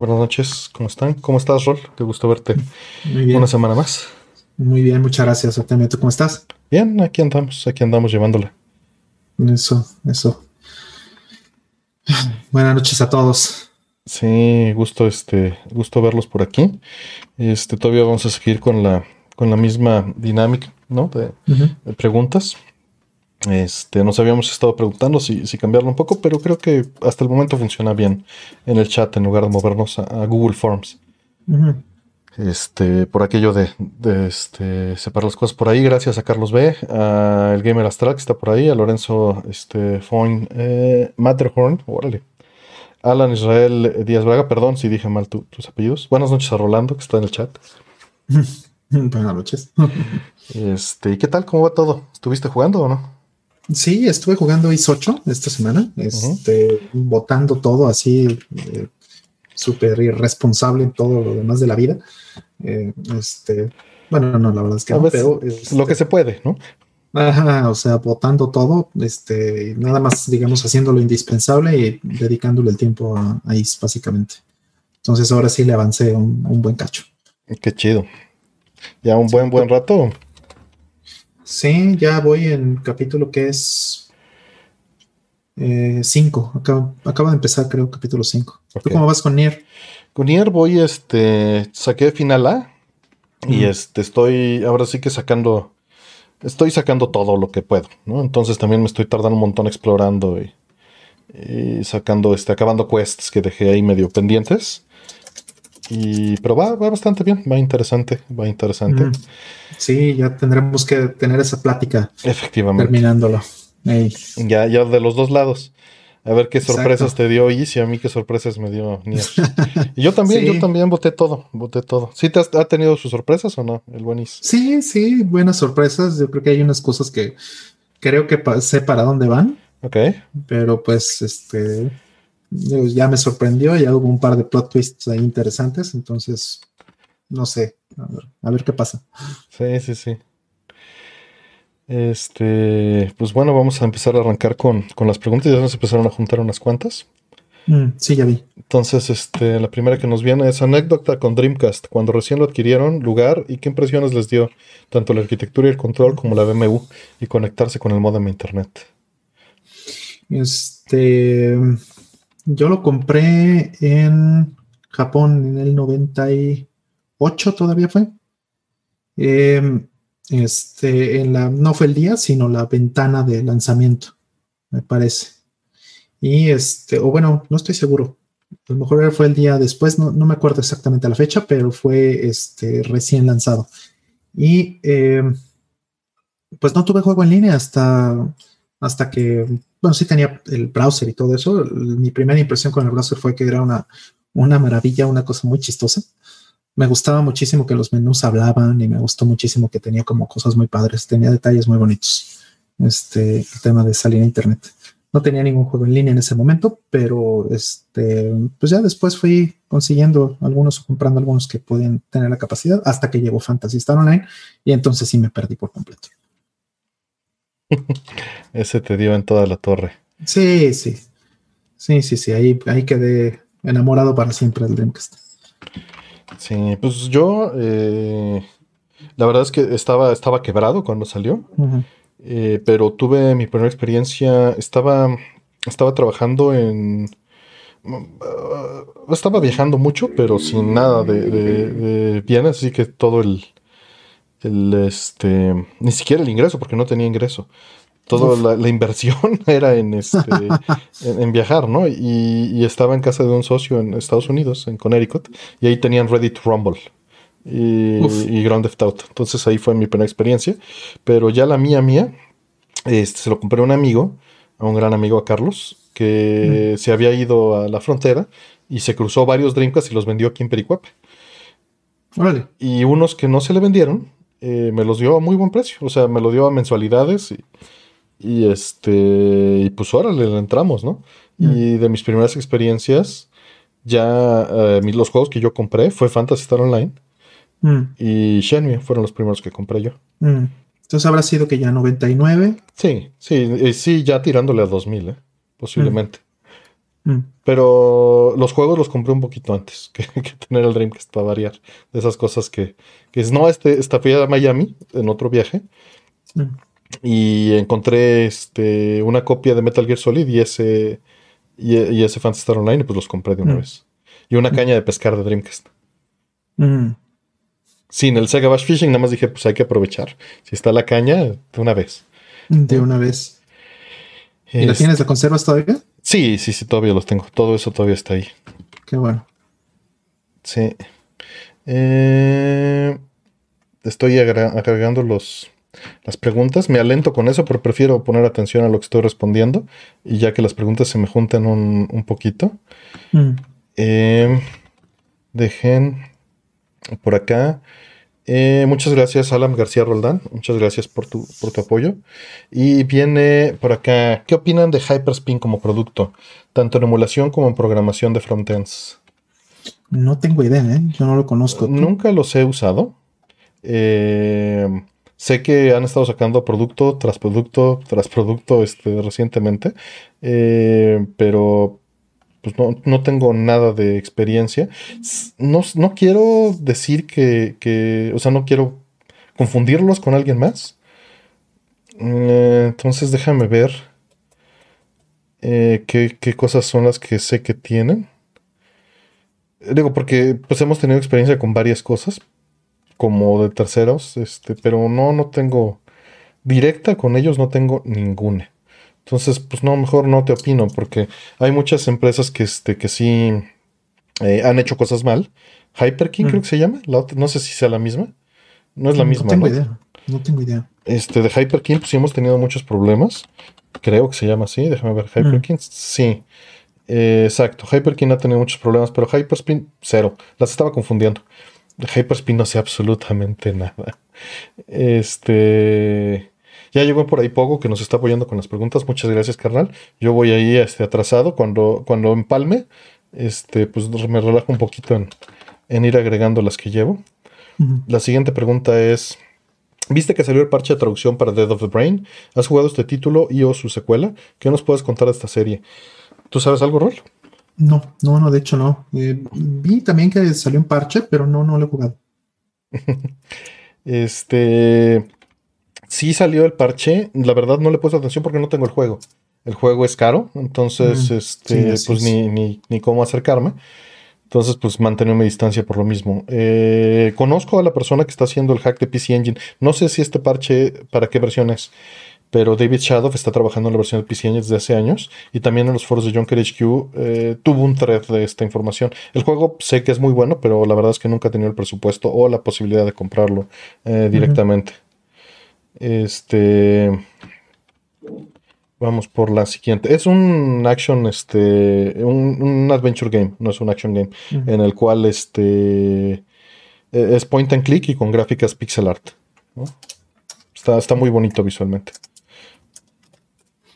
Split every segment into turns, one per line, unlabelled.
Buenas noches, ¿cómo están? ¿Cómo estás, Rol? Qué gusto verte
Muy bien,
una semana más.
muy bien, muchas gracias, Artemio. ¿Tú cómo estás?
Bien, aquí andamos, aquí andamos llevándola.
Eso, eso. Buenas noches a todos.
Sí, gusto, este, gusto verlos por aquí. Este, todavía vamos a seguir con la, con la misma dinámica, ¿no? De, preguntas. Este, nos habíamos estado preguntando si, si cambiarlo un poco, pero creo que hasta el momento funciona bien en el chat en lugar de movernos a, a Google Forms. Este, por aquello de, de, este, separar las cosas por ahí, gracias a Carlos B, a el Gamer Astral que está por ahí, a Lorenzo este, Foyn, eh, Matterhorn, órale, Alan Israel Díaz Braga, perdón si dije mal tu- tus apellidos. Buenas noches a Rolando que está en el chat.
Buenas noches.
Este, ¿y qué tal? ¿Cómo va todo? ¿Estuviste jugando o no?
Sí, estuve jugando IS 8 esta semana, este, botando todo así, eh, súper irresponsable en todo lo demás de la vida. Eh, este, bueno, no, la verdad es que no, pero este,
Lo que se puede, ¿no?
Ajá, o sea, botando todo, este, nada más, digamos, haciendo lo indispensable y dedicándole el tiempo a, a IS, básicamente. Entonces ahora sí le avancé un, un buen cacho.
Qué chido. Ya un buen, buen rato.
Sí, ya voy en capítulo que es 5. acaba, acaba de empezar, creo, capítulo 5.
Ok.
¿Tú cómo vas con Nier?
Con Nier voy, este, saqué final A y este, estoy ahora sí que sacando, estoy sacando todo lo que puedo, ¿no? Entonces también me estoy tardando un montón explorando y, y sacando, este, acabando quests que dejé ahí medio pendientes. Y, pero va, va bastante bien, va interesante, va interesante.
Mm. Sí, ya tendremos que tener esa plática
Efectivamente.
terminándolo. Ey,
Ya, ya de los dos lados. A ver qué
Exacto.
sorpresas te dio Is y a mí qué sorpresas me dio Nier. Y yo también,
Sí.
yo también voté todo, voté todo. ¿Sí te has, ha tenido sus sorpresas o no, el buen Is?
Sí, sí, buenas sorpresas. Yo creo que hay unas cosas que creo que sé para dónde van.
Ok.
pero pues este ya me sorprendió, ya hubo un par de plot twists ahí interesantes, entonces no sé, a ver, a ver qué pasa.
Sí, sí, sí. Este, pues bueno, vamos a empezar a arrancar con, con las preguntas. Ya nos empezaron a juntar unas cuantas.
Mm, sí, ya vi.
Entonces, este, la primera que nos viene es anécdota con Dreamcast, cuando recién lo adquirieron, lugar y qué impresiones les dio tanto la arquitectura y el control como la BMU y conectarse con el modem a internet.
Este, yo lo compré en Japón en el 98 todavía fue. Em, este, en la, no fue el día, sino la ventana de lanzamiento, me parece. Y este, o bueno, no estoy seguro. A lo mejor fue el día después, no, no me acuerdo exactamente la fecha, pero fue este, recién lanzado. Y em, pues no tuve juego en línea hasta, hasta que, bueno, sí tenía el browser y todo eso. Mi primera impresión con el browser fue que era una, una maravilla, una cosa muy chistosa. Me gustaba muchísimo que los menús hablaban y me gustó muchísimo que tenía como cosas muy padres, tenía detalles muy bonitos. Este, tema de salir a internet. No tenía ningún juego en línea en ese momento, pero este, pues ya después fui consiguiendo algunos o comprando algunos que podían tener la capacidad hasta que llegó Fantasy Star Online y entonces sí me perdí por completo.
Ese te dio en toda la torre.
Sí, sí. Sí, sí, sí. Ahí, ahí quedé enamorado para siempre del Dreamcast.
Sí, pues yo, eh, la verdad es que estaba, estaba quebrado cuando salió. Eh, pero tuve mi primera experiencia, estaba, estaba trabajando en... uh, estaba viajando mucho, pero sin nada de, de- de bienes, así que todo el, el, este, ni siquiera el ingreso, porque no tenía ingreso. Toda la, la inversión era en, este, en, en viajar, ¿no? Y, y estaba en casa de un socio en Estados Unidos, en Connecticut, y ahí tenían Reddit Rumble y, y Grand Theft Auto. Entonces ahí fue mi primera experiencia. Pero ya la mía, mía, este, se lo compré a un amigo, a un gran amigo, a Carlos, que se había ido a la frontera y se cruzó varios Dreamcast y los vendió aquí en Pericuape.
Órale.
Y unos que no se le vendieron, eh, me los dio a muy buen precio. O sea, me lo dio a mensualidades y, y este, y pues órale, le entramos, ¿no? Y de mis primeras experiencias, ya eh, los juegos que yo compré fue Fantasy Star Online
Mm,
y Shenmue fueron los primeros que compré yo.
mm. Entonces habrá sido que ya 99.
Sí, sí, eh, sí, ya tirándole a 2000, ¿eh? Posiblemente.
Mm.
Pero los juegos los compré un poquito antes que, que tener el Dreamcast para variar. De esas cosas que, que es, no, este, esta fui a Miami en otro viaje
Mm.
y encontré este, una copia de Metal Gear Solid y ese, y, y ese Phantasy Star Online y pues los compré de una
Mm.
vez. Y una caña de pescar de Dreamcast. Sin el Sega Bash Fishing, nada más dije, pues hay que aprovechar. Si está la caña, de una vez.
De una vez. ¿Y la
Es-
tienes? ¿La conservas todavía?
Sí, sí, sí, todavía los tengo. Todo eso todavía está ahí.
Qué bueno.
Sí. Eh, estoy agregando los, las preguntas. Me alento con eso, pero prefiero poner atención a lo que estoy respondiendo. Y ya que las preguntas se me juntan un, un poquito.
Mm.
Eh, dejen por acá. Eh, muchas gracias, Alan García Roldán. Muchas gracias por tu, por tu apoyo. Y viene por acá. ¿Qué opinan de Hyperspin como producto? Tanto en emulación como en programación de frontends.
No tengo idea, ¿eh? Yo no lo conozco. ¿Tú?
Nunca los he usado. Eh, sé que han estado sacando producto tras producto tras producto este, recientemente, eh, pero pues no, no tengo nada de experiencia. No, no quiero decir que, que, o sea, no quiero confundirlos con alguien más. Eh, entonces déjame ver eh, qué, qué cosas son las que sé que tienen. Digo, porque pues hemos tenido experiencia con varias cosas, como de terceros, este, pero no, no tengo directa con ellos, no tengo ninguna. Entonces, pues no, mejor no te opino, porque hay muchas empresas que, este, que sí eh, han hecho cosas mal. Hyperking
Mm.
creo que se llama, la otra- no sé si sea la misma. No es la misma,
No tengo
¿no?
idea. No tengo idea.
Este, de Hyperkin, pues sí hemos tenido muchos problemas. Creo que se llama así. Déjame ver. Hyperkin, sí. Eh, exacto. Hyperkin ha tenido muchos problemas, pero Hyperspin, cero. Las estaba confundiendo. Hyperspin no sé absolutamente nada. Este. Ya llegó por ahí Pogo que nos está apoyando con las preguntas. Muchas gracias, carnal. Yo voy ahí este, atrasado. Cuando, cuando empalme, este, pues me relajo un poquito en, en ir agregando las que llevo. La siguiente pregunta es: ¿Viste que salió el parche de traducción para Dead of the Brain? ¿Has jugado este título y o su secuela? ¿Qué nos puedes contar de esta serie? ¿Tú sabes algo, Rol?
No, no, no, de hecho no. Eh, vi también que salió un parche, pero no, no lo he jugado.
Este. Sí salió el parche. La verdad no le he puesto atención porque no tengo el juego. El juego es caro, entonces,
Mm,
este,
sí,
pues
es.
ni, ni, ni cómo acercarme. Entonces, pues mantener mi distancia por lo mismo. Eh, conozco a la persona que está haciendo el hack de PC Engine. No sé si este parche, para qué versión es, pero David Shadow está trabajando en la versión de PC Engine desde hace años y también en los foros de Junker HQ eh, tuvo un thread de esta información. El juego sé que es muy bueno, pero la verdad es que nunca he tenido el presupuesto o la posibilidad de comprarlo eh, directamente. Este. Vamos por la siguiente. Es un action, este, un, un adventure game, no es un action game, en el cual este eh, es point and click y con gráficas pixel art. ¿no? Está, está muy bonito visualmente.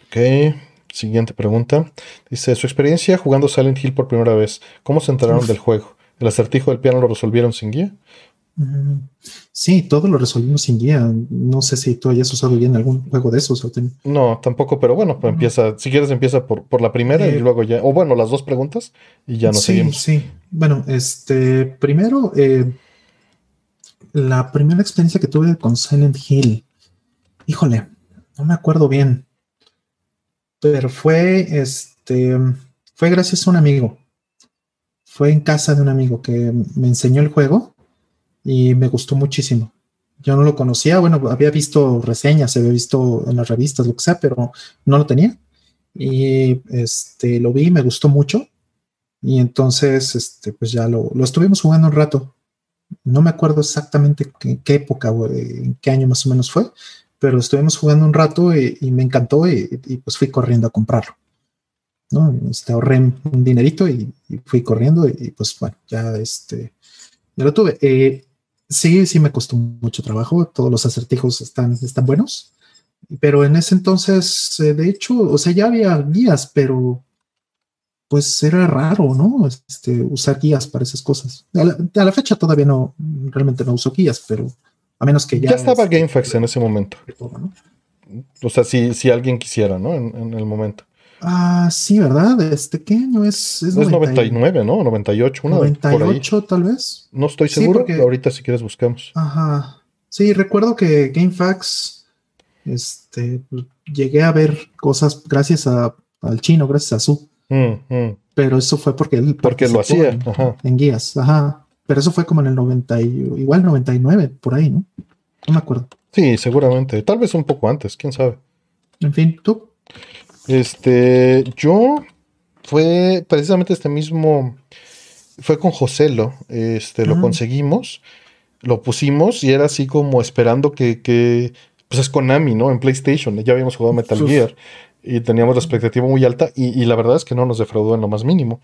Ok, siguiente pregunta. Dice, su experiencia jugando Silent Hill por primera vez, ¿cómo se enteraron
Uf.
del juego? ¿El acertijo del piano lo resolvieron sin guía?
Sí, todo lo resolvimos sin guía. No sé si tú hayas usado guía en algún juego de esos.
No, tampoco, pero bueno, pues empieza, si quieres empieza por, por la primera y
Eh,
luego ya, o bueno, las dos preguntas y ya nos
sí,
seguimos.
sí. Bueno, este, primero, eh, la primera experiencia que tuve con Silent Hill, híjole, no me acuerdo bien, pero fue, este, fue gracias a un amigo. Fue en casa de un amigo que me enseñó el juego y me gustó muchísimo. Yo no lo conocía, bueno, había visto reseñas, había visto en las revistas, lo que sea, pero no lo tenía. Y este, lo vi, me gustó mucho. Y entonces, este, pues ya lo, estuvimos jugando un rato. No me acuerdo exactamente en qué época o en qué año más o menos fue, pero lo estuvimos jugando un rato y, me encantó y, pues fui corriendo a comprarlo. ¿no? Este, ahorré un dinerito y, y fui corriendo y, pues bueno, ya este, lo tuve. Eh, sí, sí me costó mucho trabajo, todos los acertijos están, están buenos, pero en ese entonces, eh, de hecho, o sea, ya había guías, pero pues era raro, ¿no? Este, usar guías para esas cosas. A la, a la, fecha todavía no, realmente no uso guías, pero a menos que ya.
Ya estaba este, GameFAQs en ese momento.
¿no?
O sea, si, si alguien quisiera, ¿no? En, en, el momento.
Ah, sí, ¿verdad? Este, ¿qué año es?
Es, 99, ¿no? 98, una
98 tal vez.
No estoy seguro, ahorita si quieres buscamos.
Ajá. Sí, recuerdo que GameFAQs, este, llegué a ver cosas gracias a, al chino, gracias a su. Mm, mm. Pero eso fue porque él
porque lo hacía
en, en, guías, ajá. Pero eso fue como en el 90, igual 99, por ahí, ¿no? No me acuerdo.
Sí, seguramente. Tal vez un poco antes, quién sabe.
En fin, ¿tú?
Este, yo fue precisamente este mismo, fue con Joselo, este, lo conseguimos, lo pusimos y era así como esperando que, que, pues es Konami, ¿no? En PlayStation, ya habíamos jugado Metal Gear y teníamos la expectativa muy alta y, la verdad es que no nos defraudó en lo más mínimo.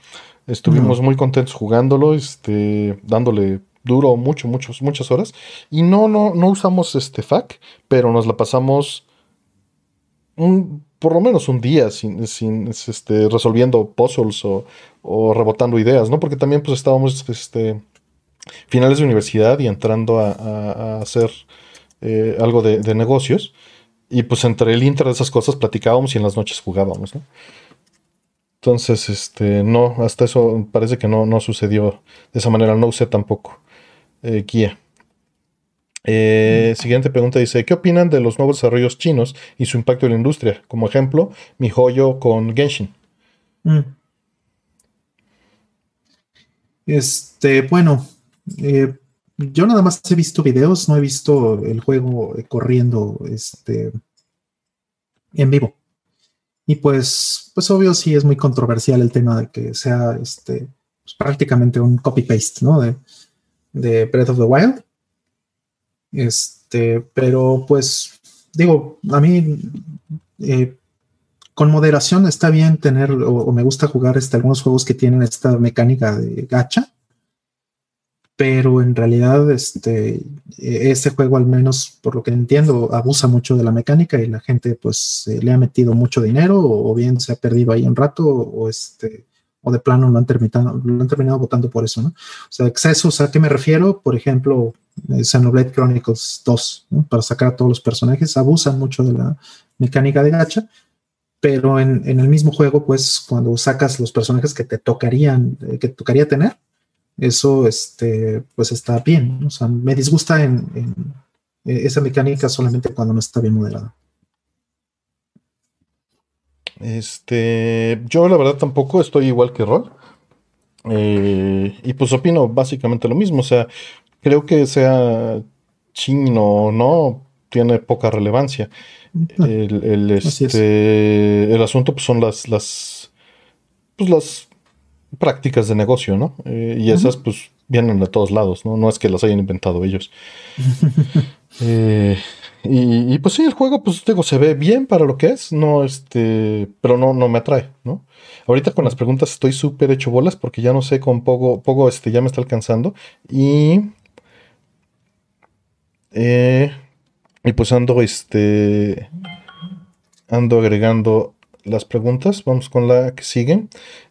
Estuvimos muy contentos jugándolo, este, dándole duro mucho, muchos, muchas horas y no, no, no usamos este FAC, pero nos la pasamos un por lo menos un día sin, sin este, resolviendo puzzles o, rebotando ideas, ¿no? Porque también pues estábamos este, finales de universidad y entrando a, hacer eh, algo de, negocios. Y pues entre el inter de esas cosas platicábamos y en las noches jugábamos, ¿no? Entonces, este, no, hasta eso parece que no, no sucedió de esa manera. No usé tampoco eh, guía. Eh, siguiente pregunta dice, ¿qué opinan de los nuevos desarrollos chinos y su impacto en la industria? Como ejemplo, mi joyo con Genshin. Mm.
Este, bueno, eh, yo nada más he visto videos, no he visto el juego corriendo este, en vivo. Y pues, pues obvio sí es muy controversial el tema de que sea este, pues, prácticamente un copy-paste, ¿no? De, de Breath of the Wild. Este, pero pues digo, a mí eh, con moderación está bien tener, o, me gusta jugar este, algunos juegos que tienen esta mecánica de gacha, pero en realidad este, este juego al menos por lo que entiendo abusa mucho de la mecánica y la gente pues le ha metido mucho dinero o, bien se ha perdido ahí un rato o, este o de plano lo han terminado, lo han terminado votando por eso, ¿no? O sea, excesos, ¿a qué me refiero? Por ejemplo, eh, Xenoblade Chronicles 2, para sacar a todos los personajes, abusan mucho de la mecánica de gacha, pero en, el mismo juego, pues cuando sacas los personajes que te tocarían, eh, que tocaría tener, eso este, pues está bien. O sea, me disgusta en, eh, esa mecánica solamente cuando no está bien modelada.
Este, yo la verdad tampoco estoy igual que Rol. y pues opino básicamente lo mismo. O sea, creo que sea chino o no, tiene poca relevancia. El, este, el asunto pues, son las, las, pues, las prácticas de negocio, ¿no? Eh, y esas pues vienen de todos lados, ¿no? No es que las hayan inventado ellos. Eh, y, pues sí, el juego, pues digo, se ve bien para lo que es, no, este, pero no, no me atrae, ¿no? Ahorita con las preguntas estoy súper hecho bolas porque ya no sé con poco, poco, este, ya me está alcanzando y eh, y pues ando, este, ando agregando las preguntas. Vamos con la que sigue.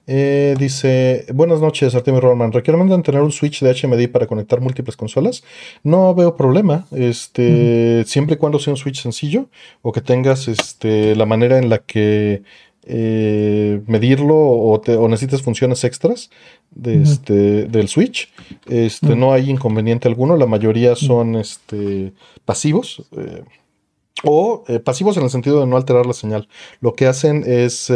Eh, dice, buenas noches, Artemio Roman. ¿Recomiendan tener un switch de HMD para conectar múltiples consolas? No veo problema, este, siempre y cuando sea un switch sencillo o que tengas este, la manera en la que eh, medirlo o, te, necesitas funciones extras de este, del switch, este, no hay inconveniente alguno. La mayoría son este, pasivos. Eh, o eh, pasivos en el sentido de no alterar la señal. Lo que hacen es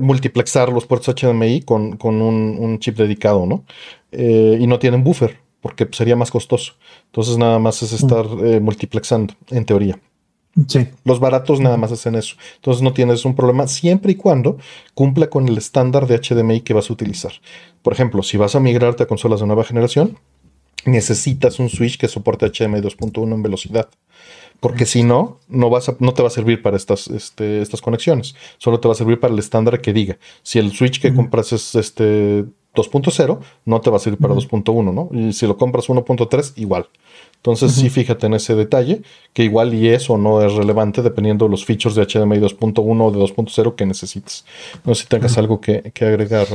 multiplexar los puertos HDMI con, un, chip dedicado, ¿no? y no tienen buffer, porque sería más costoso. Entonces nada más es estar multiplexando, en teoría. Los baratos nada más hacen eso. Entonces no tienes un problema siempre y cuando cumpla con el estándar de HDMI que vas a utilizar. Por ejemplo, si vas a migrarte a consolas de nueva generación, necesitas un switch que soporte HDMI 2.1 en velocidad. Porque si no, no, vas no te va a servir para estas, este, estas conexiones. Solo te va a servir para el estándar que diga. Si el switch que compras es este 2.0, no te va a servir para 2.1, ¿no? Y si lo compras 1.3, igual. Entonces, sí, fíjate en ese detalle, que igual y eso no es relevante dependiendo de los features de HDMI 2.1 o de 2.0 que necesites. No sé si tengas algo que, agregar,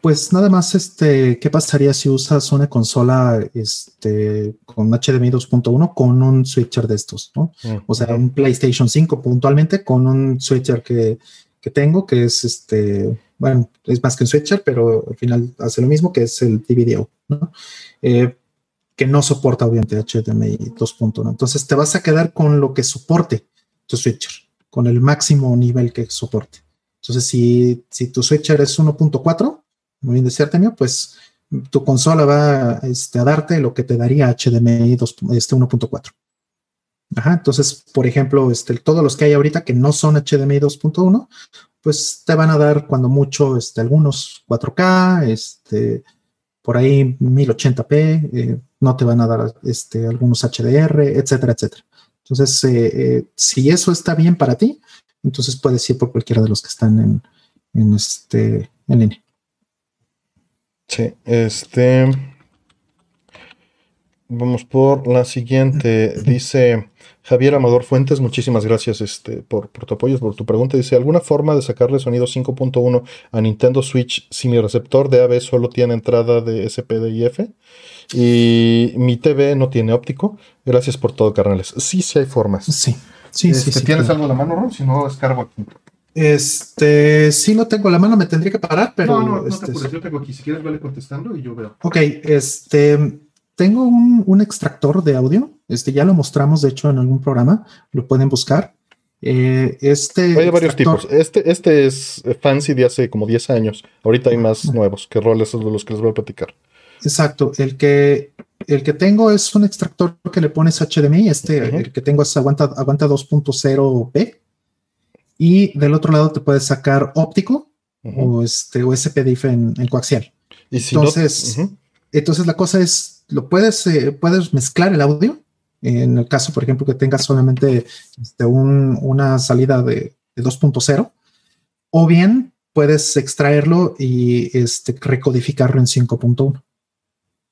Pues nada más, este, ¿qué pasaría si usas una consola este, con HDMI 2.1 con un switcher de estos, ¿no? O sea, un PlayStation 5 puntualmente con un switcher que, que tengo, que es este, bueno, es más que un switcher, pero al final hace lo mismo, que es el DVDO, ¿no? Eh, que no soporta obviamente HDMI 2.1. Entonces te vas a quedar con lo que soporte tu switcher, con el máximo nivel que soporte. Entonces, si, si tu switcher es 1.4, muy bien decirte mío, pues tu consola va este, a darte lo que te daría HDMI este 1.4. Ajá, entonces, por ejemplo, este, todos los que hay ahorita que no son HDMI 2.1, pues te van a dar cuando mucho este, algunos 4K, este, por ahí 1080p, eh, no te van a dar este, algunos HDR, etcétera, etcétera. Entonces, eh, eh, si eso está bien para ti, entonces puedes ir por cualquiera de los que están en, en, este, en línea.
Sí, este. Vamos por la siguiente. Dice Javier Amador Fuentes, muchísimas gracias este, por, tu apoyo, por tu pregunta. Dice, ¿alguna forma de sacarle sonido 5.1 a Nintendo Switch si mi receptor de AV solo tiene entrada de SPDIF? Y mi TV no tiene óptico. Gracias por todo, carnales. Sí, sí hay formas.
Sí, sí, sí.
Este, ¿Tienes algo en la mano, Ron? Si no, descargo aquí.
Este, sí lo tengo en la mano, me tendría que parar, pero...
No, no, no
este,
te apures, yo tengo aquí. Si quieres, vale contestando y yo veo.
Ok, este tengo un, extractor de audio. Este ya lo mostramos, de hecho, en algún programa. Lo pueden buscar. Eh, este
hay de varios tipos. Este, este es fancy de hace como 10 años. Ahorita hay más nuevos que roles de los que les voy a platicar.
Exacto. El que, el que tengo es un extractor que le pones HDMI. Este, el que tengo es aguanta, aguanta 2.0B. Y del otro lado te puedes sacar óptico o, este, o SPDIF en, coaxial. entonces, entonces la cosa es lo puedes, eh, puedes mezclar el audio. En el caso, por ejemplo, que tengas solamente este, una salida de, 2.0, o bien puedes extraerlo y este, recodificarlo en 5.1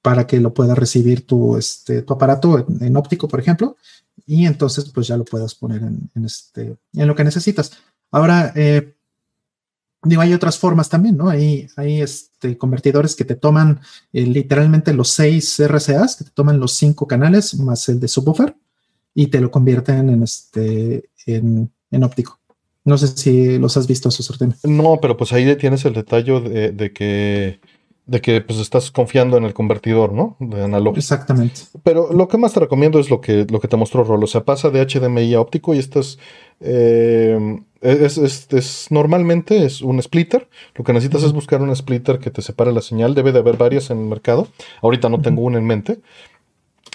para que lo pueda recibir tu, este, tu aparato en, óptico, por ejemplo, y entonces pues ya lo puedas poner en, este, en lo que necesitas. Ahora, eh, Digo, hay otras formas también, ¿no? Hay, hay este, convertidores que te toman eh, literalmente los seis RCAs, que te toman los cinco canales más el de subwoofer y te lo convierten en, este, en, óptico. No sé si los has visto esos sorteos.
No, pero pues ahí tienes el detalle de, que de que pues estás confiando en el convertidor, ¿no? De analógico.
Exactamente.
Pero lo que más te recomiendo es lo que, lo que te mostró Rolo. O sea, pasa de HDMI a óptico y estás eh, es, normalmente es un splitter. Lo que necesitas es buscar un splitter que te separe la señal. Debe de haber varias en el mercado. Ahorita no tengo una en mente.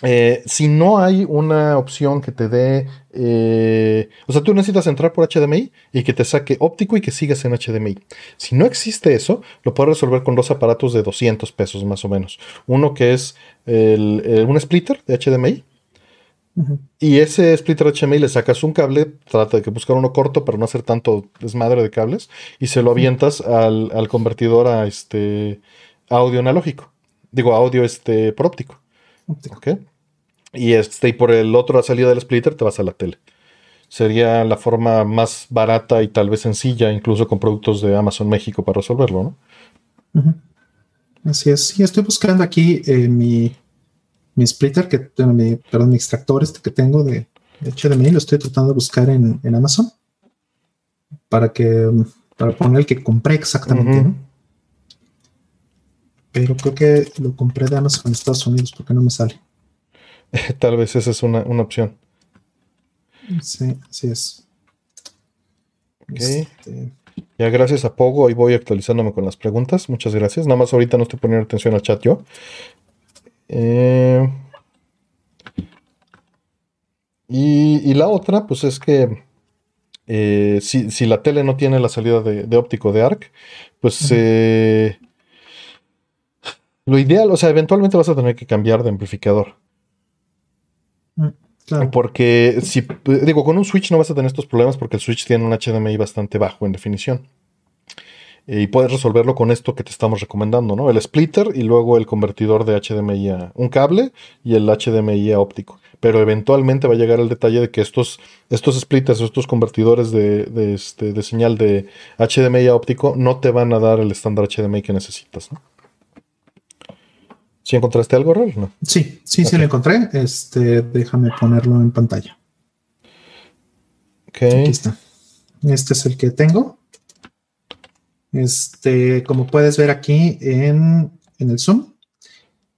Eh, si no hay una opción que te dé, eh, o sea, tú necesitas entrar por HDMI y que te saque óptico y que sigas en HDMI. Si no existe eso, lo puedes resolver con dos aparatos de 200 pesos más o menos. Uno que es un splitter de HDMI y ese splitter HMI le sacas un cable, trata de que buscar uno corto para no hacer tanto desmadre de cables, y se lo avientas al, convertidor a este audio analógico. Digo, audio este por óptico. Y este, y por el otro a salida del splitter te vas a la tele. Sería la forma más barata y tal vez sencilla, incluso con productos de Amazon México para resolverlo,
¿no? Así es. Sí, estoy buscando aquí eh, mi mi splitter, que, mi, perdón, mi extractor este que tengo de, HDMI, lo estoy tratando de buscar en, Amazon para que para poner el que compré exactamente. Pero creo que lo compré de Amazon en Estados Unidos porque no me sale.
Tal vez esa es una, opción.
Sí, así es.
Este, ya gracias a Pogo, hoy voy actualizándome con las preguntas. Muchas gracias. Nada más ahorita no estoy poniendo atención al chat yo. Eh, y, la otra, pues es que eh, si, la tele no tiene la salida de, óptico de ARC, pues eh, lo ideal, o sea, eventualmente vas a tener que cambiar de amplificador. Mm, porque si, digo, con un Switch no vas a tener estos problemas porque el Switch tiene un HDMI bastante bajo en definición. Eh, y puedes resolverlo con esto que te estamos recomendando, ¿no? El splitter y luego el convertidor de HDMI a un cable y el HDMI a óptico. Pero eventualmente va a llegar el detalle de que estos, estos splitters, estos convertidores de, este, de señal de HDMI a óptico no te van a dar el estándar HDMI que necesitas, ¿no? ¿Sí encontraste algo, Rol? No.
Sí, sí, sí lo encontré. Este, déjame ponerlo en pantalla.
Ok. Aquí
está. Este es el que tengo. Este, como puedes ver aquí en, en el Zoom,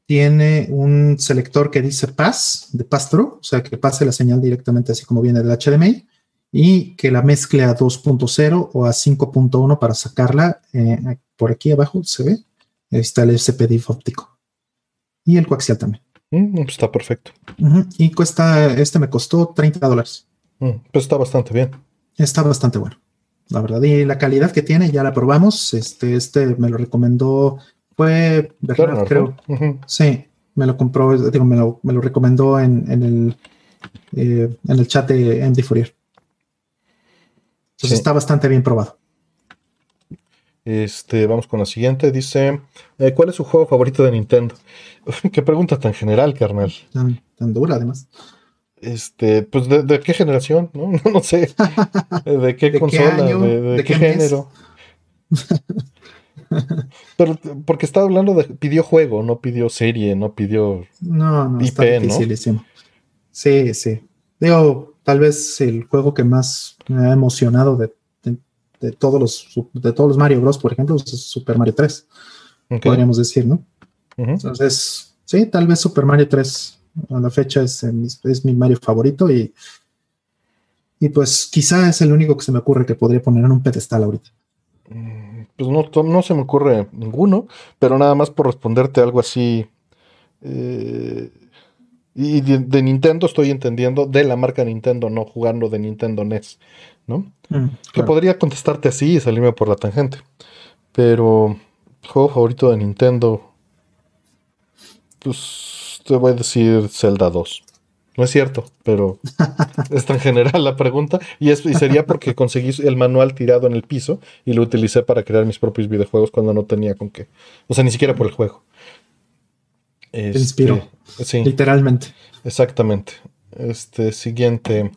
tiene un selector que dice pass, de pass-through, o sea, que pase la señal directamente así como viene del HDMI, y que la mezcle a 2.0 o a 5.1 para sacarla. Eh, por aquí abajo se ve, ahí está el SPDIF óptico. Y el coaxial también.
Mm, pues está perfecto.
Y cuesta, este me costó 30 dólares.
Mm, Pues está bastante bien.
Está bastante bueno, la verdad. Y la calidad que tiene, ya la probamos. Este, este me lo recomendó, fue Bernard,
Bernard,
creo. Sí, me lo compró, digo, me lo, me lo recomendó en, en el, eh, en el chat de MD Fourier. Entonces
Sí.
está bastante bien probado.
Este, vamos con la siguiente. Dice: eh, ¿Cuál es su juego favorito de Nintendo? Qué pregunta tan general, carnal.
Tan, tan dura, además.
Este, pues de, de qué generación, ¿no? No sé. ¿De qué
¿De qué
consola?
año?
¿De, de
¿De
qué género? Pero porque estaba hablando de pidió juego, no pidió serie, no pidió.
No, no, está
IP, ¿no?
dificilísimo. Sí, sí. Digo, tal vez el juego que más me ha emocionado de, de- todos los de todos los Mario Bros, por ejemplo, es Super Mario 3,
Ok.
podríamos decir, ¿no? Entonces, sí, tal vez Super Mario 3 a la fecha es, mi- es mi Mario favorito y, y pues quizá es el único que se me ocurre que podría poner en un pedestal ahorita.
Mm, Pues no, no se me ocurre ninguno, pero nada más por responderte algo así. eh, y de, de Nintendo estoy entendiendo, de la marca Nintendo, no jugando de Nintendo NES, ¿no?
Mm,
Que podría contestarte así y salirme por la tangente. Pero, juego favorito de Nintendo, pues te voy a decir Zelda 2. No es cierto, pero es tan general la pregunta. Y, es, y sería porque conseguí el manual tirado en el piso y lo utilicé para crear mis propios videojuegos cuando no tenía con qué. O sea, ni siquiera por el juego. Este,
inspiró.
Sí.
Literalmente.
Exactamente. Este siguiente.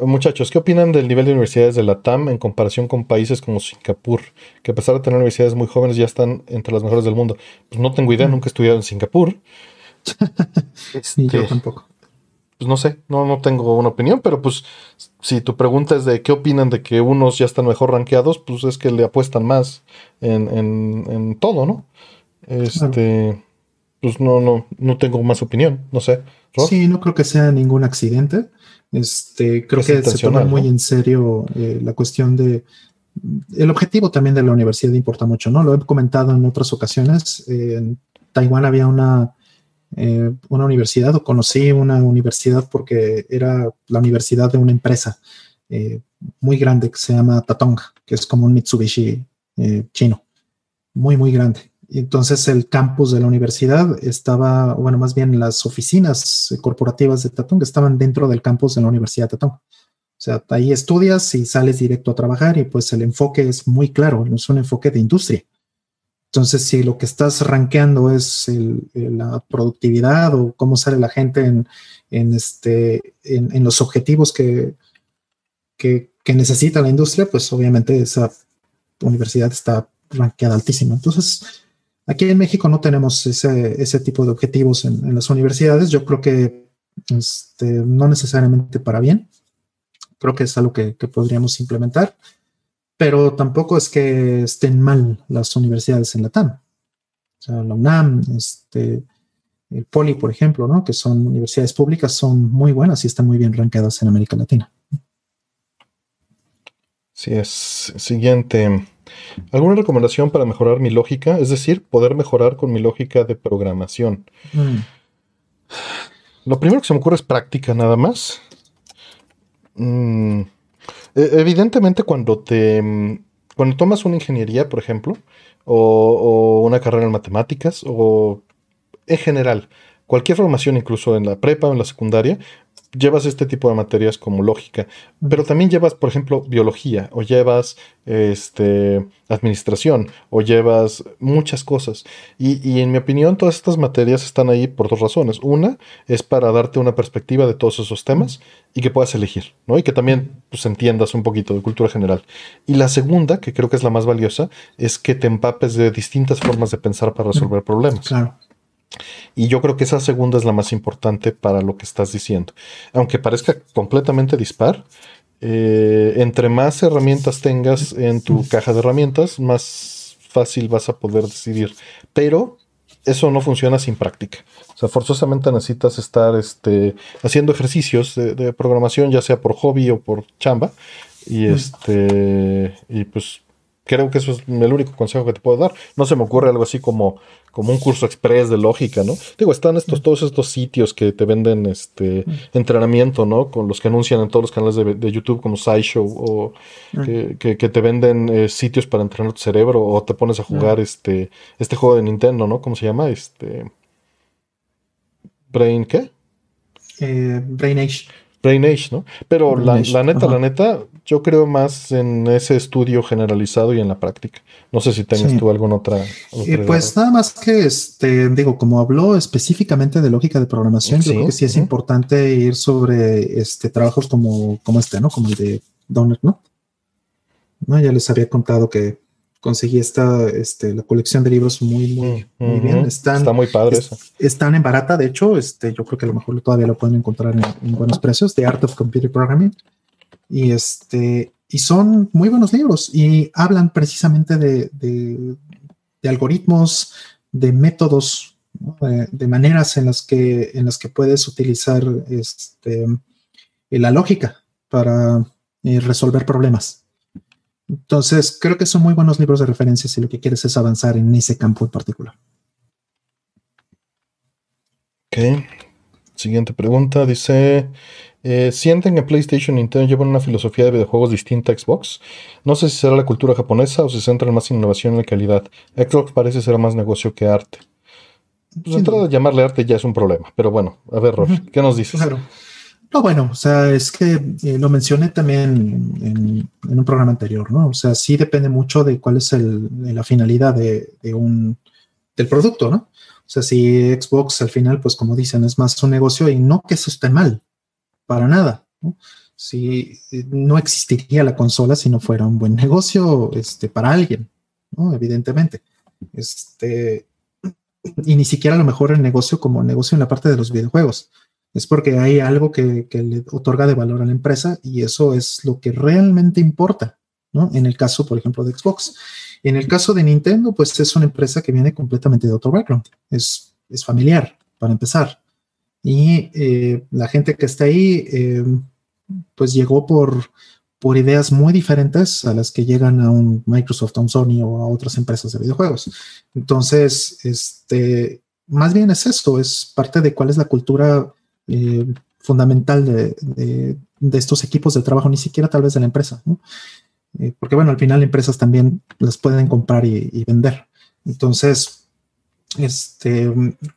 Muchachos, ¿qué opinan del nivel de universidades de la TAM en comparación con países como Singapur? Que a pesar de tener universidades muy jóvenes ya están entre las mejores del mundo. Pues no tengo idea, nunca he estudiado en Singapur.
Ni yo
Este,
tampoco.
pues no sé, no, no tengo una opinión, pero pues si tu pregunta es de qué opinan de que unos ya están mejor rankeados, pues es que le apuestan más en, en- en todo, ¿no? Este, pues no, no, no tengo más opinión, no sé. ¿Rob?
Sí, no creo que sea ningún accidente. Este, creo
Es
que se toma muy
¿no?
en serio eh, la cuestión de el objetivo también de la universidad importa mucho, ¿no? Lo he comentado en otras ocasiones. Eh, en Taiwán había una, eh, una universidad, o conocí una universidad porque era la universidad de una empresa muy grande que se llama Tatong, que es como un Mitsubishi chino, muy, muy grande. Entonces el campus de la universidad estaba, bueno, más bien las oficinas corporativas de Tatong estaban dentro del campus de la Universidad de Tatong. O sea, ahí estudias y sales directo a trabajar y pues el enfoque es muy claro, es un enfoque de industria. Entonces, si lo que estás rankeando es el- la productividad o cómo sale la gente en, en este, en, los objetivos que, que, que necesita la industria, pues obviamente esa universidad está rankeada altísima. Entonces, aquí en México no tenemos ese, ese tipo de objetivos en, las universidades. Yo creo que este, no necesariamente para bien. Creo que es algo que, que podríamos implementar, pero tampoco es que estén mal las universidades en la TAM. O sea, la UNAM, este, el Poli, por ejemplo, ¿no? que son universidades públicas, son muy buenas y están muy bien rankeadas en América Latina.
Sí, es. Siguiente. ¿Alguna recomendación para mejorar mi lógica? Es decir, poder mejorar con mi lógica de programación.
Mm,
Lo primero que se me ocurre es práctica nada más. Mm, e- evidentemente cuando te... mm, Cuando tomas una ingeniería, por ejemplo, o, o una carrera en matemáticas, o en general, cualquier formación, incluso en la prepa o en la secundaria, llevas este tipo de materias como lógica, pero también llevas, por ejemplo, biología, o llevas este, administración, o llevas muchas cosas. Y, y en mi opinión, todas estas materias están ahí por dos razones. Una es para darte una perspectiva de todos esos temas y que puedas elegir, ¿no? Y que también pues, entiendas un poquito de cultura general. Y la segunda, que creo que es la más valiosa, es que te empapes de distintas formas de pensar para resolver problemas.
claro.
Y yo creo que esa segunda es la más importante para lo que estás diciendo. Aunque parezca completamente dispar, eh, entre más herramientas tengas en tu caja de herramientas, más fácil vas a poder decidir. Pero eso no funciona sin práctica. O sea, forzosamente necesitas estar este, haciendo ejercicios de, programación, ya sea por hobby o por chamba. Y este. Y pues creo que eso es el único consejo que te puedo dar. No se me ocurre algo así como, como un curso express de lógica, ¿no? Digo, están estos, todos estos sitios que te venden este entrenamiento, ¿no? Con los que anuncian en todos los canales de, YouTube como SciShow o que, te venden eh, sitios para entrenar tu cerebro o te pones a jugar este, este juego de Nintendo, ¿no? ¿Cómo se llama? Este. Brain, ¿qué?
Eh, Brain Age.
Brain Age, ¿no? Pero la, neta, la neta, yo creo más en ese estudio generalizado y en la práctica. No sé si tengas tú alguna otra.
Eh, pues nada más que, este, digo, como habló específicamente de lógica de programación, creo que sí es importante ir sobre este, trabajos como, como este, ¿no? Como el de Donner, ¿no? ¿no? Ya les había contado que conseguí esta, este, la colección de libros muy, muy, muy bien. Están,
Está muy padre
Están en barata, de hecho, este, yo creo que a lo mejor todavía lo pueden encontrar en, buenos precios, The Art of Computer Programming. Y este, y son muy buenos libros y hablan precisamente de, de, algoritmos, de métodos, de, maneras en las que, en las que puedes utilizar este, la lógica para eh, resolver problemas. Entonces, creo que son muy buenos libros de referencia si lo que quieres es avanzar en ese campo en particular.
Ok. Siguiente pregunta. Dice, eh, ¿sienten que PlayStation y Nintendo llevan una filosofía de videojuegos distinta a Xbox? No sé si será la cultura japonesa o se centra más en innovación y calidad. Xbox parece ser más negocio que arte. Pues entrada de llamarle arte ya es un problema. Pero bueno, a ver, Rolf, ¿qué nos dices?
Claro. No, bueno, o sea, es que eh, lo mencioné también en, un programa anterior, ¿no? O sea, sí depende mucho de cuál es la finalidad de, un, del producto, ¿no? O sea, si Xbox al final, pues como dicen, es más un negocio y no que eso esté mal, para nada, ¿no? Si no existiría la consola si no fuera un buen negocio este, para alguien, ¿no? Evidentemente. Este, y ni siquiera a lo mejor el negocio como negocio en la parte de los videojuegos es porque hay algo que, le otorga de valor a la empresa y eso es lo que realmente importa, ¿no? En el caso, por ejemplo, de Xbox. En el caso de Nintendo, pues es una empresa que viene completamente de otro background, es, es familiar, para empezar. Y eh, la gente que está ahí, eh, pues llegó por, por ideas muy diferentes a las que llegan a un Microsoft, a un Sony o a otras empresas de videojuegos. Entonces, este, más bien es esto, es parte de cuál es la cultura eh, fundamental de, estos equipos de trabajo, ni siquiera tal vez de la empresa, eh, porque bueno, al final empresas también las pueden comprar y, vender. Entonces, este,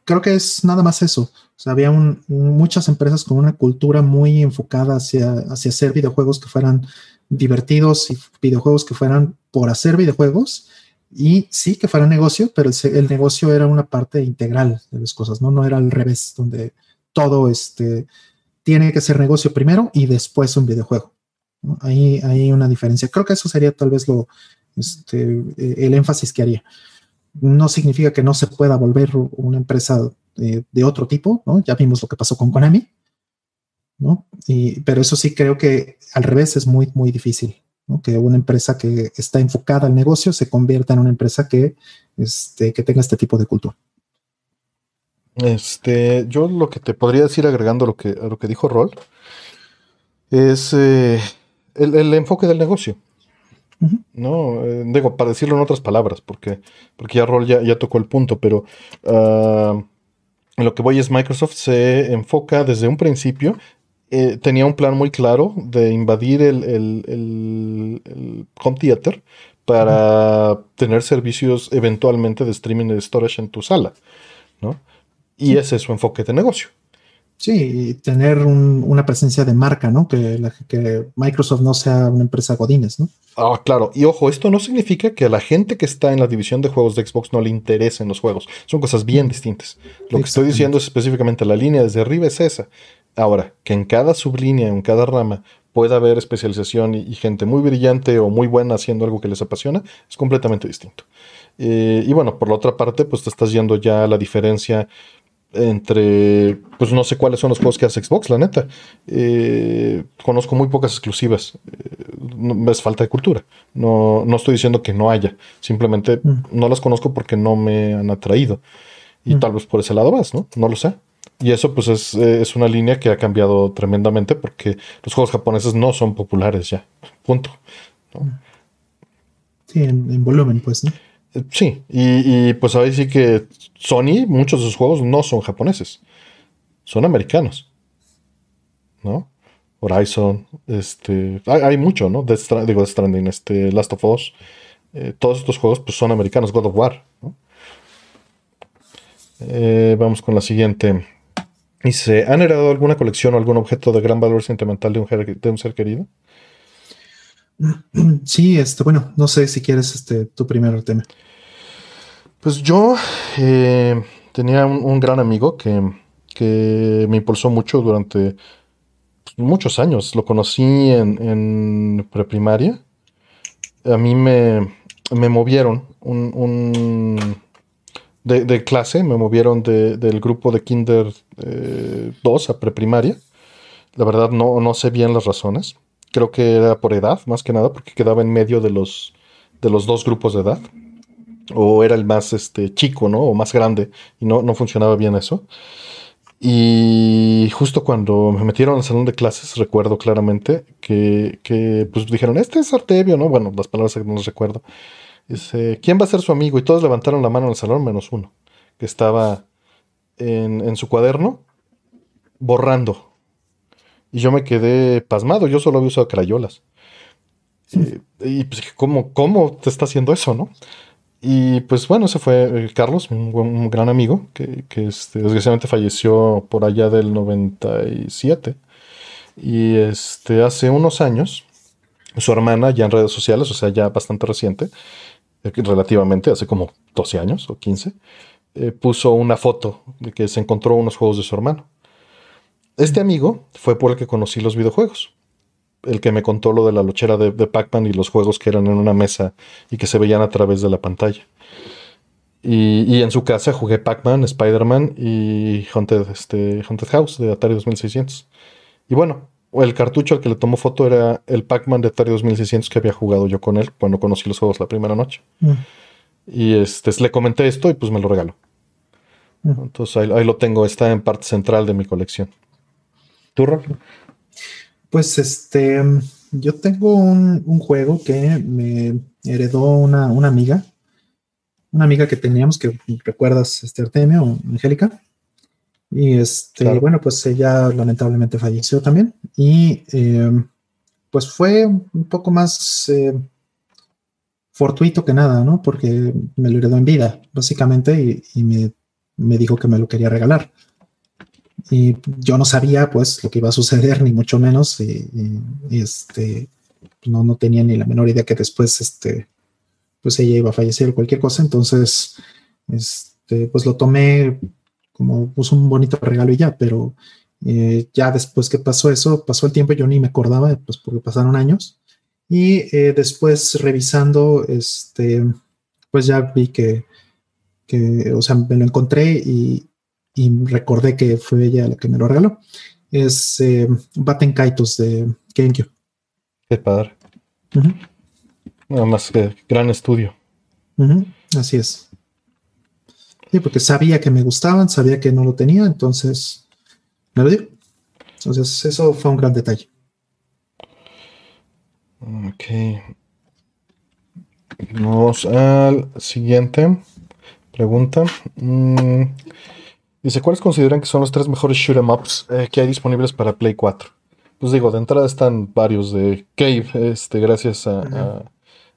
creo que es nada más eso. Había muchas empresas con una cultura muy enfocada hacia, hacia hacer videojuegos que fueran divertidos y videojuegos que fueran por hacer videojuegos y sí que fuera negocio, pero el, negocio era una parte integral de las cosas, ¿no? No era al revés, donde todo este, tiene que ser negocio primero y después un videojuego. Ahí hay una diferencia. Creo que eso sería tal vez lo, este, el énfasis que haría. No significa que no se pueda volver una empresa de, otro tipo, ¿no? Ya vimos lo que pasó con Konami, ¿no? pero eso sí creo que al revés es muy, muy difícil, Que una empresa que está enfocada al negocio se convierta en una empresa que, este, que tenga este tipo de cultura.
Este, yo lo que te podría decir agregando lo que, a lo que dijo Rol es eh, el, enfoque del negocio. No, eh, digo, para decirlo en otras palabras, porque, porque ya Rol ya, tocó el punto, pero uh, lo que voy es Microsoft se enfoca desde un principio. Eh, tenía un plan muy claro de invadir el, el, home theater para tener servicios eventualmente de streaming y de storage en tu sala, ¿no? Y ese es su enfoque de negocio.
Sí, tener una presencia de marca, ¿no? Que, que Microsoft no sea una empresa Godines, ¿no?
Ah, claro. Y ojo, esto no significa que a la gente que está en la división de juegos de Xbox no le interesen los juegos. Son cosas bien distintas. Lo que estoy diciendo es específicamente la línea desde arriba es esa. Ahora, que en cada sublínea, en cada rama, pueda haber especialización y, gente muy brillante o muy buena haciendo algo que les apasiona, es completamente distinto. Eh, y bueno, por la otra parte, pues te estás yendo ya a la diferencia entre, pues no sé cuáles son los juegos que hace Xbox, la neta. Eh, conozco muy pocas exclusivas. Eh, es falta de cultura. No, no estoy diciendo que no haya. Simplemente mm. no las conozco porque no me han atraído. Y mm. tal vez por ese lado vas, ¿no? No lo sé. Y eso pues es, es, una línea que ha cambiado tremendamente porque los juegos japoneses no son populares ya. Punto.
Sí, en, volumen, pues, ¿no?
Sí, y, pues ahí sí que Sony, muchos de sus juegos no son japoneses, son americanos, ¿no? Horizon, este, hay, mucho, ¿no? Death digo, Death Stranding, este, Last of Us, eh, todos estos juegos pues son americanos, God of War, ¿no? Eh, vamos con la siguiente. Dice, ¿han heredado alguna colección o algún objeto de gran valor sentimental de un ser querido?
Sí, este, bueno, no sé si quieres este, tu primer tema.
Pues yo eh, tenía un, gran amigo que, me impulsó mucho durante pues, muchos años. Lo conocí en, preprimaria. A mí me, movieron un, de, clase, me movieron del grupo de Kinder 2 eh, a preprimaria. La verdad no, no sé bien las razones creo que era por edad, más que nada, porque quedaba en medio de los, de los dos grupos de edad. O era el más este, chico, ¿no? O más grande, y no, no funcionaba bien eso. Y justo cuando me metieron al salón de clases, recuerdo claramente que, que pues dijeron, este es Artebio, ¿no? Bueno, las palabras que no recuerdo. Dice, ¿quién va a ser su amigo? Y todos levantaron la mano en el salón, menos uno, que estaba en, en su cuaderno borrando y yo me quedé pasmado, yo solo había usado crayolas. Eh, y pues ¿cómo, ¿cómo te está haciendo eso, no? Y pues bueno, ese fue eh, Carlos, un, gran amigo, que, este, desgraciadamente falleció por allá del 97. Y este, hace unos años, su hermana, ya en redes sociales, o sea, ya bastante reciente, eh, relativamente, hace como 12 años o 15, puso una foto de que se encontró unos juegos de su hermano. Este amigo fue por el que conocí los videojuegos. El que me contó lo de la lochera de, Pac-Man y los juegos que eran en una mesa y que se veían a través de la pantalla. Y, en su casa jugué Pac-Man, Spider-Man y Haunted, este, Haunted House de Atari 2600. Y bueno, el cartucho al que le tomó foto era el Pac-Man de Atari 2600 que había jugado yo con él cuando conocí los juegos la primera noche. Mm. Y este, le comenté esto y pues me lo regaló. Mm. Entonces ahí, lo tengo, está en parte central de mi colección. ¿Tú,
Pues este, yo tengo un, juego que me heredó una, amiga, una amiga que teníamos, que recuerdas, este Artemio o Angélica. Y este, bueno, pues ella lamentablemente falleció también. Y em, pues fue un poco más eh, fortuito que nada, ¿no? Porque me lo heredó en vida, básicamente, y, me, me, dijo que me lo quería regalar y yo no sabía pues lo que iba a suceder, ni mucho menos, y, este, no, no tenía ni la menor idea que después, este, pues ella iba a fallecer o cualquier cosa, entonces, este, pues lo tomé como pues, un bonito regalo y ya, pero eh, ya después que pasó eso, pasó el tiempo, yo ni me acordaba, pues porque pasaron años, y eh, después revisando, este, pues ya vi que, que, o sea, me lo encontré y, y recordé que fue ella la que me lo regaló. Es eh, Baten Kaitos de GameCube.
Qué padre. Nada más que gran estudio.
Así es. Sí, porque sabía que me gustaban, sabía que no lo tenía, entonces me lo dio. Entonces, eso fue un gran detalle.
Ok. Vamos al siguiente pregunta. Mm, Dice, ¿cuáles consideran que son los tres mejores shoot 'em ups eh, que hay disponibles para Play 4? Pues digo, de entrada están varios de Cave, este, gracias a,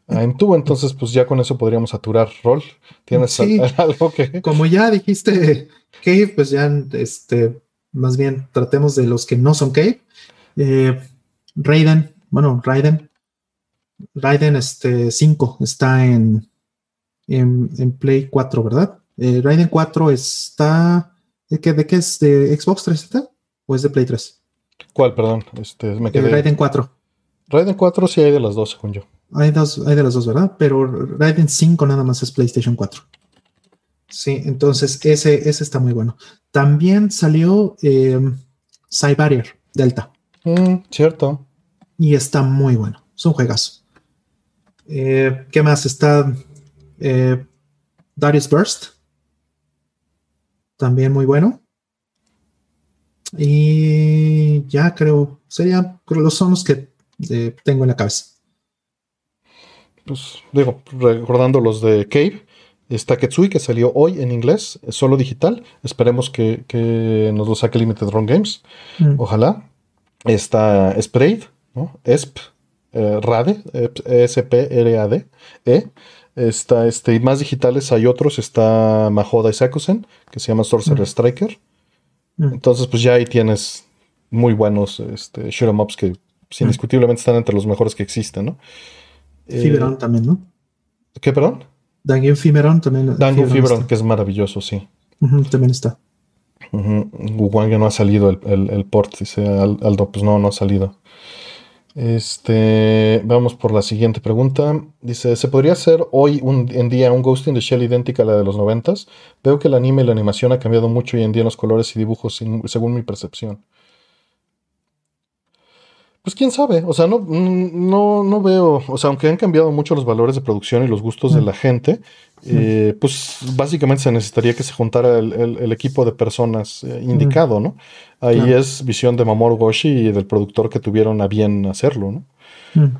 a, entonces pues ya con eso podríamos saturar rol. ¿Tienes algo que...?
Como ya dijiste Cave, pues ya, este, más bien tratemos de los que no son Cave. Eh, Raiden, bueno, Raiden, Raiden este, 5 está en, en, Play 4, ¿verdad? Eh, Raiden 4 está ¿De qué, ¿De qué es? ¿De Xbox 360 o es de Play 3?
¿Cuál, perdón? Este,
me quedé... Raiden 4.
Raiden 4 sí hay de las dos, según yo.
Hay, dos, hay de las dos, ¿verdad? Pero Raiden 5 nada más es PlayStation 4. Sí, entonces ese, ese está muy bueno. También salió eh, Cybarrier Delta.
Mm, cierto.
Y está muy bueno. Es un juegazo. Eh, ¿Qué más? Está eh, Darius Burst. También muy bueno. Y ya creo, sería, los son los que eh, tengo en la cabeza.
Pues digo, recordando los de Cave, está Ketsui que salió hoy en inglés, solo digital. Esperemos que, nos lo saque Limited Run Games. Mm. Ojalá. Está Sprayed, ¿no? ESP, eh, RADE, E-S-P-R-A-D, E. Está este, y más digitales hay otros. Está Mahoda Isakusen, que se llama Sorcerer mm. Striker. Mm. Entonces, pues ya ahí tienes muy buenos este, shoot em ups que pues, indiscutiblemente están entre los mejores que existen, ¿no?
Fiberon eh, también, ¿no?
¿Qué, perdón?
Dungeon Fiberon también.
Dungeon Fiberon, que es maravilloso, sí.
también está.
Uh no ha salido el, el, port, dice Aldo, pues no, no ha salido. Este, vamos por la siguiente pregunta. Dice, ¿se podría hacer hoy en día un Ghost in the Shell idéntica a la de los noventas? Veo que el anime y la animación ha cambiado mucho hoy en día en los colores y dibujos, según mi percepción. Pues quién sabe, o sea, no, no, no veo, o sea, aunque han cambiado mucho los valores de producción y los gustos de mm. la gente, eh, pues básicamente se necesitaría que se juntara el, equipo de personas eh, indicado, ¿no? Ahí es visión de Mamoru Goshi y del productor que tuvieron a bien hacerlo, ¿no? Mm.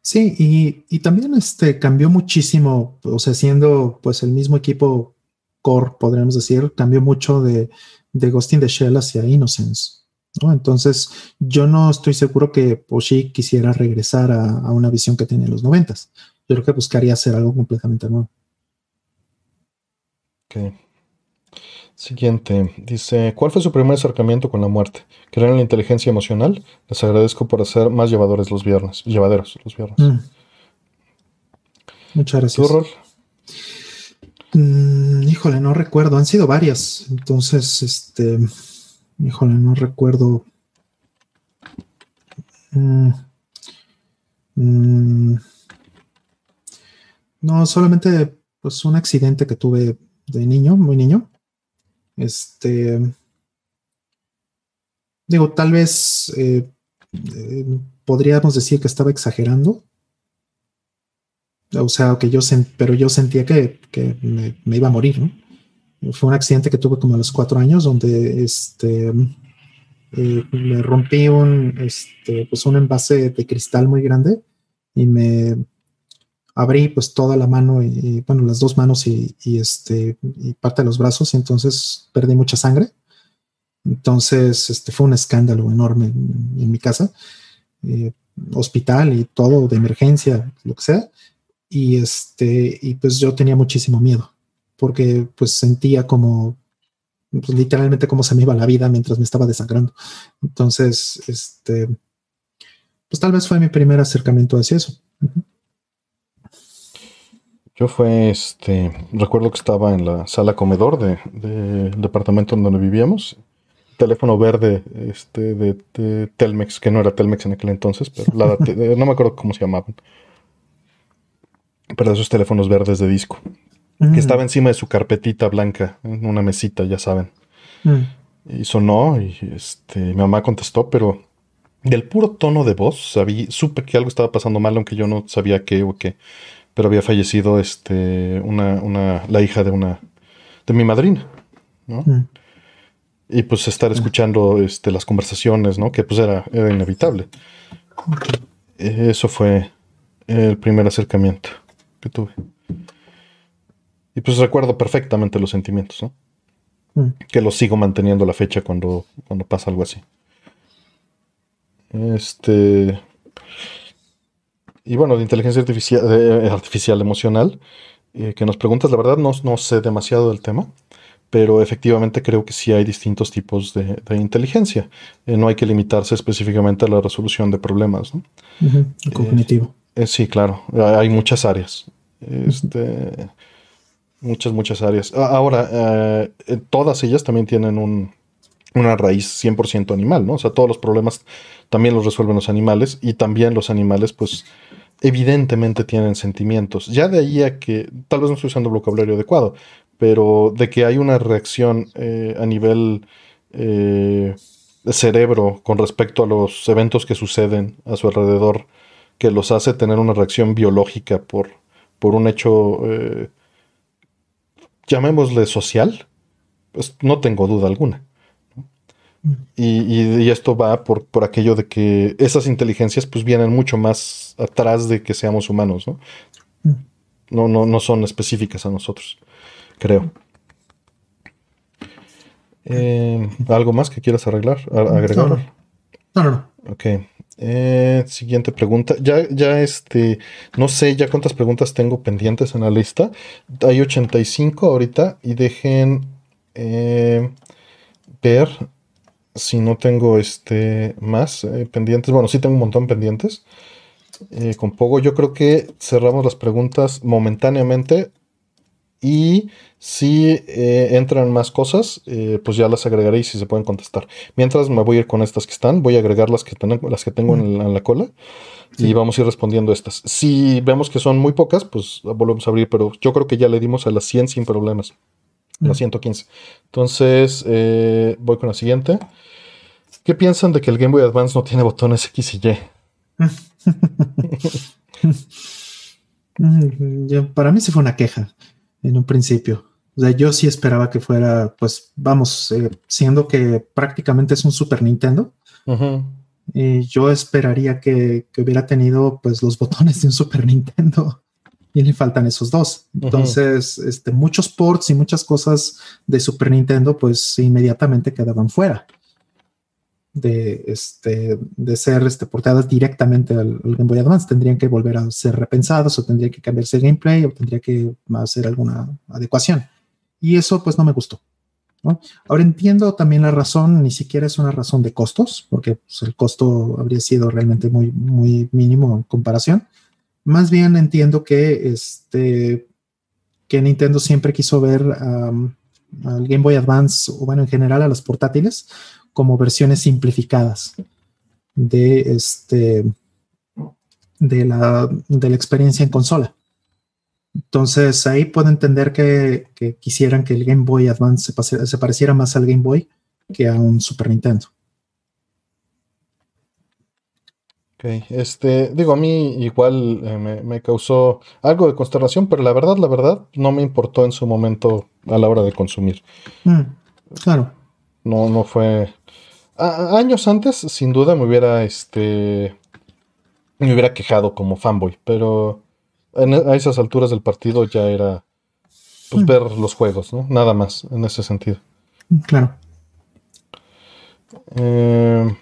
Sí, y, y, también este cambió muchísimo, o sea, siendo pues el mismo equipo core, podríamos decir, cambió mucho de, de Ghost in the Shell hacia Innocence. Entonces, yo no estoy seguro que Poshi quisiera regresar a, una visión que tenía en los noventas. Yo creo que buscaría hacer algo completamente nuevo.
Ok. Siguiente. Dice, ¿cuál fue su primer acercamiento con la muerte? ¿Creen en la inteligencia emocional? Les agradezco por hacer más llevadores los viernes. Llevaderos los viernes. Mm.
Muchas gracias.
¿Tu rol?
Mm, híjole, no recuerdo. Han sido varias. Entonces, este Híjole, no recuerdo. Mm, mm, no, solamente pues un accidente que tuve de niño, muy niño. Este. Digo, tal vez eh, eh, podríamos decir que estaba exagerando. O sea, que yo pero yo sentía que, me, me, iba a morir, ¿no? Fue un accidente que tuve como a los cuatro años, donde este, eh, me rompí un, este, pues un envase de cristal muy grande y me abrí pues toda la mano y, bueno, las dos manos y, este, y parte de los brazos y entonces perdí mucha sangre. Entonces, este fue un escándalo enorme en, mi casa, eh, hospital y todo de emergencia, lo que sea. Y este, y pues yo tenía muchísimo miedo porque pues sentía como pues, literalmente cómo se me iba la vida mientras me estaba desangrando. Entonces, este, pues tal vez fue mi primer acercamiento hacia eso.
Yo fue, este, recuerdo que estaba en la sala comedor del de, departamento en donde vivíamos, teléfono verde este, de, Telmex, que no era Telmex en aquel entonces, pero no me acuerdo cómo se llamaban. Pero esos teléfonos verdes de disco que mm. estaba encima de su carpetita blanca, en una mesita, ya saben. Mm. Y sonó y este, mi mamá contestó, pero del puro tono de voz sabí, supe que algo estaba pasando mal, aunque yo no sabía qué o qué. Pero había fallecido este, una, una, la hija de una, de mi madrina, ¿no? Mm. Y pues estar escuchando este, las conversaciones, ¿no? Que pues era, era inevitable. Eso fue el primer acercamiento que tuve. Y pues recuerdo perfectamente los sentimientos, ¿no? Mm. Que los sigo manteniendo la fecha cuando, cuando pasa algo así. Este. Y bueno, de inteligencia artificial, artificial emocional, eh, que nos preguntas, la verdad no, no, sé demasiado del tema, pero efectivamente creo que sí hay distintos tipos de, inteligencia. Eh, no hay que limitarse específicamente a la resolución de problemas. ¿no?
cognitivo.
Eh, sí, claro, hay muchas áreas. Este. Muchas, muchas áreas. Ahora, eh, todas ellas también tienen un, una raíz 100% animal, ¿no? O sea, todos los problemas también los resuelven los animales y también los animales, pues, evidentemente tienen sentimientos. Ya de ahí a que, tal vez no estoy usando vocabulario adecuado, pero de que hay una reacción eh, a nivel eh, cerebro con respecto a los eventos que suceden a su alrededor, que los hace tener una reacción biológica por, por un hecho, llamémosle social, pues no tengo duda alguna. Y, esto va por, por, aquello de que esas inteligencias pues vienen mucho más atrás de que seamos humanos, ¿no? No, no, no son específicas a nosotros, creo. Eh, ¿Algo más que quieras arreglar? ¿Agregar?
No, no, no.
Ok. Eh, siguiente pregunta. Ya, ya este, no sé ya cuántas preguntas tengo pendientes en la lista. Hay 85 ahorita y dejen eh, ver si no tengo este más eh, pendientes, bueno, sí tengo un montón pendientes. Con Pogo, yo creo que cerramos las preguntas momentáneamente. Y si eh, entran más cosas, pues ya las agregaré y si se pueden contestar. Mientras me voy a ir con estas que están, voy a agregar las que, las que tengo en la, cola y vamos a ir respondiendo estas. Si vemos que son muy pocas, pues volvemos a abrir, pero yo creo que ya le dimos a las 100 sin problemas. La 115. Entonces, voy con la siguiente. ¿Qué piensan de que el Game Boy Advance no tiene botones X y
Y? para mí sí fue una queja en un principio. O sea, yo sí esperaba que fuera, pues, vamos, eh, siendo que prácticamente es un Super Nintendo. Y yo esperaría que, hubiera tenido, pues, los botones de un Super Nintendo. Y le faltan esos dos. Entonces, este, muchos ports y muchas cosas de Super Nintendo, pues, inmediatamente quedaban fuera de, este, de ser este, portadas directamente al, Game Boy Advance. Tendrían que volver a ser repensados o tendría que cambiarse el gameplay o tendría que hacer alguna adecuación. Y eso pues no me gustó. Ahora entiendo también la razón, ni siquiera es una razón de costos, porque pues, el costo habría sido realmente muy, muy mínimo en comparación. Más bien entiendo que, este, que Nintendo siempre quiso ver al Game Boy Advance, o bueno, en general a los portátiles, como versiones simplificadas de, este, de, la, de la experiencia en consola. Entonces ahí puedo entender que, quisieran que el Game Boy Advance se, pareciera más al Game Boy que a un Super Nintendo.
Ok, este, digo, a mí igual eh, me, causó algo de consternación, pero la verdad, la verdad, no me importó en su momento a la hora de consumir.
Mm, claro.
No, no fue, años antes, sin duda, me hubiera, este, me hubiera quejado como fanboy, pero e, a esas alturas del partido ya era, pues, hmm. ver los juegos, ¿no? Nada más, en ese sentido.
Claro.
Eh,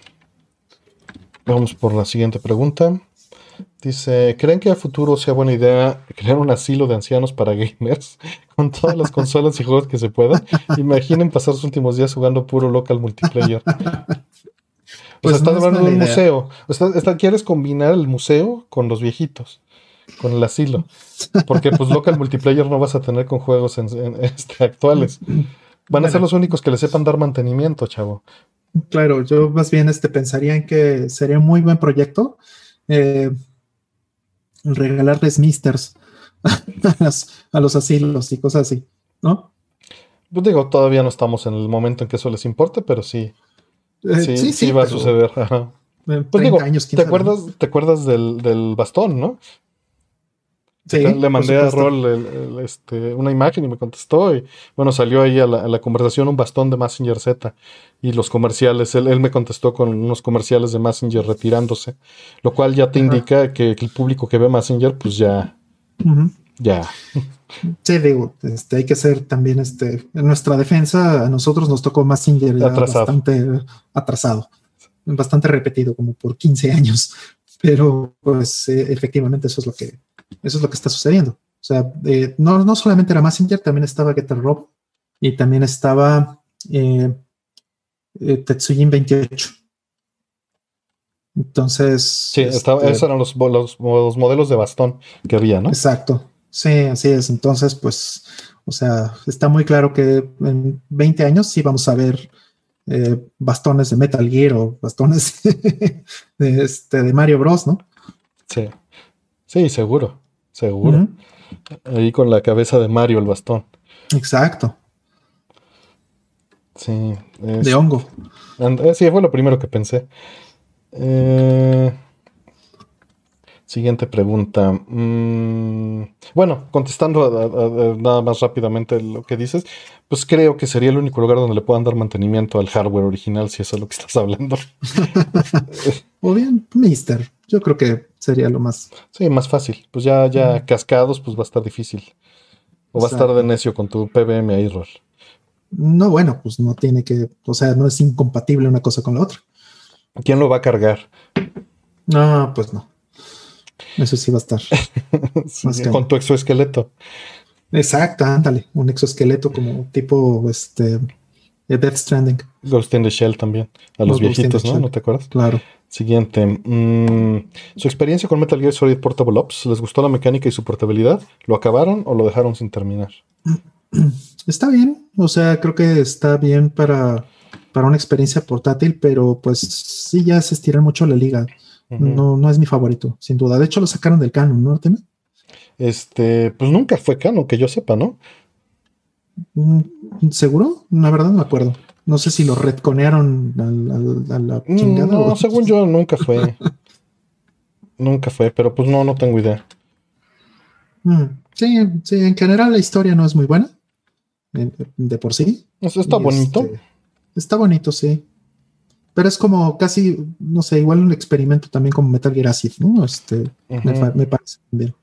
vamos por la siguiente pregunta. Dice, ¿creen que a futuro sea buena idea crear un asilo de ancianos para gamers con todas las consolas y juegos que se puedan? Imaginen pasar sus últimos días jugando puro local multiplayer. Pues está hablando de un museo. O quieres combinar el museo con los viejitos, con el asilo. Porque pues local multiplayer no vas a tener con juegos este, actuales. Van a ser los únicos que le sepan dar mantenimiento, chavo.
Claro, yo más bien este, pensaría en que sería un muy buen proyecto. Eh, regalarles misters a, los asilos y cosas así, ¿no?
Pues digo, todavía no estamos en el momento en que eso les importe, pero sí. Eh, sí, sí, va a suceder. Pues digo, años, ¿te, acuerdas, ¿te acuerdas del, bastón, no? Sí, le mandé a Rol este, una imagen y me contestó. Y bueno, salió ahí a la, conversación un bastón de Messenger Z y los comerciales. Él, me contestó con unos comerciales de Messenger retirándose, lo cual ya te indica que, el público que ve Messenger, pues ya. Ya.
Sí, digo, este, hay que ser también este, en nuestra defensa, a nosotros nos tocó Messenger ya bastante atrasado, bastante repetido, como por 15 años. Pero, pues, eh, efectivamente, eso es lo que eso es lo que está sucediendo. O sea, eh, no, no solamente era Messenger, también estaba GetterRob y también estaba eh, eh, Tetsujin 28. Entonces.
Sí, este, esos eran los, los, modelos de bastón que había, ¿no?
Exacto. Sí, así es. Entonces, pues, o sea, está muy claro que en 20 años sí vamos a ver bastones de Metal Gear o bastones de, este, de Mario Bros, ¿no?
Sí. Sí, seguro, seguro. Ahí con la cabeza de Mario el bastón.
Exacto,
Sí, es-
de hongo.
and- eh, sí, fue lo primero que pensé. Eh, siguiente pregunta. Mm, bueno, contestando a- a- a- nada más rápidamente lo que dices, pues creo que sería el único lugar donde le puedan dar mantenimiento al hardware original, si eso es lo que estás hablando.
O bien, Mister. Yo creo que sería lo más.
Sí, más fácil. Pues ya, ya cascados, pues va a estar difícil. O va a estar de necio con tu PBM ahí, Rol.
No, bueno, pues no tiene que, o sea, no es incompatible una cosa con la otra.
¿Quién lo va a cargar?
No, pues no. Eso sí va a estar.
Sí,
Más que-
con tu exoesqueleto.
Exacto, ándale. Un exoesqueleto como tipo este Death Stranding.
Ghost in the Shell también. A los viejitos, ¿no?
Shell.
¿No te acuerdas?
Claro.
Siguiente. mm, su experiencia con Metal Gear Solid Portable Ops. ¿Les gustó la mecánica y su portabilidad? ¿Lo acabaron o lo dejaron sin terminar?
Está bien. O sea, creo que está bien para, para una experiencia portátil, pero pues sí ya se estira mucho la liga. No, no es mi favorito, sin duda. De hecho, lo sacaron del canon, ¿no, Artemio?
Este, pues nunca fue canon, que yo sepa, ¿no?
Mm, ¿Seguro? La verdad no me acuerdo. No sé si lo retconearon a, la
Mm,
chingada.
No,
o-
según yo, nunca fue. nunca fue, pero pues no, no tengo idea.
Mm, sí, sí, en general la historia no es muy buena. De por sí.
Es- Está
Y,
bonito.
este, está bonito, sí. Pero es como casi, no sé, igual un experimento también como Metal Gear Acid, ¿no? Este, me, parece bien.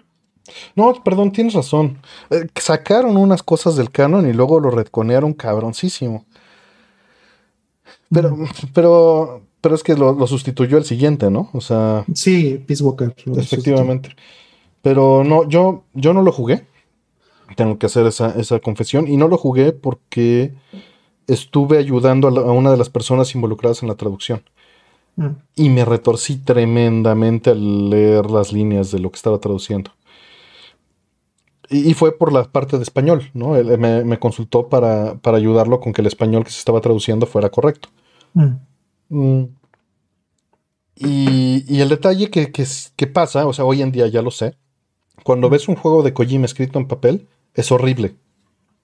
No, perdón, tienes razón. Eh, sacaron unas cosas del canon y luego lo retconearon cabroncísimo. Pero,
Mm.
pero, pero es que lo, lo sustituyó el siguiente, ¿no? O sea,
Sí, Peace Walker.
efectivamente. Pero no, yo, yo no lo jugué. Tengo que hacer esa, esa confesión. Y no lo jugué porque estuve ayudando a, la- a una de las personas involucradas en la traducción.
Mm,
Y me retorcí tremendamente al leer las líneas de lo que estaba traduciendo. Y, y fue por la parte de español, ¿no? Él me, me consultó para, para ayudarlo con que el español que se estaba traduciendo fuera correcto.
mm,
Mm. Y, y el detalle que, que que pasa, o sea, hoy en día ya lo sé, cuando ves un juego de Kojima escrito en papel, es horrible.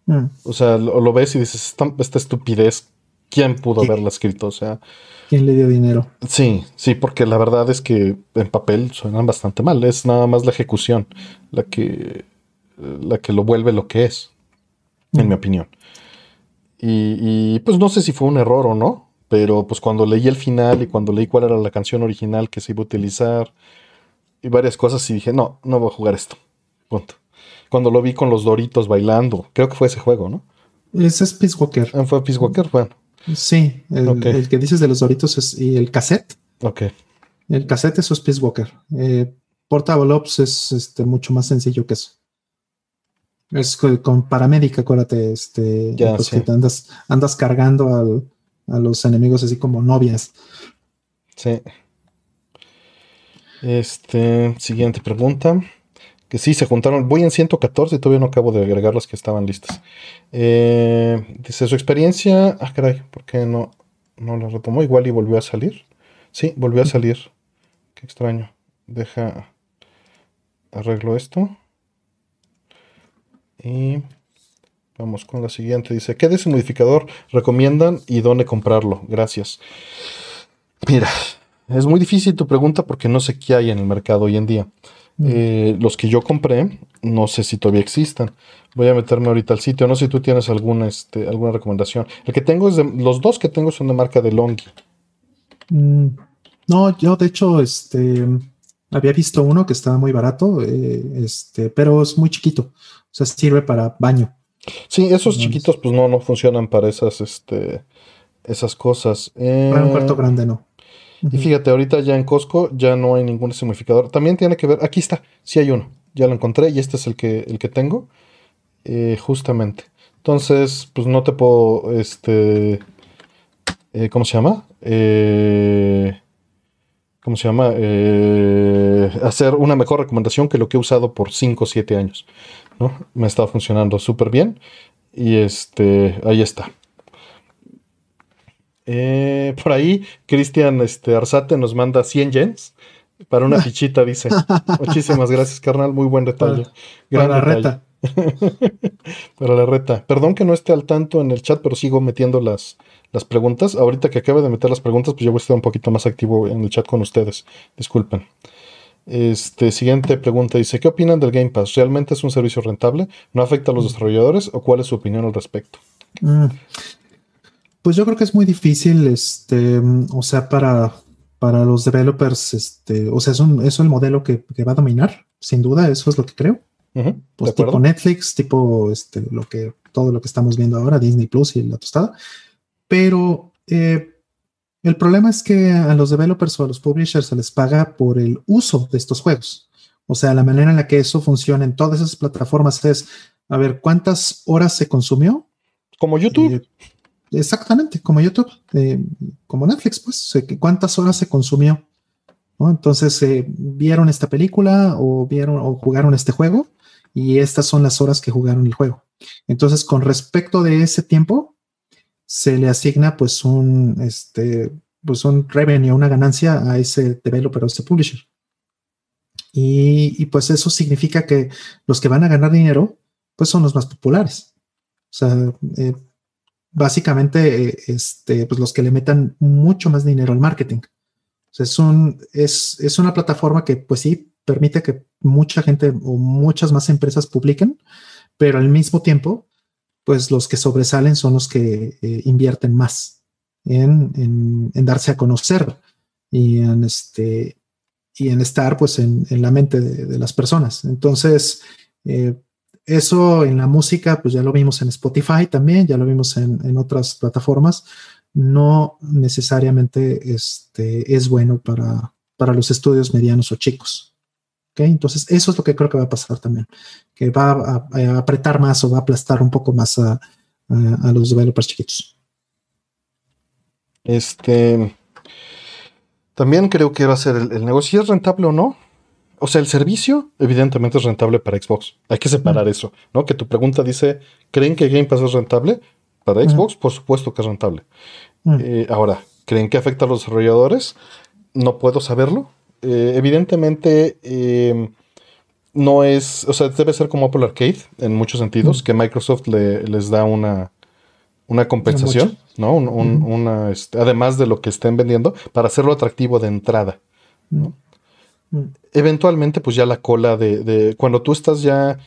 Mm.
O sea, lo, lo ves y dices, esta, esta estupidez, ¿quién pudo haberla escrito? O sea,
¿Quién le dio dinero?
Sí, sí, porque la verdad es que en papel suenan bastante mal. Es nada más la ejecución la que, la que lo vuelve lo que es, en
Mm.
mi opinión. Y, y, pues no sé si fue un error o no, pero pues cuando leí el final y cuando leí cuál era la canción original que se iba a utilizar y varias cosas, y dije, no, no voy a jugar esto. Punto. Cuando lo vi con los Doritos bailando, creo que fue ese juego, ¿no?
Ese es Peace Walker.
Ah, Fue Peace Walker, bueno,
Sí, el, que dices de los Doritos es, y el cassette.
ok.
El cassette eso es Peace Walker. Eh, Portable Ops es este, mucho más sencillo que eso. Es co- con paramédica, acuérdate, este,
Ya,
pues
sí.
que te andas, andas cargando al- a los enemigos así como novias.
Sí. Este, siguiente pregunta. Que sí, se juntaron. Voy en 114 y todavía no acabo de agregar las que estaban listas. Eh, dice su experiencia. Ah, caray, ¿por qué no, no la retomó? Igual y volvió a salir. Sí, volvió a salir. Qué extraño. Deja. Arreglo esto. Y vamos con la siguiente. Dice: ¿Qué desmodificador recomiendan y dónde comprarlo? Gracias. Mira, es muy difícil tu pregunta porque no sé qué hay en el mercado hoy en día. Eh, los que yo compré, no sé si todavía existan. Voy a meterme ahorita al sitio. No sé si tú tienes alguna, este, alguna recomendación. El que tengo es de. Los dos que tengo son de marca de Longi.
Mm, no, yo de hecho este, había visto uno que estaba muy barato, eh, este, pero es muy chiquito. O sea, sirve para baño.
Sí, esos chiquitos, pues no, no funcionan para esas, este, esas cosas.
Para un
Eh,
cuarto grande no.
Y fíjate, ahorita ya en Costco ya no hay ningún deshumidificador. También tiene que ver, aquí está, sí hay uno. Ya lo encontré y este es el que, el que tengo. eh, justamente. Entonces, pues no te puedo, este, eh, ¿cómo se llama? Eh, ¿Cómo se llama? Eh, hacer una mejor recomendación que lo que he usado por 5 o 7 años. ¿no? Me ha estado funcionando súper bien. Y este, ahí está. Eh, por ahí, Cristian este, Arzate nos manda 100 yens. Para una fichita, dice. Muchísimas gracias, carnal. Muy buen detalle.
Para, la reta.
para la reta. Perdón que no esté al tanto en el chat, pero sigo metiendo las, las preguntas. Ahorita que acabe de meter las preguntas, pues yo voy a estar un poquito más activo en el chat con ustedes. Disculpen. Este, siguiente pregunta dice, ¿qué opinan del Game Pass? ¿Realmente es un servicio rentable? ¿No afecta a los desarrolladores? ¿O cuál es su opinión al respecto? Mm.
Pues yo creo que es muy difícil, este, o sea, para, para los developers, este, o sea, es, un, es el modelo que, va a dominar, sin duda, eso es lo que creo. pues tipo Netflix, tipo este, lo que, todo lo que estamos viendo ahora, Disney Plus y la tostada. Pero eh, el problema es que a los developers o a los publishers se les paga por el uso de estos juegos. O sea, la manera en la que eso funciona en todas esas plataformas es, a ver, ¿cuántas horas se consumió?
Como YouTube. Eh,
exactamente, como YouTube, eh, como Netflix, pues, ¿cuántas horas se consumió? Entonces, eh, vieron esta película o vieron o jugaron este juego y estas son las horas que jugaron el juego. Entonces, con respecto de ese tiempo, se le asigna pues un, este, pues un revenue, una ganancia a ese developer o ese publisher. Y, pues eso significa que los que van a ganar dinero pues son los más populares. O sea, eh, básicamente eh, este, pues los que le metan mucho más dinero al marketing. Es, un, es, es una plataforma que pues sí permite que mucha gente o muchas más empresas publiquen, pero al mismo tiempo pues los que sobresalen son los que eh, invierten más en, darse a conocer y en, este, y en estar pues en, la mente de, las personas. Entonces, eh, eso en la música, pues ya lo vimos en Spotify también, ya lo vimos en, otras plataformas, no necesariamente este, es bueno para, para los estudios medianos o chicos. Entonces, eso es lo que creo que va a pasar también, que va a, apretar más o va a aplastar un poco más a, los developers chiquitos.
Este, también creo que va a ser el, negocio, es rentable o no. O sea, el servicio evidentemente es rentable para Xbox. Hay que separar eso, ¿no? Que tu pregunta dice, ¿creen que Game Pass es rentable? Para. Xbox, por supuesto que es rentable. Eh, ahora, ¿creen que afecta a los desarrolladores? No puedo saberlo. Eh, evidentemente em, no es, o sea, debe ser como Apple Arcade en muchos sentidos, que Microsoft les da una, una compensación, ¿no? una, este, además de lo que estén vendiendo, para hacerlo atractivo de entrada. Eventualmente, pues ya la cola de, cuando tú estás ya,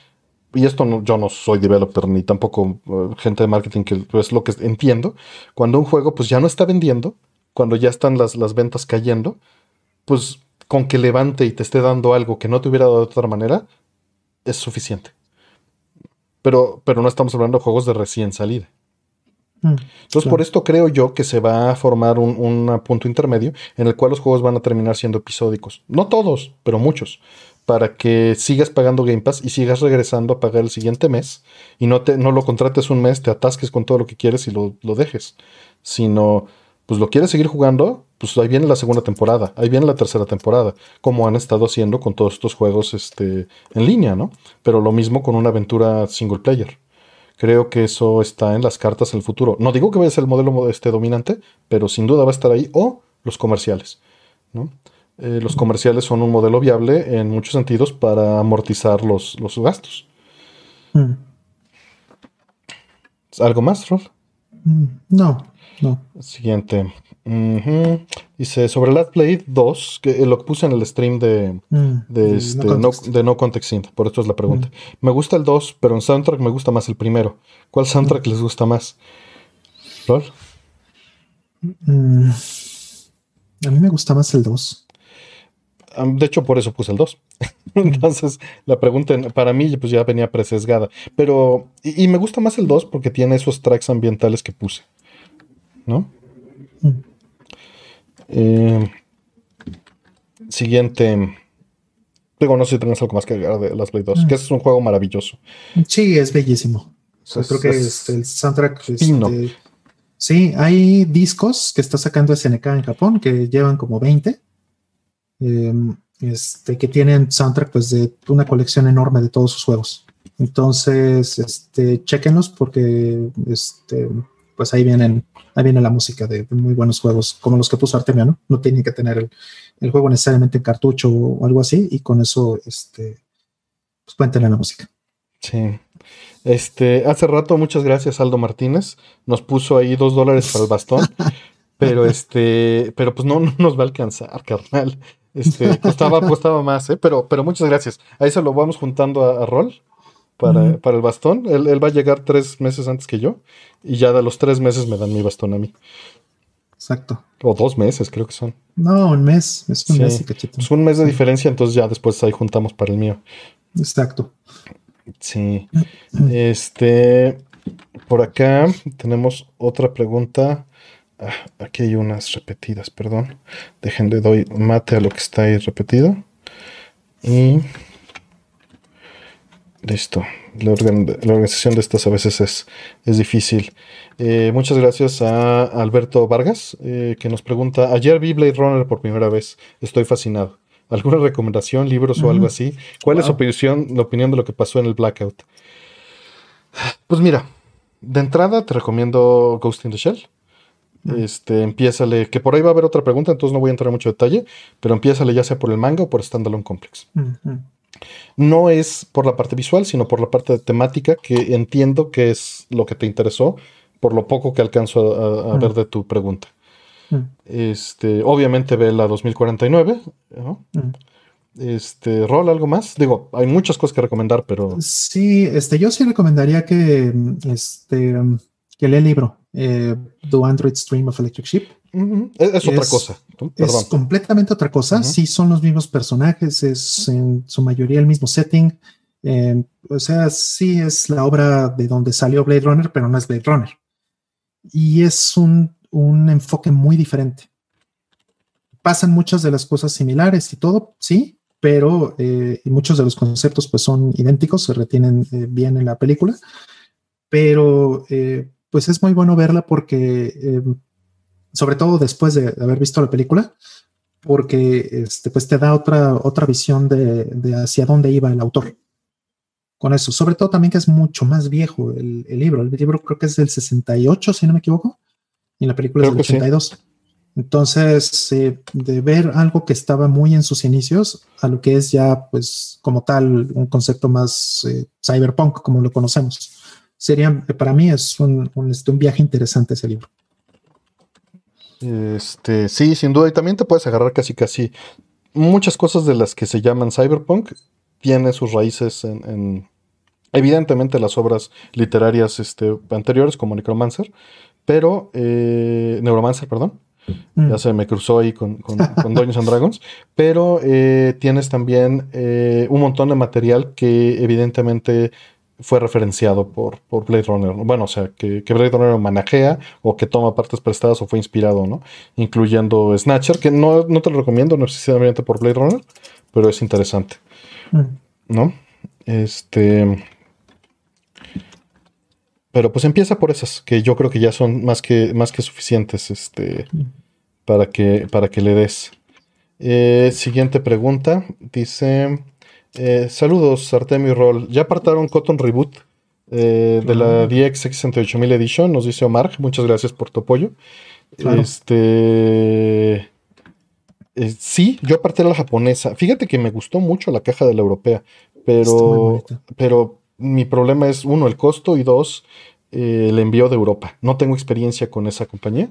y esto no, yo no soy developer ni tampoco uh, gente de marketing, que es lo que entiendo, cuando un juego pues ya no está vendiendo, cuando ya están las, las ventas cayendo, pues con que levante y te esté dando algo que no te hubiera dado de otra manera, es suficiente. Pero, pero no estamos hablando de juegos de recién salida. Mm, Entonces, por esto creo yo que se va a formar un, punto intermedio en el cual los juegos van a terminar siendo episódicos. No todos, pero muchos. Para que sigas pagando Game Pass y sigas regresando a pagar el siguiente mes y no, te, no lo contrates un mes, te atasques con todo lo que quieres y lo, lo dejes. Sino, pues lo quieres seguir jugando, pues ahí viene la segunda temporada, ahí viene la tercera temporada, como han estado haciendo con todos estos juegos este, en línea, ¿no? Pero lo mismo con una aventura single player. Creo que eso está en las cartas del futuro. No digo que vaya a ser el modelo este, dominante, pero sin duda va a estar ahí, o los comerciales, ¿no? Eh, los comerciales son un modelo viable en muchos sentidos para amortizar los, los gastos. Mm. ¿Algo más, Rolf?
Mm, no, no.
Siguiente. Dice sobre Last Play 2, que lo puse en el stream de, mm, de, este, no, de no Context Synth, por esto es la pregunta. Mm. Me gusta el 2, pero en soundtrack me gusta más el primero. ¿Cuál soundtrack les gusta más?
Mm, a mí me gusta más el 2.
De hecho, por eso puse el 2. Entonces, la pregunta para mí pues ya venía presesgada. Pero, y, y, me gusta más el 2 porque tiene esos tracks ambientales que puse. ¿No? Eh, siguiente. Digo, no sé si tengas algo más que agregar de Las Play 2, que es un juego maravilloso.
Sí, es bellísimo. creo que es, el soundtrack. Este, sí, hay discos que está sacando SNK en Japón que llevan como 20. Em, este, que tienen soundtrack pues de una colección enorme de todos sus juegos. Entonces, este, chequenlos porque este, pues ahí vienen, ahí viene la música de, muy buenos juegos, como los que puso Artemio, ¿no? No tienen que tener el, juego necesariamente en cartucho o algo así, y con eso, este, pues pueden tener la música.
Sí. Este, hace rato, muchas gracias, Aldo Martínez. Nos puso ahí dos dólares para el bastón. pero este, pero pues no, nos va a alcanzar, carnal. Este, costaba, costaba más, ¿eh? Pero, pero muchas gracias. Ahí se lo vamos juntando a, Rol para, para, el bastón. Él, él, va a llegar tres meses antes que yo. Y ya de los tres meses me dan mi bastón a mí.
Exacto.
O dos meses, creo que son.
No, un mes. Es un mes y
cachito. Es un mes de diferencia, entonces ya después ahí juntamos para el mío.
Exacto.
Sí. Este. Por acá tenemos otra pregunta. Ah, aquí hay unas repetidas, perdón. Dejen de doy mate a lo que está ahí repetido. Y. Listo. La, organización de estas a veces es, es difícil. Eh, muchas gracias a Alberto Vargas, eh, que nos pregunta: Ayer vi Blade Runner por primera vez. Estoy fascinado. ¿Alguna recomendación, libros o algo así? ¿Cuál es su opinión, la opinión de lo que pasó en el Blackout? Pues mira, de entrada te recomiendo Ghost in the Shell. Este, empiézale, que por ahí va a haber otra pregunta, entonces no voy a entrar en mucho detalle, pero empiézale ya sea por el manga o por Standalone Complex. No es por la parte visual, sino por la parte temática, que entiendo que es lo que te interesó, por lo poco que alcanzo a ver de tu pregunta. Mm. Este, obviamente ve la 2049. Mm. Este, Rol, ¿algo más? Digo, hay muchas cosas que recomendar, pero.
Sí, este, yo sí recomendaría que, este, que lea el libro, eh, The Android Stream of Electric Sheep.
Es, otra cosa.
Es completamente otra cosa. Sí, son los mismos personajes, es en su mayoría el mismo setting. o sea, sí es la obra de donde salió Blade Runner, pero no es Blade Runner. Y es un un enfoque muy diferente. Pasan muchas de las cosas similares y todo, sí, pero eh, muchos de los conceptos pues son idénticos, se retienen eh, bien en la película, pero eh, pues es muy bueno verla porque, sobre todo después de haber visto la película, porque este, pues te da otra, otra visión de, de, hacia dónde iba el autor con eso. Sobre todo también que es mucho más viejo el, el, libro. El libro creo que es del 68, si no me equivoco y la película es del 82. Entonces, eh, de ver algo que estaba muy en sus inicios a lo que es ya, pues, como tal, un concepto más eh, cyberpunk, como lo conocemos. Sería, para mí, es un, este, un, viaje interesante ese libro.
Este, sí, sin duda. Y también te puedes agarrar casi, casi muchas cosas de las que se llaman cyberpunk. Tiene sus raíces en, evidentemente, las obras literarias este, anteriores, como Necromancer pero, eh, Neuromancer, perdón. Mm. Ya se me cruzó ahí con, con, Dungeons and Dragons. Pero eh, tienes también eh, un montón de material que evidentemente fue referenciado por, por Blade Runner. Bueno, o sea, que, Blade Runner manajea o que toma partes prestadas o fue inspirado, ¿no? Incluyendo Snatcher, que no, no te lo recomiendo necesariamente por Blade Runner, pero es interesante. Mm. ¿No? Este. Pero pues empieza por esas, que yo creo que ya son más que, más que suficientes este, para, que, para que le des. Eh, siguiente pregunta. Dice: eh, Saludos, Artemio Roll. ¿Ya apartaron Cotton Reboot eh, de la DX 68000 Edition? Nos dice Omar. Muchas gracias por tu apoyo. Este. sí, yo aparté la japonesa. Fíjate que me gustó mucho la caja de la europea, pero, pero mi problema es, uno, el costo y dos, eh, el envío de Europa. No tengo experiencia con esa compañía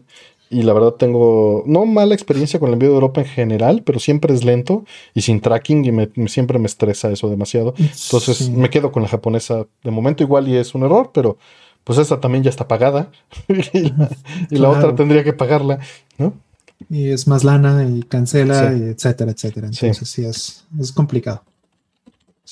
y la verdad tengo, no mala experiencia con el envío de Europa en general, pero siempre es lento y sin tracking y siempre me estresa eso demasiado. Entonces me quedo con la japonesa de momento igual y es un error, pero pues esa también ya está pagada y la, otra tendría que pagarla, ¿no?
Y es más lana y cancela, etcétera, etcétera. Entonces sí, es, es complicado.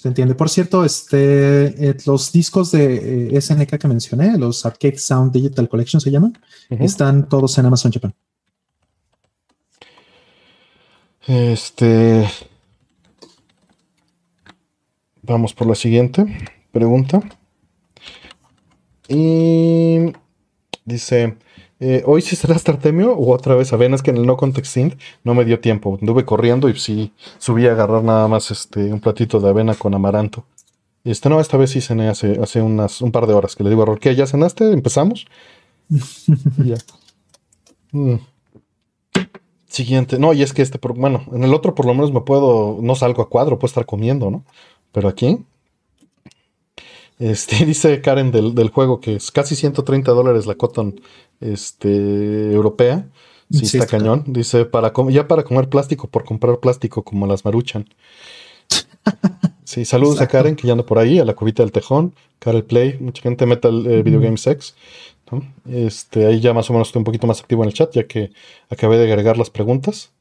Se entiende. Por cierto, este, eh, los discos de eh, SNK que mencioné, los Arcade Sound Digital Collection se llaman, están todos en Amazon Japan.
Este. Vamos por la siguiente pregunta. Y dice: eh, hoy sí será Artemio o otra vez Avena, es que en el no context no me dio tiempo. Anduve corriendo y sí subí a agarrar nada más este un platito de avena con amaranto. Este no, esta vez sí cené hace, hace unas, un par de horas que le digo a Rol, ¿qué? ¿Ya cenaste? ¿Empezamos? ya. Mm. Siguiente. No, y es que este, bueno, en el otro por lo menos me puedo, no salgo a cuadro, puedo estar comiendo, ¿no? Pero aquí, este, dice Karen del, juego que es casi 130 dólares la Cotton este, europea. Sí, está, cañón. Dice, para ya para comer plástico, por comprar plástico como las maruchan. Sí, saludos a Karen, que ya anda por ahí, a la cubita del tejón, Karel Play, mucha gente Metal eh, Video Game Sex. Este, ahí ya más o menos estoy un poquito más activo en el chat, ya que acabé de agregar las preguntas.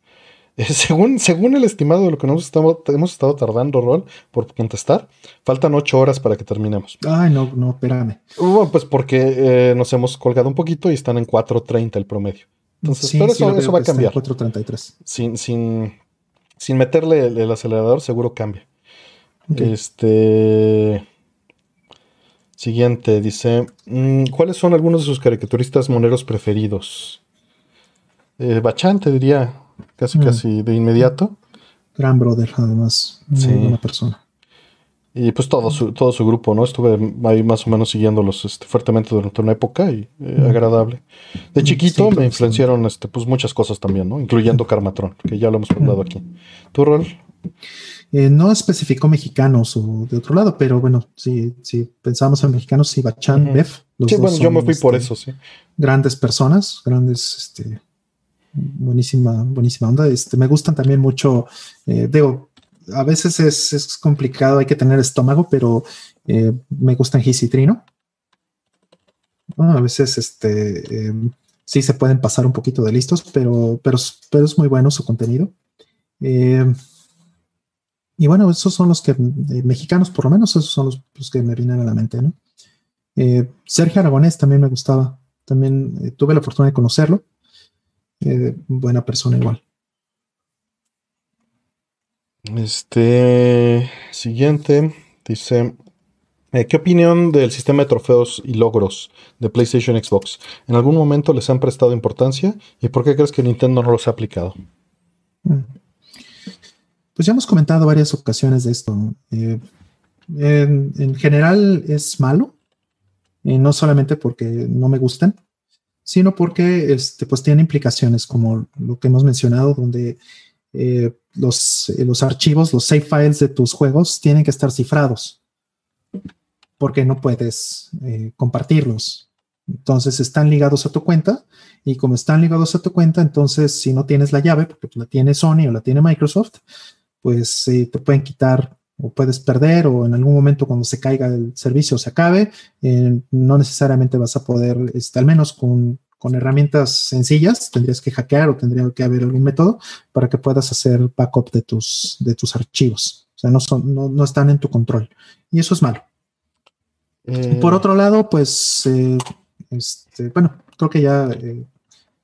Según, según el estimado de lo que nos estamos, hemos estado tardando, Rol, por contestar, faltan ocho horas para que terminemos.
Ay, no, no, espérame.
pues porque eh, nos hemos colgado un poquito y están en 4.30 el promedio. Entonces, pero eso, va a cambiar.
4.33.
Sin, sin, sin meterle el, acelerador, seguro cambia. Este. Siguiente, dice: mm, ¿Cuáles son algunos de sus caricaturistas moneros preferidos? Eh, Bachante, diría, casi, mm. casi de inmediato.
Gran brother, además. Muy buena persona.
Y pues todo su, todo su grupo, ¿no? Estuve ahí más o menos siguiéndolos este, fuertemente durante una época y eh, mm. agradable. De mm, chiquito me influenciaron este, pues muchas cosas también, ¿no? Incluyendo Carmatron, que ya lo hemos hablado aquí. ¿Tu rol?
Eh, no especificó mexicanos o de otro lado, pero bueno, si, si pensamos en mexicanos, sí, Bachan, uh
sí, bueno, yo me fui por este, eso, sí.
Grandes personas, grandes, este, buenísima, buenísima onda. Este, me gustan también mucho, eh, digo, a veces es, complicado, hay que tener estómago, pero eh, me gustan Gis Trino. a veces este, em, sí se pueden pasar un poquito de listos, pero, pero, pero es muy bueno su contenido. Em, y bueno, esos son los que, eh, mexicanos por lo menos, esos son los, que me vienen a la mente, ¿no? Sergio Aragonés también me gustaba, también tuve la fortuna de conocerlo eh, buena persona igual.
Este siguiente dice: eh, ¿Qué opinión del sistema de trofeos y logros de PlayStation Xbox? ¿En algún momento les han prestado importancia? ¿Y por qué crees que Nintendo no los ha aplicado? Mm.
Pues ya hemos comentado varias ocasiones de esto. Eh, en, general es malo, y no solamente porque no me gusten, sino porque este, pues tiene implicaciones como lo que hemos mencionado, donde eh, los, eh, los archivos, los save files de tus juegos tienen que estar cifrados, porque no puedes eh, compartirlos. Entonces están ligados a tu cuenta y como están ligados a tu cuenta, entonces si no tienes la llave, porque la tiene Sony o la tiene Microsoft, pues te pueden quitar o puedes perder o en algún momento cuando se caiga el servicio se acabe, eh, no necesariamente vas a poder, este, al menos con, herramientas sencillas, tendrías que hackear o tendría que haber algún método para que puedas hacer backup de tus, de tus archivos. O sea, no, son, no, están en tu control. Y eso es malo. Eh. Por otro lado, pues, eh, este, bueno, creo que ya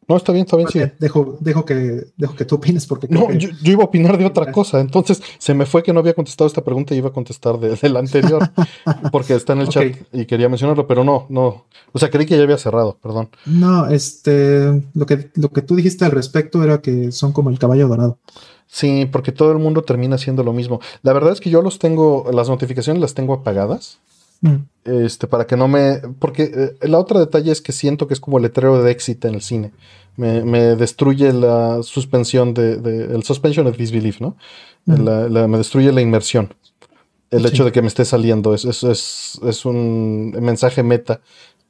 no, está bien, está bien, sí.
Dejo, dejo, que, dejo que tú opines porque...
No, yo, iba a opinar de otra cosa. Entonces se me fue que no había contestado esta pregunta y iba a contestar de, la anterior porque está en el chat y quería mencionarlo, pero no, no. O sea, creí que ya había cerrado, perdón.
No, este, lo que, lo que tú dijiste al respecto era que son como el caballo dorado.
Sí, porque todo el mundo termina haciendo lo mismo. La verdad es que yo los tengo, las notificaciones las tengo apagadas. Mm. Este, para que no me. Porque eh, la otra detalle es que siento que es como el letrero de éxito en el cine me, destruye la suspensión de, el suspension of disbelief, ¿no? me destruye la inmersión. El hecho de que me esté saliendo es, es, es, un mensaje meta.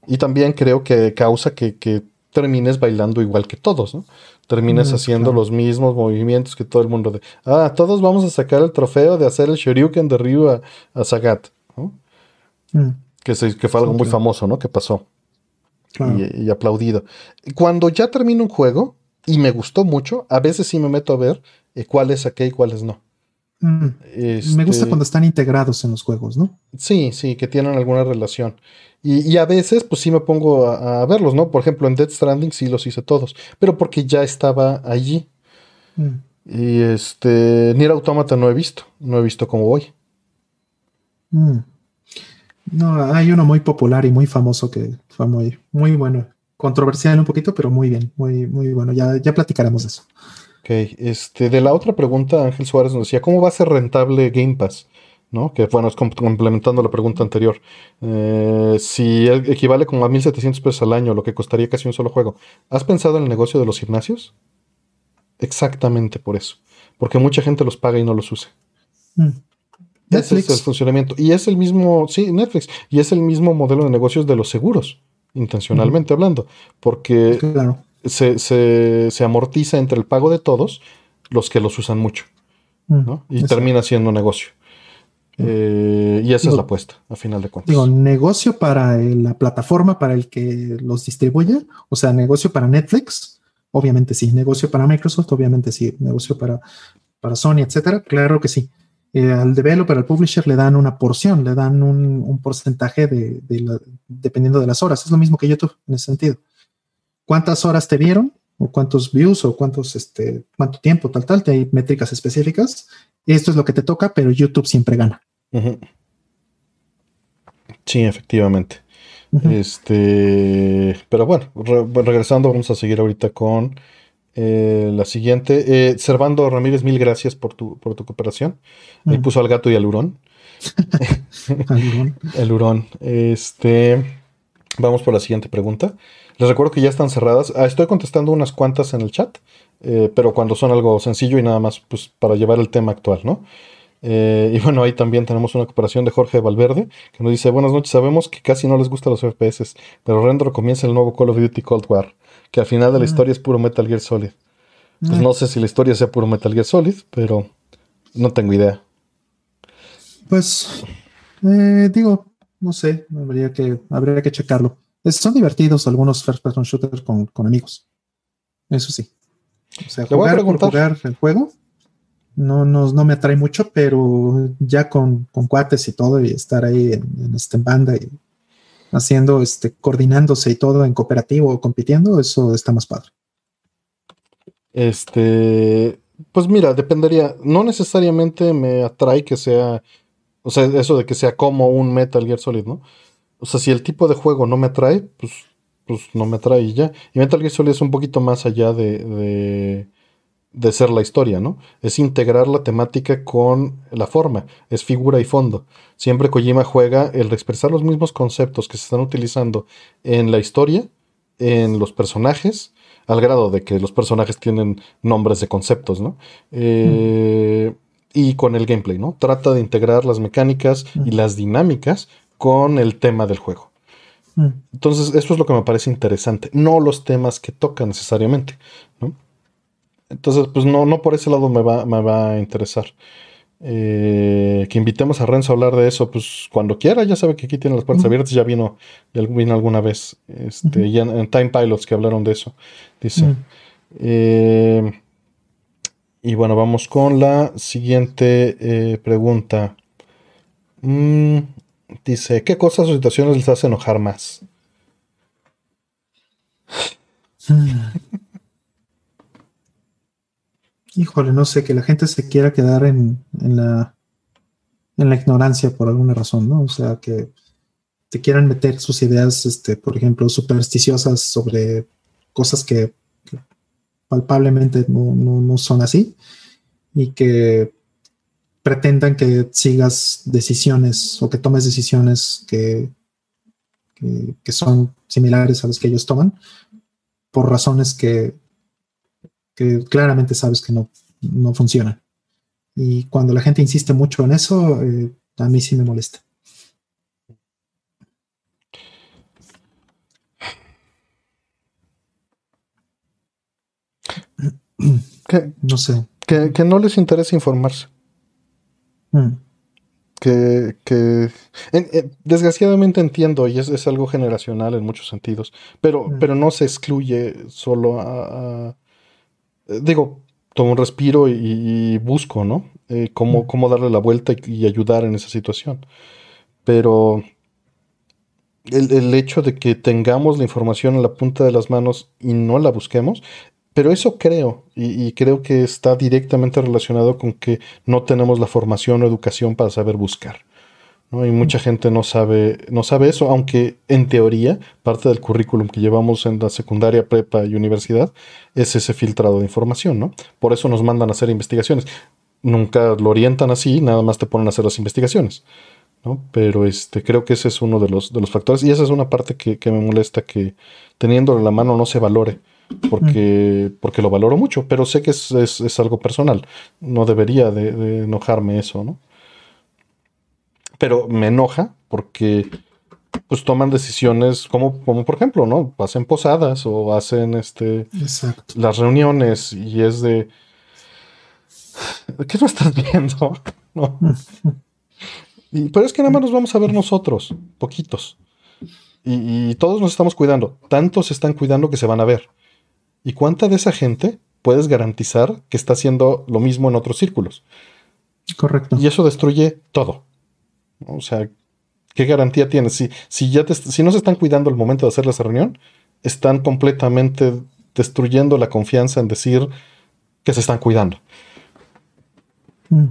Y también creo que causa que, termines bailando igual que todos, ¿no? Termines mm, haciendo los mismos movimientos que todo el mundo de, ah, todos vamos a sacar el trofeo de hacer el Shoryuken de Ryu a, a Sagat, ¿no? Mm. Que, que fue algo muy famoso, ¿no? Que pasó y, aplaudido. Cuando ya termino un juego y me gustó mucho, a veces sí me meto a ver eh, cuáles saqué y cuáles no.
Mm. Me gusta este cuando están integrados en los juegos, ¿no?
Sí, sí, que tienen alguna relación. Y, a veces, pues sí me pongo a, verlos, ¿no? Por ejemplo, en Dead Stranding sí los hice todos, pero porque ya estaba allí. Mm. Y este, Nier Automata no he visto, no he visto cómo voy.
Mm. No, hay uno muy popular y muy famoso que fue muy, muy bueno. Controversial un poquito, pero muy bien, muy, muy bueno. Ya, ya platicaremos de eso.
Ok, este, de la otra pregunta, Ángel Suárez nos decía, ¿cómo va a ser rentable Game Pass? ¿no? Que bueno, es complementando la pregunta anterior. Eh, si equivale como a 1.700 pesos al año, lo que costaría casi un solo juego. ¿Has pensado en el negocio de los gimnasios? Exactamente por eso. Porque mucha gente los paga y no los usa. Mm. Ese es el funcionamiento. Y es el mismo, sí, Netflix. Y es el mismo modelo de negocios de los seguros, intencionalmente hablando. Porque se, se, amortiza entre el pago de todos los que los usan mucho. Mm, y termina siendo negocio. Eh, y esa es la apuesta, a final de cuentas.
Digo, negocio para la plataforma para el que los distribuye, o sea, negocio para Netflix, obviamente sí, negocio para Microsoft, obviamente sí, negocio para, para Sony, etcétera, claro que sí. Eh, al developer, al publisher, le dan una porción, le dan un, porcentaje de, dependiendo de las horas. Es lo mismo que YouTube en ese sentido. ¿Cuántas horas te vieron? ¿O cuántos views? ¿O cuántos, este, cuánto tiempo? Tal, tal. Hay métricas específicas. Esto es lo que te toca, pero YouTube siempre gana.
Sí, efectivamente. Este, pero bueno, regresando, vamos a seguir ahorita con eh, la siguiente. Eh, Servando Ramírez, mil gracias por tu, por tu cooperación. Ahí mm. puso al gato y al hurón. el hurón. Este, vamos por la siguiente pregunta. Les recuerdo que ya están cerradas. Ah, estoy contestando unas cuantas en el chat, eh, pero cuando son algo sencillo y nada más pues, para llevar el tema actual, ¿no? Eh, y bueno, ahí también tenemos una cooperación de Jorge Valverde, que nos dice, buenas noches, sabemos que casi no les gustan los FPS, pero Rendro comienza el nuevo Call of Duty Cold War, que al final de la historia es puro Metal Gear Solid. Pues no sé si la historia sea puro Metal Gear Solid, pero no tengo idea.
Pues, eh, digo, no sé, habría que, habría que checarlo. son divertidos algunos first person shooters con, amigos. Eso sí. O sea, jugar, jugar el juego no, no, no me atrae mucho, pero ya con, cuates y todo, y estar ahí en, en este banda y haciendo, este, coordinándose y todo en cooperativo o compitiendo, eso está más padre.
Este, pues mira, dependería, no necesariamente me atrae que sea, o sea, eso de que sea como un Metal Gear Solid, ¿no? O sea, si el tipo de juego no me atrae, pues, pues no me atrae y ya. Y Metal Gear Solid es un poquito más allá de de ser la historia, ¿no? Es integrar la temática con la forma, es figura y fondo. Siempre Kojima juega el expresar los mismos conceptos que se están utilizando en la historia, en los personajes, al grado de que los personajes tienen nombres de conceptos, ¿no? Eh, y con el gameplay, ¿no? Trata de integrar las mecánicas y las dinámicas con el tema del juego. Entonces, eso es lo que me parece interesante, no los temas que toca necesariamente, ¿no? Entonces, pues no, no por ese lado me va, me va a interesar. Eh, que invitemos a Renzo a hablar de eso, pues cuando quiera, ya sabe que aquí tiene las puertas abiertas, ya vino, ya vino alguna vez, este, ya en, Time Pilots que hablaron de eso, dice. Eh, y bueno, vamos con la siguiente eh, pregunta. Mm, dice, ¿qué cosas o situaciones les hace enojar más?
Híjole, no sé, que la gente se quiera quedar en, la, en la ignorancia por alguna razón, ¿no? O sea, que te quieran meter sus ideas, este, por ejemplo, supersticiosas sobre cosas que, palpablemente no, son así y que pretendan que sigas decisiones o que tomes decisiones que, que, son similares a las que ellos toman por razones que que claramente sabes que no, no funciona. Y cuando la gente insiste mucho en eso, eh, a mí sí me molesta. no sé.
Que, no les interesa informarse. Mm. Que, desgraciadamente entiendo, y es, algo generacional en muchos sentidos, pero, mm. pero no se excluye solo a, eh, digo, tomo un respiro y, busco, ¿no? Eh, cómo, cómo, darle la vuelta y, ayudar en esa situación. Pero el, hecho de que tengamos la información en la punta de las manos y no la busquemos, pero eso creo, y, y, creo que está directamente relacionado con que no tenemos la formación o educación para saber buscar. Y mucha gente no sabe, no sabe eso, aunque en teoría parte del currículum que llevamos en la secundaria, prepa y universidad es ese filtrado de información, ¿no? Por eso nos mandan a hacer investigaciones. nunca lo orientan así, nada más te ponen a hacer las investigaciones. ¿no? Pero este, creo que ese es uno de los, de los factores y esa es una parte que, me molesta que teniéndolo en la mano no se valore. Porque, porque lo valoro mucho, pero sé que es, algo personal. No debería de, enojarme eso, ¿no? Pero me enoja porque pues toman decisiones como, como por ejemplo, ¿no? Hacen posadas o hacen este las reuniones y es de ¿qué no estás viendo? ¿No? Y, pero es que nada más nos vamos a ver nosotros, poquitos. Y, todos nos estamos cuidando. Tantos se están cuidando que se van a ver. ¿Y cuánta de esa gente puedes garantizar que está haciendo lo mismo en otros círculos?
Correcto.
Y eso destruye todo. O sea, ¿qué garantía tienes? Si, si, ya si no se están cuidando al momento de hacer esa reunión, están completamente destruyendo la confianza en decir que se están cuidando. Mm.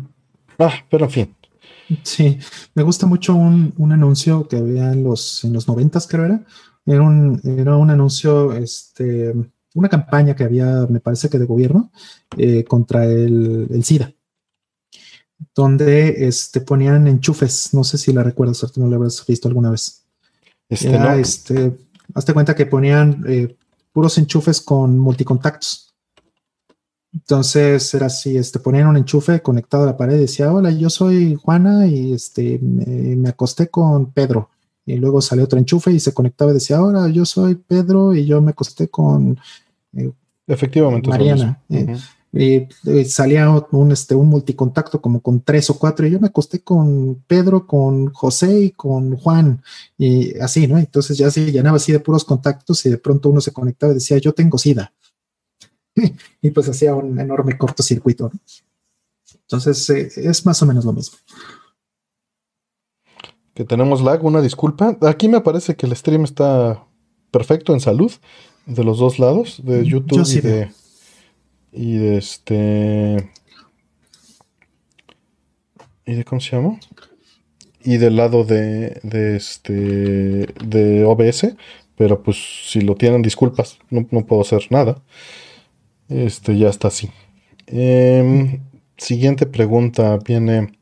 Ah, pero en fin,
Sí, me gusta mucho un, anuncio que había en los, en los 90, creo era. Era un, era un anuncio, este, una campaña que había, me parece que de gobierno, eh, contra el, el, SIDA, donde este, ponían enchufes. No sé si la recuerdas, no la habrás visto alguna vez. Este, era, este, hazte cuenta que ponían eh, puros enchufes con multicontactos. Entonces era así, este, ponían un enchufe conectado a la pared y decía, hola, yo soy Juana y este, me, acosté con Pedro. Y luego salió otro enchufe y se conectaba y decía, hola, yo soy Pedro y yo me acosté con
eh, Efectivamente,
Mariana. Eh, y, salía un, este, un multicontacto como con tres o cuatro y yo me acosté con Pedro, con José y con Juan y así, ¿no? Entonces ya se llenaba así de puros contactos y de pronto uno se conectaba y decía, yo tengo SIDA. y pues hacía un enorme cortocircuito. Entonces eh, es más o menos lo mismo.
Que tenemos lag, una disculpa. Aquí me parece que el stream está perfecto en salud de los dos lados, de YouTube y de y de este y de cómo se llama y del lado de, de este de OBS, pero pues si lo tienen disculpas, no, no puedo hacer nada. Este ya está así. Em, siguiente pregunta viene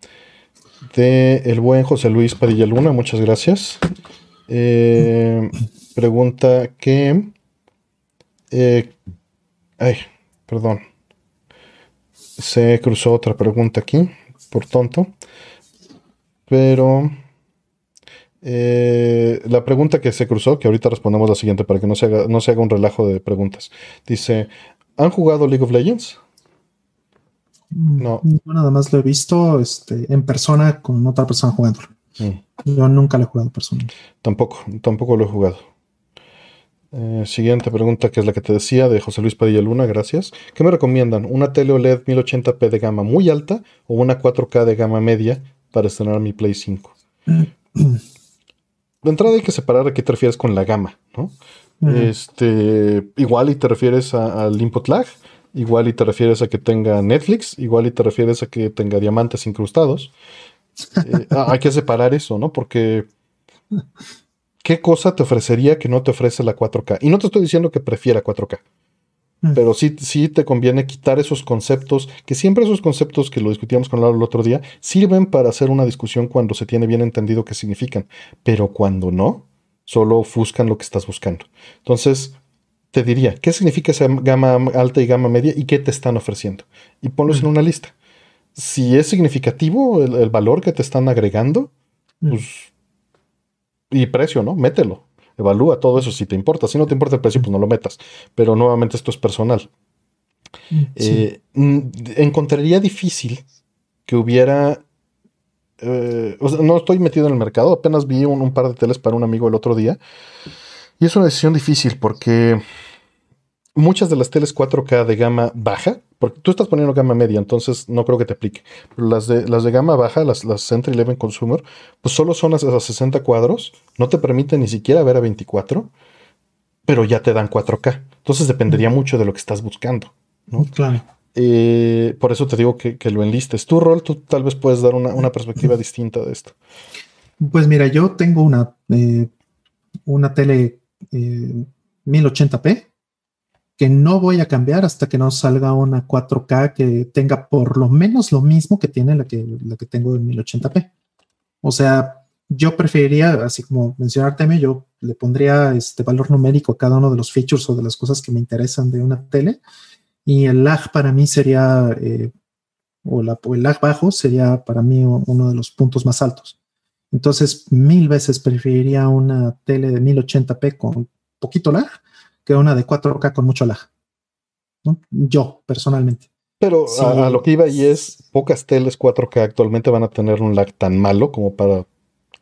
de el buen José Luis Padilla Luna. Muchas gracias. Em, pregunta que. Eh, ay, perdón. Se cruzó otra pregunta aquí, por tonto. Pero. Eh, la pregunta que se cruzó, que ahorita respondemos la siguiente para que no se haga, no se haga un relajo de preguntas. Dice, ¿Han jugado League of Legends?
Mm, no. nada más lo he visto este, en persona con otra persona jugando. Mm. Yo nunca lo he jugado en persona.
Tampoco, tampoco lo he jugado. Eh, siguiente pregunta, que es la que te decía, de José Luis Padilla Luna, gracias. ¿Qué me recomiendan? ¿Una tele OLED 1080p de gama muy alta o una 4K de gama media para estrenar mi Play 5? de entrada hay que separar a qué te refieres con la gama, ¿no? Este, igual y te refieres al input lag, igual y te refieres a que tenga Netflix, igual y te refieres a que tenga diamantes incrustados. Eh, ah, hay que separar eso, ¿no? Porque ¿qué cosa te ofrecería que no te ofrece la 4K? Y no te estoy diciendo que prefiera 4K. Pero sí, sí te conviene quitar esos conceptos, que siempre esos conceptos que lo discutíamos con Laura el otro día, sirven para hacer una discusión cuando se tiene bien entendido qué significan. Pero cuando no, solo ofuscan lo que estás buscando. Entonces, te diría, ¿qué significa esa gama alta y gama media y qué te están ofreciendo? Y ponlos en una lista. Si es significativo el, valor que te están agregando, pues, y precio, ¿no? Mételo. Evalúa todo eso si te importa. Si no te importa el precio, pues no lo metas. Pero nuevamente esto es personal. Eh, encontraría difícil que hubiera eh, no estoy metido en el mercado, apenas vi un, par de teles para un amigo el otro día. Y es una decisión difícil porque muchas de las teles 4K de gama baja, porque tú estás poniendo gama media, entonces no creo que te aplique. Pero las de, las de gama baja, las, las Entry Level Consumer, pues solo son a 60 cuadros, no te permiten ni siquiera ver a 24, pero ya te dan 4K. Entonces dependería mucho de lo que estás buscando. ¿no?
Claro.
Eh, por eso te digo que, lo enlistes. Tu rol, tú tal vez puedes dar una, perspectiva distinta de esto.
Pues mira, yo tengo una, eh, una tele 1080p. Que no voy a cambiar hasta que no salga una 4K que tenga por lo menos lo mismo que tiene la que, la que tengo en 1080p. O sea, yo preferiría, así como mencionar yo le pondría este valor numérico a cada uno de los features o de las cosas que me interesan de una tele. Y el lag para mí sería, eh, o, la, o el lag bajo sería para mí uno de los puntos más altos. Entonces, mil veces preferiría una tele de 1080p con poquito lag que una de 4K con mucho lag. Yo, personalmente.
Pero a, lo que iba y es, pocas teles 4K actualmente van a tener un lag tan malo como para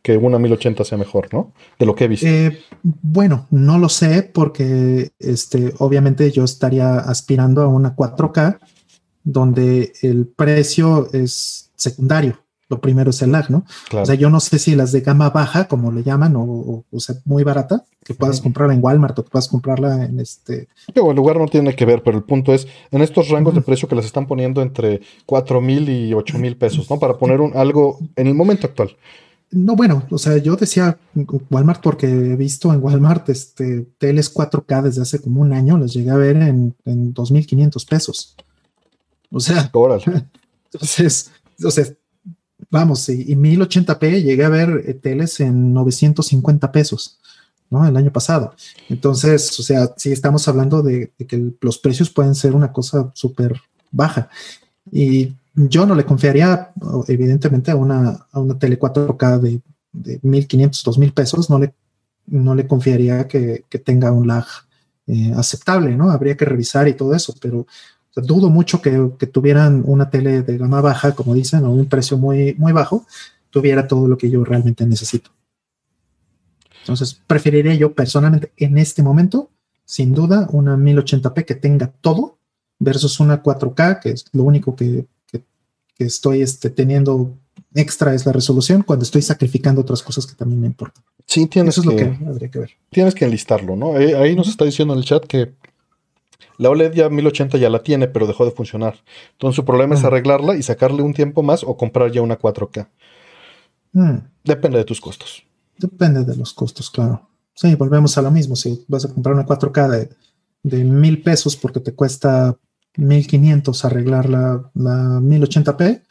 que una 1080 sea mejor, ¿no? De lo que he visto.
Eh, bueno, no lo sé porque este, obviamente yo estaría aspirando a una 4K donde el precio es secundario lo primero es el lag, ¿no? O sea, yo no sé si las de gama baja, como le llaman, o, o, sea, muy barata, que puedas comprarla en Walmart o que puedas comprarla en este.
Digo, el lugar no tiene que ver, pero el punto es, en estos rangos de precio que las están poniendo entre 4 mil y 8 mil pesos, ¿no? Para poner un, algo en el momento actual.
No, bueno, o sea, yo decía Walmart porque he visto en Walmart este teles 4K desde hace como un año, las llegué a ver en, en 2.500 pesos. O sea, entonces, o sea, vamos, y, 1080p llegué a ver eh, teles en 950 pesos, ¿no? El año pasado. Entonces, o sea, sí estamos hablando de, que los precios pueden ser una cosa súper baja. Y yo no le confiaría, evidentemente, a una, a una tele 4K de, de 1500, 2000 pesos, no le, no le confiaría que, tenga un lag eh, aceptable, ¿no? Habría que revisar y todo eso, pero dudo mucho que, tuvieran una tele de gama baja, como dicen, o un precio muy, muy bajo, tuviera todo lo que yo realmente necesito. Entonces, preferiría yo personalmente en este momento, sin duda, una 1080p que tenga todo versus una 4K, que es lo único que, estoy este, teniendo extra es la resolución cuando estoy sacrificando otras cosas que también me importan.
Sí, tienes Eso es que, lo que habría que ver. Tienes que enlistarlo, ¿no? Ahí, ahí nos está diciendo en el chat que la OLED ya 1080 ya la tiene, pero dejó de funcionar. Entonces su problema es mm. arreglarla y sacarle un tiempo más o comprar ya una 4K. Mm. Depende de tus costos.
Depende de los costos, claro. Sí, volvemos a lo mismo. Si vas a comprar una 4K de, de mil pesos porque te cuesta 1500 arreglar la, la 1080p,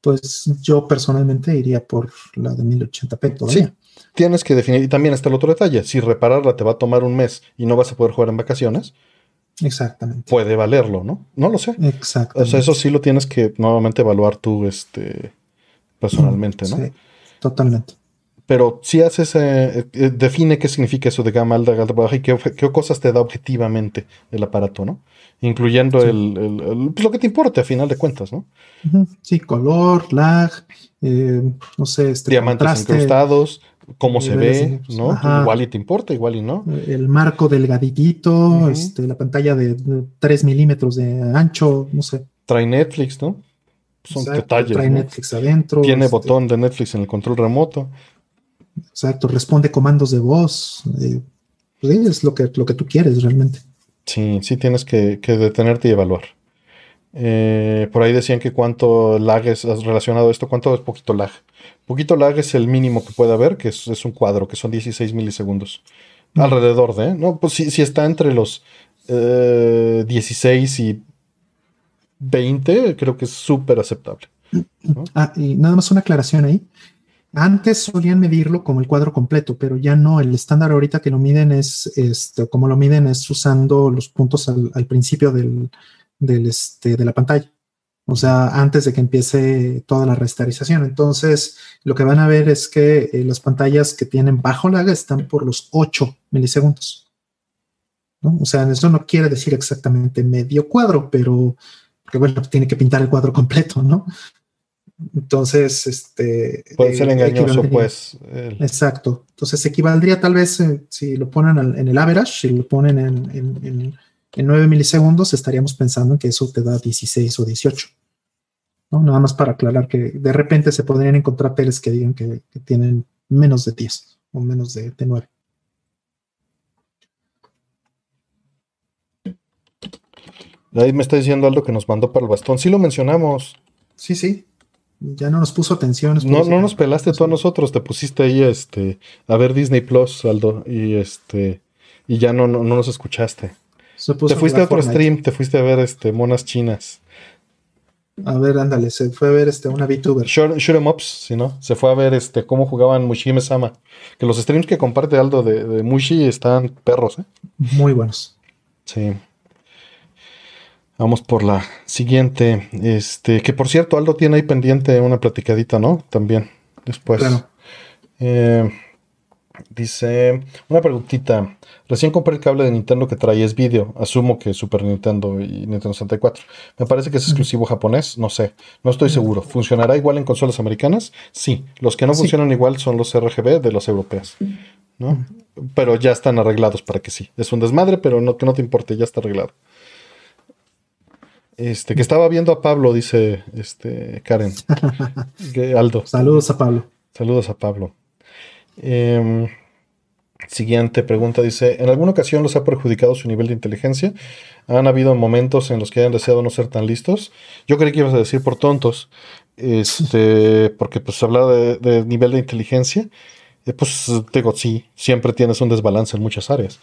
pues yo personalmente iría por la de 1080p todavía.
Sí, tienes que definir, y también está el otro detalle, si repararla te va a tomar un mes y no vas a poder jugar en vacaciones,
Exactamente.
Puede valerlo, ¿no? No lo sé.
Exactamente.
O sea, eso sí lo tienes que nuevamente evaluar tú, este, personalmente, ¿no? Sí,
totalmente.
Pero si haces, eh, eh, define qué significa eso de gama alta, gama baja y qué, cosas te da objetivamente el aparato, ¿no? Incluyendo el, pues lo que te importe a final de cuentas, ¿no?
Sí, color, lag, eh, no sé, este
diamantes incrustados, cómo se ve, ¿no? Igual y te importa, igual y no.
El marco delgadito, este, la pantalla de 3 milímetros de ancho, no sé.
Trae Netflix, ¿no? Son detalles.
Trae Netflix adentro.
Tiene este botón de Netflix en el control remoto.
Exacto, responde comandos de voz. Eh, pues es lo que, lo que tú quieres realmente.
Sí, sí tienes que, detenerte y evaluar. Eh, por ahí decían que cuánto lag es relacionado a esto, cuánto es poquito lag. Poquito lag es el mínimo que puede haber, que es, un cuadro, que son 16 milisegundos. Alrededor de, ¿no? Pues si, está entre los 16 eh, y 20, creo que es súper aceptable.
Ah, y nada más una aclaración ahí. Antes solían medirlo como el cuadro completo, pero ya no. El estándar ahorita que lo miden es, este, como lo miden es usando los puntos al, principio del, este, de la pantalla o sea, antes de que empiece toda la resterización. Entonces, lo que van a ver es que eh, las pantallas que tienen bajo lag están por los 8 milisegundos. O sea, eso no quiere decir exactamente medio cuadro, pero porque bueno, tiene que pintar el cuadro completo, ¿no? Entonces, este.
Puede ser eh, engañoso, pues.
Exacto. Entonces, equivaldría tal vez eh, si lo ponen en el average, si lo ponen en en 9 milisegundos estaríamos pensando en que eso te da 16 o 18. ¿no? Nada más para aclarar que de repente se podrían encontrar teles que digan que, tienen menos de 10 o menos de, 9.
Ahí me está diciendo algo que nos mandó para el bastón. Sí lo mencionamos.
Sí, sí. Ya no nos puso atención.
No, no nos pelaste tú a nosotros. Te pusiste ahí este, a ver Disney Plus, Aldo. Y este. Y ya no, no nos escuchaste.
Se puso
Te fuiste a otro
Fortnite.
stream, te fuiste a ver este, monas chinas.
A ver, ándale, se fue a ver este, una VTuber.
Shoot, shoot 'em ups, si no. Se fue a ver este, cómo jugaban Mushihime Sama. Que los streams que comparte Aldo de, de Mushi están perros, ¿eh?
Muy buenos.
Sí. Vamos por la siguiente. Este, que por cierto, Aldo tiene ahí pendiente una platicadita, ¿no? También. Después.
Claro.
Eh, dice, una preguntita. Recién compré el cable de Nintendo que trae es vídeo. Asumo que Super Nintendo y Nintendo 64. Me parece que es exclusivo japonés. No sé. No estoy seguro. ¿Funcionará igual en consolas americanas? Sí. Los que no
Sí.
funcionan igual son los RGB de los europeos. ¿no? Pero ya están arreglados para que sí. Es un desmadre, pero no, que no te importe, ya está arreglado. Este, que estaba viendo a Pablo, dice este Karen. Aldo.
Saludos a Pablo.
Saludos a Pablo. Em, siguiente pregunta dice, ¿en alguna ocasión los ha perjudicado su nivel de inteligencia? ¿Han habido momentos en los que hayan deseado no ser tan listos? Yo creí que ibas a decir por tontos, este, porque pues hablaba de, de nivel de inteligencia. Eh, pues digo, sí, siempre tienes un desbalance en muchas áreas.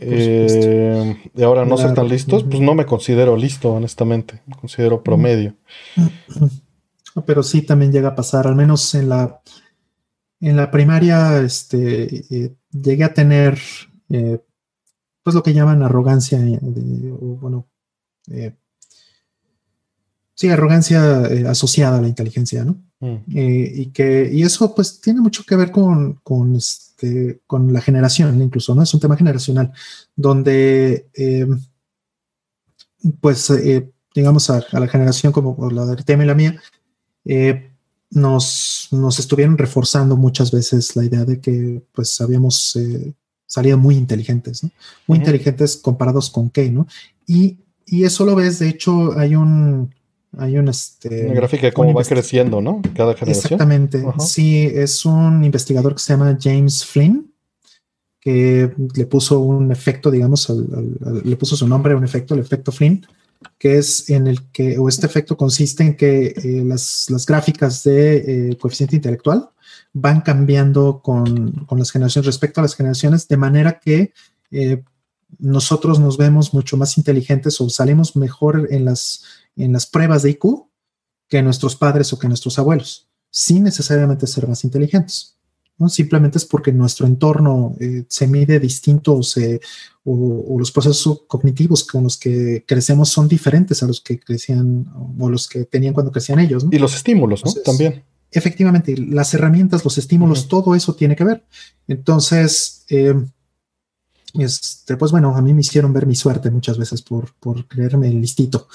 Eh, y ahora no ser tan listos, pues no me considero listo, honestamente. Me considero promedio.
Pero sí también llega a pasar, al menos en la, en la primaria, este, eh, llegué a tener, eh, pues lo que llaman arrogancia, eh, de- o bueno, eh, sí, arrogancia asociada a la inteligencia, ¿no?
Mm,
y que y eso pues tiene mucho que ver con, con, este, con la generación incluso, ¿no? Es un tema generacional donde eh, pues digamos a, a la generación como la de Artemio y la mía eh, nos, nos estuvieron reforzando muchas veces la idea de que pues habíamos eh, salido muy inteligentes, ¿no? Muy inteligentes comparados con qué, ¿no? Y, y eso lo ves, de hecho hay un hay un este
Una gráfica de cómo va creciendo, ¿no? Cada generación.
Exactamente. Sí, es un investigador que se llama James Flynn, que le puso un efecto, digamos, al- al- al- le puso su nombre a un efecto, el efecto Flynn, que es en el que, o este efecto consiste en que eh, las, las gráficas de eh, coeficiente intelectual van cambiando con, con las generaciones respecto a las generaciones, de manera que eh, nosotros nos vemos mucho más inteligentes o salimos mejor en las, en las pruebas de IQ que nuestros padres o que nuestros abuelos, sin necesariamente ser más inteligentes. ¿No? Simplemente es porque nuestro entorno eh, se mide distinto o, se- o- o los procesos cognitivos con los que crecemos son diferentes a los que crecían o los que tenían cuando crecían ellos. ¿no?
Y los estímulos, ¿no? También.
Efectivamente, las herramientas, los estímulos, todo eso tiene que ver. Entonces, eh, este, pues bueno, a mí me hicieron ver mi suerte muchas veces por, por creerme listito.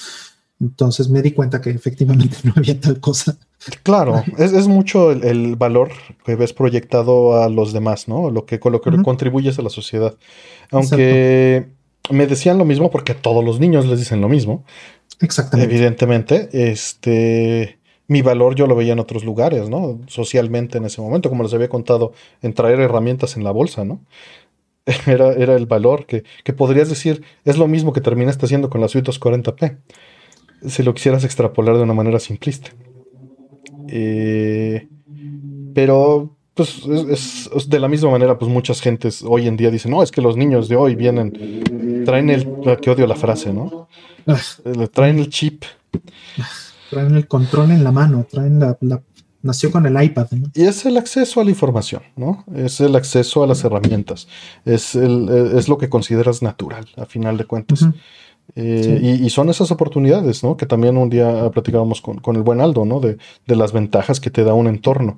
Entonces me di cuenta que efectivamente no había tal cosa.
Claro, es, es mucho el, el valor que ves proyectado a los demás, ¿no? Lo que, con lo que contribuyes a la sociedad. Aunque me decían lo mismo, porque a todos los niños les dicen lo mismo,
Exactamente.
evidentemente, este, mi valor yo lo veía en otros lugares, ¿no? Socialmente en ese momento, como les había contado, en traer herramientas en la bolsa, ¿no? Era, era el valor que, que podrías decir, es lo mismo que terminaste haciendo con la suite 240p, si lo quisieras extrapolar de una manera simplista. Eh, pero, pues, es, de la misma manera, pues muchas gentes hoy en día dicen, no, es que los niños de hoy vienen, traen el, que odio la frase, ¿no?
Ah,
Le traen el chip.
traen el control en la mano, traen la, la- nació con el iPad. ¿no?
Y es el acceso a la información, ¿no? Es el acceso a las herramientas. Es, el, es lo que consideras natural, a final de cuentas. Eh, y, y son esas oportunidades, ¿no? Que también un día platicábamos con, con el buen Aldo, ¿no? De, de las ventajas que te da un entorno.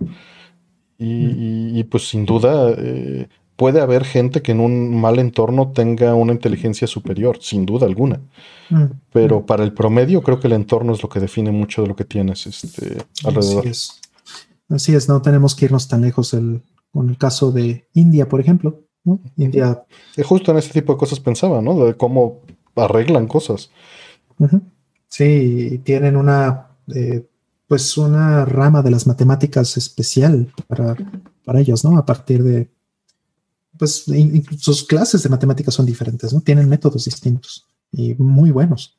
Y, y- y, pues sin duda eh, puede haber gente que en un mal entorno tenga una inteligencia superior, sin duda alguna.
Mm.
Pero para el promedio creo que el entorno es lo que define mucho de lo que tienes este, alrededor.
Así es. Así es, no tenemos que irnos tan lejos el- con el caso de India, por ejemplo. ¿no? India,
Y justo en este tipo de cosas pensaba, ¿no? De cómo arreglan cosas.
sí, tienen una, eh, pues una rama de las matemáticas especial para, para ellos, ¿no? A partir de, pues sus clases de matemáticas son diferentes, ¿no? Tienen métodos distintos y muy buenos.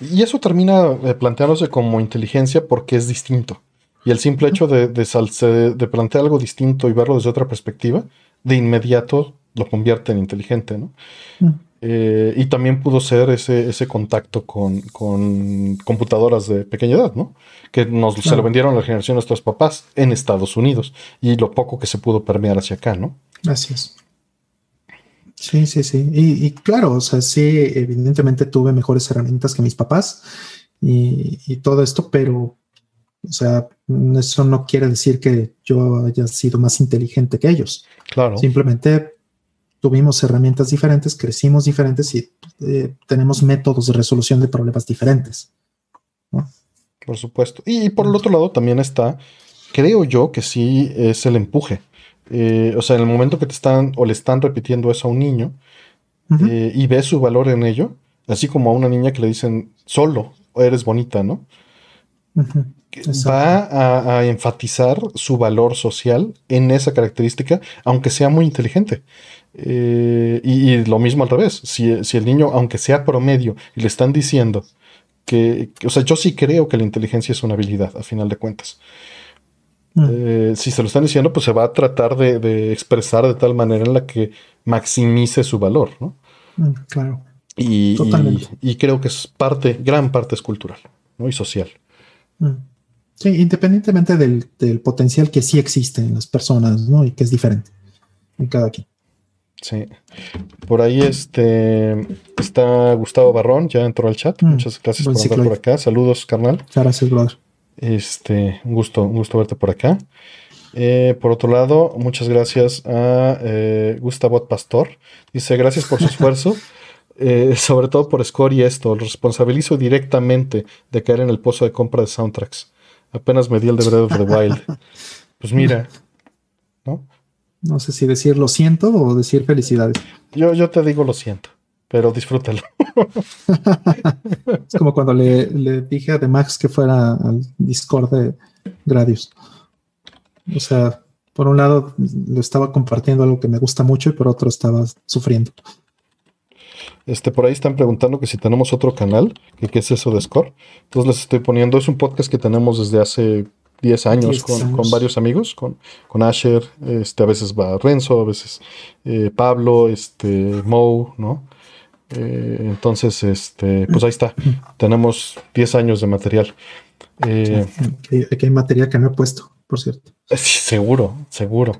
Y eso termina eh, planteándose como inteligencia porque es distinto. Y el simple hecho de, de, salse- de plantear algo distinto y verlo desde otra perspectiva, de inmediato lo convierte en inteligente, ¿no?
Mm.
Eh, y también pudo ser ese, ese contacto con, con, computadoras de pequeña edad, ¿no? Que nos se lo vendieron a la generación de nuestros papás en Estados Unidos y lo poco que se pudo permear hacia acá, ¿no?
Así es. Sí, sí, sí. Y, y claro, o sea, sí, evidentemente tuve mejores herramientas que mis papás y, y todo esto, pero o sea, eso no quiere decir que yo haya sido más inteligente que ellos.
Claro.
Simplemente tuvimos herramientas diferentes, crecimos diferentes y eh, tenemos métodos de resolución de problemas diferentes. ¿no?
Por supuesto. Y, por el otro lado también está, creo yo que sí es el empuje. Eh, o sea, en el momento que te están o le están repitiendo eso a un niño eh, y ves su valor en ello, así como a una niña que le dicen solo eres bonita, ¿no? Va a, a enfatizar su valor social en esa característica, aunque sea muy inteligente. Eh, y, y lo mismo al revés, si, si el niño, aunque sea promedio, y le están diciendo que, que- o sea, yo sí creo que la inteligencia es una habilidad, a final de cuentas.
Mm.
Eh, si se lo están diciendo, pues se va a tratar de, de expresar de tal manera en la que maximice su valor, ¿no?
Mm, Claro.
Y- y creo que es parte, gran parte es cultural, ¿no? Y social.
Mm. Sí, independientemente del, del potencial que sí existe en las personas, ¿no? Y que es diferente en cada quien.
Sí. Por ahí este está Gustavo Barrón, ya entró al chat.
Mm,
Muchas gracias por
ciclo.
por acá. Saludos, carnal.
Muchas Gracias, brother.
Este, un gusto, un gusto verte por acá. Eh, por otro lado, muchas gracias a eh, Gustavo Pastor. Dice, gracias por su esfuerzo, eh, sobre todo por Score y esto. Lo responsabilizo directamente de caer en el pozo de compra de soundtracks. Apenas me di el de Breath of the Wild. Pues mira, ¿no?
No sé si decir lo siento o decir felicidades.
Yo, yo te digo lo siento, pero disfrútalo.
Es como cuando le, le dije a The Max que fuera al Discord de Gradius. O sea, por un lado le estaba compartiendo algo que me gusta mucho y por otro estaba sufriendo.
Este, por ahí están preguntando que si tenemos otro canal, que qué es eso de Score. Entonces les estoy poniendo, es un podcast que tenemos desde hace 10 años,
10
con,
años.
con varios amigos, con, con Asher, este, a veces va Renzo, a veces eh, Pablo, este, Mo, ¿no? Eh, entonces, este, pues ahí está. tenemos 10 años de material. Eh,
Aquí, aquí hay material que no he puesto, por cierto.
Sí, seguro, seguro.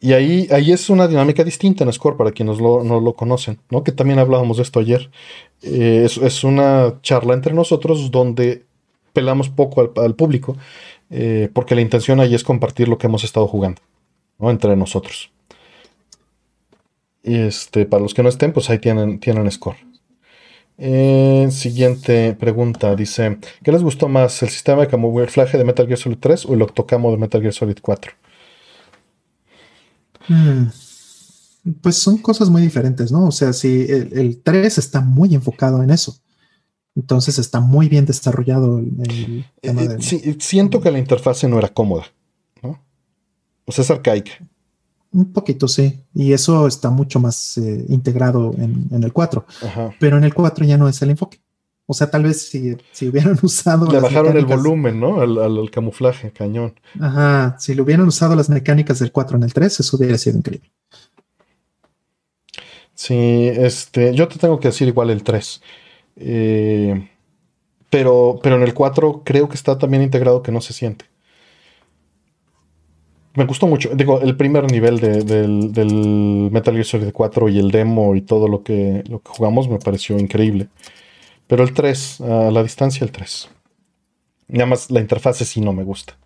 y ahí, ahí es una dinámica distinta en Score para quienes lo- no lo conocen, ¿no? Que también hablábamos de esto ayer. Eh, es, es una charla entre nosotros donde pelamos poco al, al público, eh, porque la intención ahí es compartir lo que hemos estado jugando, ¿no? Entre nosotros. Y este, para los que no estén, pues ahí tienen, tienen Score. Eh, siguiente pregunta, dice, ¿qué les gustó más, el sistema de camuflaje de Metal Gear Solid 3 o el octocamo de Metal Gear Solid 4?
Mm, Pues son cosas muy diferentes, ¿no? O sea, si el, el 3 está muy enfocado en eso. Entonces está muy bien desarrollado el, el tema
Eh, sí, siento que la interfase no era cómoda, ¿no? O sea, es arcaica.
Un poquito, sí. Y eso está mucho más eh, integrado en, en el 4.
Ajá.
Pero en el 4 ya no es el enfoque. O sea, tal vez si, si hubieran usado.
Le bajaron el volumen, ¿no? Al, al- al camuflaje, cañón.
Ajá. Si le hubieran usado las mecánicas del 4 en el 3, eso hubiera sido increíble.
Sí, este, yo te tengo que decir igual el 3. Eh, pero, pero en el 4 creo que está también integrado que no se siente. Me gustó mucho. Digo, el primer nivel de- del, del Metal Gear Solid 4 y el demo y todo lo que, lo que jugamos me pareció increíble. Pero el 3, a la distancia el 3. Nada más la interfase sí no me gusta.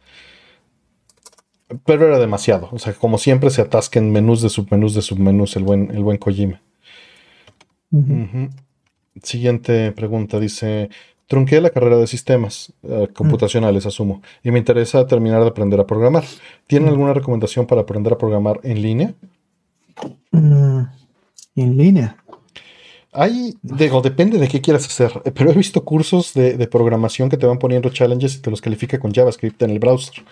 Pero era demasiado. O sea, como siempre se atasca en menús de submenús de submenús el buen, el buen Kojima.
Ujú.
Siguiente pregunta. Dice, trunqué la carrera de sistemas eh, computacionales, asumo, y me interesa terminar de aprender a programar. ¿Tienen
Mm.
alguna recomendación para aprender a programar en línea?
Mm, en línea.
Hay, digo, depende de qué quieras hacer, eh, pero he visto cursos de, de programación que te van poniendo challenges y te los califica con JavaScript en el browser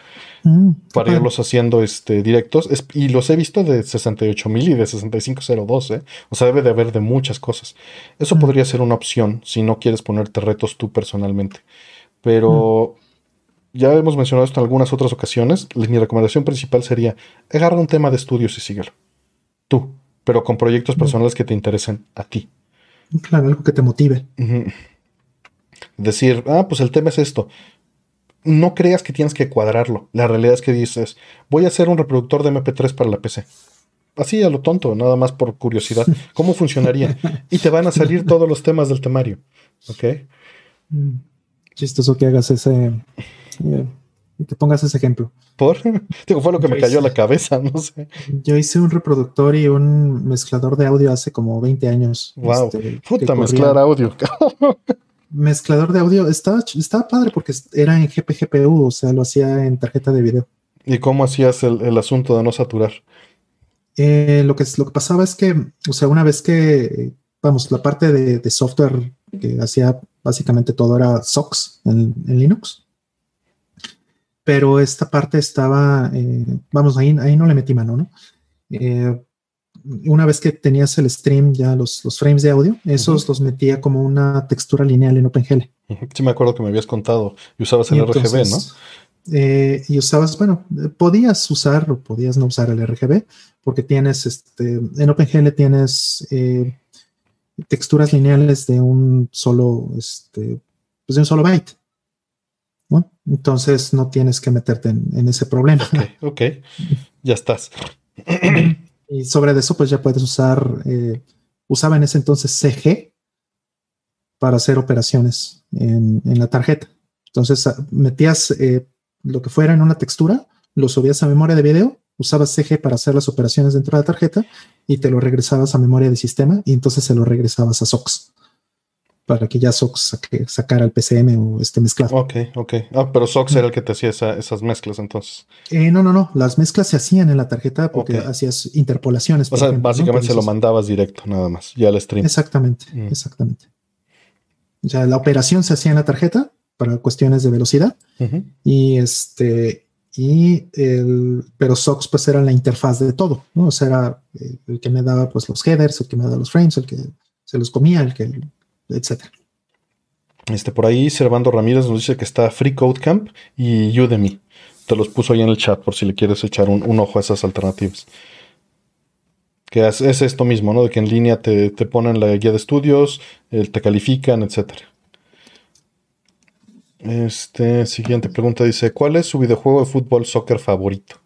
Mm,
para
padre.
irlos haciendo este, directos. Es- y los he visto de 68.000 y de 6502, ¿eh? O sea, debe de haber de muchas cosas. Eso
Mm.
podría ser una opción si no quieres ponerte retos tú personalmente. Pero ya hemos mencionado esto en algunas otras ocasiones. Mi recomendación principal sería agarra un tema de estudios y síguelo. Tú, pero con proyectos personales que te interesen a ti.
Claro, algo que te motive.
Decir, ah, pues el tema es esto. No creas que tienes que cuadrarlo. La realidad es que dices, voy a hacer un reproductor de MP3 para la PC. Así a lo tonto, nada más por curiosidad. ¿Cómo funcionaría? Y te van a salir todos los temas del temario. ¿Ok?
Mm, chistoso que hagas ese. Eh, que pongas ese ejemplo.
¿Por? Digo, fue lo que me cayó a la cabeza, no sé.
Yo hice un reproductor y un mezclador de audio hace como 20 años.
Wow. Este, Puta, mezclar audio.
Mezclador de audio estaba, estaba padre porque era en GPGPU, o sea, lo hacía en tarjeta de video.
¿Y cómo hacías el, asunto de no saturar?
Eh, lo, que, lo que pasaba es que, o sea, una vez que, vamos, la parte de, software que hacía básicamente todo era SOX en Linux pero esta parte estaba, eh, vamos, ahí, ahí no le metí mano, ¿no? Eh, una vez que tenías el stream, ya los, los frames de audio, esos los metía como una textura lineal en OpenGL.
Sí, me acuerdo que me habías contado y usabas el RGB, ¿no?
Eh, y usabas, bueno, podías usar o podías no usar el RGB, porque tienes, este, en OpenGL tienes texturas lineales de un solo, este, pues de un solo byte. Entonces no tienes que meterte en, ese problema.
Ok, ok, ya estás.
y sobre eso, pues ya puedes usar, eh, usaba en ese entonces CG para hacer operaciones en, la tarjeta. Entonces ah, metías eh, lo que fuera en una textura, lo subías a memoria de video, usabas CG para hacer las operaciones dentro de la tarjeta y te lo regresabas a memoria de sistema y entonces se lo regresabas a SOX para que ya Sox sacara el PCM o este mezclado.
Ok, ok. Ah, pero Sox era el que te hacía esas mezclas entonces.
Eh, no, no, no. Las mezclas se hacían en la tarjeta porque hacías interpolaciones.
O sea, básicamente se lo mandabas directo, nada más, ya al stream.
Exactamente, mm. exactamente. O sea, la operación se hacía en la tarjeta para cuestiones de velocidad. Y este, y el, pero Sox pues era la interfaz de todo, ¿no? O sea, era el que me daba pues los headers, el que me daba los frames, el que se los comía, el que etcétera.
Este, por ahí Servando Ramírez nos dice que está Free Code Camp y Udemy. Te los puso ahí en el chat por si le quieres echar un, ojo a esas alternativas. Que es, esto mismo, ¿no? De que en línea te, ponen la guía de estudios, te califican, etcétera. Este, siguiente pregunta dice: ¿Cuál es su videojuego de fútbol soccer favorito?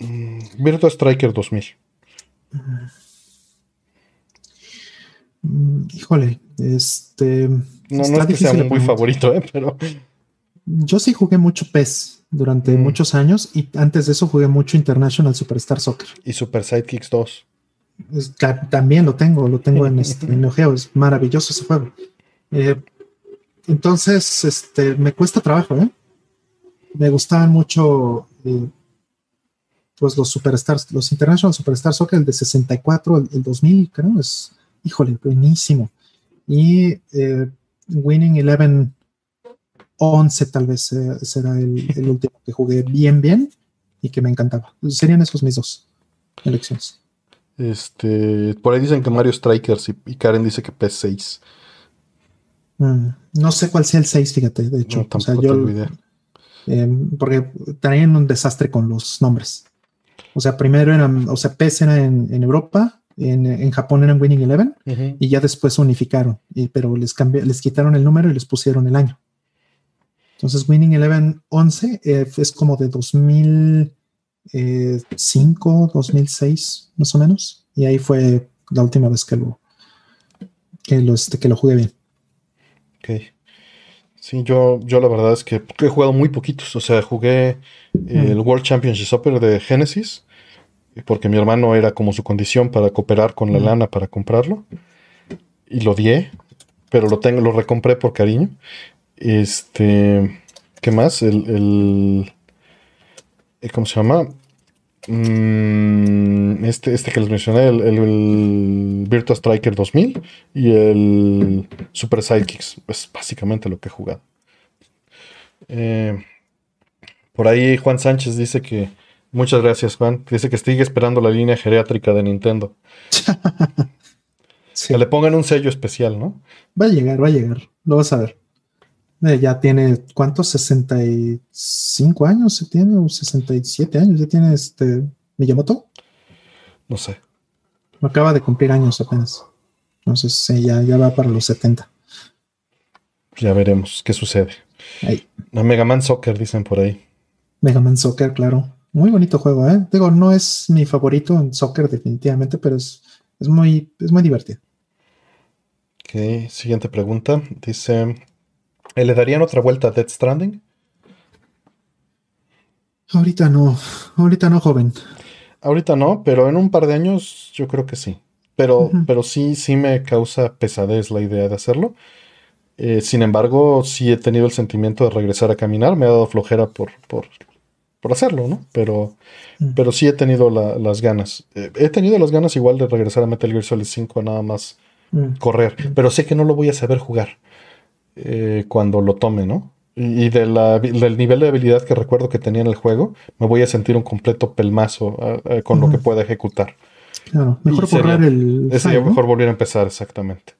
Mm, Virtua Striker 2000.
Mm, híjole, este.
No, no es que sea muy favorito, ¿eh? pero.
Yo sí jugué mucho PES durante mm. muchos años y antes de eso jugué mucho International Superstar Soccer.
Y Super Sidekicks 2.
también lo tengo, lo tengo en, este, en es maravilloso ese juego. Eh, entonces, este, me cuesta trabajo, ¿eh? Me gustaban mucho eh, pues los Superstars, los International Superstar Soccer, el de 64, el, el 2000, creo, es híjole, buenísimo. Y eh, Winning Eleven 11 tal vez eh, será el, último que jugué bien, bien y que me encantaba. Serían esos mis dos elecciones.
Este, por ahí dicen que Mario Strikers y, Karen dice que PS6.
Mm, no sé cuál sea el 6, fíjate, de hecho. o sea, yo, eh, porque traían un desastre con los nombres. O sea, primero eran, o sea, PS era en Europa, en, Japón eran Winning Eleven y ya después unificaron, y, pero les, les quitaron el número y les pusieron el año. Entonces Winning Eleven 11 eh, es como de 2005, 2006 eh, más o menos, y ahí fue la última vez que lo, que lo, este, que lo jugué bien.
Ok. Sí, yo, yo la verdad es que he jugado muy poquitos. O sea, jugué el World Championship Soccer de Genesis porque mi hermano era como su condición para cooperar con la lana para comprarlo. Y lo di, pero lo tengo, lo recompré por cariño. Este, ¿qué más? El, el eh, ¿cómo se llama? Mm, este, este que les mencioné, el, el, Virtua Striker 2000 y el Super Sidekicks. Es básicamente lo que he jugado. Eh, por ahí Juan Sánchez dice que Muchas gracias, Juan. Dice que sigue esperando la línea geriátrica de Nintendo. Que le pongan un sello especial, ¿no?
Va a llegar, va a llegar. Lo vas a ver. Eh, ya tiene, ¿cuántos? ¿65 años se tiene? ¿O 67 años ya tiene este Miyamoto?
No sé.
Acaba de cumplir años apenas. Entonces, sí, ya, ya va para los 70.
Ya veremos qué sucede.
Ahí.
La Mega Man Soccer, dicen por ahí.
Mega Man Soccer, claro. Muy bonito juego, ¿eh? Digo, no es mi favorito en soccer definitivamente, pero es, es, muy, es muy divertido.
Ok, siguiente pregunta. Dice, ¿eh, ¿le darían otra vuelta a Dead Stranding?
Ahorita no, ahorita no, joven.
Ahorita no, pero en un par de años yo creo que sí. Pero, pero sí, sí me causa pesadez la idea de hacerlo. Eh, sin embargo, sí he tenido el sentimiento de regresar a caminar. Me ha dado flojera por, por, hacerlo, ¿no? Pero, pero sí he tenido las ganas. Eh, he tenido las ganas igual de regresar a Metal Gear Solid 5 a nada más correr. Pero sé que no lo voy a saber jugar eh, cuando lo tome, ¿no? Y, del nivel de habilidad que recuerdo que tenía en el juego, me voy a sentir un completo pelmazo con lo que pueda ejecutar.
Claro, mejor borrar el.
Sería mejor volver a empezar, exactamente.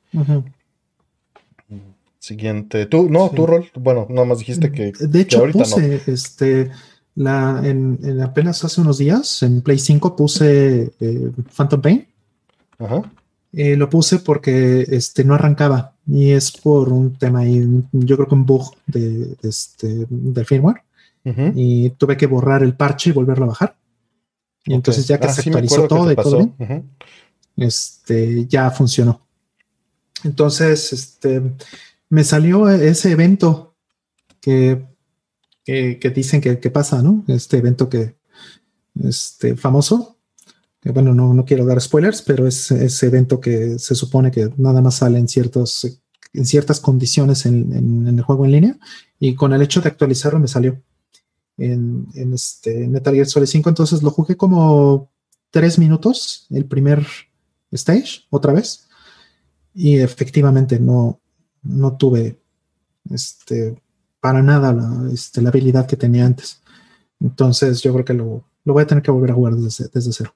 Siguiente. Tú, no, tu rol. Bueno, nada más dijiste que.
De hecho, puse este. La, en, apenas hace unos días, en Play 5 puse eh, Phantom Pain. Ajá. Eh, lo puse porque este, no arrancaba y es por un tema ahí, yo creo que un bug de, este, del firmware. Y tuve que borrar el parche y volverlo a bajar. Y entonces ya que ah, se actualizó todo y todo este, ya funcionó. Entonces, este, me salió ese evento que, que, dicen que, pasa, ¿no? Este evento que, este, famoso. Bueno, no, no quiero dar spoilers, pero es ese evento que se supone que nada más sale en ciertos en ciertas condiciones en, en, el juego en línea y con el hecho de actualizarlo me salió en, en este Metal Gear Solid 5. Entonces lo jugué como tres minutos, el primer stage, otra vez. Y efectivamente no, no tuve este, para nada la, este, la habilidad que tenía antes. Entonces yo creo que lo, lo voy a tener que volver a jugar desde, desde, cero.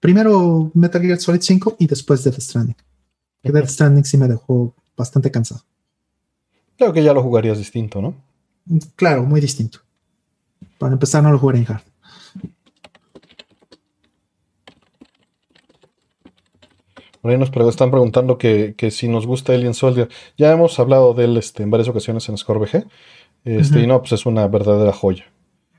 Primero Metal Gear Solid 5 y después Death Stranding. Death Stranding sí me dejó bastante cansado.
Creo que ya lo jugarías distinto, ¿no?
Claro, muy distinto. Para empezar, no lo jugaré en hard.
Por ahí nos están preguntando que, si nos gusta Alien Soldier. Ya hemos hablado de él este, en varias ocasiones en ScoreBG. Este, Y no, pues es una verdadera joya.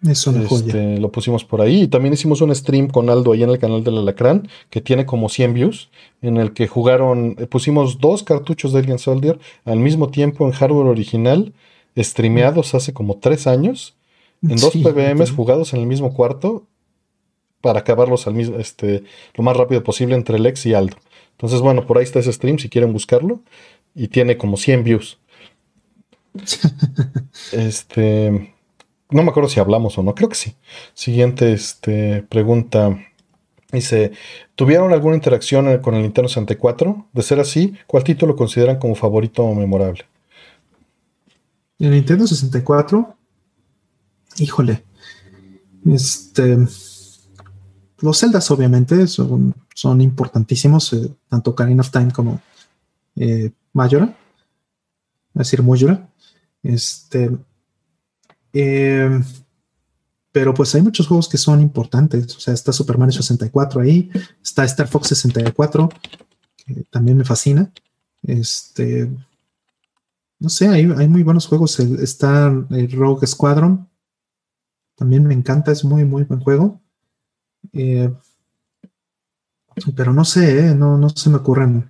Es una joya.
Este, lo pusimos por ahí. Y también hicimos un stream con Aldo ahí en el canal del Alacrán, que tiene como 100 views, en el que jugaron, eh, pusimos dos cartuchos de Alien Soldier al mismo tiempo en hardware original, streameados hace como tres años en dos PBMs jugados en el mismo cuarto para acabarlos al mismo, este, lo más rápido posible entre el ex y Aldo. Entonces, bueno, por ahí está ese stream si quieren buscarlo. Y tiene como 100 views. este. No me acuerdo si hablamos o no, creo que sí. Siguiente este, pregunta. Dice, ¿tuvieron alguna interacción con el Nintendo 64? De ser así, ¿cuál título consideran como favorito o memorable?
El Nintendo 64 híjole, este, los Zeldas obviamente son, son importantísimos, eh, tanto Karina of Time como eh, Majora, es decir, Majora. Este, eh, pero pues hay muchos juegos que son importantes, o sea, está Super Mario 64 ahí, está Star Fox 64, que también me fascina. Este, no sé, hay, hay muy buenos juegos, está el Rogue Squadron, también me encanta, es muy, muy buen juego. Eh, pero no sé, eh, no, no se me ocurren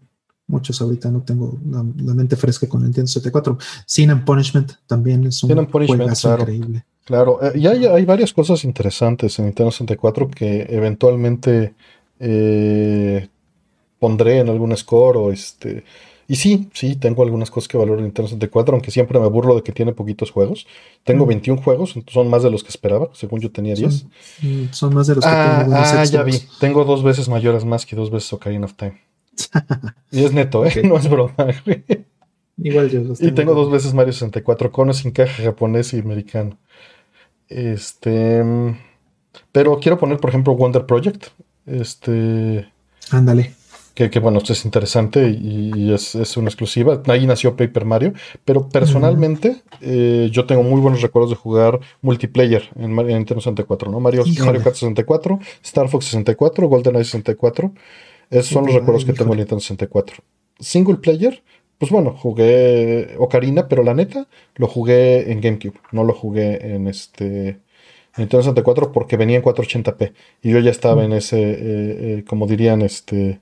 muchos ahorita, no tengo la, mente fresca con el Nintendo 74. Sin and Punishment también es un juego increíble.
Claro, eh, y hay, hay, varias cosas interesantes en Nintendo 64 que eventualmente pondré en algún score o este y sí, sí, tengo algunas cosas que valoro en Nintendo 64, aunque siempre me burlo de que tiene poquitos juegos. Tengo 21 juegos, son más de los que esperaba, según yo tenía 10.
Mm, son, más de los que
ah, tengo. Ah, ya vi. Tengo dos veces mayores más que dos veces Ocarina of Time. y es neto, ¿eh? No es broma.
Igual yo.
y tengo dos veces Mario 64, con o sin caja japonés y americano. Este. Pero quiero poner, por ejemplo, Wonder Project. Este.
Ándale
que, que, bueno, es interesante y, es, es, una exclusiva. Ahí nació Paper Mario, pero personalmente eh, yo tengo muy buenos recuerdos de jugar multiplayer en, en Nintendo 64, ¿no? Mario, Mario Kart 64, Star Fox 64, GoldenEye 64. Esos son los recuerdos que tengo en Nintendo 64. Single player, pues bueno, jugué Ocarina, pero la neta lo jugué en GameCube, no lo jugué en este Nintendo 64 porque venía en 480p y yo ya estaba en ese, eh, eh, como dirían, este,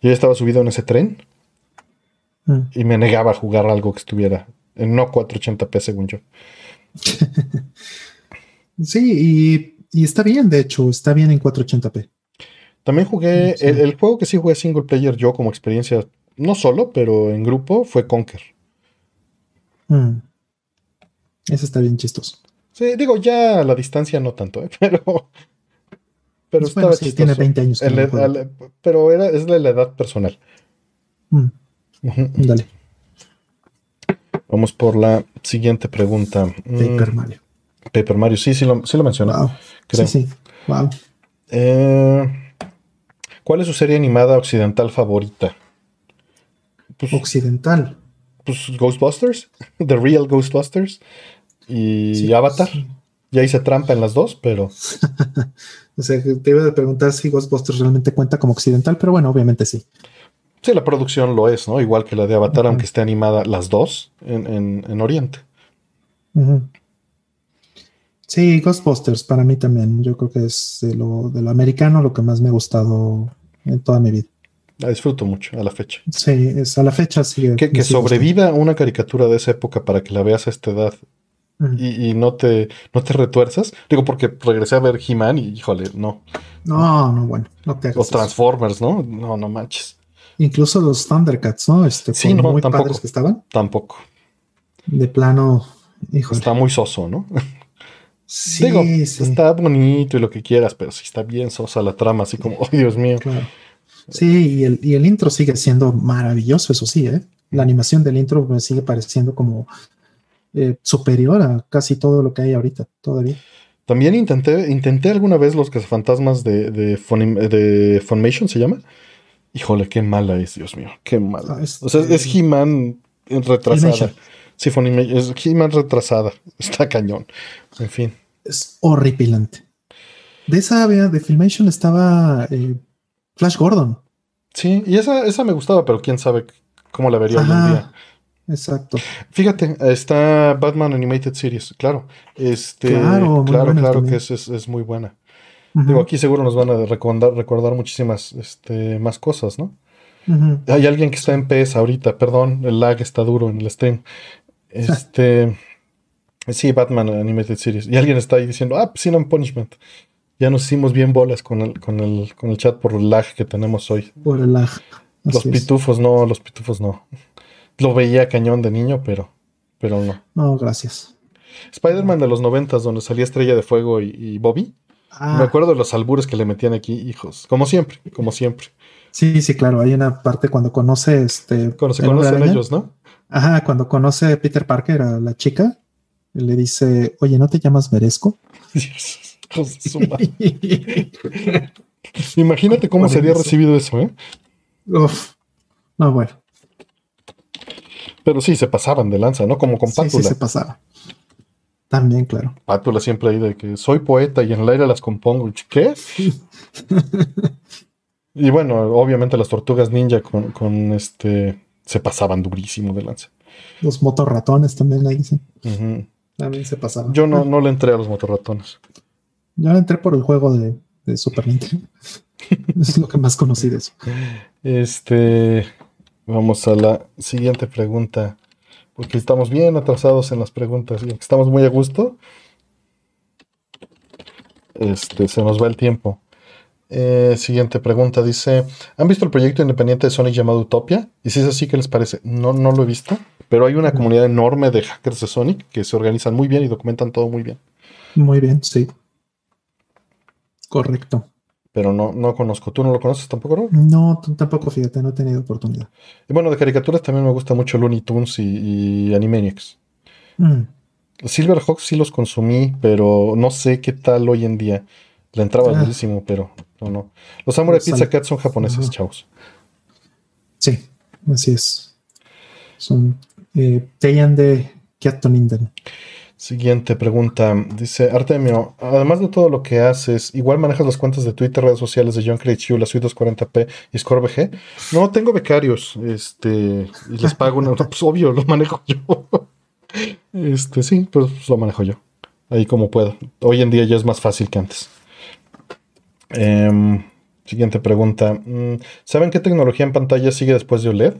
yo ya estaba subido en ese tren mm. y me negaba a jugar algo que estuviera en no 480p según yo.
sí, y, está bien, de hecho, está bien en 480p.
También jugué, el, juego que sí jugué single player yo como experiencia, no solo, pero en grupo, fue Conker.
Mm. Ese está bien chistoso.
Sí, digo, ya a la distancia no tanto, ¿eh? pero
pero bueno, sí, tiene 20 años.
pero era, es de la edad personal.
Mm. Dale.
Vamos por la siguiente pregunta.
Mm. Paper Mario.
Paper Mario, sí, sí lo, sí lo mencionó.
Sí, sí. Wow.
Eh, ¿Cuál es su serie animada occidental favorita?
Pues, occidental.
Pues Ghostbusters, The Real Ghostbusters y Avatar. Ya hice trampa en las dos, pero.
o sea, te iba a preguntar si Ghostbusters realmente cuenta como occidental, pero bueno, obviamente sí.
Sí, la producción lo es, ¿no? Igual que la de Avatar, aunque esté animada las dos en, Oriente.
Sí, Ghostbusters para mí también. Yo creo que es de lo, de lo americano lo que más me ha gustado en toda mi vida.
La disfruto mucho a la fecha.
Sí, es a la fecha sí.
Que, que sobreviva una caricatura de esa época para que la veas a esta edad y, no, te, no te retuerzas. Digo, porque regresé a ver He-Man y híjole, no.
No, no, bueno, no te
hagas Los Transformers, ¿no? No, no manches.
Incluso los Thundercats, ¿no? Este,
sí, no, muy tampoco,
padres que estaban.
Tampoco.
De plano, híjole.
Está muy soso, ¿no?
Sí, Digo,
está bonito y lo que quieras, pero sí está bien sosa la trama, así como, oh Dios mío.
Sí, y el, y el intro sigue siendo maravilloso, eso sí, ¿eh? La animación del intro me sigue pareciendo como eh, superior a casi todo lo que hay ahorita todavía.
También intenté, intenté alguna vez los cazafantasmas de, de, de Funimation, ¿se llama? Híjole, qué mala es, Dios mío, qué mala. Ah, o sea, es He-Man retrasada. Sí, Funimation, es He-Man retrasada. Está cañón. En fin.
Es horripilante. De esa de Filmation estaba eh, Flash Gordon.
Sí, y esa, esa me gustaba, pero quién sabe cómo la vería hoy en día.
Exacto.
Fíjate, está Batman Animated Series, claro. Este, claro, claro, claro que es, es, muy buena. Digo, aquí seguro nos van a recordar, recordar muchísimas este, más cosas, ¿no? Hay alguien que está en PS ahorita, perdón, el lag está duro en el stream. Este. Sí, Batman Animated Series. Y alguien está ahí diciendo, ah, Sin pues Punishment. Ya nos hicimos bien bolas con el, con el, con el chat por el lag que tenemos hoy.
Por el lag.
los pitufos no, los pitufos no. Lo veía cañón de niño, pero, pero no.
No, gracias.
Spider-Man de los noventas, donde salía Estrella de Fuego y, Bobby. Ah. Me acuerdo de los albures que le metían aquí, hijos. Como siempre, como siempre.
Sí, sí, claro. Hay una parte cuando conoce este.
Cuando se conocen ellos, ¿no?
Ajá, cuando conoce a Peter Parker a la chica, le dice, oye, ¿no te llamas Merezco?
Imagínate cómo sería recibido eso, ¿eh?
Uf. No, bueno.
Pero sí, se pasaban de lanza, ¿no? Como con Pátula.
Sí, se pasaba. También, claro.
Pátula siempre ahí de que soy poeta y en el aire las compongo. ¿Qué? y bueno, obviamente las tortugas ninja con, este se pasaban durísimo de lanza.
Los motorratones también ahí dicen. También se pasaban.
Yo no, no le entré a los motorratones.
Yo le entré por el juego de, de Super Nintendo. es lo que más conocí de eso.
Este. Vamos a la siguiente pregunta, porque estamos bien atrasados en las preguntas y estamos muy a gusto. Este, se nos va el tiempo. Eh, siguiente pregunta dice: ¿Han visto el proyecto independiente de Sonic llamado Utopia? Y si es así, ¿qué les parece? No, no lo he visto, pero hay una comunidad enorme de hackers de Sonic que se organizan muy bien y documentan todo muy bien.
Muy bien, sí. Correcto
pero no, no conozco. ¿Tú no lo conoces tampoco, no?
No, tampoco, fíjate, no he tenido oportunidad.
Y bueno, de caricaturas también me gusta mucho Looney Tunes y, y Animaniacs. Mm. Silverhawks sí los consumí, pero no sé qué tal hoy en día. Le entraba ah. pero no, no. Los Samurai Pizza Cats son japoneses, chavos.
Sí, así es. Son eh, de Kiatoninden.
Siguiente pregunta. Dice Artemio, además de todo lo que haces, ¿igual manejas las cuentas de Twitter, redes sociales de John Create You, la Suite 240p y ScoreBG? No, tengo becarios, este, y les pago una, pues obvio, lo manejo yo. Este, sí, pues lo manejo yo. Ahí como puedo. Hoy en día ya es más fácil que antes. Em, siguiente pregunta. Mm, ¿Saben qué tecnología en pantalla sigue después de OLED?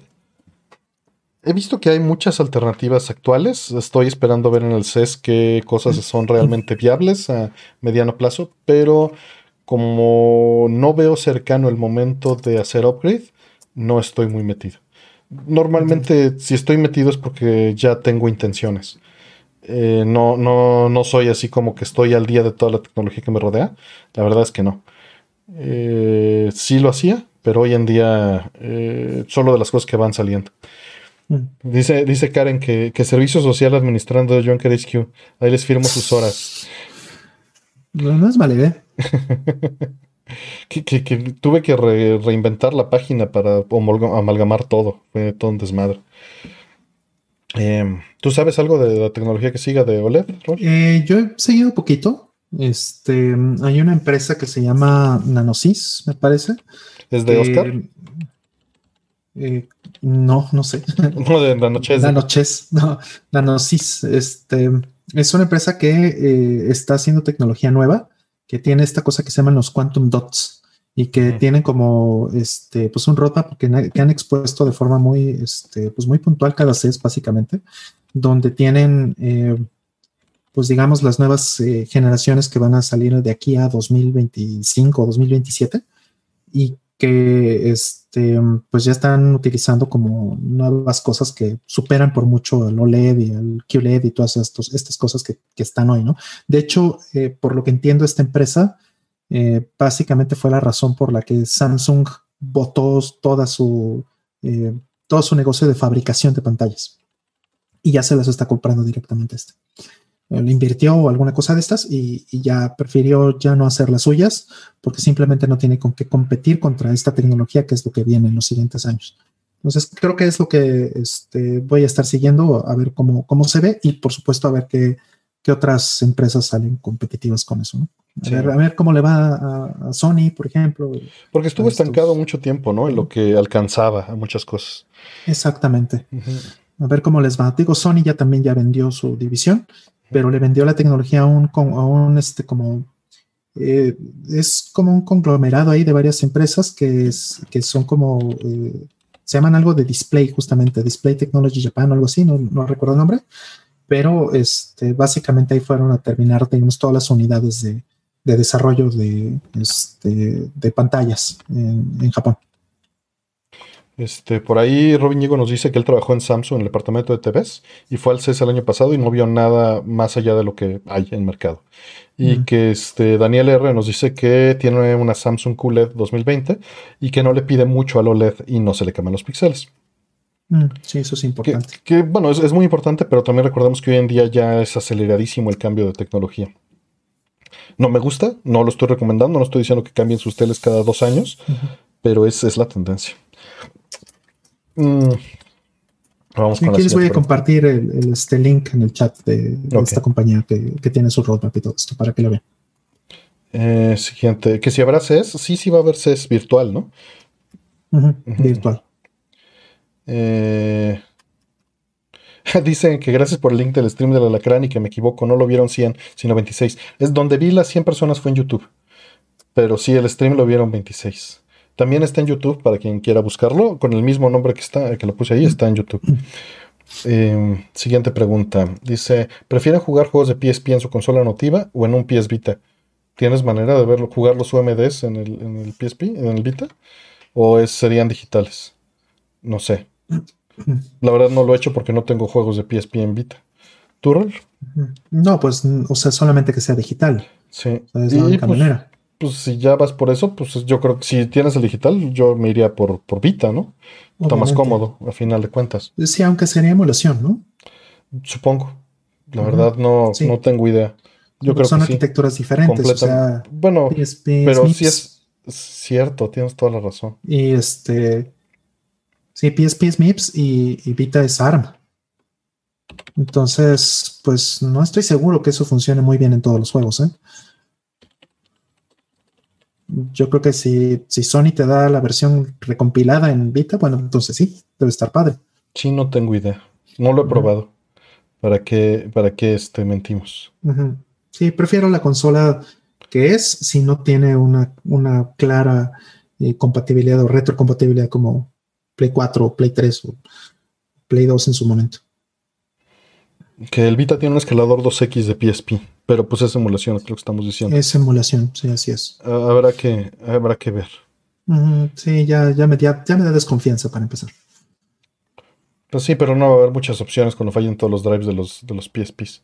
He visto que hay muchas alternativas actuales. Estoy esperando ver en el CES qué cosas son realmente viables a mediano plazo, pero como no veo cercano el momento de hacer upgrade, no estoy muy metido. Normalmente, si estoy metido es porque ya tengo intenciones. Eh, no, no, no soy así como que estoy al día de toda la tecnología que me rodea. La verdad es que no. Eh, sí lo hacía, pero hoy en día eh, solo de las cosas que van saliendo. Mm. Dice, dice Karen que, Servicio Social administrando John Q. Ahí les firmo sus horas.
No, es mala idea.
que, tuve que reinventar la página para amalgamar todo. Fue todo un desmadre. Em, ¿Tú sabes algo de la tecnología que siga de OLED?
Eh, yo he seguido poquito. Este, hay una empresa que se llama Nanosys, me parece.
¿Es de Oscar?
Eh, no, no sé.
No, de Nanoches.
Nanoches, no, Nanosys. Este, es una empresa que eh, está haciendo tecnología nueva, que tiene esta cosa que se llaman los quantum dots y que tienen como este, pues un roadmap que, que, han expuesto de forma muy, este, pues muy puntual cada CES, básicamente, donde tienen, eh, pues digamos, las nuevas generaciones que van a salir de aquí a 2025 o 2027 y que este, pues ya están utilizando como nuevas cosas que superan por mucho el OLED y el QLED y todas estos, estas cosas que, están hoy, ¿no? De hecho, eh, por lo que entiendo, esta empresa eh, básicamente fue la razón por la que Samsung botó toda su, eh, todo su negocio de fabricación de pantallas y ya se las está comprando directamente este le invirtió o alguna cosa de estas y, ya prefirió ya no hacer las suyas porque simplemente no tiene con qué competir contra esta tecnología que es lo que viene en los siguientes años. Entonces creo que es lo que este, voy a estar siguiendo a ver cómo, cómo se ve y por supuesto a ver qué, qué otras empresas salen competitivas con eso. A, ver, cómo le va a, Sony, por ejemplo.
Porque estuvo estancado mucho tiempo, ¿no? En lo que alcanzaba a muchas cosas.
Exactamente. A ver cómo les va. Digo, Sony ya también ya vendió su división pero le vendió la tecnología a un, a un este, como, eh, es como un conglomerado ahí de varias empresas que, es, que son como, eh, se llaman algo de display justamente, Display Technology Japan o algo así, no, no recuerdo el nombre, pero este, básicamente ahí fueron a terminar, tenemos todas las unidades de, de desarrollo de, este, de pantallas en, en Japón.
Este, por ahí Robin Diego nos dice que él trabajó en Samsung en el departamento de TVs y fue al CES el año pasado y no vio nada más allá de lo que hay en el mercado. Y que este, Daniel R nos dice que tiene una Samsung QLED 2020 y que no le pide mucho al OLED y no se le queman los píxeles.
Mm, sí, eso es importante.
Que, bueno, es, muy importante, pero también recordemos que hoy en día ya es aceleradísimo el cambio de tecnología. No me gusta, no lo estoy recomendando, no estoy diciendo que cambien sus teles cada dos años, pero es, es la tendencia.
Mm. Vamos Aquí les voy a compartir el, este link en el chat de, esta compañía que, tiene su roadmap y todo esto para que lo vean.
Eh, siguiente, que si habrá CES, sí, sí va a haber CES virtual, ¿no?
Virtual.
Eh, dicen que gracias por el link del stream de la Alacrán y que me equivoco, no lo vieron 100, sino 26. Es donde vi las 100 personas fue en YouTube. Pero sí, el stream lo vieron 26. También está en YouTube para quien quiera buscarlo, con el mismo nombre que está, que lo puse ahí, está en YouTube. Em, siguiente pregunta. Dice: ¿Prefieren jugar juegos de PSP en su consola nativa o en un PS Vita? ¿Tienes manera de verlo, jugar los UMDs en el, en el PSP, en el Vita? ¿O serían digitales? No sé. La verdad no lo he hecho porque no tengo juegos de PSP en Vita. ¿Tú,
No, pues, o sea, solamente que sea digital.
Sí.
es la única pues, manera
pues si ya vas por eso, pues yo creo que si tienes el digital, yo me iría por, por Vita, ¿no? Está más cómodo, a final de cuentas.
Sí, aunque sería emulación, ¿no?
Supongo. La verdad no, no tengo idea. Yo creo
son
que
arquitecturas diferentes. O sea,
bueno, pero sí es cierto, tienes toda la razón.
Y este, Sí, PSP es MIPS y, y Vita es ARM. Entonces, pues no estoy seguro que eso funcione muy bien en todos los juegos. ¿eh? Yo creo que si, si Sony te da la versión recompilada en Vita, bueno, entonces sí, debe estar padre.
Sí, no tengo idea. No lo he probado. ¿Para qué, para qué este, mentimos?
Sí, prefiero la consola que es si no tiene una, una clara eh, compatibilidad o retrocompatibilidad como Play 4 o Play 3 o Play 2 en su momento.
Que el Vita tiene un escalador 2X de PSP, pero pues es emulación, es lo que estamos diciendo.
Es emulación, sí, así es.
habrá, que, habrá que ver.
sí, ya, ya, me, ya, me da desconfianza para empezar.
Pues sí, pero no va a haber muchas opciones cuando fallen todos los drives de los, de los PSPs.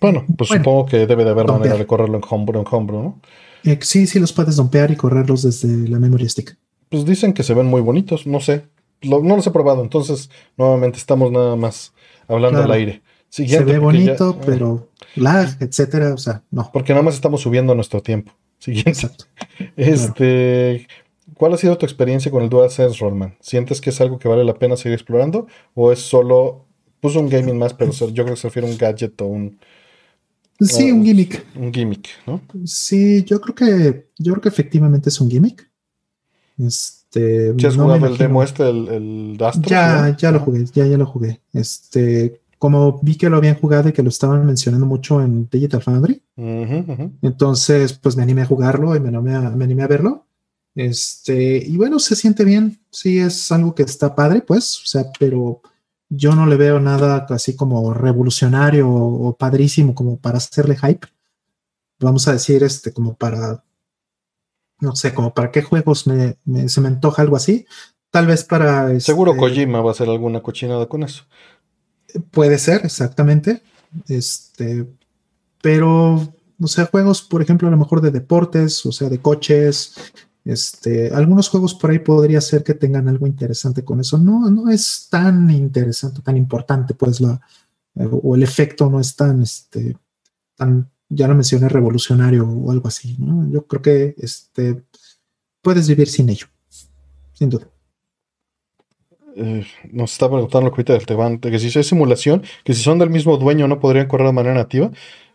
Bueno, pues supongo que debe de haber manera de correrlo en Homebrew, en Homebrew ¿no?
Eh, sí, sí los puedes dompear y correrlos desde la memory stick.
Pues dicen que se ven muy bonitos, no sé. no los he probado, entonces nuevamente estamos nada más hablando al aire.
se ve bonito, eh. pero lag, etcétera, o sea, no.
Porque nada más estamos subiendo nuestro tiempo. Siguiente. Exacto. Este, ¿cuál ha sido tu experiencia con el DualSense Rollman? ¿Sientes que es algo que vale la pena seguir explorando o es solo puso un gaming más, pero yo creo que se refiere a un gadget o un
Sí, un gimmick.
Un gimmick, ¿no?
Sí, yo creo que yo creo que efectivamente es un gimmick. Este,
has jugado el demo este, el, el
Ya, ya lo jugué, ya, ya lo jugué. Este, como vi que lo habían jugado y que lo estaban mencionando mucho en Digital Foundry, entonces pues me animé a jugarlo y me animé a, me animé a verlo. Este, y bueno, se siente bien, sí es algo que está padre, pues, o sea, pero yo no le veo nada así como revolucionario o, padrísimo como para hacerle hype. Vamos a decir, este, como para, no sé, como para qué juegos me, se me antoja algo así. Tal vez para...
Seguro este, Kojima va a hacer alguna cochinada con eso.
Puede ser, exactamente. Este, pero, no sé, juegos, por ejemplo, a lo mejor de deportes, o sea, de coches, este, algunos juegos por ahí podría ser que tengan algo interesante con eso. No, no es tan interesante, tan importante, pues, la, eh, o el efecto no es tan, este, tan, ya lo mencioné, revolucionario o algo así. ¿no? Yo creo que este, puedes vivir sin ello, sin duda.
Eh, nos está preguntando lo que del Teban, que si es simulación, que si son del mismo dueño no podrían correr de manera nativa.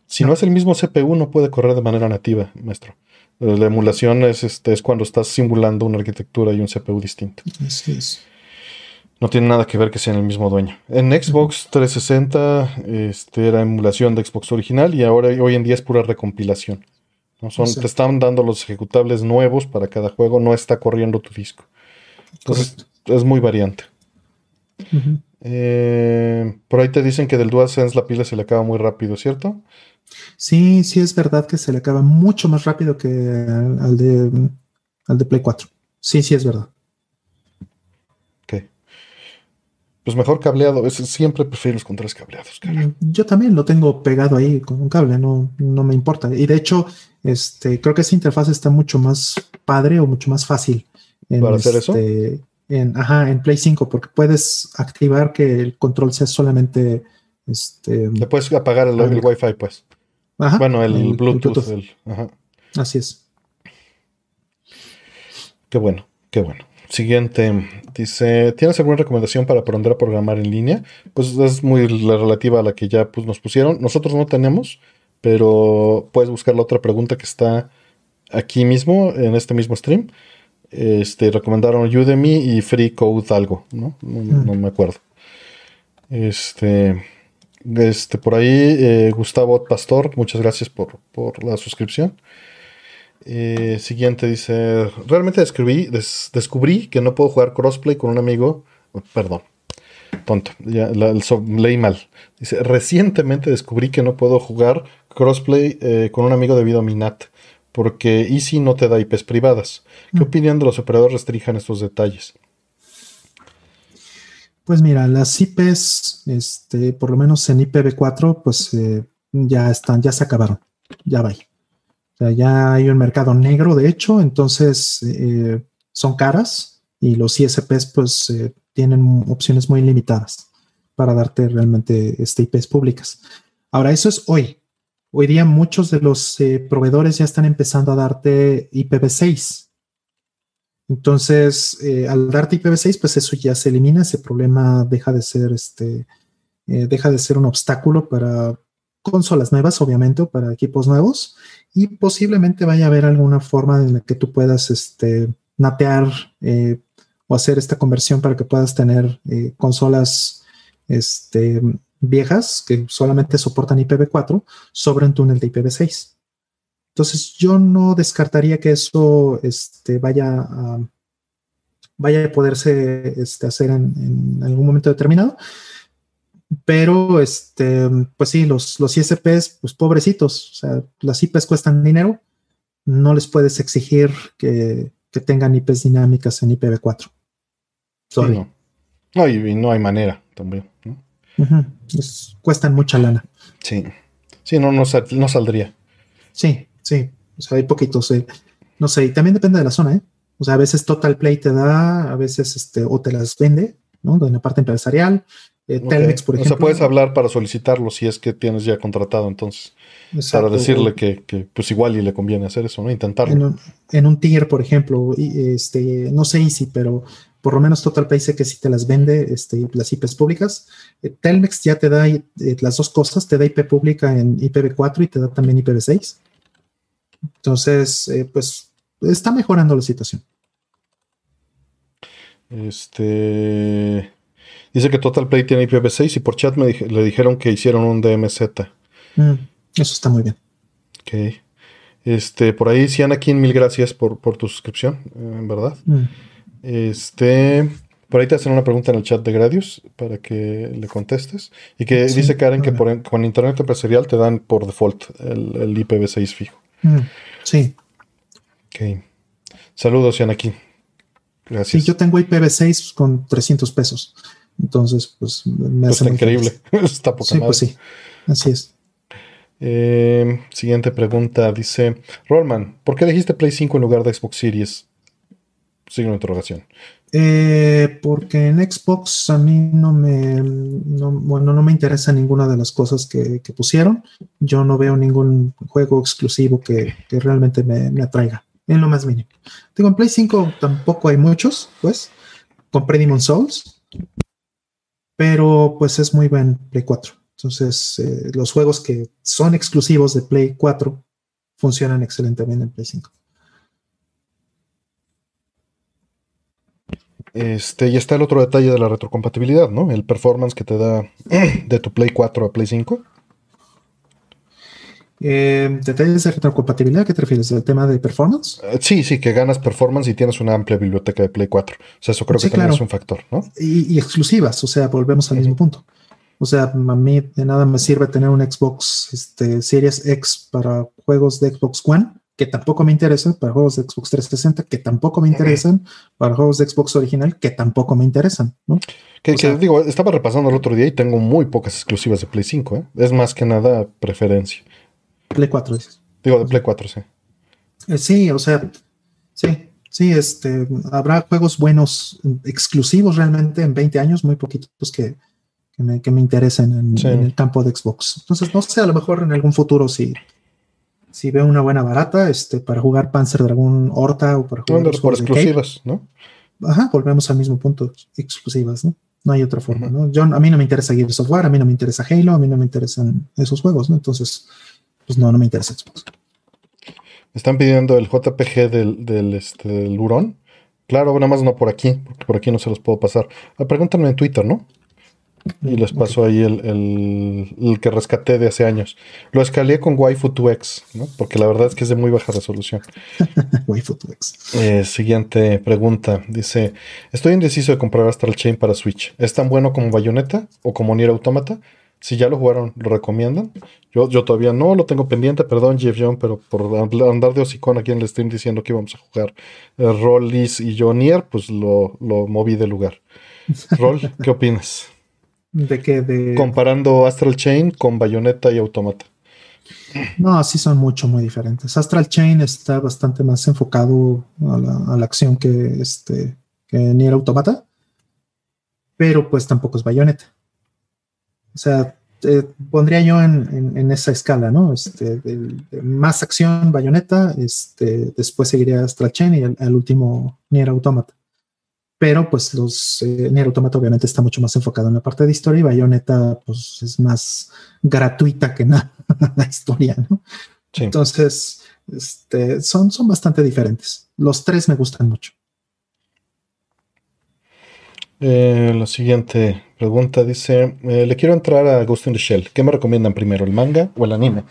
Si no es el mismo CPU, no puede correr de manera nativa, maestro. La emulación es, este, es cuando estás simulando una arquitectura y un CPU distinto.
Así es.
No tiene nada que ver que sean el mismo dueño. En Xbox 360 este, era emulación de Xbox original y ahora hoy en día es pura recompilación. ¿no? Son, Te están dando los ejecutables nuevos para cada juego, no está corriendo tu disco. Entonces es muy variante. Eh, por ahí te dicen que del DualSense la pila se le acaba muy rápido, ¿cierto?
Sí, sí es verdad que se le acaba mucho más rápido que al, de, al de Play 4. Sí, sí es verdad.
Ok. Pues mejor cableado. siempre prefiero los controles cableados.
Yo también lo tengo pegado ahí con un cable, no, no me importa. Y de hecho, este, creo que esa interfaz está mucho más padre o mucho más fácil.
¿Para hacer eso?
Este, en, ajá, en Play 5, porque puedes activar que el control sea solamente. Este,
Le puedes apagar el, el Wi-Fi, pues bueno, el, Bluetooth.
Así es.
Qué bueno, qué bueno. Siguiente, dice, ¿tienes alguna recomendación para aprender a programar en línea? Pues es muy la relativa a la que ya pues, nos pusieron. Nosotros no tenemos, pero puedes buscar la otra pregunta que está aquí mismo, en este mismo stream. Este, recomendaron Udemy y Free Code algo, ¿no? No, mm. me acuerdo. Este, este, por ahí, eh, Gustavo Pastor, muchas gracias por, la suscripción. Eh, siguiente dice: Realmente descubrí, descubrí que no puedo jugar crossplay con un amigo. perdón, tonto, ya, leí mal. Dice: Recientemente descubrí que no puedo jugar crossplay eh, con un amigo debido a mi NAT, porque Easy no te da IPs privadas. ¿Qué mm. opinión de los operadores restrinjan estos detalles?
Pues mira, las IPs, este, por lo menos en IPv4, pues eh, ya están, ya se acabaron, ya va. Ya hay un mercado negro, de hecho, entonces eh, son caras y los ISPs pues eh, tienen opciones muy limitadas para darte realmente este, IPs públicas. Ahora, eso es hoy. Hoy día muchos de los proveedores ya están empezando a darte IPv6. Entonces, eh, al darte IPv6, pues eso ya se elimina, ese problema deja de ser este, eh, deja de ser un obstáculo para consolas nuevas, obviamente, para equipos nuevos, y posiblemente vaya a haber alguna forma en la que tú puedas este, natear eh, o hacer esta conversión para que puedas tener consolas este, viejas que solamente soportan IPv4 sobre un túnel de IPv6. Entonces, yo no descartaría que eso este, vaya, a, vaya a poderse este, hacer en, algún momento determinado. Pero, este, pues sí, los, los ISPs, pues pobrecitos, o sea, las IPs cuestan dinero, no les puedes exigir que, tengan IPs dinámicas en IPv4.
Sorry. no. y, no hay manera también.
cuestan mucha lana.
Sí, sí, no, no, no saldría.
Sí, Sí, o sea, hay poquitos. Eh. No sé, y también depende de la zona, ¿eh? O sea, a veces Total Play te da, a veces este, o te las vende, ¿no? En la parte empresarial. Eh, Telmex, por ejemplo.
O sea, puedes hablar para solicitarlo si es que tienes ya contratado, entonces. Para decirle que, pues igual y le conviene hacer eso, ¿no? Intentarlo.
En un, en un tier, por ejemplo, este, no sé si, pero por lo menos Total Play dice que si te las vende este, las IPs públicas. Eh, Telmex ya te da las dos cosas, te da IP pública en IPv4 y te da también IPv6. Entonces, eh, pues está mejorando la situación.
Este dice que Total Play tiene IPv6 y por chat me le dijeron que hicieron un DMZ.
Mm, eso está muy bien.
Ok. Este, por ahí, Anakin, mil gracias por, tu suscripción, en verdad. Mm. Este, por ahí te hacen una pregunta en el chat de Gradius para que le contestes. Y que dice Karen que con Internet empresarial te dan por default el IPv6 fijo.
Mm, sí.
Ok. Saludos, aquí
Gracias. Sí, yo tengo IPv6 con 300 pesos. Entonces, pues
me pues hace increíble. está poca
Sí, pues sí. Así es.
Eh, siguiente pregunta. Dice, Rollman, ¿por qué elegiste Play 5 en lugar de Xbox Series? Signo de interrogación.
Eh, porque en Xbox a mí no me, bueno, no me interesa ninguna de las cosas que, pusieron. Yo no veo ningún juego exclusivo que, realmente me, atraiga, en lo más mínimo. Digo, en Play 5 tampoco hay muchos, pues. Compré Demon Souls, pero pues es muy buen Play 4. Entonces, eh, los juegos que son exclusivos de Play 4 funcionan excelentemente en Play 5.
Este, y está el otro detalle de la retrocompatibilidad, ¿no? El performance que te da de tu Play 4 a Play 5.
Eh, ¿Detalles de retrocompatibilidad? ¿Qué te refieres? ¿Al tema de performance?
Eh, sí, sí, que ganas performance y tienes una amplia biblioteca de Play 4. O sea, eso creo que también es un factor, ¿no?
Y, exclusivas, o sea, volvemos al mismo punto. O sea, a mí de nada me sirve tener un Xbox este, Series X para juegos de Xbox One que tampoco me interesan, para juegos de Xbox 360, que tampoco me interesan, para juegos de Xbox original, que tampoco me interesan, ¿no?
Que, digo, estaba repasando el otro día y tengo muy pocas exclusivas de Play 5, ¿eh? Es más que nada preferencia.
Play 4, dices.
Digo, de Play 4, sí.
Eh, sí, o sea, sí, sí, este, habrá juegos buenos, exclusivos realmente en 20 años, muy poquitos que, que, me, que me interesen en, en, el campo de Xbox. Entonces, no sé, a lo mejor en algún futuro sí si veo una buena barata, este, para jugar Panzer Dragon Horta o para jugar.
por exclusivas, ¿no?
Ajá, volvemos al mismo punto, exclusivas, ¿no? No hay otra forma, ¿no? Yo, a mí no me interesa Gears Software, a mí no me interesa Halo, a mí no me interesan esos juegos, ¿no? Entonces, pues no, no me interesa Xbox.
Están pidiendo el JPG del, del, este, del Hurón. Claro, nada más no por aquí, porque por aquí no se los puedo pasar. Ah, pregúntame en Twitter, ¿no? Y les paso ahí el, que rescaté de hace años. Lo escalé con Waifu 2X, ¿no? Porque la verdad es que es de muy baja resolución.
Waifu 2X.
Eh, siguiente pregunta. Dice: Estoy indeciso de comprar Astral Chain para Switch. ¿Es tan bueno como Bayonetta o como Nier Automata? Si ya lo jugaron, ¿lo recomiendan? Yo, yo todavía no, lo tengo pendiente, perdón, Jeff John, pero por andar de hocicón aquí en el stream diciendo que íbamos a jugar eh, Rollis y yo Nier, pues lo, lo moví de lugar. Roll, ¿qué opinas?
¿De qué? De...
Comparando Astral Chain con Bayonetta y Automata.
No, sí son mucho, muy diferentes. Astral Chain está bastante más enfocado a la, acción que, este, que Nier Automata, pero pues tampoco es Bayonetta. O sea, eh, pondría yo en, esa escala, ¿no? Este, más acción, bayoneta, este, después seguiría Astral Chain y al, último Nier Automata. Pero pues los eh, Nier Automata obviamente está mucho más enfocado en la parte de historia y Bayonetta pues es más gratuita que nada la historia, ¿no? Entonces, este, son, son bastante diferentes. Los tres me gustan mucho.
Eh, la siguiente pregunta dice: eh, Le quiero entrar a Ghost in the Shell. ¿Qué me recomiendan primero, el manga o el anime?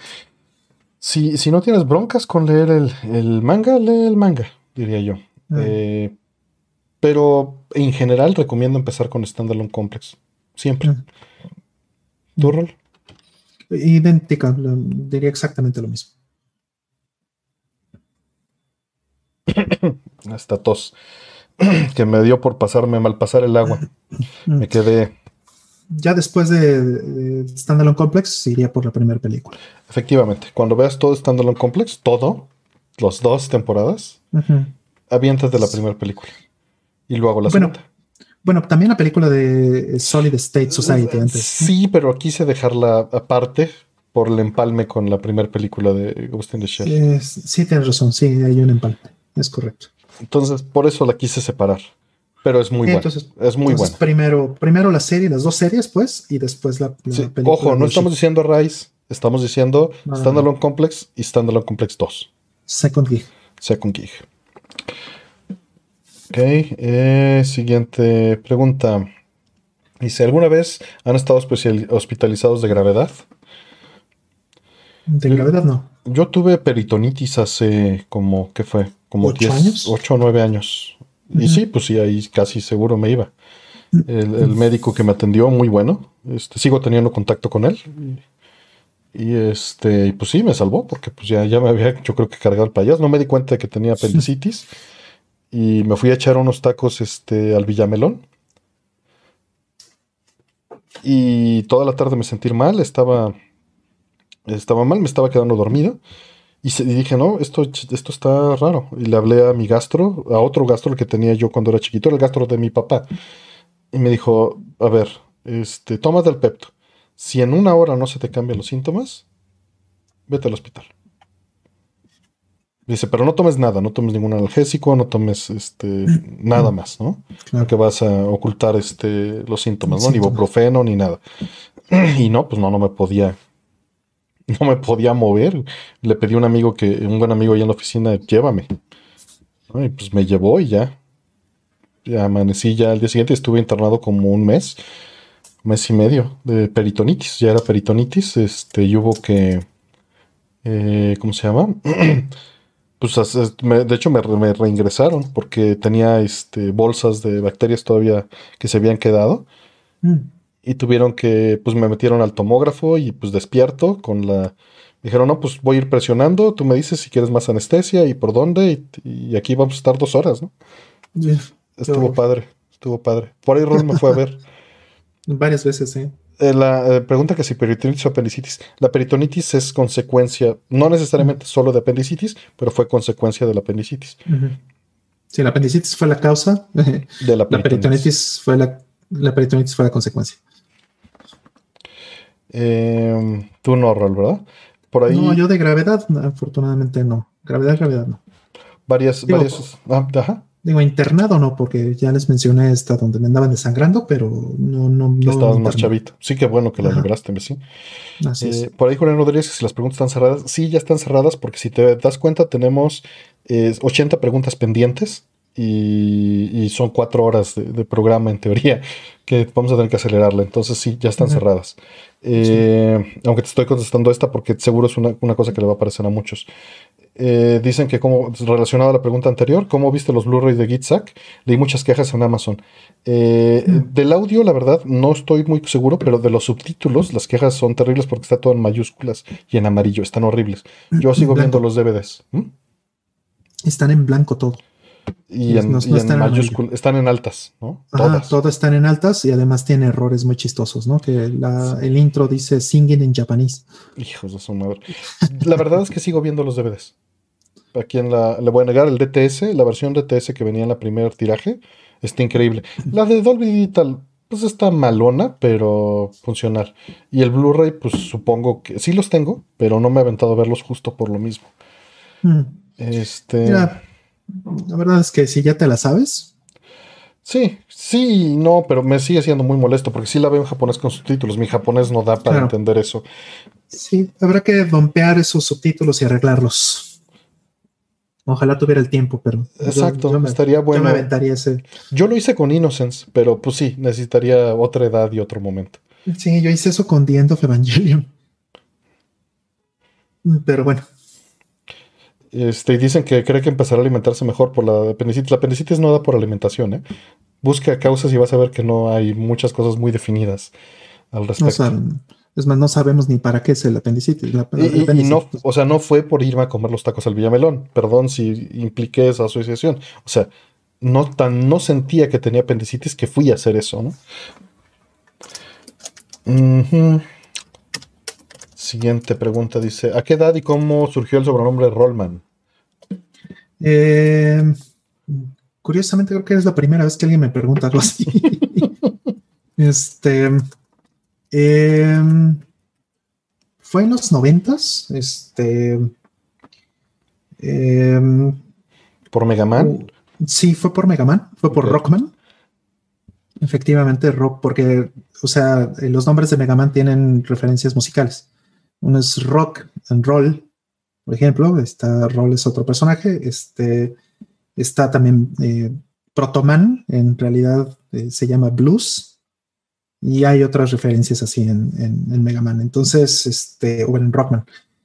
Si, si no tienes broncas con leer el, manga, lee el manga, diría yo. Ah. Eh, pero en general recomiendo empezar con Standalone Complex. Siempre. Ah. ¿Tu rol?
Idéntica, diría exactamente lo mismo.
Hasta tos. que me dio por pasarme mal pasar el agua. me quedé.
Ya después de, Standalone Complex, iría por la primera película.
Efectivamente, cuando veas todo Standalone Complex, todo, los dos temporadas, avientas de la primera película. Y luego la
bueno, segunda. Bueno, también la película de Solid State Society antes.
Sí, pero quise dejarla aparte por el empalme con la primera película de Ghost in the Shell.
sí, tienes razón, sí, hay un empalme, es correcto.
Entonces, por eso la quise separar. Pero es muy buena. es muy buena.
Primero, primero la serie, las dos series, pues, y después la,
película. Ojo, no estamos diciendo Rise, estamos diciendo Standalone Complex y Standalone Complex 2.
Second Gig.
Second Gig. Ok, eh, siguiente pregunta. Dice, ¿alguna vez han estado hospitalizados de gravedad?
De gravedad no.
Yo tuve peritonitis hace como, ¿qué fue? Como ¿Ocho años? 8 o 9 años. Y sí, pues sí, ahí casi seguro me iba. El, médico que me atendió, muy bueno. Este, sigo teniendo contacto con él. Y este, pues sí, me salvó, porque pues ya, ya me había, yo creo que cargado el payaso. No me di cuenta de que tenía apendicitis. Y me fui a echar unos tacos este, al Villamelón. Y toda la tarde me sentí mal, estaba, estaba mal, me estaba quedando dormido. Y, dije, no, esto, esto está raro. Y le hablé a mi gastro, a otro gastro que tenía yo cuando era chiquito, el gastro de mi papá. Y me dijo, a ver, este, toma del pepto. Si en una hora no se te cambian los síntomas, vete al hospital. Dice, pero no tomes nada, no tomes ningún analgésico, no tomes este, nada más, ¿no? Que vas a ocultar este, los síntomas, ¿no? Ni ibuprofeno, ni nada. Y no, pues no, no me podía no me podía mover. Le pedí a un amigo que, un buen amigo allá en la oficina, llévame. Y pues me llevó y ya. Ya amanecí ya al día siguiente, estuve internado como un mes, mes y medio de peritonitis. Ya era peritonitis, este, y hubo que, eh, ¿cómo se llama? pues de hecho me, reingresaron porque tenía este, bolsas de bacterias todavía que se habían quedado. Mm y tuvieron que, pues me metieron al tomógrafo y pues despierto con la... Dijeron, no, pues voy a ir presionando, tú me dices si quieres más anestesia y por dónde, y, aquí vamos a estar dos horas, ¿no? Estuvo padre, estuvo padre. Por ahí Ron me fue a ver.
Varias veces, sí.
Eh, la eh, pregunta que si peritonitis o apendicitis. La peritonitis es consecuencia, no necesariamente solo de apendicitis, pero fue consecuencia de la apendicitis.
Sí, la apendicitis fue la causa. De la peritonitis. La peritonitis fue la, la peritonitis fue la consecuencia.
Eh, tú no, Rol, ¿verdad?
Por ahí. No, yo de gravedad, afortunadamente no. Gravedad, gravedad no.
Varias, varias. Ah, ajá.
Digo, internado no, porque ya les mencioné esta donde me andaban desangrando, pero no, no, no.
Estabas más chavito. Sí, que bueno que la libraste, ¿sí? Así es. Eh, por ahí Julián Rodríguez, si las preguntas están cerradas, sí, ya están cerradas, porque si te das cuenta, tenemos 80 eh, preguntas pendientes y, son cuatro horas de, programa en teoría que vamos a tener que acelerarle. Entonces sí, ya están cerradas. Eh, aunque te estoy contestando esta porque seguro es una, cosa que le va a parecer a muchos. Eh, dicen que como relacionado a la pregunta anterior, ¿cómo viste los Blu-ray de Gitzack? Leí muchas quejas en Amazon. Eh, del audio, la verdad, no estoy muy seguro, pero de los subtítulos, las quejas son terribles porque está todo en mayúsculas y en amarillo, están horribles. Yo sigo viendo los DVDs. ¿Mm?
Están en blanco todo.
Y en, mayúsculas, están en altas, ¿no?
todas. todas están en altas y además tiene errores muy chistosos, ¿no? Que el intro dice singing en japonés.
Hijos de su madre. La verdad es que sigo viendo los DVDs. A quien la, le voy a negar el DTS, la versión DTS que venía en la primer tiraje, está increíble. La de Dolby Digital pues está malona, pero funcional. Y el Blu-ray, pues supongo que sí los tengo, pero no me he aventado a verlos justo por lo mismo.
Mm.
Este.
Mira, la verdad es que si ya te la sabes,
Sí, sí, no, pero me sigue siendo muy molesto porque sí la veo en japonés con subtítulos. Mi japonés no da para
Claro.
entender eso.
sí, habrá que dompear esos subtítulos y arreglarlos. Ojalá tuviera el tiempo, pero yo-
Exacto,
yo, me,
estaría
yo
bueno.
me aventaría ese.
Yo lo hice con Innocence, pero pues sí, necesitaría otra edad y otro momento.
Sí, yo hice eso con The End of Evangelion. Pero bueno,
Este, y dicen que cree que empezará a alimentarse mejor por la apendicitis. La apendicitis no da por alimentación, ¿eh? Busca causas y vas a ver que no hay muchas cosas muy definidas al
no
respecto.
saben. Es más, no sabemos ni para qué es el apendicitis. la-
Y,
apendicitis.
no, o sea, no fue por irme a comer los tacos al Villamelón. Perdón si impliqué esa asociación. O sea, no tan no sentía que tenía apendicitis que fui a hacer eso, ¿no? Siguiente pregunta dice: ¿A qué edad y cómo surgió el sobrenombre Rollman?
Eh, curiosamente, creo que es la primera vez que alguien me pregunta algo así. este. em, fue en los noventas. Este. em,
¿Por Megaman?
sí, fue por Megaman, fue por. Rockman. Efectivamente, rock, porque, o sea, eh, los nombres de Megaman tienen referencias musicales. Uno es rock and roll, por ejemplo. Está Roll es otro personaje. Este está también eh, Protoman, en realidad eh, se llama Blues. Y hay otras referencias así en, Mega Man. Entonces, este, o en Rockman.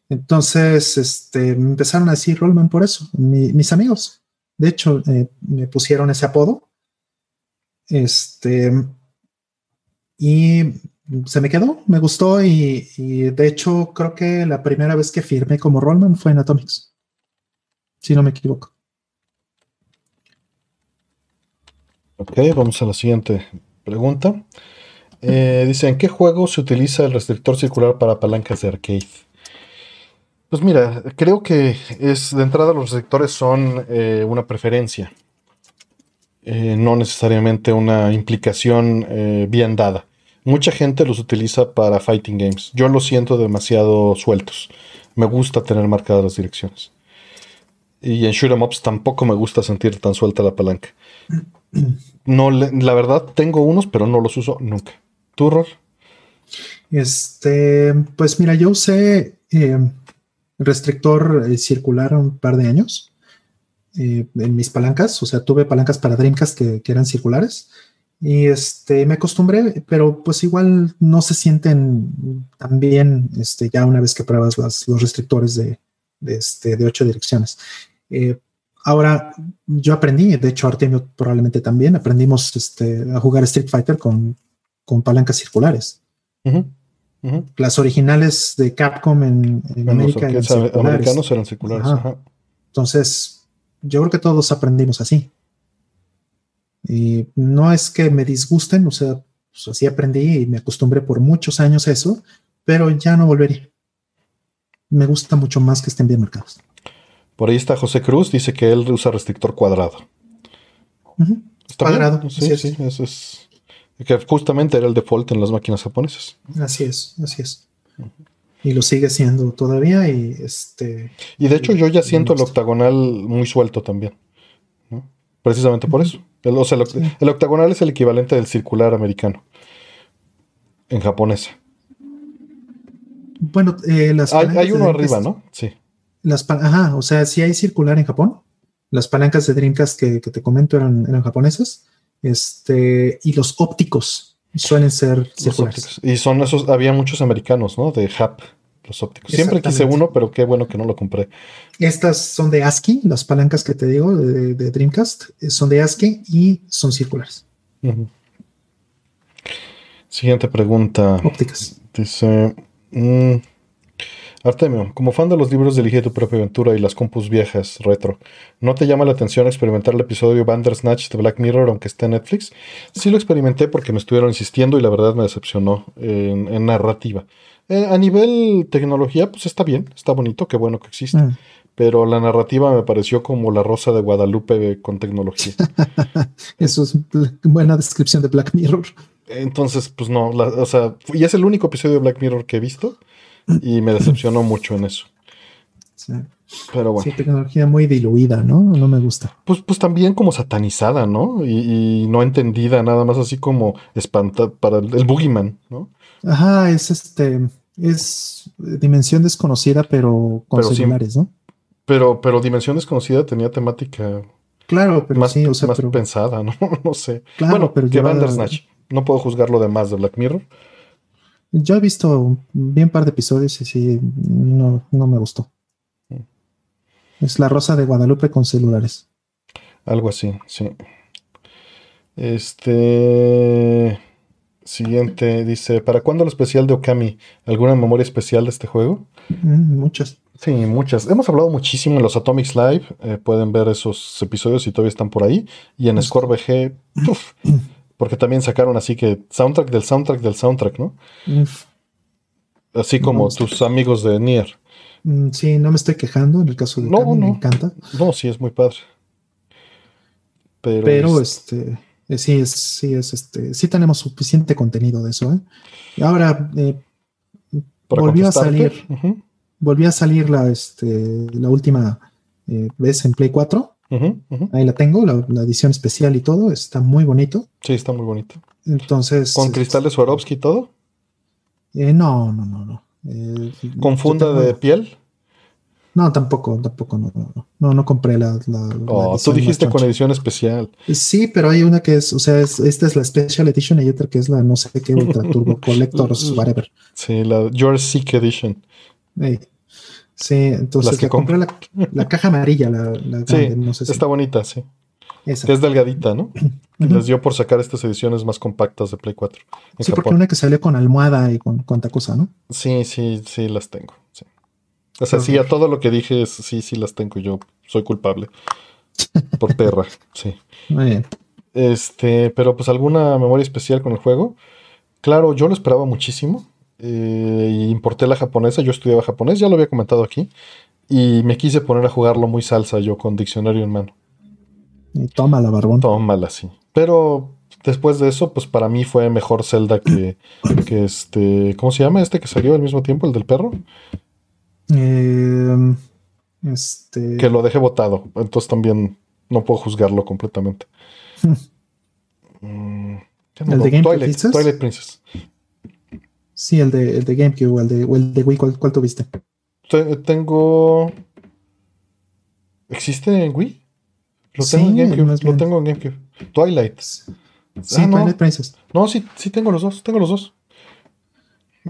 Entonces, este, me empezaron a decir Rollman por eso, mi- mis amigos. De hecho, eh, me pusieron ese apodo. Este, y se me quedó, me gustó y, de hecho creo que la primera vez que firmé como Rollman fue en Atomics. Si no me equivoco.
Ok, vamos a la siguiente pregunta. Eh, dice: ¿En qué juego se utiliza el restrictor circular para palancas de arcade? Pues mira, creo que es de entrada los restrictores son eh, una preferencia, eh, no necesariamente una implicación bien dada. Mucha gente los utiliza para fighting games. Yo los siento demasiado sueltos. Me gusta tener marcadas las direcciones. Y en shoot 'em ups tampoco me gusta sentir tan suelta la palanca. No, la verdad, tengo unos, pero no los uso nunca. ¿Tú, Ror?
Este, pues mira, yo usé eh, restrictor eh, circular un par de años eh, en mis palancas, o sea, tuve palancas para Dreamcast que, que eran circulares y este, me acostumbré, pero pues igual no se sienten tan bien este, ya una vez que pruebas las- los restrictores de, de, este, de ocho direcciones. Eh, ahora, yo aprendí, de hecho Artemio probablemente también, aprendimos este, a jugar Street Fighter con, con palancas circulares
Ujú, ujú.
las originales de Capcom en, en
Bueno,
América eran circulares.
americanos eran circulares.
Ajá.
ajá.
Entonces, yo creo que todos aprendimos así. Y no es que me disgusten, o sea, pues así aprendí y me acostumbré por muchos años a eso, pero ya no volvería. Me gusta mucho más que estén bien marcados.
Por ahí está José Cruz, dice que él usa restrictor cuadrado.
Ujú.
¿Está bien?
Cuadrado,
Sí,
es.
sí, eso es. Que justamente era el default en las máquinas japonesas.
Así es, así es. Y lo sigue siendo todavía y este...
Y de hecho, yo ya siento el octagonal muy suelto también. ¿no? Precisamente por eso. El, o sea, el, oct-
Sí.
el octagonal es el equivalente del circular americano. En japonés.
Bueno, eh, las
Hay,
palancas
hay uno arriba, ¿no? Sí.
Las Ajá, o sea, si hay circular en Japón. Las palancas de Dreamcast que, que te comento eran, eran japonesas. Este, y los ópticos suelen ser circulares.
Y son esos, había muchos americanos, ¿no? De HAP, los ópticos. Siempre quise uno, pero qué bueno que no lo compré.
Estas son de ASCII, las palancas que te digo de, de Dreamcast eh, son de ASCII y son circulares.
Siguiente pregunta.
ópticas.
Dice. mm, Artemio, como fan de los libros de Elige tu propia aventura y las compus viejas retro, ¿no te llama la atención experimentar el episodio Bandersnatch de Black Mirror aunque esté en Netflix? Sí lo experimenté porque me estuvieron insistiendo y la verdad me decepcionó en, en narrativa. Eh, a nivel tecnología, pues está bien, está bonito, qué bueno que existe.
Mm.
Pero la narrativa me pareció como la rosa de Guadalupe con tecnología.
Eso es buena descripción de Black Mirror.
Entonces, pues no, la- o sea, y es el único episodio de Black Mirror que he visto y me decepcionó mucho en eso.
Sí,
Pero bueno,
Sí, tecnología muy diluida, ¿no? No me gusta.
pues, pues también como satanizada, ¿no? Y, y no entendida, nada más así como espantada para el, el Boogeyman, ¿no?
Ajá, es este, es dimensión desconocida, pero con
Pero sí.
celulares, ¿no?
Pero, pero Dimensión Desconocida tenía temática
Claro, pero
más,
sí, o sea,
más
pero,
pensada, ¿no? no sé.
Claro,
bueno,
pero
que
llevada-
Bandersnatch. No puedo juzgarlo de más de Black Mirror.
Yo he visto bien par de episodios y sí, no, no me gustó. Es la Rosa de Guadalupe con celulares.
Algo así, sí. Este. Siguiente dice: ¿Para cuándo el especial de Okami? ¿Alguna memoria especial de este juego?
Mm, muchas.
Sí, muchas. Hemos hablado muchísimo en los Atomics Live. eh, pueden ver esos episodios si todavía están por ahí. Y en
Pues-
Score uf, porque también sacaron así que soundtrack del soundtrack del soundtrack, ¿no? Así
No,
como tus amigos de Nier.
mm, Sí, no me estoy quejando en el caso de
No,
Okami, me
no.
encanta.
No, sí, es muy padre. Pero,
Pero
es-
este, eh, sí es, sí es este, sí tenemos suficiente contenido de eso, ¿eh? Y ahora eh, volvió a salir. volvió a salir la, este, la última eh, vez en Play 4. Ahí la tengo, la, la edición especial y todo. Está muy bonito.
Sí, está muy bonito.
Entonces.
Con cristal de Swarovski y todo.
eh, no, no, no, no. Eh,
Con funda
tengo-
de piel.
No, tampoco, tampoco, no, no, no, no, compré la. la- la
Oh, tú dijiste con edición especial.
Sí, pero hay una que es, o sea, es- esta es la Special Edition y otra que es la no sé qué Ultra Turbo Collectors, whatever.
Sí, la Your Sick Edition.
Ey. Sí, entonces
Las que
la compré la, la caja amarilla, la, la
Sí,
grande, no sé si
Está bonita, sí.
esa.
Es delgadita, ¿no?
Ujú.
Les dio por sacar estas ediciones más compactas de Play 4 en
Sí, porque
Japón.
una que salió con almohada y con cuánta cosa, ¿no?
Sí, sí, sí, las tengo. sí. O sea, sí, a todo lo que dije, es- sí, sí las tengo. Yo soy culpable. Por perra, sí.
Muy bien.
Este, pero pues alguna memoria especial con el juego. Claro, yo lo esperaba muchísimo. Eh, importé la japonesa. Yo estudiaba japonés, ya lo había comentado aquí. Y me quise poner a jugarlo muy salsa yo con diccionario en mano.
Y toma la barbón.
Tómala, sí. Pero después de eso, pues para mí fue mejor Zelda que, que este. ¿Cómo se llama este que salió al mismo tiempo, el del perro?
Eh, este.
Que lo dejé botado. Entonces también no puedo juzgarlo completamente. Mm. Twilight Princess.
Sí, el de, el de GameCube o el de, o el de Wii, ¿cuál, cuál tuviste?
Te- tengo. ¿Existe en Wii? Lo
Sí,
tengo en GameCube. Lo
bien.
tengo en GameCube. Twilight.
Sí,
Ah, no.
Twilight Princess.
No, sí, sí tengo los dos. Tengo los dos.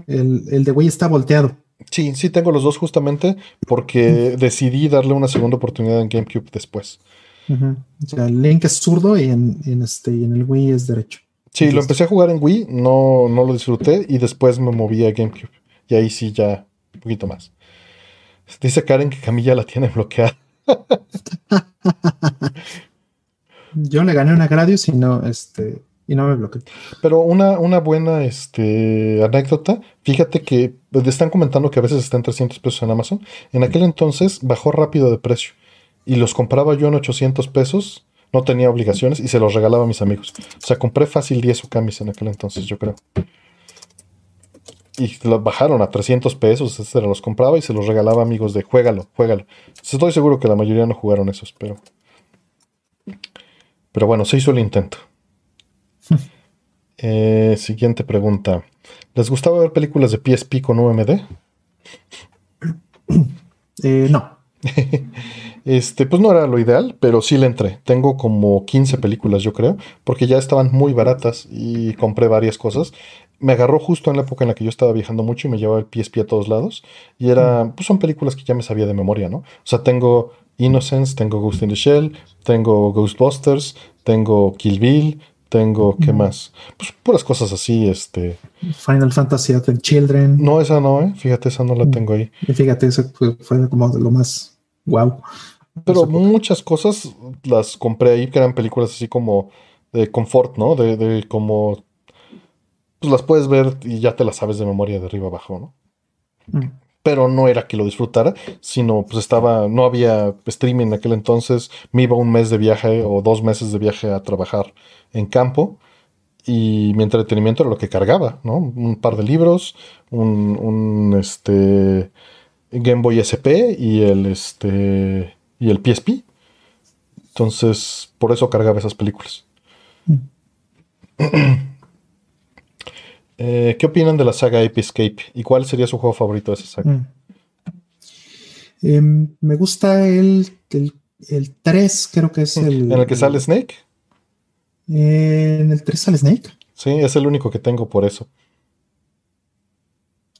El, el de Wii está volteado.
Sí, sí tengo los dos justamente porque decidí darle una segunda oportunidad en GameCube después.
O sea, el Link es zurdo y en, en este, y en el Wii es derecho.
Sí, lo empecé a jugar en Wii, no, no lo disfruté y después me moví a GameCube. Y ahí sí ya un poquito más. Dice Karen que Camilla la tiene bloqueada.
Yo le gané una Gradius y no, este, y no me bloqueé.
Pero una, una buena este, anécdota, fíjate que pues, están comentando que a veces está en 300 pesos en Amazon. En aquel entonces bajó rápido de precio y los compraba yo en 800 pesos, no tenía obligaciones y se los regalaba a mis amigos. O sea, compré fácil 10 Okamis en aquel entonces, yo creo. Y los bajaron a 300 pesos, se los compraba y se los regalaba a amigos de juégalo, juégalo. Estoy seguro que la mayoría no jugaron esos, pero... Pero bueno, se hizo el intento. Eh, siguiente pregunta. ¿Les gustaba ver películas de PSP con UMD?
Eh, no.
Este, pues no era lo ideal, pero sí le entré. Tengo como 15 películas, yo creo, porque ya estaban muy baratas y compré varias cosas. Me agarró justo en la época en la que yo estaba viajando mucho y me llevaba el PSP a todos lados. Y era, pues son películas que ya me sabía de memoria, ¿no? O sea, tengo Innocence, tengo Ghost in the Shell, tengo Ghostbusters, tengo Kill Bill, tengo, ¿qué más? Pues puras cosas así, este.
Final Fantasy Advent Children.
No, esa no, ¿eh? Fíjate, esa no la
Mm.
tengo ahí.
Y fíjate, eso fue, fue como lo más wow.
Pero muchas cosas las compré ahí, que eran películas así como de confort, ¿no? De, de como... Pues las puedes ver y ya te las sabes de memoria de arriba abajo, ¿no?
Mm.
Pero no era que lo disfrutara, sino pues estaba, no había streaming en aquel entonces, me iba un mes de viaje o dos meses de viaje a trabajar en campo y mi entretenimiento era lo que cargaba, ¿no? Un par de libros, un, un este, Game Boy SP y el, este, y el PSP. Entonces, por eso cargaba esas películas. Eh, ¿Qué opinan de la saga Ape Escape? ¿Y cuál sería su juego favorito de esa saga?
Mm. Em, me gusta el, el, 3, creo que es el.
¿En el que sale Snake?
¿En el 3 sale Snake?
Sí, es el único que tengo por eso.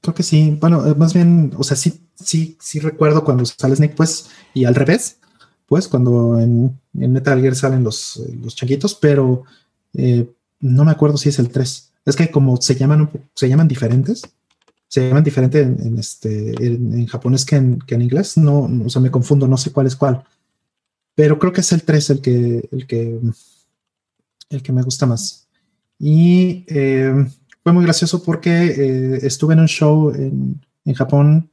Creo que sí. Bueno, eh, más bien, o sea, sí, sí, sí recuerdo cuando sale Snake, pues, y al revés, pues, cuando en, Metal Gear salen los, eh, los changuitos, pero eh, no me acuerdo si es el 3. Es que como se llaman, se llaman diferentes, se llaman diferente en, este, en, japonés que en, que en, inglés, no, o sea, me confundo, no sé cuál es cuál. Pero creo que es el 3 el que, el que, el que me gusta más. Y fue muy gracioso porque eh, estuve en un show en, Japón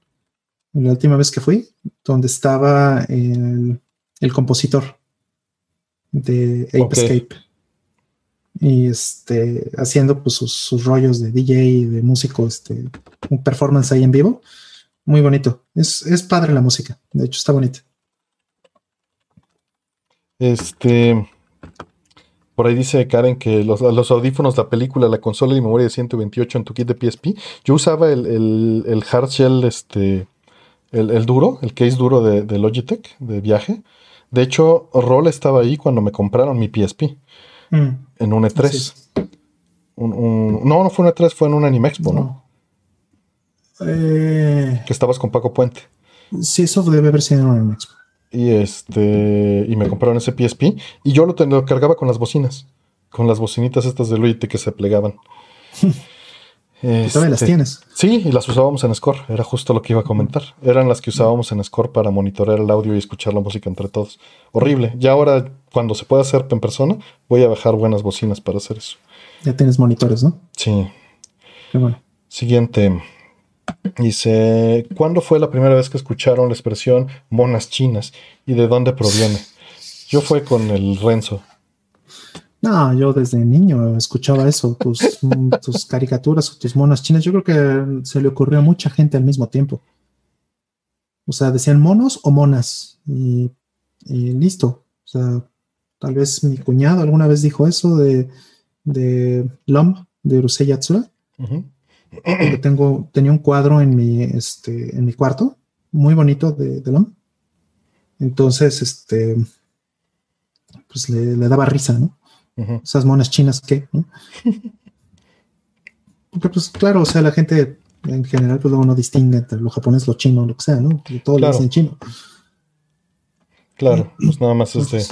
la última vez que fui, donde estaba el, compositor de Ape Escape. Y este, haciendo pues, sus, rollos de DJ, de músico, este, un performance ahí en vivo. Muy bonito. Es, es padre la música. De hecho, está bonita.
Este. Por ahí dice Karen que los, audífonos, la película, la consola y memoria de 128 en tu kit de PSP. Yo usaba el, el, el hard shell, este, el, duro, el case duro de, Logitech de viaje. De hecho, Roll estaba ahí cuando me compraron mi PSP mm. en un E3. no, no fue un E3, fue en un Anime Expo, ¿no?
Eh.
que estabas con Paco Puente.
Sí, eso debe haber sido en un Anime Expo
y este y me compraron ese PSP y yo lo, cargaba con las bocinas, con las bocinitas estas de Luigi que se plegaban.
este, las tienes?
Sí, y las usábamos en Score, era justo lo que iba a comentar. Eran las que usábamos en Score para monitorear el audio y escuchar la música entre todos. Horrible. Ya ahora, cuando se pueda hacer en persona, voy a bajar buenas bocinas para hacer eso.
Ya tienes monitores, ¿no?
Sí.
Qué bueno.
Siguiente. Dice, ¿cuándo fue la primera vez que escucharon la expresión monas chinas y de dónde proviene? Yo fue con el Renzo.
No, yo desde niño escuchaba eso, tus, tus caricaturas o tus monas chinas. Yo creo que se le ocurrió a mucha gente al mismo tiempo. O sea, decían monos o monas y, listo. O sea, tal vez mi cuñado alguna vez dijo eso de, de Lom, de Urusei Yatsura tengo, tenía un cuadro en mi, este, en mi cuarto, muy bonito de, de LOM. Entonces, este, pues le, daba risa, ¿no? Esas monas chinas que, Porque, pues, claro, o sea, la gente en general, pues luego no distingue entre lo japonés, lo chino, lo que sea, ¿no? todo lo dicen chino.
Claro, pues nada más es de.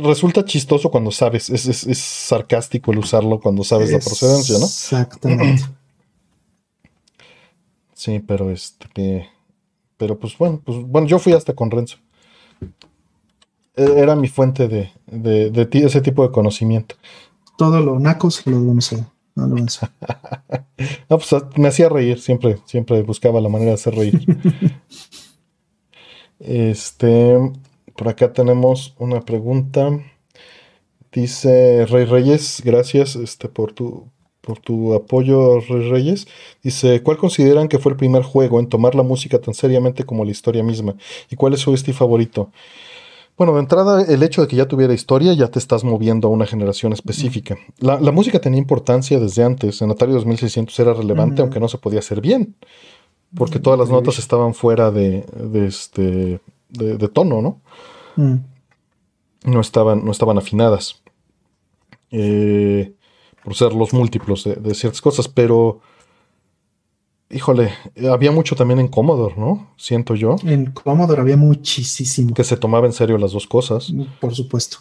resulta chistoso cuando sabes, es, es, sarcástico el usarlo cuando sabes la procedencia, ¿no?
Exactamente.
Sí, pero este. Pero pues bueno, pues bueno, yo fui hasta con Renzo. E, era mi fuente de, de, ese tipo de conocimiento.
Todo lo nacos lo vamos a. No, lo
no, pues me hacía reír, siempre, siempre buscaba la manera de hacer reír. este, por acá tenemos una pregunta. Dice Rey Reyes, gracias este, por tu por tu apoyo, Reyes. Dice, ¿cuál consideran que fue el primer juego en tomar la música tan seriamente como la historia misma? ¿Y cuál es su estilo favorito? Bueno, de entrada, el hecho de que ya tuviera historia, ya te estás moviendo a una generación específica. La, música tenía importancia desde antes. En Atari 2600 era relevante, aunque no se podía hacer bien. Porque todas las notas estaban fuera de, este, de, tono, ¿no? Mm. No, estaban, no estaban afinadas. Eh, por ser los múltiplos de, ciertas cosas, pero híjole, había mucho también en Commodore, ¿no? Siento yo.
En Commodore había muchísimo.
Que se tomaba en serio las dos cosas.
Por supuesto.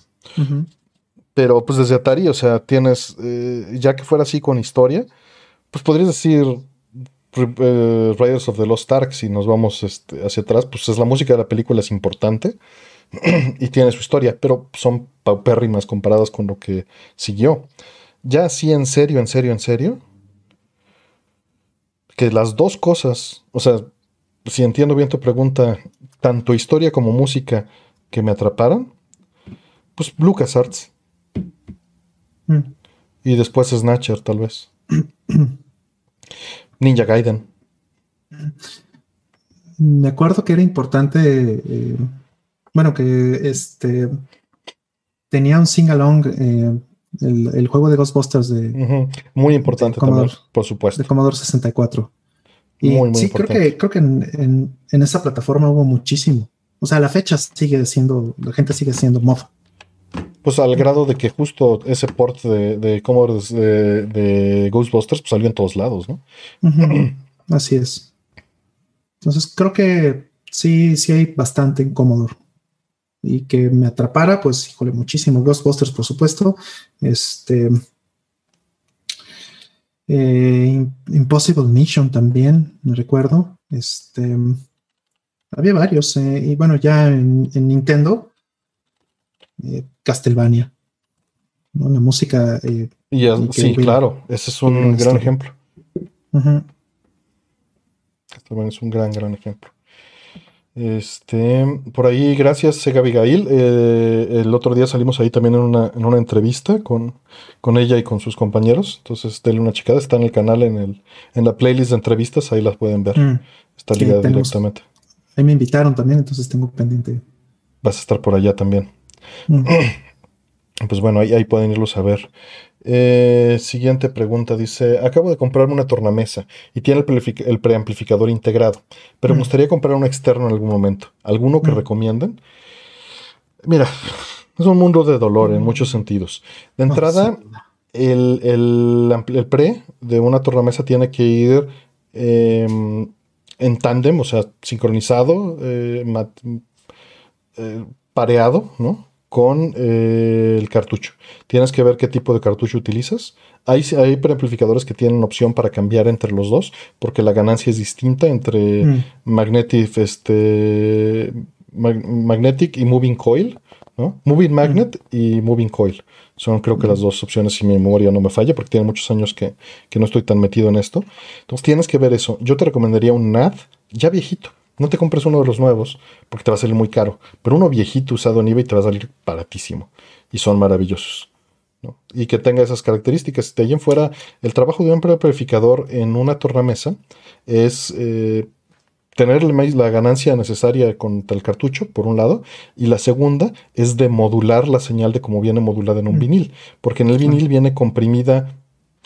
Pero pues desde Atari, o sea, tienes, eh, ya que fuera así con historia, pues podrías decir eh, Riders of the Lost Ark, si nos vamos este, hacia atrás, pues es la música de la película es importante y tiene su historia, pero son paupérrimas comparadas con lo que siguió ya así en serio, en serio, en serio, que las dos cosas, o sea, si entiendo bien tu pregunta, tanto historia como música que me atraparon, pues LucasArts. Mm. Y después Snatcher, tal vez. Ninja Gaiden.
Me acuerdo que era importante, eh, bueno, que este tenía un sing-along, eh, el, juego de Ghostbusters de...
Muy importante también, por supuesto.
De Commodore 64. Y muy, muy sí, creo que, creo que en, esa plataforma hubo muchísimo. O sea, la fecha sigue siendo, la gente sigue siendo mofa.
Pues al grado de que justo ese port de, de Commodore de, Ghostbusters pues, salió en todos lados, ¿no?
Así es. Entonces creo que sí, sí hay bastante en Commodore. Y que me atrapara, pues, híjole, muchísimo. Ghostbusters, por supuesto. Este. Eh, Impossible Mission también, me recuerdo. Este. Había varios. Eh, y bueno, ya en, Nintendo, eh, Castlevania. La música.
sí, claro. Ese es un gran ejemplo. Castlevania es un gran, gran ejemplo. Este, por ahí, gracias, Sega Abigail. Eh, el otro día salimos ahí también en una, en una entrevista con, con, ella y con sus compañeros. Entonces, denle una checada. Está en el canal, en, el, en la playlist de entrevistas. Ahí las pueden ver. Mm. Está ligada directamente.
Ahí me invitaron también, entonces tengo pendiente.
Vas a estar por allá también. Mm. Pues bueno, ahí, ahí pueden irlos a ver. Eh, siguiente pregunta dice, acabo de comprarme una tornamesa y tiene el, preamplificador integrado, pero me mm. gustaría comprar un externo en algún momento. ¿Alguno que mm. recomienden? Mira, es un mundo de dolor en muchos sentidos. De entrada, el, el, pre de una tornamesa tiene que ir em, en tándem, o sea, sincronizado, eh, eh, pareado, ¿no? Con eh, el cartucho. Tienes que ver qué tipo de cartucho utilizas. Hay, hay preamplificadores que tienen opción para cambiar entre los dos, porque la ganancia es distinta entre mm. Magnetic, este, Magnetic y Moving Coil. ¿no? Moving Magnet mm. y Moving Coil. Son creo que las mm. dos opciones si mi memoria no me falla, porque tiene muchos años que, que no estoy tan metido en esto. Entonces tienes que ver eso. Yo te recomendaría un NAD ya viejito no te compres uno de los nuevos porque te va a salir muy caro, pero uno viejito usado en eBay te va a salir baratísimo. Y son maravillosos. Y que tenga esas características. De ahí en fuera, el trabajo de un amplificador en una tornamesa es eh, tener la ganancia necesaria con el cartucho, por un lado, y la segunda es de modular la señal de cómo viene modulada en un vinil, porque en el vinil viene comprimida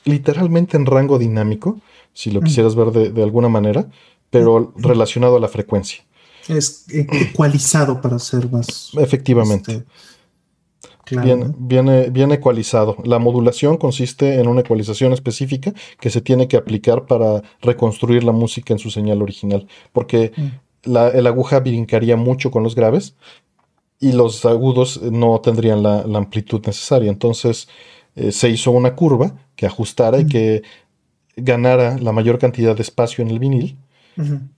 literalmente en rango dinámico, si lo quisieras ver de alguna manera, pero relacionado a la frecuencia.
Es ecualizado para ser más.
Efectivamente. Este, viene, viene, ecualizado. La modulación consiste en una ecualización específica que se tiene que aplicar para reconstruir la música en su señal original, porque mm. la, el aguja brincaría mucho con los graves y los agudos no tendrían la, amplitud necesaria. Entonces eh, se hizo una curva que ajustara y mm. que ganara la mayor cantidad de espacio en el vinil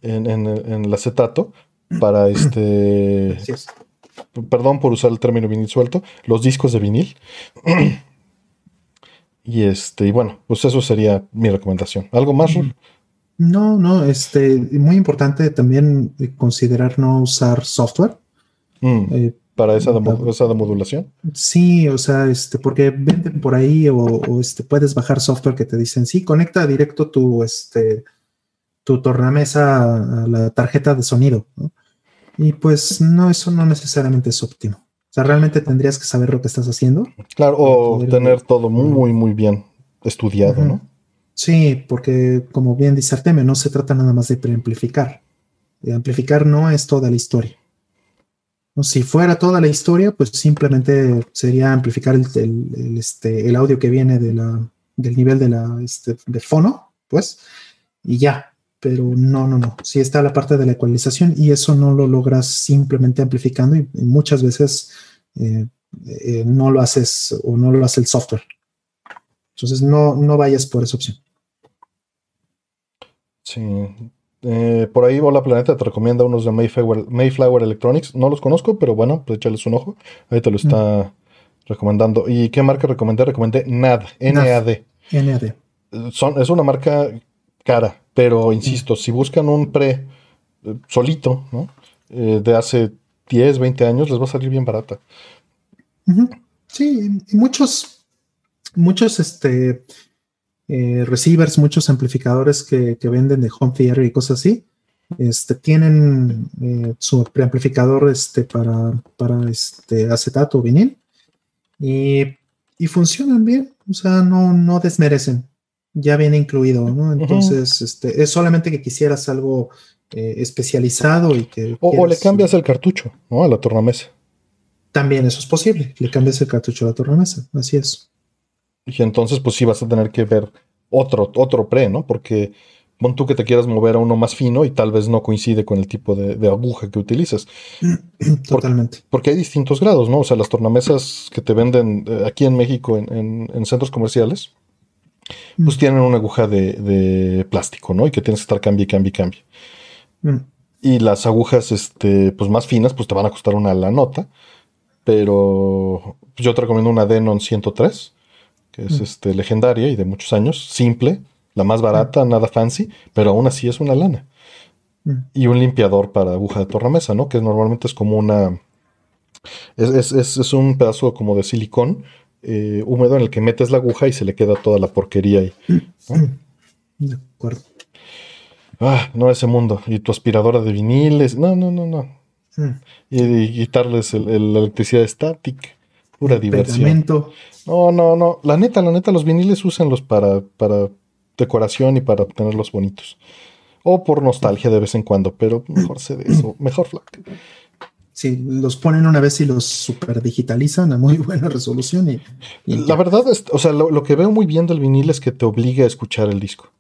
en, el acetato para este. Perdón por usar el término vinil suelto, los discos de vinil. y este, y bueno, pues eso sería mi recomendación. ¿Algo más,
No, no, este, muy importante también considerar no usar software.
Mm, eh, para esa, esa modulación.
Sí, o sea, este, porque venden por ahí o, este, puedes bajar software que te dicen, sí, conecta directo tu, este, tu tornamesa a la tarjeta de sonido. Y pues no, eso no necesariamente es óptimo. O sea, realmente tendrías que saber lo que estás haciendo.
Claro, o tener todo muy, muy bien estudiado, ¿no?
Sí, porque como bien dice Artemio, no se trata nada más de preamplificar. De amplificar no es toda la historia. Si fuera toda la historia, pues simplemente sería amplificar el, este, el audio que viene de la, del nivel de la, este, del fono, pues, y ya pero no, no, no. Sí está la parte de la ecualización y eso no lo logras simplemente amplificando y, muchas veces eh, eh, no lo haces o no lo hace el software. Entonces no, no vayas por esa opción.
Sí. Eh, por ahí Hola Planeta te recomienda unos de Mayflower, Electronics. No los conozco, pero bueno, pues échales un ojo. Ahí te lo está recomendando. ¿Y qué marca recomendé? Recomendé NAD. NAD.
NAD.
Son, es una marca cara, pero insisto, si buscan un pre eh, solito, ¿no? Eh, de hace 10, 20 años, les va a salir bien barata.
Sí, y muchos muchos este, eh, receivers, muchos amplificadores que, venden de home theater y cosas así, este, tienen eh, su preamplificador este, para, para este, acetato o vinil y, y, funcionan bien, o sea, no, no desmerecen, ya viene incluido, ¿no? Entonces, este, es solamente que quisieras algo eh, especializado y que...
O, le cambias el cartucho, ¿no? A la tornamesa.
También eso es posible, le cambias el cartucho a la tornamesa, así es.
Y entonces, pues sí vas a tener que ver otro, otro pre, ¿no? Porque pon tú que te quieras mover a uno más fino y tal vez no coincide con el tipo de, aguja que utilizas.
Totalmente.
porque hay distintos grados, ¿no? O sea, las tornamesas que te venden eh, aquí en México en, centros comerciales, pues tienen una aguja de, plástico, ¿no? Y que tienes que estar cambie, cambie, cambie. Mm. Y las agujas, este, pues más finas, pues te van a costar una la nota. Pero yo te recomiendo una Denon 103 que es mm. este, legendaria y de muchos años, simple, la más barata, mm. nada fancy, pero aún así es una lana. Mm. Y un limpiador para aguja de tornamesa, ¿no? Que normalmente es como una... Es, un pedazo como de silicón eh, húmedo en el que metes la aguja y se le queda toda la porquería ahí.
De acuerdo.
Ah, no ese mundo. Y tu aspiradora de viniles. No, no, no, no. Y, quitarles el, la electricidad estática. Pura diversión. No, no, no. La neta, la neta, los viniles úsenlos para, para decoración y para obtenerlos bonitos. O por nostalgia de vez en cuando, pero mejor se de eso. Mejor flac.
Sí, los ponen una vez y los super digitalizan a muy buena resolución. Y,
la verdad, es, o sea, lo, que veo muy bien del vinil es que te obliga a escuchar el disco.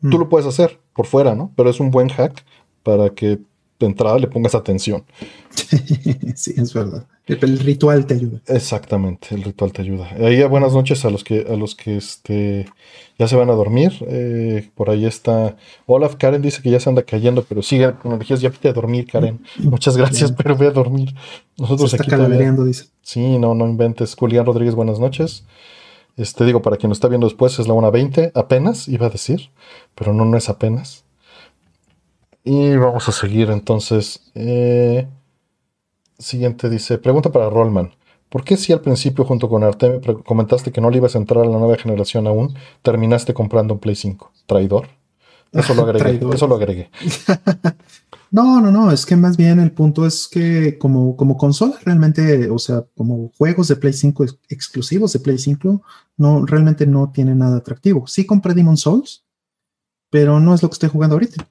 Tú mm. lo puedes hacer por fuera, ¿no? Pero es un buen hack para que de entrada le pongas atención.
sí, es verdad. El, ritual te ayuda.
Exactamente, el ritual te ayuda. Ahí buenas noches a los que, a los que este, ya se van a dormir. Eh, por ahí está Olaf. Karen dice que ya se anda cayendo, pero sigue con energías. Ya vete a dormir, Karen. Muchas gracias, pero voy a dormir. Nosotros
se está aquí dice.
Sí, no, no inventes. Julián Rodríguez, buenas noches. Este, digo, para quien lo está viendo después, es la 1.20, apenas, iba a decir, pero no, no es apenas. Y vamos a seguir entonces. Eh, Siguiente dice, pregunta para Rollman. ¿Por qué si al principio junto con Artem comentaste que no le ibas a entrar a la nueva generación aún, terminaste comprando un Play 5? ¿Traidor? Eso lo agregué. eso lo agregué.
no, no, no. Es que más bien el punto es que como, como consola realmente, o sea, como juegos de Play 5 exclusivos de Play 5, no, realmente no tiene nada atractivo. Sí compré Demon Souls, pero no es lo que estoy jugando ahorita.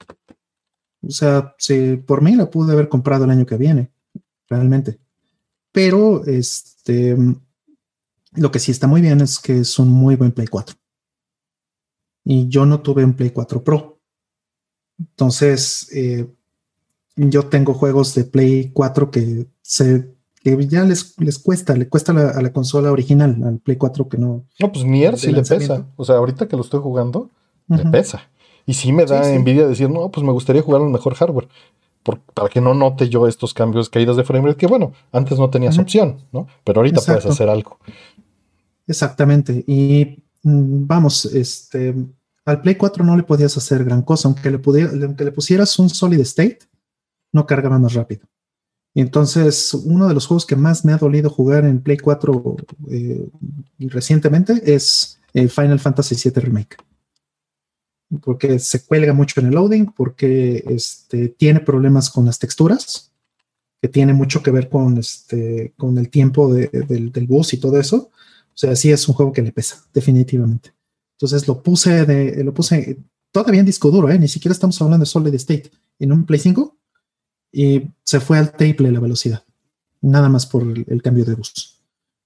O sea, si por mí la pude haber comprado el año que viene realmente. Pero este, lo que sí está muy bien es que es un muy buen Play 4. Y yo no tuve un Play 4 Pro. Entonces, eh, yo tengo juegos de Play 4 que, se, ya les, les cuesta, le cuesta a la consola original, al Play 4 que no.
No, pues Nier sí le pesa. O sea, ahorita que lo estoy jugando, le pesa. Y sí me da envidia decir, no, pues me gustaría jugar un mejor hardware para que no note yo estos cambios, caídas de frame rate, que bueno, antes no tenías opción, ¿no? Pero ahorita puedes hacer algo.
Exactamente. Y mm, vamos, este, al Play 4 no le podías hacer gran cosa, aunque le, pudiera, aunque le pusieras un solid state, no cargaba más rápido. Y entonces, uno de los juegos que más me ha dolido jugar en Play 4 eh, recientemente es eh, Final Fantasy VII Remake porque se cuelga mucho en el loading, porque este, tiene problemas con las texturas, que tiene mucho que ver con, este, con el tiempo del, del, bus y todo eso. O sea, sí es un juego que le pesa, definitivamente. Entonces lo puse, de, lo puse todavía en disco duro, ¿eh? ni siquiera estamos hablando de solid state, en un Play 5 y se fue al triple la velocidad, nada más por el, cambio de bus.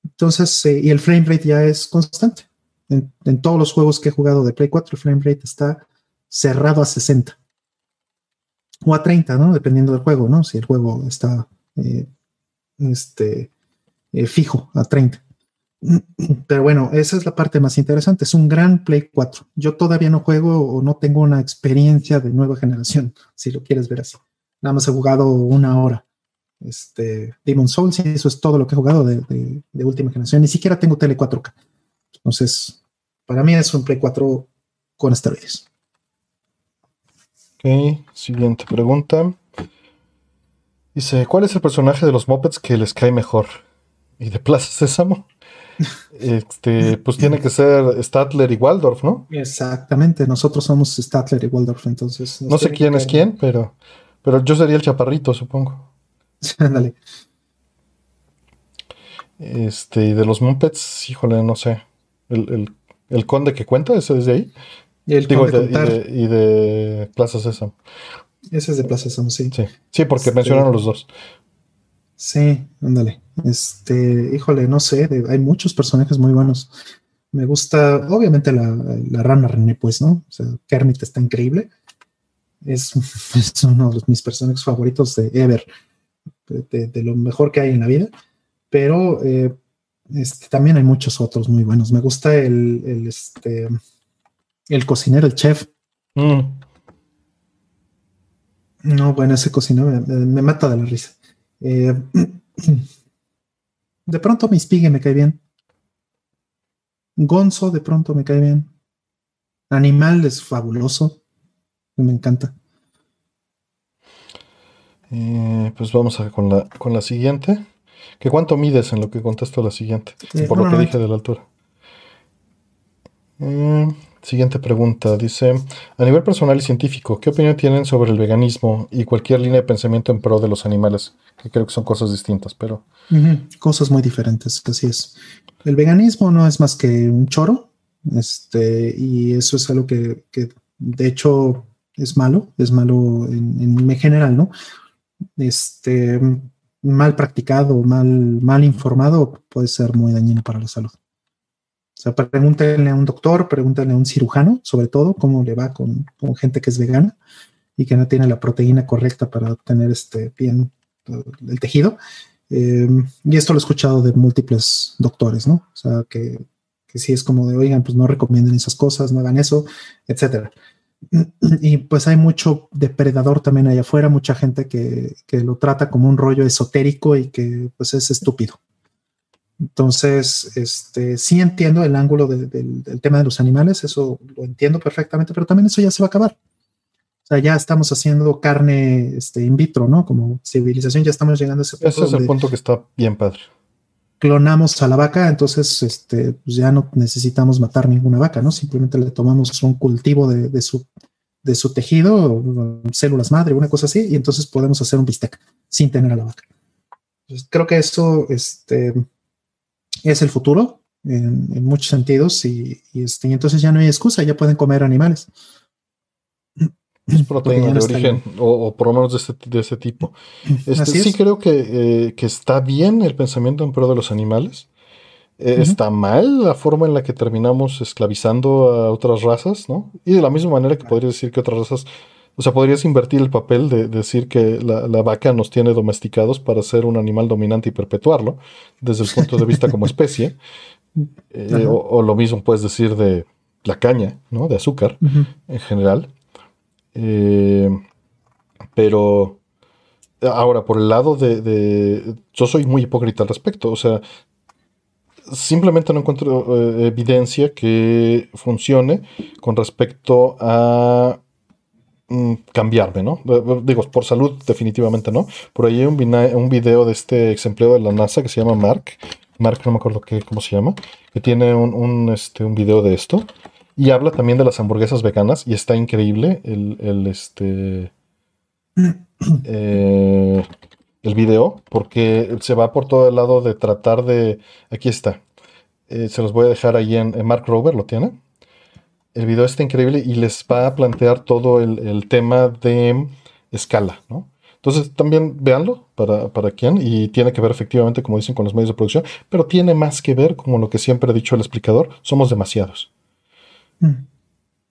Entonces, eh, y el frame rate ya es constante en, todos los juegos que he jugado de Play 4, el frame rate está cerrado a 60 o a 30, ¿no? Dependiendo del juego, ¿no? Si el juego está eh, este, eh, fijo a 30. Pero bueno, esa es la parte más interesante. Es un gran Play 4. Yo todavía no juego o no tengo una experiencia de nueva generación, si lo quieres ver así. Nada más he jugado una hora. Este, Demon Souls, y eso es todo lo que he jugado de, de última generación. Ni siquiera tengo tele 4K. Entonces, para mí es un Play 4 con esteroides.
Ok, siguiente pregunta. Dice, ¿cuál es el personaje de los Muppets que les cae mejor? ¿Y de Plaza Sésamo? este, pues tiene que ser Statler y Waldorf, ¿no?
Exactamente, nosotros somos Statler y Waldorf, entonces.
No sé quién es quién, pero, pero yo sería el chaparrito, supongo.
Ándale.
este, y de los Muppets, híjole, no sé. El, el, conde que cuenta, ese es de ahí.
Y el
Digo,
conde
de- y, de, y de Plaza Sésamo.
Ese es de Plaza Sésamo, sí.
Sí, sí porque
Este-
mencionaron los dos.
Sí, ándale. Este, híjole, no sé, de- hay muchos personajes muy buenos. Me gusta, obviamente, la, la rana René, pues, ¿no? O sea, Kermit está increíble. Es, es uno de mis personajes favoritos de Ever, de lo mejor que hay en la vida. Pero eh, este, también hay muchos otros muy buenos. Me gusta el, el, este, el cocinero, el chef.
Mm,
No, bueno, ese cocinero me, me- me mata de la risa. Eh, de pronto Piggy me cae bien. Gonzo de pronto me cae bien. Animal es fabuloso. Me encanta.
eh, pues vamos a, con, la, con la siguiente. ¿Que ¿Cuánto mides en lo que contesto la siguiente? Por lo que
1.90.
dije de la altura. Eh, siguiente pregunta. Dice, a nivel personal y científico, ¿qué opinión tienen sobre el veganismo y cualquier línea de pensamiento en pro de los animales? Que creo que son cosas distintas, pero...
Cosas muy diferentes, así es. El veganismo no es más que un choro, este, y eso es algo que, que de hecho es malo, es malo en, en general, ¿no? Este, mal practicado, mal, mal informado, puede ser muy dañino para la salud. O sea, pregúntenle a un doctor, pregúntenle a un cirujano, sobre todo, cómo le va con, con gente que es vegana y que no tiene la proteína correcta para tener este bien eh, el tejido. Eh, y esto lo he escuchado de múltiples doctores, ¿no? O sea, que, que sí es como de, oigan, pues no recomienden esas cosas, no hagan eso, etcétera. Y pues hay mucho depredador también allá afuera, mucha gente que, que lo trata como un rollo esotérico y que pues es estúpido. Entonces, este, sí entiendo el ángulo de- del, del tema de los animales, eso lo entiendo perfectamente, pero también eso ya se va a acabar. O sea, ya estamos haciendo carne este, in vitro, ¿no? Como civilización ya estamos llegando a ese punto
Ese es el punto que está bien padre.
Clonamos a la vaca, entonces este, pues ya no necesitamos matar ninguna vaca, ¿no? Simplemente le tomamos un cultivo de, de su, de su tejido, células madre, una cosa así, y entonces podemos hacer un bistec sin tener a la vaca. Entonces, creo que eso este, es el futuro en, en muchos sentidos y, y, este, y entonces ya no hay excusa, ya pueden comer animales.
Es proteína de origen, o, o por lo menos de ese, de tipo. Este,
Así
sí creo que, eh, que está bien el pensamiento en pro de los animales. Eh. Está mal la forma en la que terminamos esclavizando a otras razas, ¿no? Y de la misma manera que podrías decir que otras razas, o sea, podrías invertir el papel de decir que la, la vaca nos tiene domesticados para ser un animal dominante y perpetuarlo, desde el punto de vista como especie. Eh, o, o lo mismo puedes decir de la caña, ¿no? De azúcar en general. Eh, pero ahora, por el lado de, Yo soy muy hipócrita al respecto. O sea, simplemente no encuentro eh, evidencia que funcione con respecto a mm, cambiarme, ¿no? Eh, Digo, por salud definitivamente no. Por ahí hay un, un video de este ex empleado de la NASA que se llama Mark. Mark, no me acuerdo qué, cómo se llama. Que tiene un, un, este, un video de esto. Y habla también de las hamburguesas veganas y está increíble el, el, este, eh, el video porque se va por todo el lado de tratar de... Aquí está. Eh, se los voy a dejar ahí en, en Mark Rober, ¿lo tiene? El video está increíble y les va a plantear todo el, el tema de escala, ¿no? Entonces también véanlo para, para quién y tiene que ver efectivamente, como dicen, con los medios de producción, pero tiene más que ver, como lo que siempre ha dicho el explicador, somos demasiados.
Mm.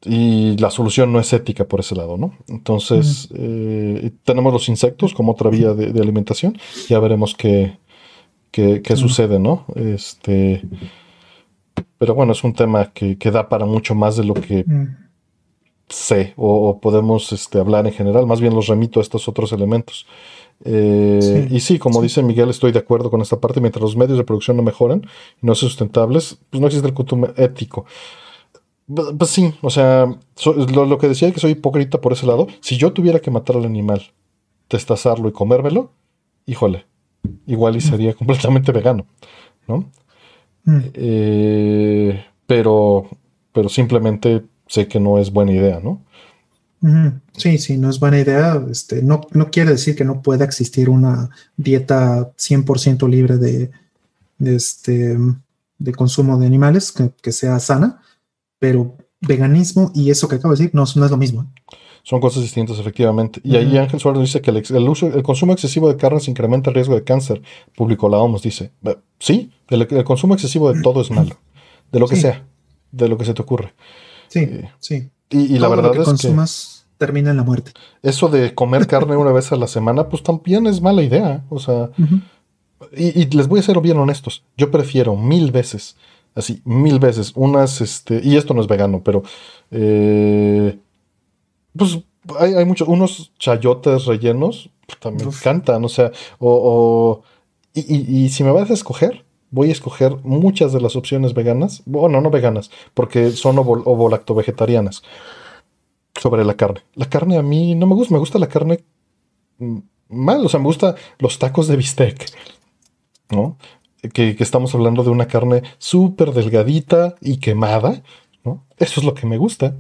Y la solución no es ética por ese lado, ¿no? Entonces, eh, tenemos los insectos como otra vía de, de alimentación. Ya veremos qué, qué, sucede, ¿no? Este, pero bueno, es un tema que, que da para mucho más de lo que
Mm.
sé o, o podemos este, hablar en general. Más bien los remito a estos otros elementos. Eh,
Sí,
y sí, como
sí.
dice Miguel, estoy de acuerdo con esta parte. Mientras los medios de producción no mejoren y no sean sustentables, pues no existe el consumo ético. Pues, pues sí, o sea, so- lo, lo que decía que soy hipócrita por ese lado. Si yo tuviera que matar al animal, destazarlo y comérmelo, híjole, igual y sería completamente vegano, ¿no?
Mm.
Eh, pero, pero simplemente sé que no es buena idea, ¿no?
Sí, sí, no es buena idea. Este, no, no quiere decir que no pueda existir una dieta 100% libre de, de, este, de consumo de animales que, que sea sana, pero veganismo y eso que acabo de decir no, es- no es lo mismo.
Son cosas distintas, efectivamente. Y ahí. Ángel Suárez dice que el, uso, el consumo excesivo de carnes incrementa el riesgo de cáncer, publicó la OMS, dice. Sí, el, el consumo excesivo de todo es malo, de lo que
Sí.
sea, de lo que se te ocurre.
Sí,
Eh,
sí.
Y, y la
Todo lo
verdad
que
es que
consumas termina en la muerte.
eso de comer carne una vez a la semana, pues también es mala idea. O sea, y les voy a ser bien honestos, yo prefiero mil veces, así, mil veces, unas, este, y esto no es vegano, pero, eh, pues hay, hay muchos, unos chayotes rellenos, puta, me
Uf.
encantan, o sea, o, o- y, y- y si me vas a escoger, voy a escoger muchas de las opciones veganas, bueno, no veganas, porque son ovo, ovo-lacto vegetarianas, sobre la carne. La carne a mí no me gusta, me gusta la carne mm, mal, o sea, me gusta los tacos de bistec, ¿no? Que, que estamos hablando de una carne súper delgadita y quemada, ¿no? Eso es lo que me gusta.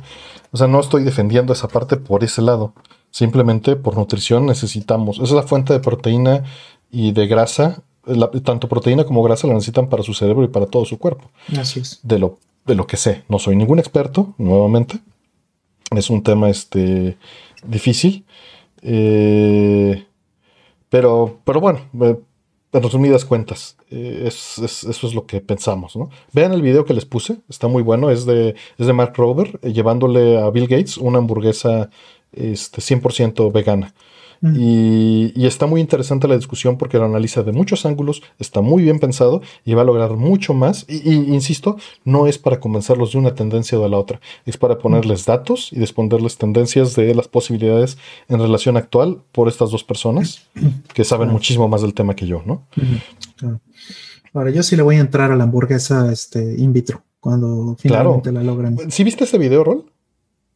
O sea, no estoy defendiendo esa parte por ese lado. Simplemente por nutrición necesitamos. Esa es la fuente de proteína y de grasa. La- tanto proteína como grasa la necesitan para su cerebro y para todo su cuerpo.
Así es.
De lo, de lo que sé. No soy ningún experto, nuevamente. Es un tema este, difícil. Eh, pero, pero bueno, eh, en resumidas cuentas, eh, es- es- eso es lo que pensamos, ¿no? Vean el video que les puse, está muy bueno, es de, es de Mark Rober, eh, llevándole a Bill Gates una hamburguesa este, 100% vegana.
Mm.
Y, y está muy interesante la discusión porque lo analiza de muchos ángulos, está muy bien pensado y va a lograr mucho más. Y, y, insisto, no es para convencerlos de una tendencia o de la otra, es para ponerles datos y responderles tendencias de las posibilidades en relación actual por estas dos personas que saben muchísimo más del tema que yo, ¿no?
Claro. Ahora, yo sí le voy a entrar a la hamburguesa este, in vitro cuando
Claro.
finalmente la logran.
¿Sí viste ese video, Rol?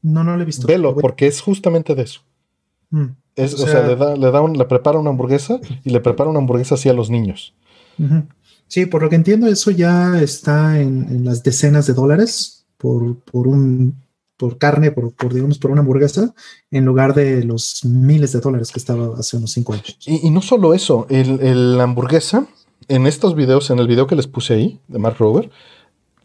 No, no lo he visto.
Velo, porque es justamente de eso.
Mm,
Es,
O
o, sea, le, da, le, da un- le prepara una hamburguesa y le prepara una hamburguesa así a los niños.
Sí, por lo que entiendo, eso ya está en, en las decenas de dólares por, por un por carne, por, por, digamos, por una hamburguesa, en lugar de los miles de dólares que estaba hace unos cinco años.
Y, y no solo eso, el, hamburguesa, en estos videos, en el video que les puse ahí, de Mark Rober,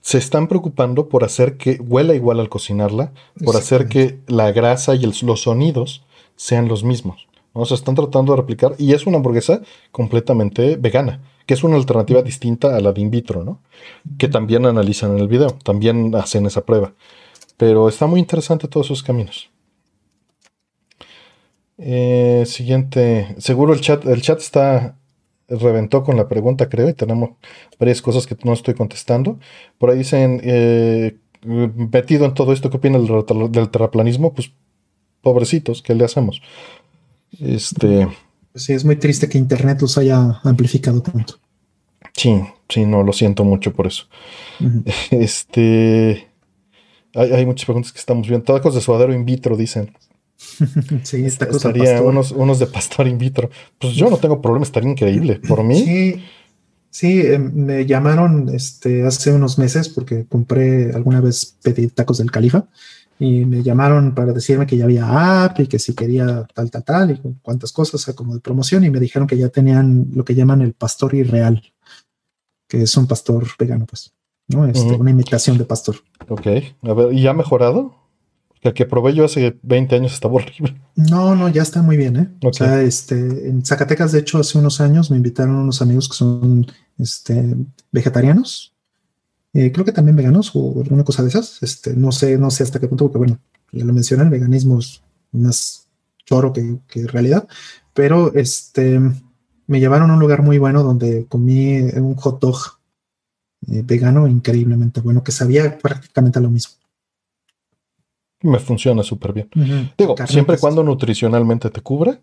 se están preocupando por hacer que huela igual al cocinarla, por hacer que la grasa y el- los sonidos sean los mismos. ¿no? O sea, están tratando de replicar, y es una hamburguesa completamente vegana, que es una alternativa distinta a la de in vitro, ¿no? Que también analizan en el video, también hacen esa prueba. Pero está muy interesante todos esos caminos. Eh, siguiente, seguro el chat, el chat está reventó con la pregunta, creo, y tenemos varias cosas que no estoy contestando. Por ahí dicen, eh, metido en todo esto, ¿qué opina del terraplanismo? Pues pobrecitos, ¿qué le hacemos? Este,
Sí, es muy triste que Internet los haya amplificado tanto.
sí, sí, no, lo siento mucho por eso. Este, hay, hay muchas preguntas que estamos viendo. Tacos de suadero in vitro, dicen.
Sí, esta cosa
Estaría unos, unos de pastor in vitro. Pues yo no tengo problema, estaría increíble. Por mí,
Sí, sí, eh, me llamaron este, hace unos meses porque compré alguna vez pedí tacos del califa y me llamaron para decirme que ya había app y que si quería tal, tal, tal y cuántas cosas, o sea, como de promoción y me dijeron que ya tenían lo que llaman el pastor irreal, que es un pastor vegano, pues, ¿no? Este. Una imitación de pastor.
ok. A ver, ¿y ha mejorado? Porque el que probé yo hace 20 años estaba horrible.
No, no, ya está muy bien, ¿eh? O sea, este, en Zacatecas, de hecho, hace unos años me invitaron unos amigos que son este, vegetarianos, eh, creo que también veganos o alguna cosa de esas. Este, no sé, no sé hasta qué punto, porque bueno, ya lo mencioné, el veganismo es más choro que, que realidad, pero este, me llevaron a un lugar muy bueno donde comí un hot dog eh, vegano increíblemente bueno, que sabía prácticamente lo mismo.
Me funciona súper bien. Digo,
Carnitas.
siempre y cuando nutricionalmente te cubre,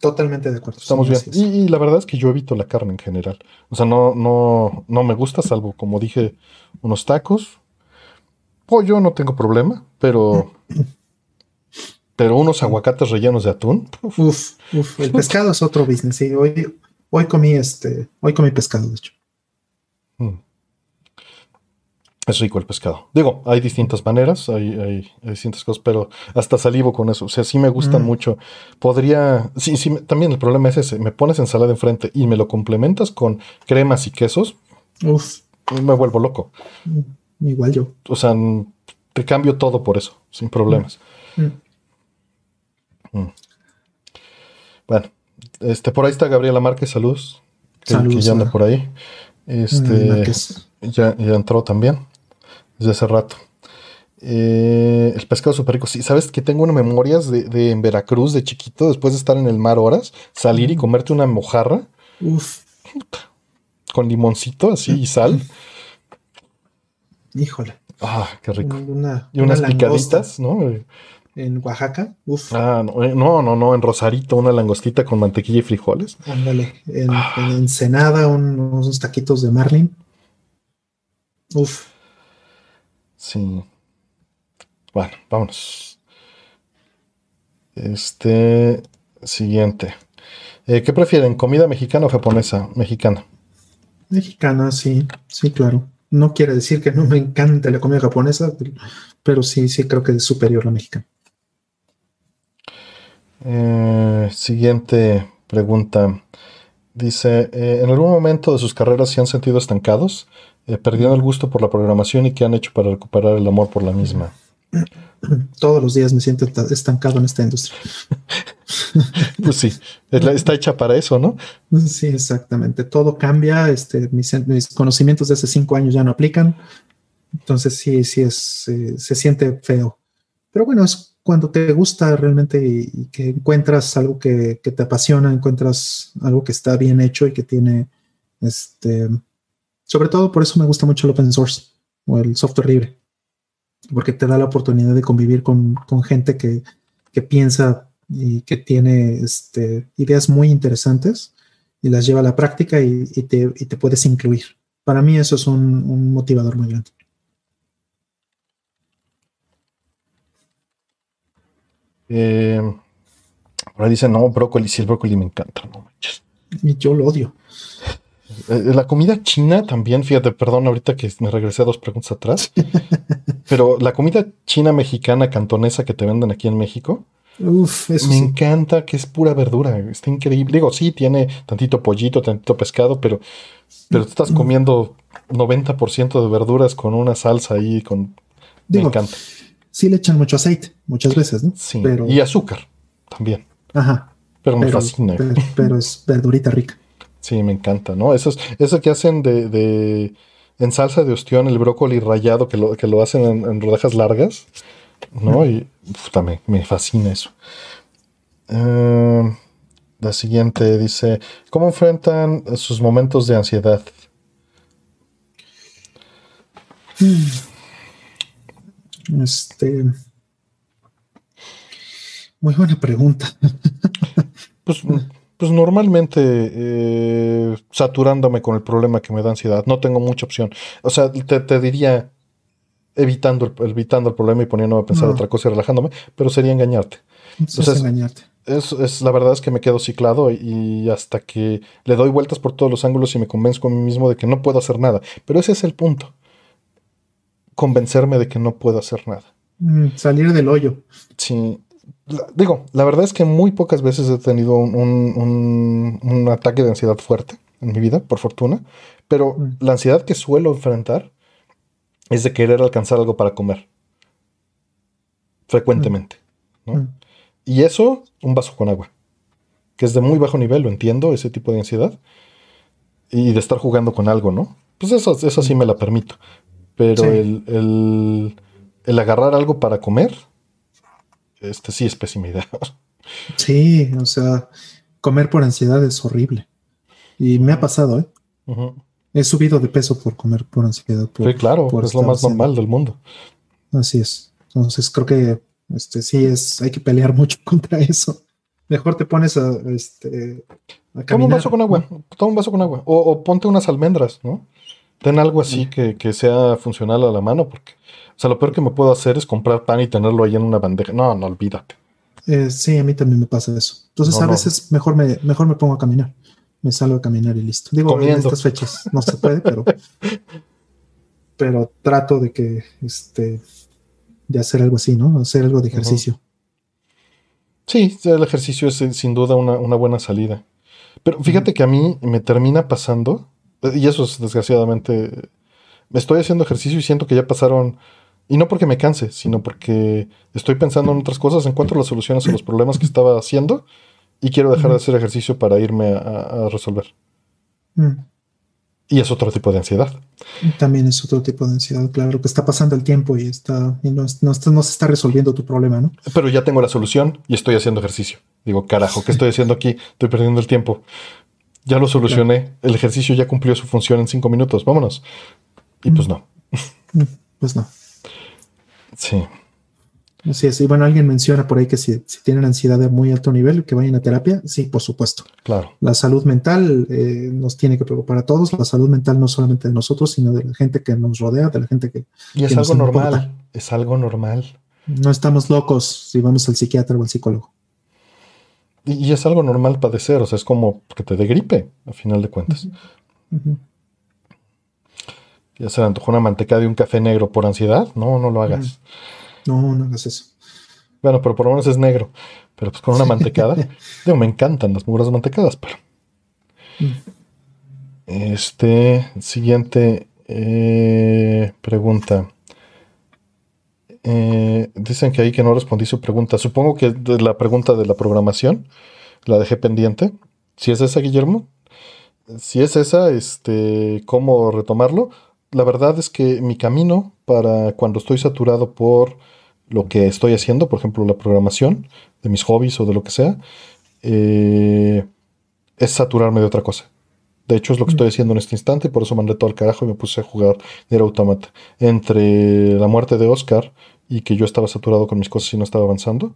Totalmente de acuerdo.
estamos bien. Y, y la verdad es que yo evito la carne en general. O sea, no, no, no me gusta, salvo, como dije, unos tacos. Pollo no tengo problema, pero. Pero unos aguacates rellenos de atún. uf,
Uf, uf, el pescado es otro business. Sí, hoy, hoy comí este, hoy comí pescado, de hecho.
mm. Es rico el pescado. Digo, hay distintas maneras, hay, hay, distintas cosas, pero hasta salivo con eso. O sea, sí me gustan mm. mucho. Podría. Sí, sí, también el problema es ese. Me pones ensalada enfrente y me lo complementas con cremas y quesos. Uf. Me vuelvo loco.
Mm, igual yo.
O sea, te cambio todo por eso, sin problemas. Mm. Bueno, este, por ahí está Gabriela Márquez, saludos. Que, ya anda por ahí. Este, ya, ya entró también desde hace rato. Eh, el pescado súper rico. Sí, sabes que tengo una memorias de, en Veracruz de chiquito, después de estar en el mar horas, salir y comerte una mojarra. Uf. Con limoncito así y sal.
Híjole.
Ah, qué rico. y unas picaditas, ¿no?
En Oaxaca. Uf.
Ah, eh, no, no, no, en Rosarito, una langostita con mantequilla y frijoles.
Ándale. En, ah. Ensenada, unos taquitos de marlin. Uf.
Sí. Bueno, vámonos. Este. Siguiente. Eh, ¿Qué prefieren? ¿Comida mexicana o japonesa? Mexicana.
Mexicana, sí, sí, claro. No quiere decir que no me encante la comida japonesa, pero, sí, sí creo que es superior a la mexicana.
Eh, siguiente pregunta. Dice, eh, ¿en algún momento de sus carreras se han sentido estancados? Eh, el gusto por la programación y qué han hecho para recuperar el amor por la misma.
Todos los días me siento estancado en esta industria.
pues sí, está hecha para eso, ¿no?
Sí, exactamente. Todo cambia. Este, mis, conocimientos de hace cinco años ya no aplican. Entonces sí, sí es, eh, se siente feo. Pero bueno, es cuando te gusta realmente y, que encuentras algo que, que, te apasiona, encuentras algo que está bien hecho y que tiene este sobre todo por eso me gusta mucho el open source o el software libre, porque te da la oportunidad de convivir con, gente que, piensa y que tiene este, ideas muy interesantes y las lleva a la práctica y, te, puedes incluir. Para mí eso es un, motivador muy grande.
Eh, ahora dice, no, brócoli, sí, el brócoli me encanta, no manches.
Y yo lo odio.
Eh, la comida china también, fíjate, perdón, ahorita que me regresé a dos preguntas atrás, pero la comida china mexicana cantonesa que te venden aquí en México, me encanta que es pura verdura, está increíble. Digo, sí, tiene tantito pollito, tantito pescado, pero, pero te estás comiendo 90% de verduras con una salsa ahí, con... me encanta.
Sí le echan mucho aceite, muchas veces, ¿no?
Sí, y azúcar también.
Ajá.
Pero me fascina.
pero es verdurita rica.
Sí, me encanta, ¿no? Eso, es, eso que hacen de, en salsa de ostión, el brócoli rallado, que lo, que lo hacen en, rodajas largas, ¿no? Y también me fascina eso. Eh, la siguiente dice, ¿cómo enfrentan sus momentos de ansiedad?
Este... Muy buena pregunta.
pues pues normalmente eh, saturándome con el problema que me da ansiedad. No tengo mucha opción. O sea, te, diría evitando el, evitando el problema y poniéndome a pensar otra cosa y relajándome, pero sería engañarte.
Eso es engañarte.
Es, la verdad es que me quedo ciclado y, hasta que le doy vueltas por todos los ángulos y me convenzco a mí mismo de que no puedo hacer nada. Pero ese es el punto. Convencerme de que no puedo hacer nada.
Mm, salir del hoyo.
Sí, digo, la verdad es que muy pocas veces he tenido un, ataque de ansiedad fuerte en mi vida, por fortuna, pero mm. la ansiedad que suelo enfrentar es de querer alcanzar algo para comer. Frecuentemente. Mm. Y eso, un vaso con agua, que es de muy bajo nivel, lo entiendo, ese tipo de ansiedad, y de estar jugando con algo, ¿no? Pues eso, eso sí mm. me la permito. Pero el, el agarrar algo para comer, este sí es pésima idea.
Sí, o sea, comer por ansiedad es horrible. Y me ha pasado, ¿eh? He subido de peso por comer por ansiedad.
sí, claro, es lo más normal del mundo.
Así es. Entonces creo que este sí es, hay que pelear mucho contra eso. Mejor te pones a, este,
Toma un vaso con agua, toma un vaso con agua. O, ponte unas almendras, ¿no? Ten algo así que, que, sea funcional a la mano, porque o sea, lo peor que me puedo hacer es comprar pan y tenerlo ahí en una bandeja. No, no, olvídate.
Eh, sí, a mí también me pasa eso. Entonces, a veces mejor me, mejor me pongo a caminar. Me salgo a caminar y listo. Digo, en estas fechas no se puede, pero. pero trato de que, este, de hacer algo así, ¿no? Hacer algo de ejercicio.
Sí, el ejercicio es sin duda una, buena salida. Pero fíjate que a mí me termina pasando, y eso es desgraciadamente, estoy haciendo ejercicio y siento que ya pasaron, y no porque me canse, sino porque estoy pensando en otras cosas, encuentro las soluciones a los problemas que estaba haciendo y quiero dejar de hacer ejercicio para irme a, resolver. Mm. Y es otro tipo de ansiedad.
También es otro tipo de ansiedad, claro, que está pasando el tiempo y, está, y no, no, no, se está resolviendo tu problema, ¿no?
Pero ya tengo la solución y estoy haciendo ejercicio. Digo, carajo, ¿qué estoy haciendo aquí? Estoy perdiendo el tiempo. Ya lo solucioné. El ejercicio ya cumplió su función en cinco minutos. Vámonos. Y pues no.
Pues no.
Sí.
Así es. Y bueno, alguien menciona por ahí que si, tienen ansiedad de muy alto nivel, que vayan a terapia. Sí, por supuesto.
Claro.
La salud mental eh, nos tiene que preocupar a todos. La salud mental no solamente de nosotros, sino de la gente que nos rodea, de la gente que.
Y es algo normal. Es algo normal.
No estamos locos si vamos al psiquiatra o al psicólogo.
Y, es algo normal padecer. O sea, es como que te dé gripe, a final de cuentas. Ya se le antojó una manteca de un café negro por ansiedad. No, no lo hagas.
No, no hagas eso.
Bueno, pero por lo menos es negro. Pero pues con una mantecada. digo, me encantan las muras mantecadas, pero. Mm. Este. Siguiente eh, pregunta. Eh, dicen que ahí que no respondí su pregunta. Supongo que de la pregunta de la programación la dejé pendiente. Si es esa, Guillermo. Si es esa, este, ¿cómo retomarlo? La verdad es que mi camino para cuando estoy saturado por lo que estoy haciendo, por ejemplo, la programación de mis hobbies o de lo que sea, eh, es saturarme de otra cosa. De hecho, es lo que estoy haciendo en este instante y por eso mandé todo al carajo y me puse a jugar Nier Automata. Entre la muerte de Oscar y que yo estaba saturado con mis cosas y no estaba avanzando,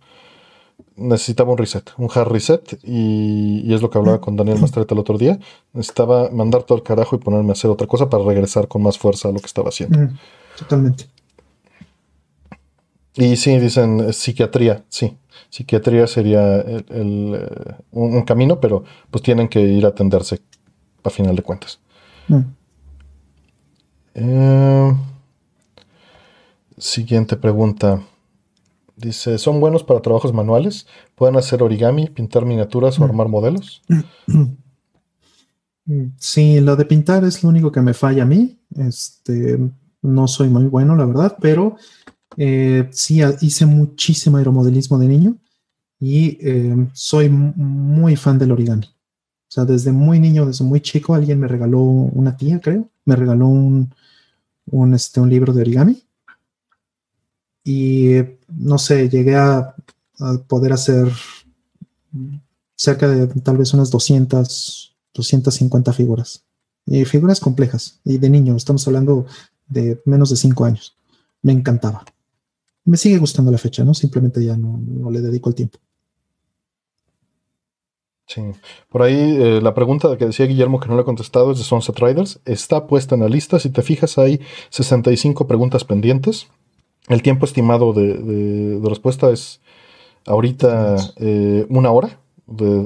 necesitaba un reset, un hard reset y, es lo que hablaba con Daniel Mastreta el otro día. Necesitaba mandar todo al carajo y ponerme a hacer otra cosa para regresar con más fuerza a lo que estaba haciendo.
Totalmente.
Y sí, dicen eh, psiquiatría, sí. Psiquiatría sería el, eh, un, camino, pero pues tienen que ir a atenderse a final de cuentas. Mm. Eh, siguiente pregunta. Dice, ¿son buenos para trabajos manuales? ¿Pueden hacer origami, pintar miniaturas o armar modelos?
Sí, lo de pintar es lo único que me falla a mí. Este, no soy muy bueno, la verdad, pero eh, sí, hice muchísimo aeromodelismo de niño y eh, soy muy fan del origami. O sea, desde muy niño, desde muy chico, alguien me regaló, una tía creo, me regaló un, un, este, un libro de origami. Y no sé, llegué a, poder hacer cerca de tal vez unas 200, 250 figuras. Y figuras complejas. Y de niño, estamos hablando de menos de 5 años. Me encantaba me sigue gustando la fecha, ¿no? Simplemente ya no, le dedico el tiempo.
Sí. Por ahí eh, la pregunta que decía Guillermo que no le he contestado es de Sunset Riders. Está puesta en la lista. Si te fijas, hay 65 preguntas pendientes. El tiempo estimado de, respuesta es ahorita eh, una hora,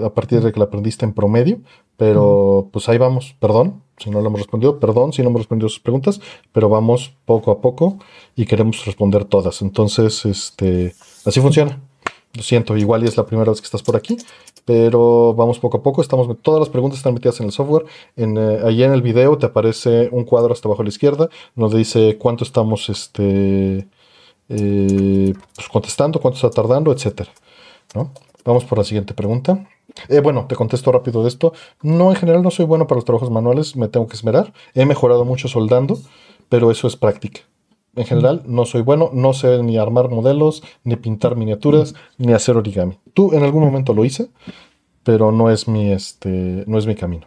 a partir de que la aprendiste en promedio. Pero pues ahí vamos. Perdón, si no le hemos respondido. Perdón si no hemos respondido sus preguntas, pero vamos poco a poco y queremos responder todas. Entonces, este, así funciona. Lo siento, igual y es la primera vez que estás por aquí, pero vamos poco a poco. Estamos, todas las preguntas están metidas en el software. En, eh, allí en el video te aparece un cuadro hasta abajo a la izquierda, donde dice cuánto estamos este, eh, pues, contestando, cuánto está tardando, etcétera. ¿no? Vamos por la siguiente pregunta. Eh, bueno, te contesto rápido de esto. No, en general no soy bueno para los trabajos manuales, me tengo que esmerar. He mejorado mucho soldando, pero eso es práctica. En general no soy bueno, no sé ni armar modelos, ni pintar miniaturas, ni hacer origami. Tú en algún momento lo hice, pero no es mi, este, no es mi camino.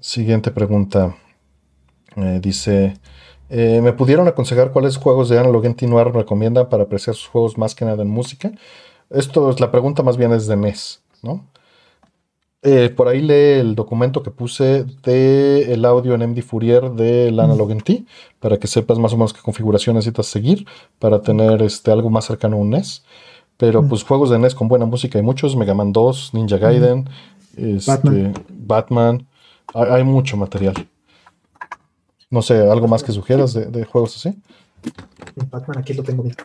Siguiente pregunta. Eh, dice, eh, ¿me pudieron aconsejar cuáles juegos de Analog Noir me recomiendan para apreciar sus juegos más que nada en música? Esto es la pregunta más bien es de NES, ¿no? Eh, por ahí lee el documento que puse de el audio en MD Fourier del Analog NT para que sepas más o menos qué configuración necesitas seguir para tener este, algo más cercano a un NES. Pero pues juegos de NES con buena música hay muchos, Mega Man 2, Ninja Gaiden, este, Batman. Batman. Hay, hay, mucho material. No sé, ¿algo más que sugieras de, juegos así?
Pac-Man, aquí lo tengo bien.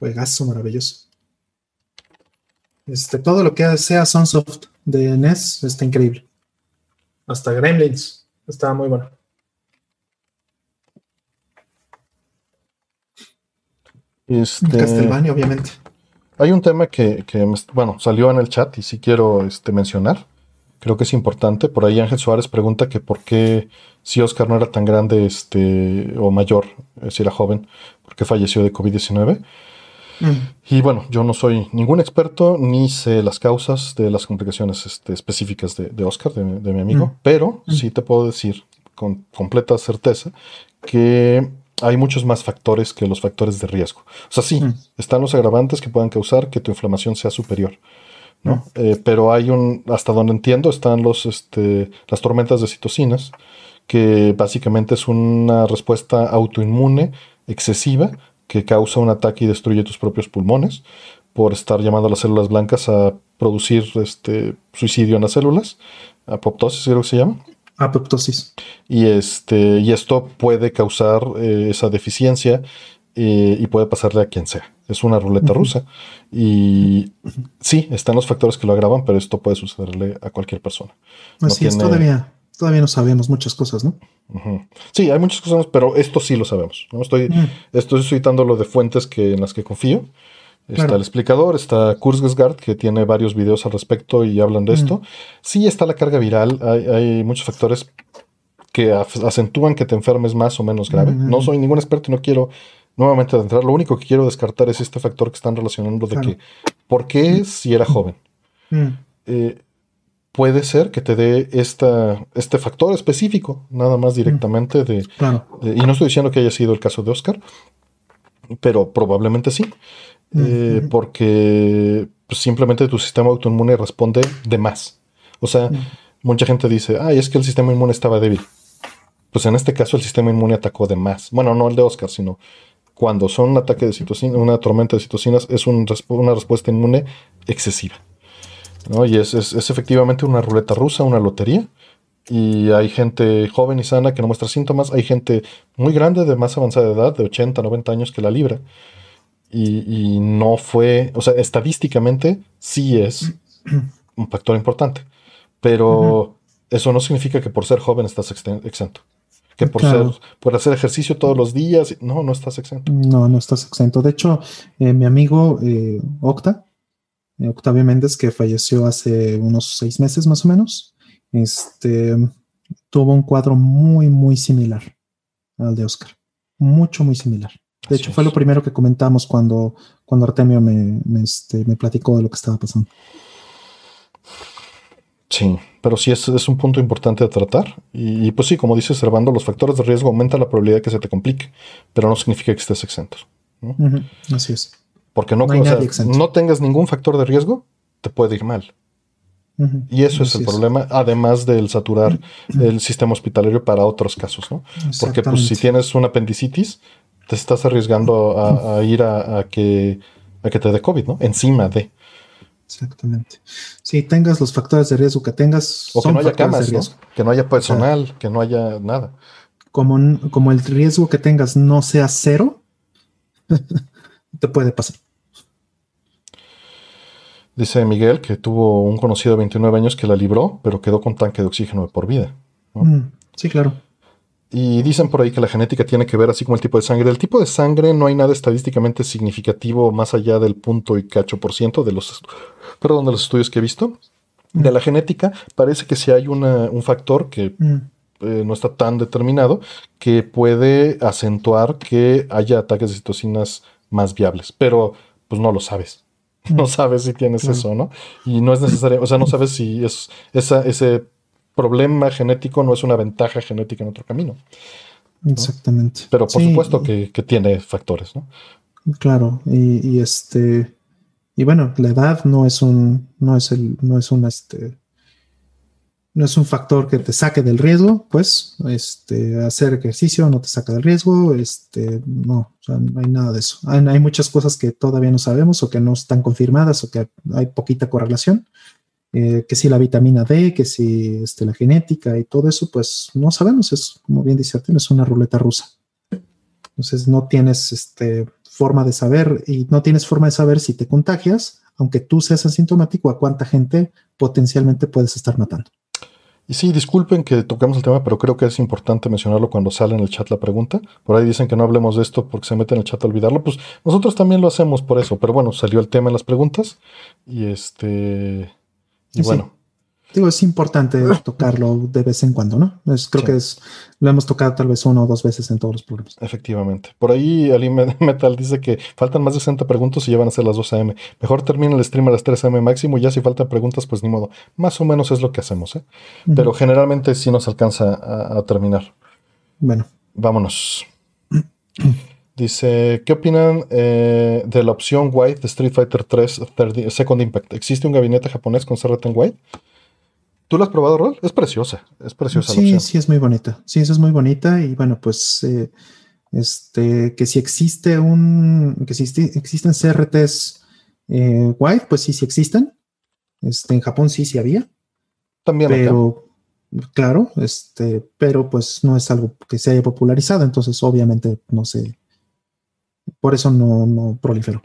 Juegazo maravilloso. Este, todo lo que sea Sunsoft de NES está increíble. Hasta Gremlins está muy bueno.
Este,
Castlevania, obviamente.
Hay un tema que, bueno, salió en el chat y sí quiero este, mencionar. Creo que es importante. Por ahí Ángel Suárez pregunta que por qué si Oscar no era tan grande este, o mayor, eh, si era joven, por qué falleció de COVID-19. Mm. Y bueno, yo no soy ningún experto ni sé las causas de las complicaciones este, específicas de, Oscar, de, mi amigo, mm. pero mm. sí te puedo decir con completa certeza que hay muchos más factores que los factores de riesgo. O sea, sí, están los agravantes que puedan causar que tu inflamación sea superior. ¿No? Eh, pero hay un, hasta donde entiendo, están los, este, las tormentas de citocinas, que básicamente es una respuesta autoinmune excesiva que causa un ataque y destruye tus propios pulmones por estar llamando a las células blancas a producir este suicidio en las células, apoptosis creo que se llama.
Apoptosis.
Y, este, y esto puede causar eh, esa deficiencia eh, y puede pasarle a quien sea. Es una ruleta rusa. Y sí, están los factores que lo agravan, pero esto puede sucederle a cualquier persona.
Así es, todavía, todavía no sabemos muchas cosas, ¿no?
Sí, hay muchas cosas, pero esto sí lo sabemos. ¿no? Estoy, estoy citando lo de fuentes que, en las que confío. Está el explicador, está Kurzgesgaard, que tiene varios videos al respecto y hablan de esto. Sí está la carga viral, hay, muchos factores que acentúan que te enfermes más o menos grave. No soy ningún experto y no quiero nuevamente entrar. Lo único que quiero descartar es este factor que están relacionando de que, ¿por qué si era joven? Eh, puede ser que te dé esta, este factor específico, nada más directamente de, Y no estoy diciendo que haya sido el caso de Oscar, pero probablemente sí. Eh, porque pues, simplemente tu sistema autoinmune responde de más. O sea, mucha gente dice, ay, es que el sistema inmune estaba débil. Pues en este caso el sistema inmune atacó de más. Bueno, no el de Oscar, sino cuando son un ataque de citocina, una tormenta de citocinas, es una respuesta inmune excesiva. Y es, es, efectivamente una ruleta rusa, una lotería. Y hay gente joven y sana que no muestra síntomas. Hay gente muy grande, de más avanzada edad, de 80, 90 años, que la libra y, no fue, o sea, estadísticamente sí es un factor importante, pero eso no significa que por ser joven estás exento. Que por ser, por hacer ejercicio todos los días, no, no estás exento.
No, no estás exento. De hecho, eh, mi amigo eh, Octa, eh, Octavio Méndez, que falleció hace unos seis meses más o menos, este, tuvo un cuadro muy, muy similar al de Oscar. Mucho, muy similar. De hecho, fue lo primero que comentamos cuando, cuando Artemio me, este, me, platicó de lo que estaba pasando.
Sí, pero sí es, es un punto importante de tratar. Y, pues sí, como dice Servando, los factores de riesgo aumentan la probabilidad de que se te complique, pero no significa que estés exento.
Así es.
Porque no, no tengas ningún factor de riesgo, te puede ir mal. Y eso es el problema, además del saturar el sistema hospitalario para otros casos, ¿no? Porque pues, si tienes una apendicitis, te estás arriesgando a, ir a, que, a que te dé COVID, ¿no? Encima de.
Exactamente. Si tengas los factores de riesgo que tengas.
O que no haya camas, ¿no? que no haya personal, que no haya nada.
Como, como el riesgo que tengas no sea cero, te puede pasar.
Dice Miguel que tuvo un conocido de 29 años que la libró, pero quedó con tanque de oxígeno de por vida.
Mm, sí, claro.
Y dicen por ahí que la genética tiene que ver así como el tipo de sangre. Del tipo de sangre no hay nada estadísticamente significativo más allá del punto y cacho por ciento de los, perdón, de los estudios que he visto. De la genética parece que sí hay un factor que mm. eh, no está tan determinado que puede acentuar que haya ataques de citocinas más viables, pero pues no lo sabes. Mm. No sabes si tienes eso, ¿no? Y no es necesario, o sea, no sabes si es esa, ese problema genético no es una ventaja genética en otro camino.
Exactamente.
Pero por supuesto que, tiene factores, ¿no?
Claro, y, este, y bueno, la edad no es un, no es el, no es un, este, no es un factor que te saque del riesgo, pues, este, hacer ejercicio no te saca del riesgo, este, no, o sea, no hay nada de eso. Hay, hay, muchas cosas que todavía no sabemos o que no están confirmadas o que hay poquita correlación, eh, que si la vitamina D, que si este, la genética y todo eso, pues no sabemos, es como bien dice Artem, es una ruleta rusa. Entonces no tienes este, forma de saber y no tienes forma de saber si te contagias, aunque tú seas asintomático, a cuánta gente potencialmente puedes estar matando.
Y sí, disculpen que toquemos el tema, pero creo que es importante mencionarlo cuando sale en el chat la pregunta. Por ahí dicen que no hablemos de esto porque se mete en el chat a olvidarlo. Pues nosotros también lo hacemos por eso. Pero bueno, salió el tema en las preguntas. Y este. Y bueno.
Digo, es importante tocarlo de vez en cuando, ¿no? Es, creo que es, lo hemos tocado tal vez una o dos veces en todos los programas.
Efectivamente. Por ahí Ali Metal dice que faltan más de 60 preguntas y ya van a ser las 2 am. Mejor termina el stream a las 3 am máximo y ya si faltan preguntas, pues ni modo. Más o menos es lo que hacemos, ¿eh? Pero generalmente sí nos alcanza a, terminar.
Bueno.
Vámonos. Dice, ¿qué opinan eh, de la opción White de Street Fighter 3 Second Impact? ¿Existe un gabinete japonés con CRT en White? ¿Tú lo has probado, Rol? Es preciosa, es preciosa.
Sí, sí, es muy bonita. Sí, eso es muy bonita. Y bueno, pues eh, este, que si existe un, que si existen CRTs eh, white, pues sí, sí existen. Este, en Japón sí, sí había.
También.
Pero, claro, este, pero pues no es algo que se haya popularizado. Entonces, obviamente, no sé. Por eso no, no proliferó.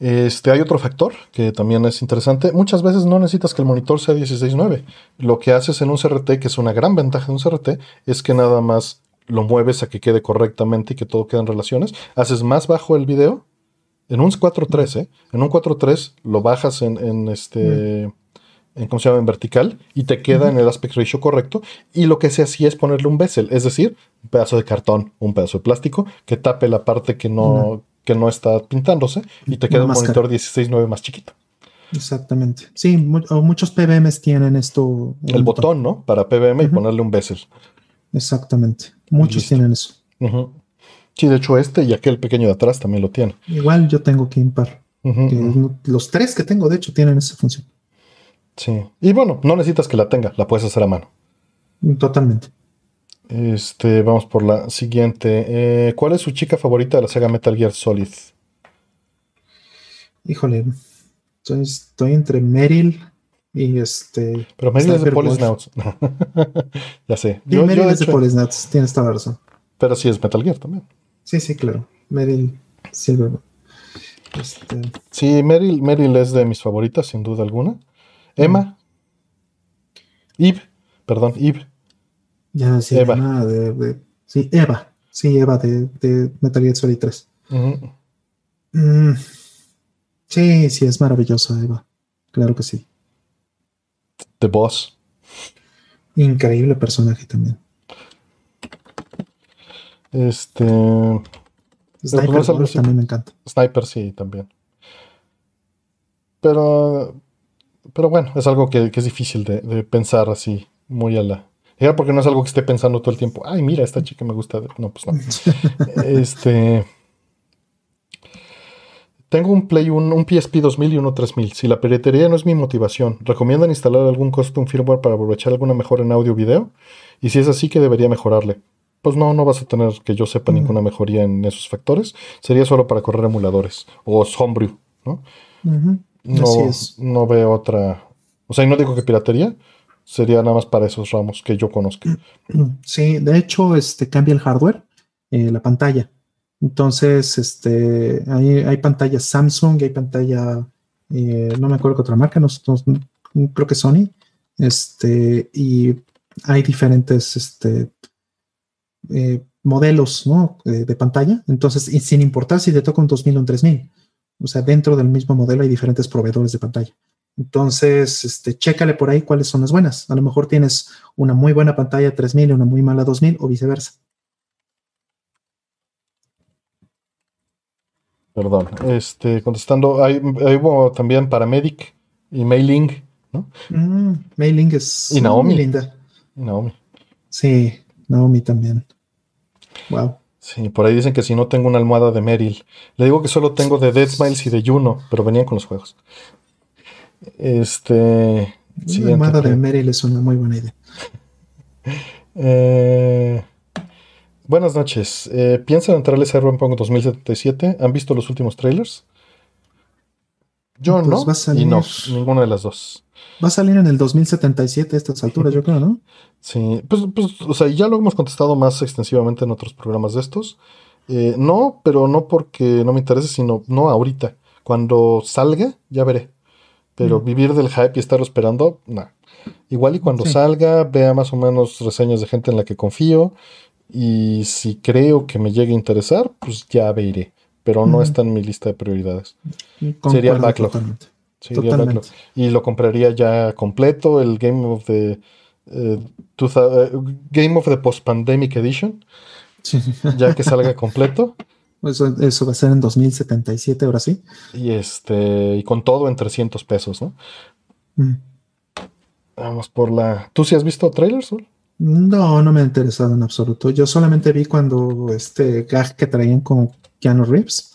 Este, hay otro factor que también es interesante. Muchas veces no necesitas que el monitor sea 16.9. Lo que haces en un CRT, que es una gran ventaja de un CRT, es que nada más lo mueves a que quede correctamente y que todo quede en relaciones. Haces más bajo el video. En un 4.3, ¿eh? En un 4.3 lo bajas en, este... En, ¿Cómo se llama? En vertical y te queda en el aspect ratio correcto. Y lo que se hacía es ponerle un bezel, es decir, un pedazo de cartón, un pedazo de plástico que tape la parte que no, que no está pintándose y te queda un monitor 16.9 más chiquito.
Exactamente. Sí, muchos PBMs tienen esto.
El, botón, ¿no? Para PBM y ponerle un bezel.
Exactamente. Muchos tienen eso.
Sí, de hecho este y aquel pequeño de atrás también lo tiene.
Igual yo tengo que impar. los tres que tengo, de hecho, tienen esa función.
Sí. Y bueno, no necesitas que la tenga, la puedes hacer a mano.
Totalmente.
Este, vamos por la siguiente. Eh, ¿Cuál es su chica favorita de la saga Metal Gear Solid?
Híjole, estoy, entre Meryl y este.
Pero Meryl es de Polisnauts. ya sé.
Yo, Meryl es de Polisnauts, tienes toda la razón.
Pero sí es Metal Gear también.
Sí, sí, claro. Meryl Silver.
Este... Sí, Meryl, Meryl es de mis favoritas, sin duda alguna. Emma. Eve, perdón, Eve.
Ya sí, Eva. de, sí, Eva. Sí, Eva de, de Metal Gear Solid 3. Mm, sí, sí, es maravillosa Eva. Claro que sí.
The Boss.
Increíble personaje también.
Este.
Sniper también me encanta.
Sniper sí, también. Pero. Pero bueno, es algo que, que es difícil de, de, pensar así, muy a la, porque no es algo que esté pensando todo el tiempo. Ay, mira, esta chica me gusta. No, pues no. este. Tengo un Play, un, un, PSP 2000 y uno 3000. Si la piratería no es mi motivación, ¿recomiendan instalar algún custom firmware para aprovechar alguna mejora en audio o video? Y si es así, que debería mejorarle? Pues no, no vas a tener que yo sepa ninguna mejoría en esos factores. Sería solo para correr emuladores o Homebrew, ¿no? No, no veo otra. O sea, y no digo que piratería, sería nada más para esos ramos que yo conozco.
Sí, de hecho, este cambia el hardware, eh, la pantalla. Entonces, este, hay, hay pantalla Samsung, hay pantalla, eh, no me acuerdo qué otra marca, no, creo que Sony, este, y hay diferentes este, eh, modelos ¿no? de, pantalla. Entonces, sin importar si te toca un 2000 o un 3000, o sea, dentro del mismo modelo hay diferentes proveedores de pantalla. Entonces, este, chécale por ahí cuáles son las buenas. A lo mejor tienes una muy buena pantalla 3000 y una muy mala 2000 o viceversa.
Perdón, este, contestando, hay, hubo también Paramedic y Mailing, ¿no?
Mm, mailing es
y Naomi.
linda.
Y Naomi.
Sí, Naomi también. Wow.
Sí, por ahí dicen que si no tengo una almohada de Meryl. Le digo que solo tengo de Dead Smiles y de Juno, pero venían con los juegos. Este.
La armada de Meryl es una muy buena idea.
Eh, buenas noches. Eh, ¿Piensan entrarles a Cyberpunk 2077? ¿Han visto los últimos trailers? Yo
Pues
no, y no, ninguna de las dos.
Va a salir en el 2077 a estas alturas, yo creo, ¿no?
Sí, pues, pues, o sea, ya lo hemos contestado más extensivamente en otros programas de estos. Eh, no, pero no porque no me interese, sino no ahorita. Cuando salga, ya veré. Pero
Mm.
vivir del hype y estarlo esperando, no. Igual y cuando
Sí.
salga, vea más o menos reseñas de gente en la que confío. Y si creo que me llegue a interesar, pues ya veré. Pero no está en mi lista de prioridades.
Concuerdo
Sería el backlog.
totalmente.
Sí,
Totalmente.
Y lo compraría ya completo, el Game of the eh, 2000 eh, Game of the Post Pandemic Edition,
Sí.
ya que salga completo.
Eso, eso va a ser en 2077, ahora sí.
Y este, y con todo en 300 pesos, ¿no?
Mm.
Vamos por la. ¿Tú sí has visto trailers? Sol?
No, no me ha interesado en absoluto. Yo solamente vi cuando este gag que traían con Keanu Reeves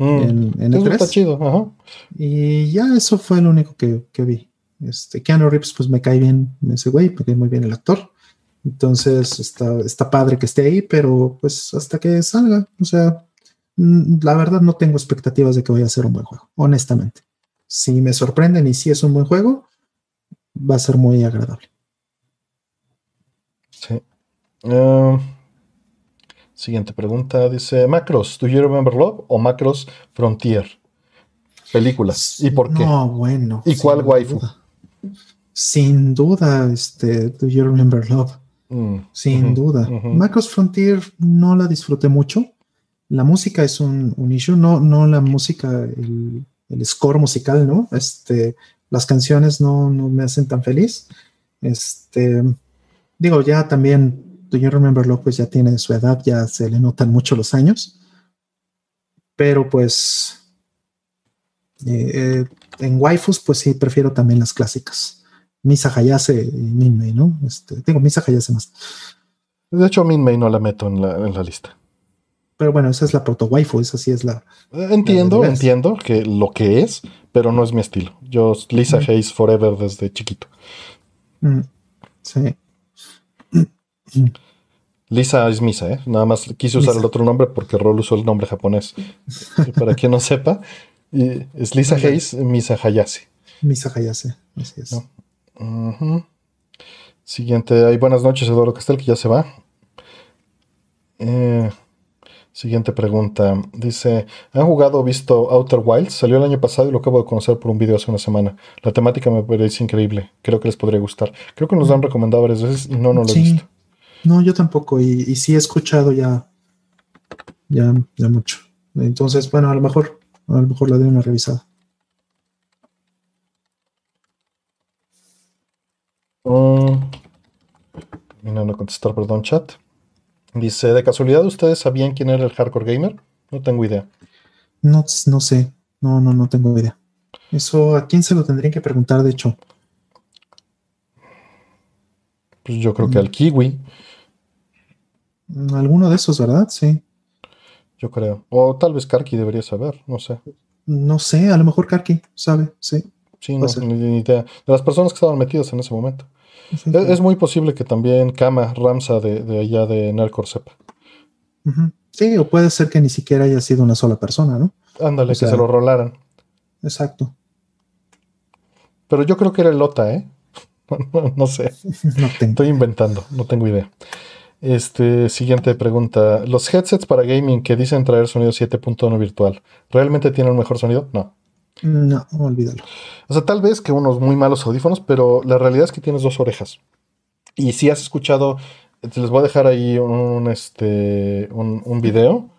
Mm,
en, en
eso
E3.
está chido, ajá.
Y ya eso fue lo único que, que vi. Este, Keanu Reeves, pues me cae bien ese güey, me cae muy bien el actor. Entonces está, está padre que esté ahí, pero pues hasta que salga, o sea, la verdad no tengo expectativas de que vaya a ser un buen juego, honestamente. Si me sorprenden y si es un buen juego, va a ser muy agradable.
Sí. Eh, siguiente pregunta. Dice: Macros, ¿do you remember Love o Macros Frontier? Películas. ¿Y por qué?
No, bueno.
¿Y cuál waifu?
duda. Sin duda, este, Do You Remember Love?
Mm,
Sin duda. Macros Frontier no la disfruté mucho. La música es un, un issue, no, no la música, el, el score musical, ¿no? Este, las canciones no, no me hacen tan feliz. Este, digo, ya también, Do You Remember Love, pues ya tiene su edad, ya se le notan mucho los años. Pero pues, eh, eh, en waifus, pues sí, prefiero también las clásicas. Misa Hayase y Minmay, ¿no? Este, digo, Misa Hayase más.
De hecho, Min May no la meto en la, en la lista.
Pero bueno, esa es la proto waifu, esa sí es la.
Eh, Entiendo,
La
entiendo que lo que es, pero no es mi estilo. Yo, Lisa
Mm.
Hayes Forever desde chiquito.
Mm, sí.
Lisa es Misa, ¿eh? Nada más quise usar
Lisa.
el otro nombre porque Rol usó el nombre japonés. Para quien no sepa, es Lisa. Hayes Misa Hayase.
Misa Hayase, así es.
No. Siguiente, hay buenas noches, Eduardo Castel, que ya se va. Eh, siguiente pregunta. Dice: ¿Han jugado o visto Outer Wilds? Salió el año pasado y lo acabo de conocer por un video hace una semana. La temática me parece increíble. Creo que les podría gustar. Creo que nos lo han recomendado varias veces y no, no lo he visto.
No, yo tampoco, y, y sí he escuchado ya, ya, ya mucho. Entonces, bueno, a lo mejor, a lo mejor la doy una revisada.
Terminando de contestar, perdón, chat. Dice: ¿De casualidad ustedes sabían quién era el hardcore gamer? No tengo idea.
No, no sé, no, no, no tengo idea. Eso, ¿a quién se lo tendrían que preguntar, de hecho?
Pues yo creo que al Kiwi,
Mm, Alguno de esos, ¿verdad? Sí.
yo creo. O tal vez Karki debería saber, no sé.
No sé, a lo mejor Karki sabe, sí.
Sí, no, ni, idea. De las personas que estaban metidas en ese momento.
Sí,
Es, es muy posible que también Kama Ramsa de, de allá de Nercor sepa.
Sí, o puede ser que ni siquiera haya sido una sola persona, ¿no?
Ándale,
O
que se lo rolaran.
Exacto.
Pero yo creo que era el Lota, ¿eh? No, no sé.
No tengo.
Estoy inventando, no tengo idea. Este, siguiente pregunta. ¿Los headsets para gaming que dicen traer sonido 7.1 virtual, ¿realmente tienen un mejor sonido? No.
No, olvídalo.
O sea, tal vez que unos muy malos audífonos, pero la realidad es que tienes dos orejas. Y si has escuchado, te les voy a dejar ahí un, este, un, un video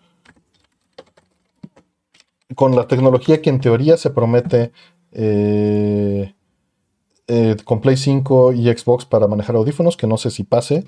con la tecnología que en teoría se promete eh, eh, con Play 5 y Xbox para manejar audífonos, que no sé si pase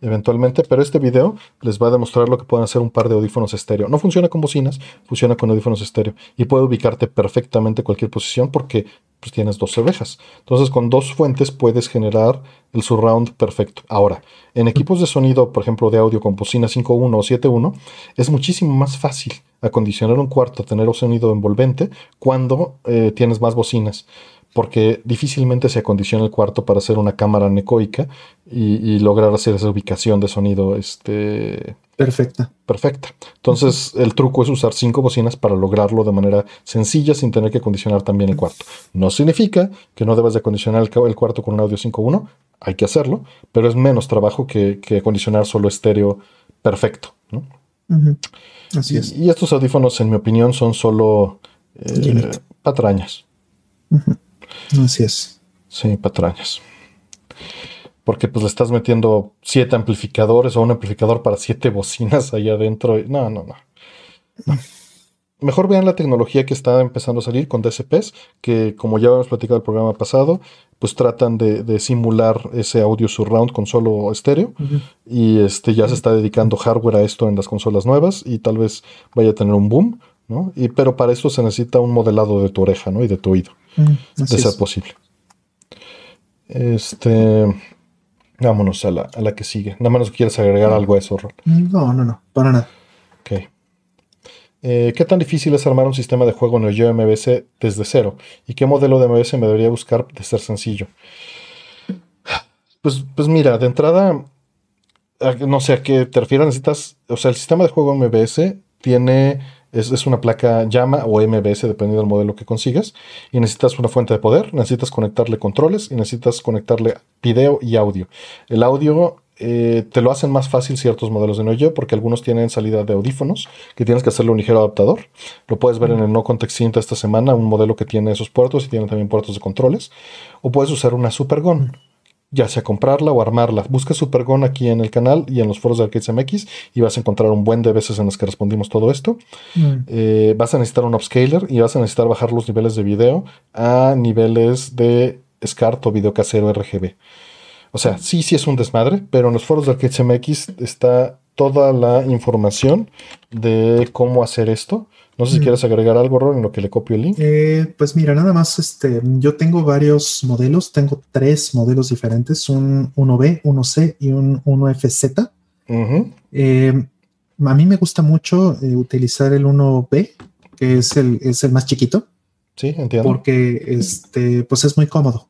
eventualmente, pero este video les va a demostrar lo que pueden hacer un par de audífonos estéreo. No funciona con bocinas, funciona con audífonos estéreo y puede ubicarte perfectamente en cualquier posición porque pues, tienes dos orejas. Entonces con dos fuentes puedes generar el surround perfecto. Ahora, en equipos de sonido, por ejemplo, de audio con bocina 5.1 o 7.1, es muchísimo más fácil acondicionar un cuarto, tener un sonido envolvente, cuando eh, tienes más bocinas porque difícilmente se acondiciona el cuarto para hacer una cámara necoica y, lograr hacer esa ubicación de sonido este,
perfecta.
Perfecta. Entonces, el truco es usar cinco bocinas para lograrlo de manera sencilla sin tener que acondicionar también el cuarto. No significa que no debas de acondicionar el, cuarto con un audio 5.1, hay que hacerlo, pero es menos trabajo que, acondicionar solo estéreo perfecto.
Así es.
Y, estos audífonos, en mi opinión, son solo eh, patrañas.
Así es.
Sí, patrañas. Porque pues le estás metiendo siete amplificadores o un amplificador para siete bocinas ahí adentro. No, no, no. Mejor vean la tecnología que está empezando a salir con DSPs, que como ya hemos platicado el programa pasado, pues tratan de, simular ese audio surround con solo estéreo. Y este ya se está dedicando hardware a esto en las consolas nuevas y tal vez vaya a tener un boom. ¿No? Y, pero para eso se necesita un modelado de tu oreja ¿no? y de tu oído. Mm, de ser posible. Este. Vámonos a la, a la que sigue. Nada más quieres agregar algo a eso, Rol.
No, no, no, para nada.
Ok. Eh, ¿Qué tan difícil es armar un sistema de juego en el MVC desde cero? ¿Y qué modelo de MVC me debería buscar de ser sencillo? Pues, pues mira, de entrada, no sé a qué te refieres, necesitas, o sea, el sistema de juego MVS tiene es, una placa llama o MBS, dependiendo del modelo que consigas. Y necesitas una fuente de poder, necesitas conectarle controles y necesitas conectarle video y audio. El audio eh, te lo hacen más fácil ciertos modelos de Neo porque algunos tienen salida de audífonos que tienes que hacerle un ligero adaptador. Lo puedes ver en el No Context esta semana, un modelo que tiene esos puertos y tiene también puertos de controles. O puedes usar una Supergon ya sea comprarla o armarla. Busca Supergon aquí en el canal y en los foros de Arcades MX y vas a encontrar un buen de veces en las que respondimos todo esto. Mm. Eh, vas a necesitar un upscaler y vas a necesitar bajar los niveles de video a niveles de SCART o video casero RGB. O sea, sí, sí es un desmadre, pero en los foros de Arcades MX está toda la información de cómo hacer esto. No sé si quieres agregar algo, Ron, en lo que le copio el link.
Eh, pues mira, nada más, este, yo tengo varios modelos, tengo tres modelos diferentes, un 1B, 1C y un 1FZ. Eh, a mí me gusta mucho eh, utilizar el 1B, que es el, es el más chiquito.
Sí, entiendo.
Porque este, pues es muy cómodo.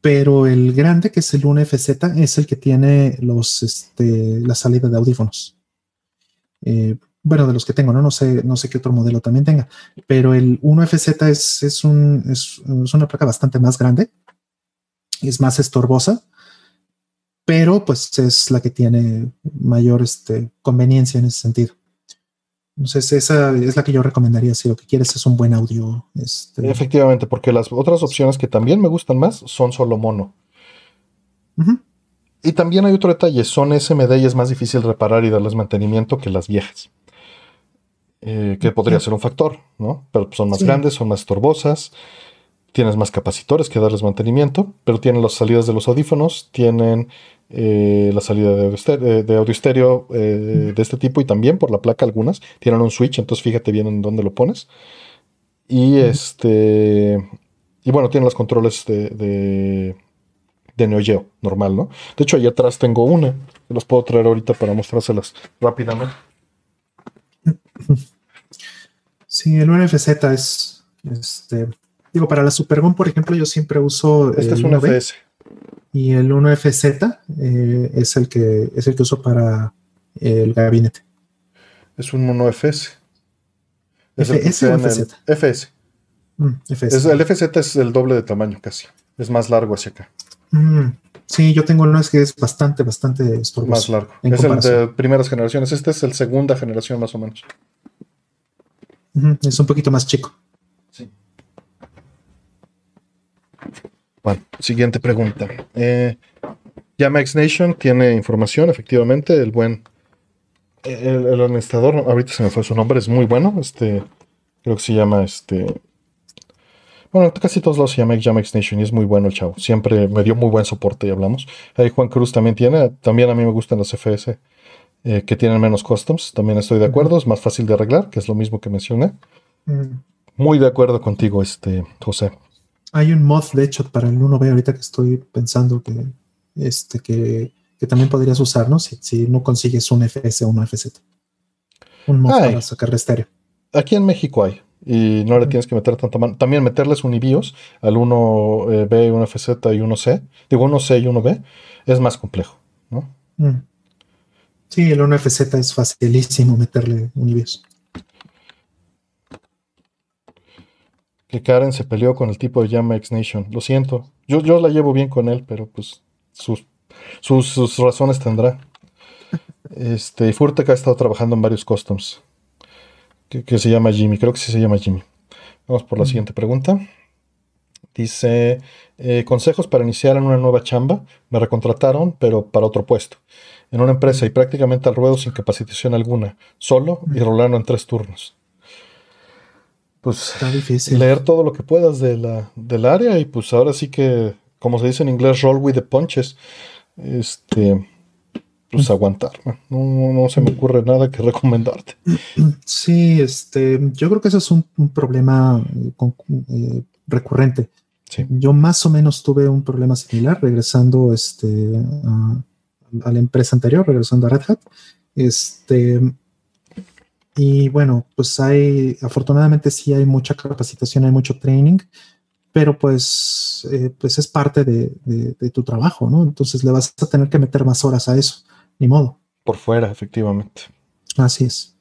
Pero el grande, que es el 1FZ, es el que tiene los, este, la salida de audífonos. Eh, bueno, de los que tengo, ¿no? No sé, no sé qué otro modelo también tenga, pero el 1FZ es, es, un, es, una placa bastante más grande, es más estorbosa, pero pues es la que tiene mayor este, conveniencia en ese sentido. Entonces, esa es la que yo recomendaría si lo que quieres es un buen audio. Este.
Efectivamente, porque las otras opciones que también me gustan más son solo mono. Y también hay otro detalle, son SMD y es más difícil reparar y darles mantenimiento que las viejas. Eh, que podría ser un factor, ¿no? Pero son más grandes, son más estorbosas, tienes más capacitores que darles mantenimiento, pero tienen las salidas de los audífonos, tienen eh, la salida de audio estéreo, eh, de, este tipo y también por la placa algunas tienen un switch, entonces fíjate bien en dónde lo pones. Y este, y bueno, tienen los controles de, de, de Neo Geo normal, ¿no? De hecho, ahí atrás tengo una, los puedo traer ahorita para mostrárselas rápidamente.
Sí, el UNFZ es, este, digo, para la Supergon, por ejemplo, yo siempre uso.
Este es un FS.
Y el 1FZ eh, es, el que, es el que uso para el gabinete.
Es un 1FS.
Es ¿FS o FZ?
FS. Mm, el FZ es el doble de tamaño casi. Es más largo hacia acá.
Mm, sí, yo tengo uno que es bastante, bastante estorboso.
Más largo. Es el de primeras generaciones. Este es el segunda generación más o menos.
Es un poquito más chico.
Sí. Bueno, siguiente pregunta. Eh, Llama X Nation tiene información, efectivamente. El buen. El, administrador, ahorita se me fue su nombre, es muy bueno. Este. Creo que se llama este. Bueno, casi todos los se llama X Nation y es muy bueno el chavo. Siempre me dio muy buen soporte y hablamos. Ahí Juan Cruz también tiene. También a mí me gustan los FS. Eh, que tienen menos customs, también estoy de acuerdo, es más fácil de arreglar, que es lo mismo que mencioné. Mm. Muy de acuerdo contigo, este, José.
Hay un mod, de hecho, para el 1B ahorita que estoy pensando que, este, que, también podrías usar, ¿no? Si, no consigues un FS o un FZ. Un mod para sacar estéreo.
aquí en México hay. Y no le tienes que meter tanta mano. También meterles unibios al 1B, 1FZ y 1C. Digo, 1C y 1B. Es más complejo, ¿no?
Sí, el 1FZ es facilísimo meterle unibios.
Que Karen se peleó con el tipo de llama X Nation. Lo siento. Yo, yo la llevo bien con él, pero pues sus, sus, razones tendrá. Este, y Furtek ha estado trabajando en varios customs. Que, se llama Jimmy. Creo que sí se llama Jimmy. Vamos por la mm. siguiente pregunta. Dice, eh, consejos para iniciar en una nueva chamba. Me recontrataron, pero para otro puesto. En una empresa y prácticamente al ruedo sin capacitación alguna. Solo y rolando en tres turnos pues leer todo lo que puedas de la, del área y pues ahora sí que, como se dice en inglés, roll with the punches. Este, pues aguantar. No, no, se me ocurre nada que recomendarte.
Sí, este, yo creo que eso es un, problema eh, eh, recurrente. Yo más o menos tuve un problema similar regresando este, a, a, la empresa anterior, regresando a Red Hat. Este, y bueno, pues hay, afortunadamente sí hay mucha capacitación, hay mucho training, pero pues, eh, pues es parte de, tu trabajo, ¿no? Entonces le vas a tener que meter más horas a eso, ni modo.
Por fuera, efectivamente.
Así es.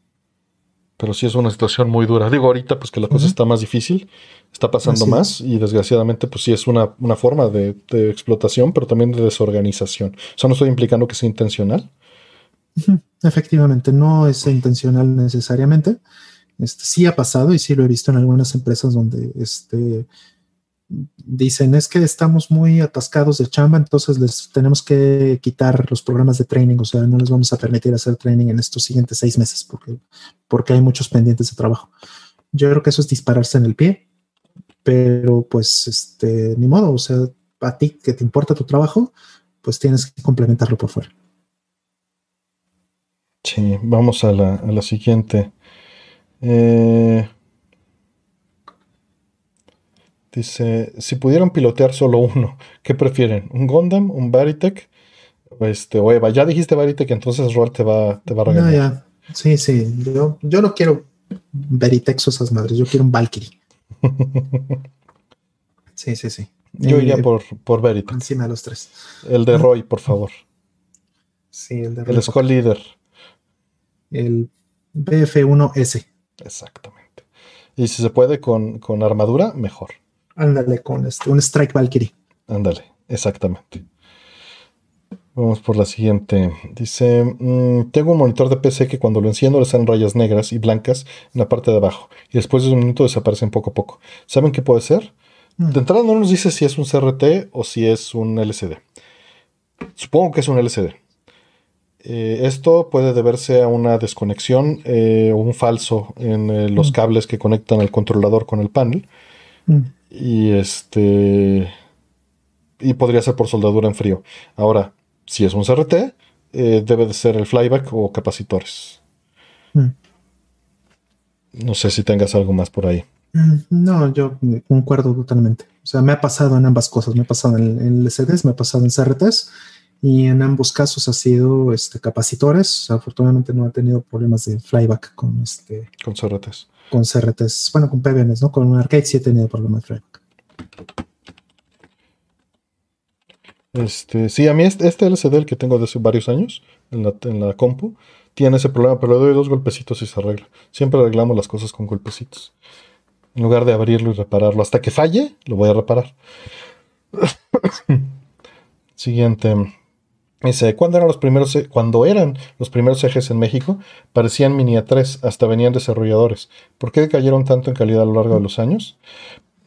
Pero sí es una situación muy dura. Digo, ahorita pues que la cosa está más difícil, está pasando más y desgraciadamente pues sí es una, una forma de, de, explotación, pero también de desorganización. O sea, no estoy implicando que sea intencional,
Efectivamente, no es intencional necesariamente. Este, sí ha pasado y sí lo he visto en algunas empresas donde este, dicen es que estamos muy atascados de chamba, entonces les tenemos que quitar los programas de training, o sea, no les vamos a permitir hacer training en estos siguientes seis meses porque, porque hay muchos pendientes de trabajo. Yo creo que eso es dispararse en el pie, pero pues este, ni modo, o sea, a ti que te importa tu trabajo, pues tienes que complementarlo por fuera.
Sí, vamos a la, siguiente. Eh, dice, si pudieran pilotear solo uno, ¿qué prefieren? ¿Un Gundam? ¿Un Baritech? Este, o Eva, ya dijiste Baritech, entonces Roar te va, te va a regalar.
ya. Sí, sí. Yo, yo no quiero Baritech o esas madres, yo quiero un Valkyrie. sí, sí, sí.
Yo iría eh, por, por Veritech.
Encima de los tres.
El de Roy, por favor.
Sí, el de Roy.
El Skull Leader
el BF1S.
Exactamente. Y si se puede con, armadura, mejor.
Ándale, con este, un Strike Valkyrie.
Ándale, exactamente. Vamos por la siguiente. Dice, mm, tengo un monitor de PC que cuando lo enciendo le salen rayas negras y blancas en la parte de abajo y después de un minuto desaparecen poco a poco. ¿Saben qué puede ser? Mm. De entrada no nos dice si es un CRT o si es un LCD. Supongo que es un LCD. Eh, esto puede deberse a una desconexión eh, o un falso en eh, los mm. cables que conectan el controlador con el panel. Mm. Y este. Y podría ser por soldadura en frío. Ahora, si es un CRT, debe de ser el flyback o capacitores. Mm. No sé si tengas algo más por ahí.
No, yo concuerdo totalmente. O sea, me ha pasado en ambas cosas. Me ha pasado en, en LCDs, me ha pasado en CRTs y en ambos casos ha sido este, capacitores. Afortunadamente no ha tenido problemas de flyback con este.
Con CRTs.
Con CRTs. Bueno, con PBMs, ¿no? Con un arcade sí he tenido problemas de flyback.
Este, sí, a mí este, este LCD, el que tengo desde varios años en la, en la compu, tiene ese problema, pero le doy dos golpecitos y se arregla. Siempre arreglamos las cosas con golpecitos. En lugar de abrirlo y repararlo. Hasta que falle, lo voy a reparar. Siguiente. Dice, ¿cuándo eran los primeros, e-, cuando eran los primeros ejes en México? Parecían mini A3, hasta venían desarrolladores. ¿Por qué cayeron tanto en calidad a lo largo de los años?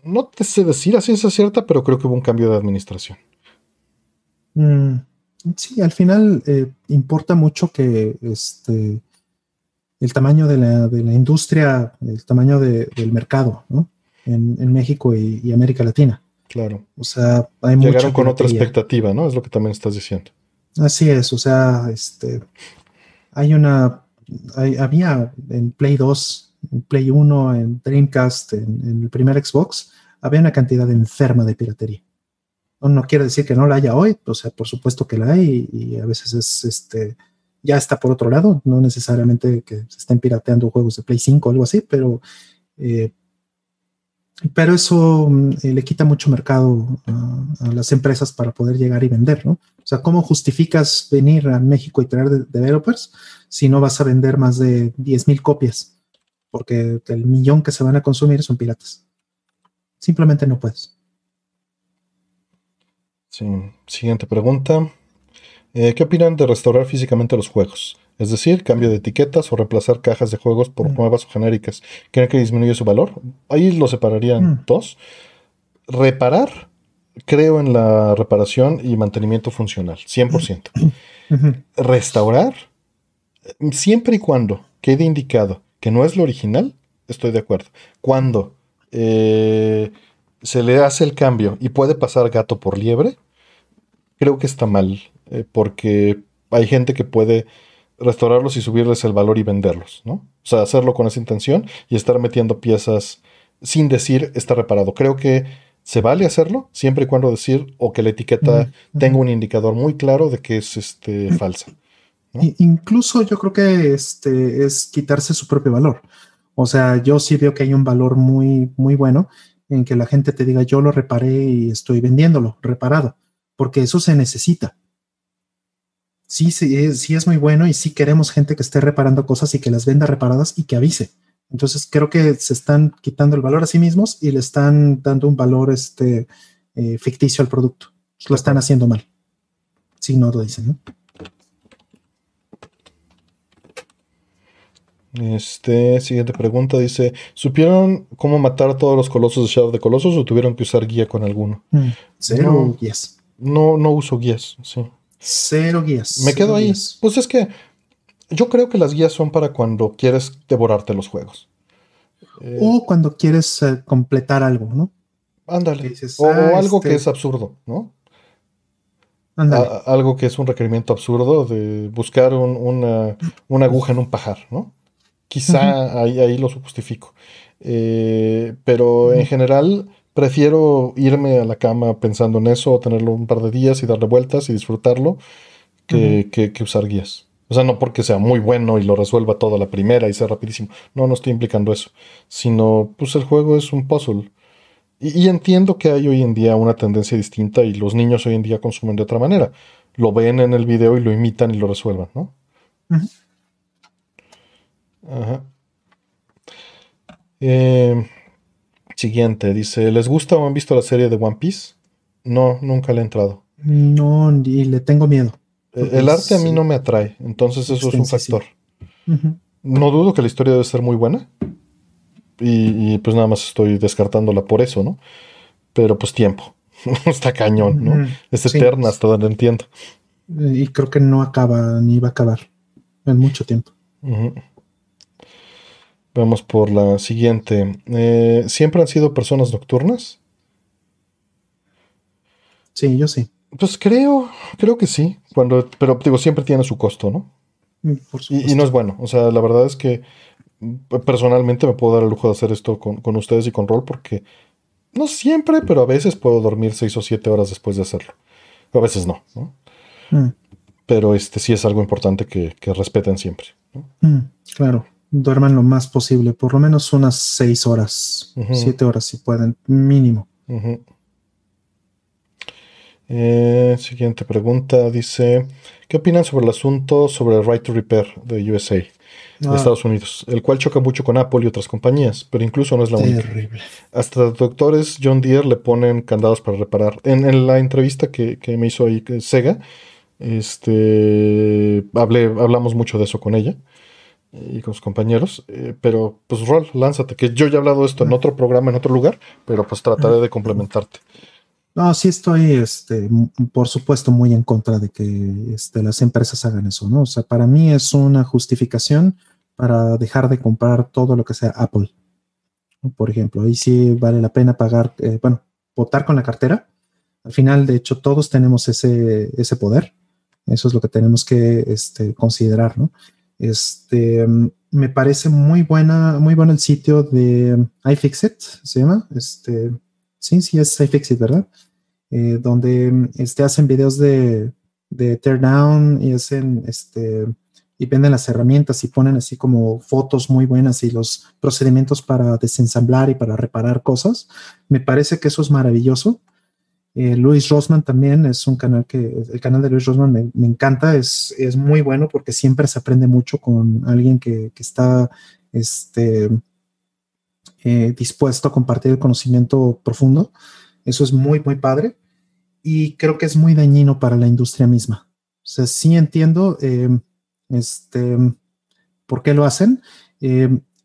No te sé decir a ciencia cierta, pero creo que hubo un cambio de administración.
Mm, sí, al final eh, importa mucho que este, el tamaño de la, industria, el tamaño del mercado, ¿no? En, México y, América Latina.
Claro.
O sea,
hay Llegaron con otra expectativa, ¿no? Es lo que también estás diciendo.
Así es, o sea, este, hay una, había en Play 2, en Play 1, en Dreamcast, en, el primer Xbox, había una cantidad enferma de piratería. No, quiere decir que no la haya hoy, o sea, por supuesto que la hay y, a veces es este, ya está por otro lado, no necesariamente que se estén pirateando juegos de Play 5 o algo así, pero, eh, pero eso mm, eh, le quita mucho mercado a, las empresas para poder llegar y vender, ¿no? O sea, ¿cómo justificas venir a México y traer developers si no vas a vender más de 10.000 copias? Porque el millón que se van a consumir son piratas. Simplemente no puedes.
Sí. Siguiente pregunta. Eh, ¿Qué opinan de restaurar físicamente los juegos? Es decir, cambio de etiquetas o reemplazar cajas de juegos por mm. nuevas o genéricas. ¿Creen que disminuye su valor? Ahí lo separarían mm. dos. Reparar, creo en la reparación y mantenimiento funcional, 100%. Restaurar, siempre y cuando quede indicado que no es lo original, estoy de acuerdo. Cuando eh, se le hace el cambio y puede pasar gato por liebre, creo que está mal, eh, porque hay gente que puede restaurarlos y subirles el valor y venderlos, ¿no? O sea, hacerlo con esa intención y estar metiendo piezas sin decir está reparado. Creo que se vale hacerlo siempre y cuando decir o que la etiqueta tenga un indicador muy claro de que es este, falsa.
Incluso yo creo que este es quitarse su propio valor. O sea, yo sí veo que hay un valor muy, muy bueno en que la gente te diga yo lo reparé y estoy vendiéndolo reparado porque eso se necesita. Sí, sí sí es muy bueno y sí queremos gente que esté reparando cosas y que las venda reparadas y que avise. Entonces creo que se están quitando el valor a sí mismos y le están dando un valor este, eh, ficticio al producto. Lo están haciendo mal. Si no lo dicen, ¿no?
Este, siguiente pregunta dice, ¿supieron cómo matar a todos los colosos de Shadow de Colosos o tuvieron que usar guía con alguno?
Mm, cero guías.
No, no uso guías, sí.
Cero guías.
Me quedo ahí. Pues es que yo creo que las guías son para cuando quieres devorarte los juegos.
Eh, o cuando quieres eh, completar algo, ¿no?
Ándale. o, ah, algo que este es absurdo, ¿no? Ándale. algo que es un requerimiento absurdo de buscar una, aguja en un pajar, ¿no? Quizá ahí, ahí, lo justifico. Eh, pero en general prefiero irme a la cama pensando en eso, o tenerlo un par de días y darle vueltas y disfrutarlo, que, usar guías. O sea, no porque sea muy bueno y lo resuelva todo a la primera y sea rapidísimo. No, no estoy implicando eso. Sino, pues el juego es un puzzle. Y, entiendo que hay hoy en día una tendencia distinta y los niños hoy en día consumen de otra manera. Lo ven en el video y lo imitan y lo resuelvan, ¿no? Ajá. Eh, Siguiente, dice, ¿les gusta o han visto la serie de One Piece? No, nunca le he entrado.
No, y le tengo miedo.
El, arte a mí no me atrae, entonces eso es un factor. No dudo que la historia debe ser muy buena. Y, pues nada más estoy descartándola por eso, ¿no? Pero pues tiempo. Está cañón, ¿no? Es eterna hasta donde entiendo.
Y creo que no acaba ni va a acabar en mucho tiempo.
Vamos por la siguiente. Eh, ¿Siempre han sido personas nocturnas?
Sí, yo sí.
Pues creo, creo que sí. Cuando, pero digo, siempre tiene su costo, ¿no? Mm, y, no es bueno. O sea, la verdad es que mm, personalmente me puedo dar el lujo de hacer esto con, ustedes y con Rol porque no siempre, pero a veces puedo dormir seis o siete horas después de hacerlo. A veces no. Mm. Pero este sí es algo importante que, respeten siempre.
claro duerman lo más posible, por lo menos unas seis horas, siete horas si pueden, mínimo.
Eh, siguiente pregunta dice, ¿qué opinan sobre el asunto sobre el right to repair de USA, de ah. Estados Unidos, el cual choca mucho con Apple y otras compañías, pero incluso no es la única. Hasta doctores John Deere le ponen candados para reparar. En, la entrevista que, me hizo ahí Sega, este, hablé, hablamos mucho de eso con ella y con sus compañeros. Eh, pero pues Rol, lánzate, que yo ya he hablado de esto en otro programa, en otro lugar, pero pues trataré de complementarte.
No, sí estoy, este, por supuesto, muy en contra de que este, las empresas hagan eso, ¿no? O sea, para mí es una justificación para dejar de comprar todo lo que sea Apple. Por ejemplo, ahí sí vale la pena pagar, eh, bueno, votar con la cartera. Al final, de hecho, todos tenemos ese, ese poder. Eso es lo que tenemos que este, considerar, ¿no? Este, me parece muy buena, muy bueno el sitio de iFixit, se llama. Este, sí, sí, es iFixit, ¿verdad? Eh, donde este, hacen videos de, de teardown y hacen este, y venden las herramientas y ponen así como fotos muy buenas y los procedimientos para desensamblar y para reparar cosas. Me parece que eso es maravilloso. Eh, Luis Rosman también es un canal que, el canal de Luis Rosman me, encanta, es, es, muy bueno porque siempre se aprende mucho con alguien que, que está este, eh, dispuesto a compartir el conocimiento profundo. Eso es muy, muy padre y creo que es muy dañino para la industria misma. O sea, sí entiendo eh, este, por qué lo hacen.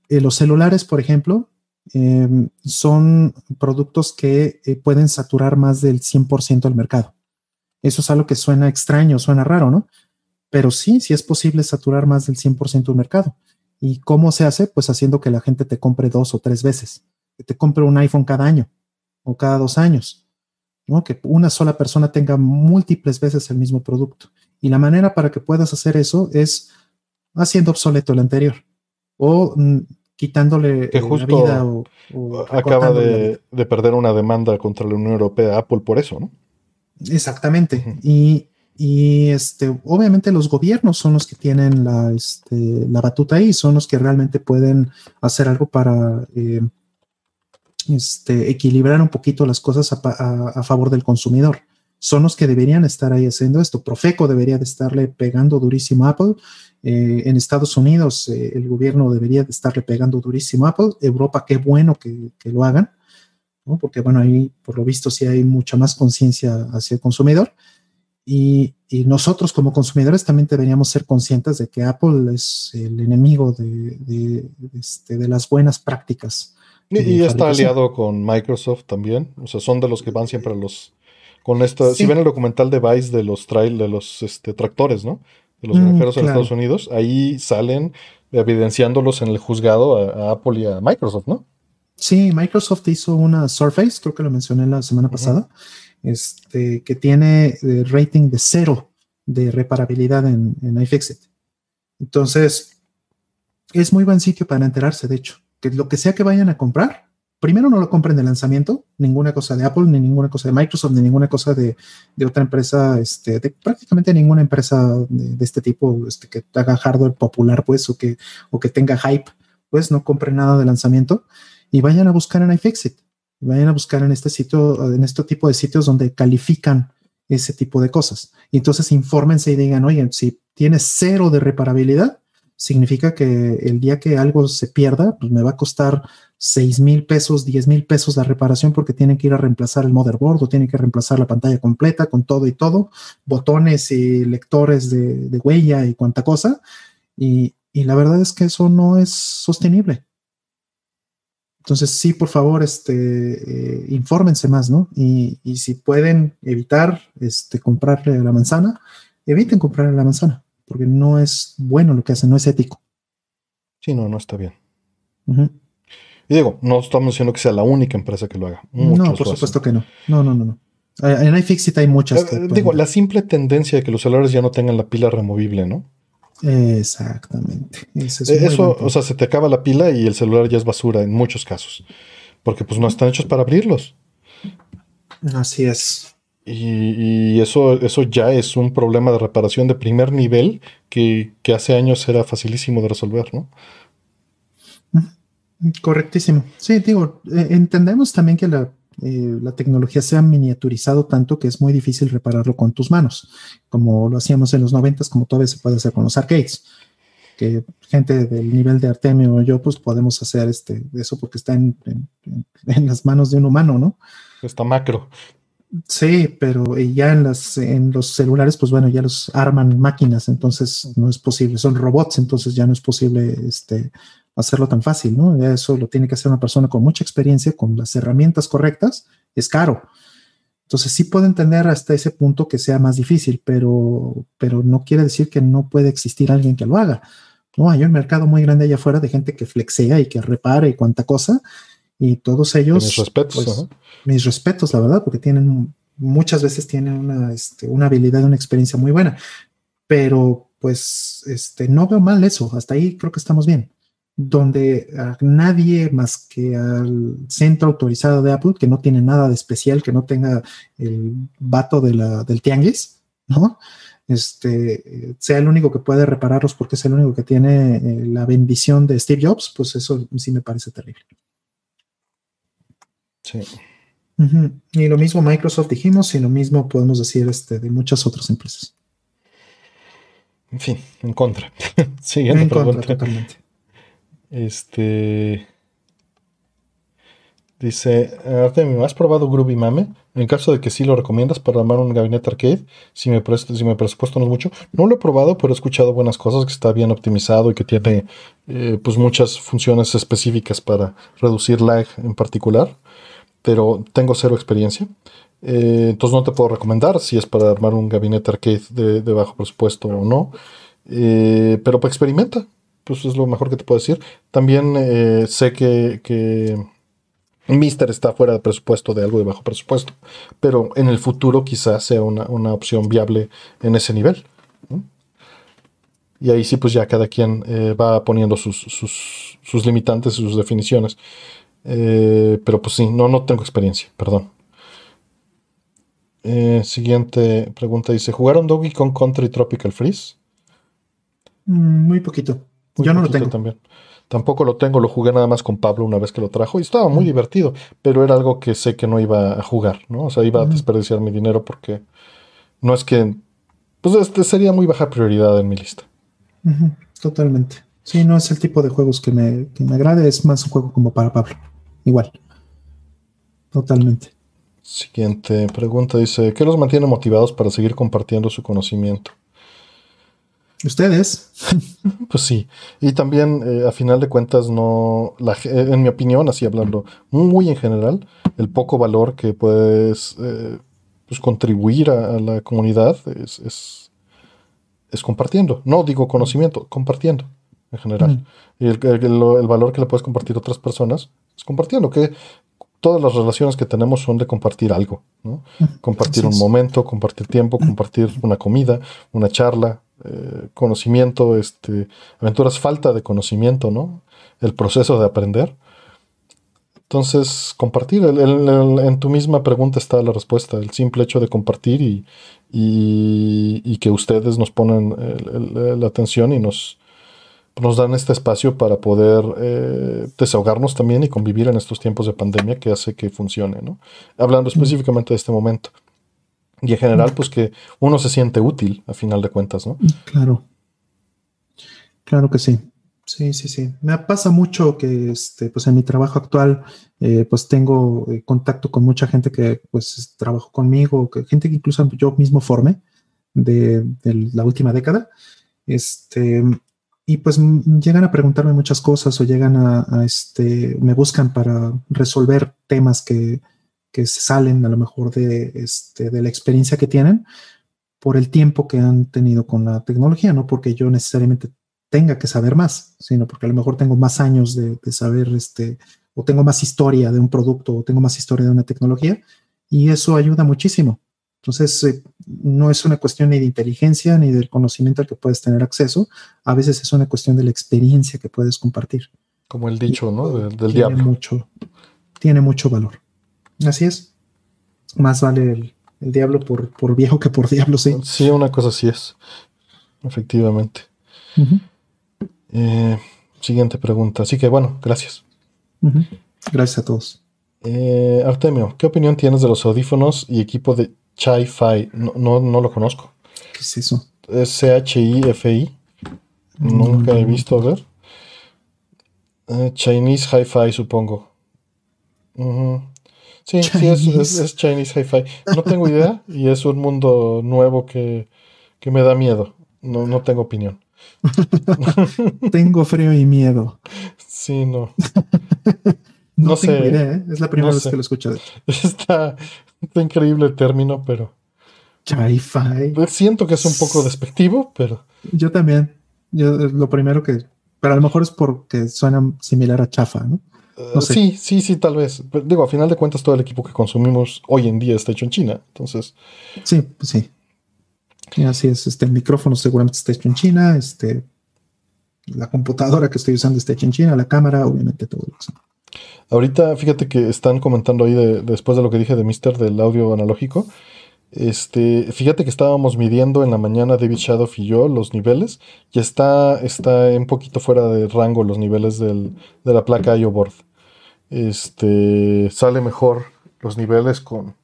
los celulares, por ejemplo, Em, son productos que eh, pueden saturar más del 100% del mercado. Eso es algo que suena extraño, suena raro, ¿no? Pero sí, sí es posible saturar más del 100% del mercado. ¿Y cómo se hace? Pues haciendo que la gente te compre dos o tres veces, que te compre un iPhone cada año o cada dos años. Que una sola persona tenga múltiples veces el mismo producto. Y la manera para que puedas hacer eso es haciendo obsoleto el anterior o mm, quitándole
que justo vida o, acaba de, perder una demanda contra la Unión Europea Apple por eso, ¿no?
Exactamente. y, este, obviamente los gobiernos son los que tienen la, este, la batuta ahí, son los que realmente pueden hacer algo para eh, este, equilibrar un poquito las cosas a favor del consumidor son los que deberían estar ahí haciendo esto. Profeco debería de estarle pegando durísimo a Apple. Eh, en Estados Unidos eh, el gobierno debería de estarle pegando durísimo a Apple. Europa, qué bueno que, lo hagan, porque bueno, ahí por lo visto sí hay mucha más conciencia hacia el consumidor. Y, nosotros como consumidores también deberíamos ser conscientes de que Apple es el enemigo de, este, las buenas prácticas.
Y, está aliado con Microsoft también. O sea, son de los que van siempre a los con esto, si ven el documental de Vice de los trail, de los este, tractores, ¿no? De los mm, granjeros en Estados Unidos, ahí salen evidenciándolos en el juzgado a, Apple y a Microsoft, ¿no?
Sí, Microsoft hizo una Surface, creo que lo mencioné la semana pasada, este, que tiene eh, rating de cero de reparabilidad en, en iFixit. Entonces, es muy buen sitio para enterarse, de hecho, que lo que sea que vayan a comprar, primero no lo compren de lanzamiento, ninguna cosa de Apple, ni ninguna cosa de Microsoft, ni ninguna cosa de, otra empresa, este, de prácticamente ninguna empresa de, este tipo este, que haga hardware popular, pues, o que, o que tenga hype, pues no compren nada de lanzamiento y vayan a buscar en iFixit, vayan a buscar en este sitio, en este tipo de sitios donde califican ese tipo de cosas. Y entonces infórmense y digan, oye, si tienes cero de reparabilidad, significa que el día que algo se pierda, pues me va a costar 6 mil pesos, 10 mil pesos la reparación porque tienen que ir a reemplazar el motherboard o tienen que reemplazar la pantalla completa con todo y todo, botones y lectores de, huella y cuanta cosa. Y, la verdad es que eso no es sostenible. Entonces, sí, por favor, este, eh, infórmense más, ¿no? Y, si pueden evitar este, comprarle la manzana, eviten comprarle la manzana, porque no es bueno lo que hacen, no es ético.
Sí, no, no está bien. Y digo, no estamos diciendo que sea la única empresa que lo haga.
no, por supuesto que no. No, no, no, no. En iFixit hay muchas.
Eh, digo, la simple tendencia de que los celulares ya no tengan la pila removible, ¿no?
Exactamente.
Eso, o sea, se te acaba la pila y el celular ya es basura en muchos casos. Porque pues no están hechos para abrirlos.
Así es.
Y, eso, eso ya es un problema de reparación de primer nivel que, que hace años era facilísimo de resolver, ¿no?
Correctísimo. Sí, digo, eh, entendemos también que la, eh, la, tecnología se ha miniaturizado tanto que es muy difícil repararlo con tus manos, como lo hacíamos en los noventas, como todavía se puede hacer con los arcades. Que gente del nivel de Artemio o yo, pues podemos hacer este, eso porque está en, en, las manos de un humano, ¿no?
Está macro.
Sí, pero ya en, las, en los celulares, pues bueno, ya los arman máquinas, entonces no es posible, son robots, entonces ya no es posible este, hacerlo tan fácil, ¿no? Eso lo tiene que hacer una persona con mucha experiencia, con las herramientas correctas, es caro. Entonces sí puedo entender hasta ese punto que sea más difícil, pero, pero no quiere decir que no puede existir alguien que lo haga. No, hay un mercado muy grande allá afuera de gente que flexea y que repara y cuánta cosa, y todos ellos...
Mis respetos. Pues,
mis respetos, la verdad, porque tienen, muchas veces tienen una, este, una habilidad, una experiencia muy buena, pero pues este, no veo mal eso, hasta ahí creo que estamos bien donde nadie más que al centro autorizado de Apple, que no tiene nada de especial, que no tenga el vato de la, del tianguis, ¿no? este, sea el único que puede repararlos porque es el único que tiene eh, la bendición de Steve Jobs, pues eso sí me parece terrible.
Sí.
Y lo mismo Microsoft dijimos y lo mismo podemos decir este, de muchas otras empresas.
En fin, en contra. Siguiente
en
pregunta.
contra, totalmente.
Este. Dice, Artemio, ¿has probado Groovy Mame? En caso de que sí lo recomiendas para armar un gabinete arcade, si me, si me presupuesto no es mucho. No lo he probado, pero he escuchado buenas cosas, que está bien optimizado y que tiene eh, pues muchas funciones específicas para reducir lag en particular. Pero tengo cero experiencia. Eh, entonces no te puedo recomendar si es para armar un gabinete arcade de, bajo presupuesto o no. Eh, pero pues experimenta. Pues es lo mejor que te puedo decir. También sé que, que Mister está fuera de presupuesto de algo de bajo presupuesto, pero en el futuro quizás sea una, opción viable en ese nivel. Y ahí sí, pues ya cada quien eh, va poniendo sus, sus, sus, limitantes, sus definiciones. Eh, pero pues sí, no, no tengo experiencia, perdón. Eh, siguiente pregunta dice, ¿jugaron Doggy con Country Tropical Freeze?
Mm, muy poquito. Yo no lo tengo.
También. Tampoco lo tengo, lo jugué nada más con Pablo una vez que lo trajo y estaba muy divertido, pero era algo que sé que no iba a jugar, ¿no? O sea, iba a desperdiciar mi dinero porque no es que, pues este sería muy baja prioridad en mi lista.
Totalmente. Sí, no es el tipo de juegos que me, que me agrade, es más un juego como para Pablo. Igual. Totalmente.
Siguiente pregunta dice, ¿qué los mantiene motivados para seguir compartiendo su conocimiento?
Ustedes.
Pues sí. Y también, eh, a final de cuentas, no. La, en mi opinión, así hablando, muy en general, el poco valor que puedes eh, pues, contribuir a, la comunidad es, es, compartiendo. No digo conocimiento, compartiendo en general. Y el, el, valor que le puedes compartir a otras personas es compartiendo. Que todas las relaciones que tenemos son de compartir algo. ¿no? Compartir un momento, compartir tiempo, compartir una comida, una charla, eh, conocimiento, este, aventuras, falta de conocimiento, ¿no? El proceso de aprender. Entonces, compartir, en tu misma pregunta está la respuesta, el simple hecho de compartir y, y, que ustedes nos ponen la atención y nos, nos dan este espacio para poder eh, desahogarnos también y convivir en estos tiempos de pandemia que hace que funcione, ¿no? Hablando específicamente de este momento. Y en general, pues que uno se siente útil a final de cuentas, ¿no?
Claro. Claro que sí. Sí, sí, sí. Me pasa mucho que este, pues en mi trabajo actual, eh, pues tengo eh, contacto con mucha gente que pues trabajó conmigo, que, gente que incluso yo mismo formé de, la última década. Este, y pues llegan a preguntarme muchas cosas o llegan a, este, me buscan para resolver temas que, que salen a lo mejor de, este, de la experiencia que tienen por el tiempo que han tenido con la tecnología, no porque yo necesariamente tenga que saber más, sino porque a lo mejor tengo más años de, saber, este, o tengo más historia de un producto, o tengo más historia de una tecnología, y eso ayuda muchísimo. Entonces, eh, no es una cuestión ni de inteligencia ni del conocimiento al que puedes tener acceso, a veces es una cuestión de la experiencia que puedes compartir.
Como el dicho, ¿no? Del, del
tiene Mucho, tiene mucho valor. Así es. Más vale el, diablo por, viejo que por diablo, sí.
Sí, una cosa así es. Efectivamente. Eh, siguiente pregunta. Así que bueno, gracias.
Gracias a todos.
Eh, Artemio, ¿qué opinión tienes de los audífonos y equipo de Chi-Fi? No, no, lo conozco.
¿Qué es eso?
Es C-H-I-F-I. Nunca he visto, a ver. Eh, Chinese Hi-Fi, supongo. Sí, sí, es, Chinese Hi-Fi. No tengo idea y es un mundo nuevo que, me da miedo. No, no tengo opinión.
tengo frío y miedo.
Sí, no.
no, sé. ¿eh? Es la primera vez que lo escucho.
Está, está increíble el término, pero.
Hi-Fi.
Siento que es un poco despectivo, pero.
Yo también. Yo, lo primero que. Pero a lo mejor es porque suena similar a chafa, ¿no?
Sí, sí, sí, tal vez. digo, a final de cuentas, todo el equipo que consumimos hoy en día está hecho en China. Entonces.
Sí, pues sí. así es. Este, el micrófono seguramente está hecho en China. Este, la computadora que estoy usando está hecha en China. La cámara, obviamente, todo eso.
Ahorita, fíjate que están comentando ahí después de lo que dije de Mister del audio analógico. Este, fíjate que estábamos midiendo en la mañana David Shadow y yo los niveles y está, está un poquito fuera de rango los niveles del, de la placa IO board. Este, sale mejor los niveles con,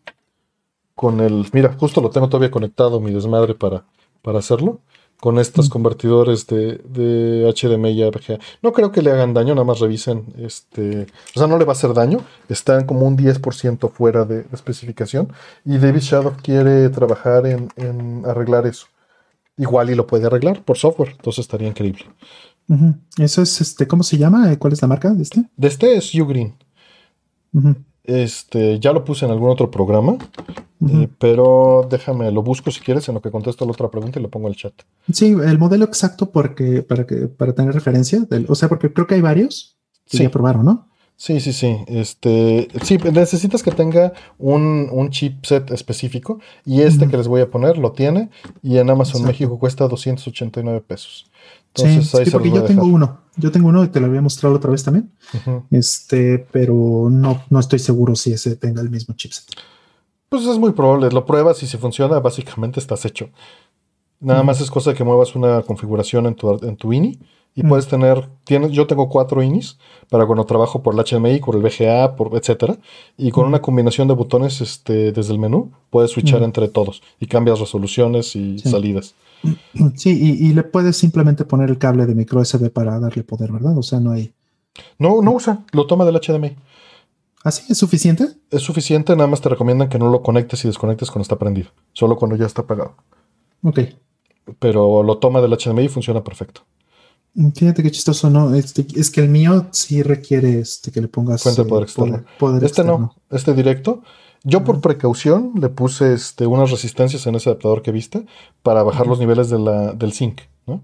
con el, mira, justo lo tengo todavía conectado mi desmadre para, para hacerlo con estos
Mm.
convertidores de, de HDMI a VGA. No creo que le hagan daño, nada más revisen. Este, o sea, no le va a hacer daño. Están como un 10% fuera de, de especificación. Y David Shadow quiere trabajar en, en arreglar eso. Igual y lo puede arreglar por software. Entonces estaría increíble.
Eso es, este, ¿cómo se llama? ¿Cuál es la marca de este?
De este es Ugreen.
Ujú,
Este, ya lo puse en algún otro programa. eh, pero déjame, lo busco si quieres en lo que contesto la otra pregunta y lo pongo en el chat.
Sí, el modelo exacto porque, para, que, para tener referencia. del- o sea, porque creo que hay varios que
Sí.
ya probaron, ¿no?
Sí, sí, sí. Este, sí, necesitas que tenga un, un chipset específico y este que les voy a poner lo tiene y en Amazon
Exacto.
México cuesta 289 pesos. Entonces
sí,
ahí
sí,
se los
porque
a
yo tengo uno. Yo tengo uno y te lo había mostrado otra vez también. Este, pero no, no estoy seguro si ese tenga el mismo chipset.
Pues es muy probable, lo pruebas y si funciona, básicamente estás hecho. Nada más es cosa de que muevas una configuración en tu, en tu INI y puedes tener, tienes, yo tengo cuatro INIs para cuando trabajo por el HDMI, por el VGA, por etcétera, y con una combinación de botones este, desde el menú puedes switchar entre todos y cambias resoluciones y
Sí.
salidas.
Sí, y, y le puedes simplemente poner el cable de micro SD para darle poder, ¿verdad? O sea, no hay.
No, no usa, lo toma del HDMI.
¿Así es suficiente?
Es suficiente, nada más te recomiendan que no lo conectes y desconectes cuando está prendido, solo cuando ya está apagado.
Ok.
Pero lo toma del HDMI y funciona perfecto.
Fíjate qué chistoso, ¿no? Este, es que el mío sí requiere este, que le pongas
Fuente de
eh,
poder externo.
poder
Este no, este directo. Yo por precaución le puse este, unas resistencias en ese adaptador que viste para bajar los niveles de la, del zinc. ¿no?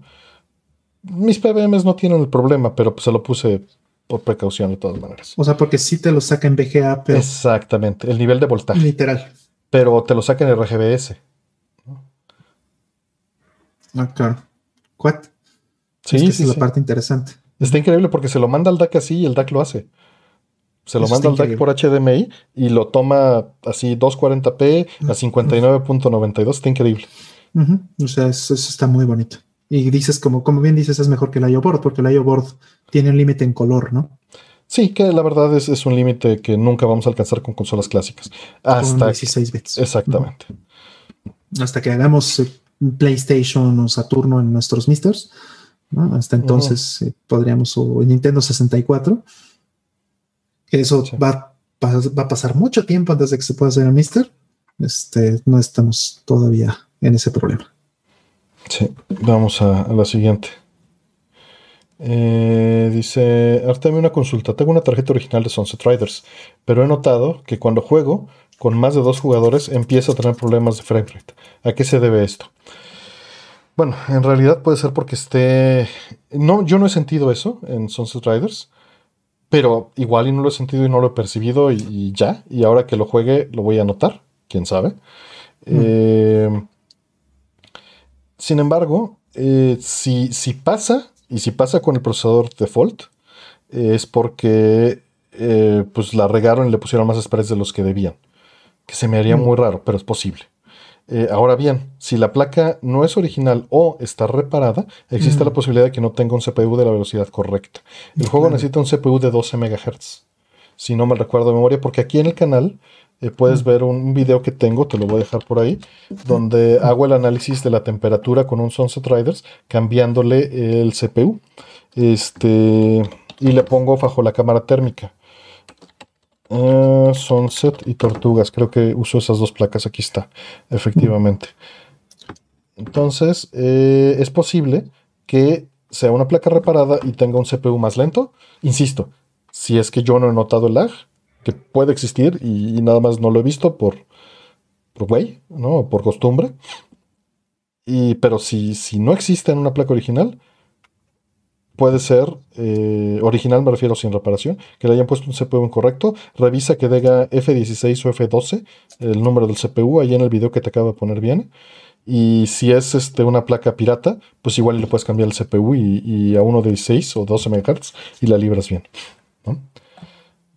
Mis PBMs no tienen el problema, pero pues, se lo puse por precaución de todas maneras.
O sea, porque sí te lo saca en VGA, pero
Exactamente, el nivel de voltaje.
literal.
Pero te lo saca en RGBS.
Ah, claro. What?
Sí,
es que esa
sí,
es la
sí.
parte interesante.
Está increíble porque se lo manda al DAC así y el DAC lo hace. Se lo
Eso
manda al DAC por HDMI y lo toma así 240p a 59.92. Está increíble.
O sea, eso, eso está muy bonito. Y dices, como, como bien dices, es mejor que el IO board, porque el IO board tiene un límite en color, ¿no?
Sí, que la verdad es, es un límite que nunca vamos a alcanzar con consolas clásicas.
Con
Hasta
16 bits.
exactamente.
Hasta que hagamos eh, PlayStation o Saturno en nuestros misters. ¿no? Hasta entonces eh, podríamos, o en Nintendo 64. Eso
Sí.
va, va, va a pasar mucho tiempo antes de que se pueda hacer el mister. Este, no estamos todavía en ese problema.
Sí, vamos a, a la siguiente. Eh, dice Artemio una consulta. Tengo una tarjeta original de Sunset Riders, pero he notado que cuando juego con más de dos jugadores empiezo a tener problemas de frame rate. ¿A qué se debe esto? Bueno, en realidad puede ser porque esté. No, yo no he sentido eso en Sunset Riders, pero igual y no lo he sentido y no lo he percibido y, y ya. Y ahora que lo juegue lo voy a notar, quién sabe. Eh, sin embargo, eh, si, si pasa, y si pasa con el procesador default, eh, es porque pues la regaron y le pusieron más spreads de los que debían. Que se me haría
Mm.
muy raro, pero es posible. Eh, ahora bien, si la placa no es original o está reparada, existe
Mm.
la posibilidad de que no tenga un CPU de la velocidad correcta. El juego necesita un CPU de 12 MHz, si no me recuerdo de memoria, porque aquí en el canal eh, puedes
Mm.
ver un video que tengo, te lo voy a dejar por ahí, donde hago el análisis de la temperatura con un Sunset Riders, cambiándole el CPU. Este, y le pongo bajo la cámara térmica. Eh, Sunset y Tortugas, creo que uso esas dos placas, aquí está, efectivamente. Entonces, eh, es posible que sea una placa reparada y tenga un CPU más lento. Insisto, si es que yo no he notado el lag, que puede existir y, y nada más no lo he visto por, por güey, ¿no? Por costumbre. Y, pero si, si no existe en una placa original, puede ser eh, original, me refiero sin reparación, que le hayan puesto un CPU incorrecto. Revisa que diga F16 o F12, el número del CPU, ahí en el video que te acabo de poner bien. Y si es este, una placa pirata, pues igual le puedes cambiar el CPU y, a uno de 16 o 12 MHz y la libras bien.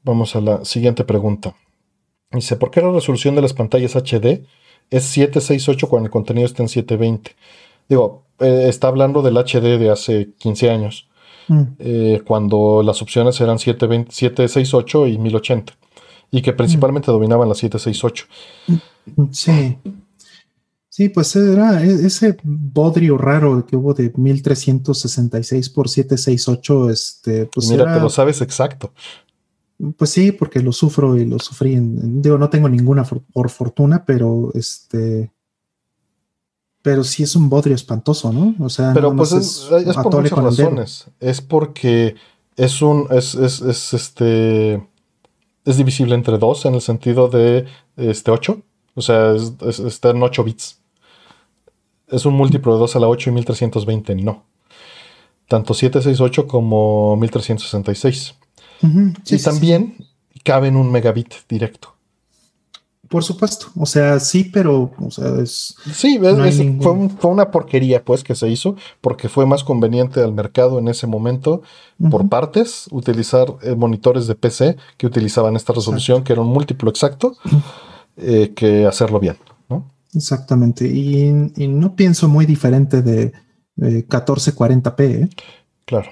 Vamos a la siguiente pregunta. Dice, ¿por qué la resolución de las pantallas HD es 768 cuando el contenido está en 720. Digo, eh, está hablando del HD de hace 15 años,
Mm.
eh, cuando las opciones eran 720, 768 y 1080, y que principalmente dominaban las 768.
Sí. Sí, pues era e- ese bodrio raro que hubo de 1366 por 768, este, pues
mira,
era-
te lo sabes exacto.
Pues sí, porque lo sufro y lo sufrí. en- en- digo, no tengo ninguna for- por fortuna, pero este. Pero sí es un bodrio espantoso, ¿no? O sea,
Pero
nada
pues
más
es, es por muchas razones. Es porque es un, es, es, es, este, es divisible entre dos en el sentido de este 8. O sea, es- es- está en 8 bits. Es un múltiplo de 2 a la 8 y 1320, no. Tanto 768 como 1366.
Ujú, sí,
y
sí,
también cabe en un megabit directo.
Por supuesto. O sea, sí, pero, o sea, es.
Sí,
No hay
es-
ningún-
fue, un- fue una porquería pues que se hizo porque fue más conveniente al mercado en ese momento por partes utilizar eh, monitores de PC que utilizaban esta resolución que era un múltiplo exacto eh, que hacerlo bien, ¿no?
Exactamente. Y, y no pienso muy diferente de eh, 1440p, ¿eh?
Claro.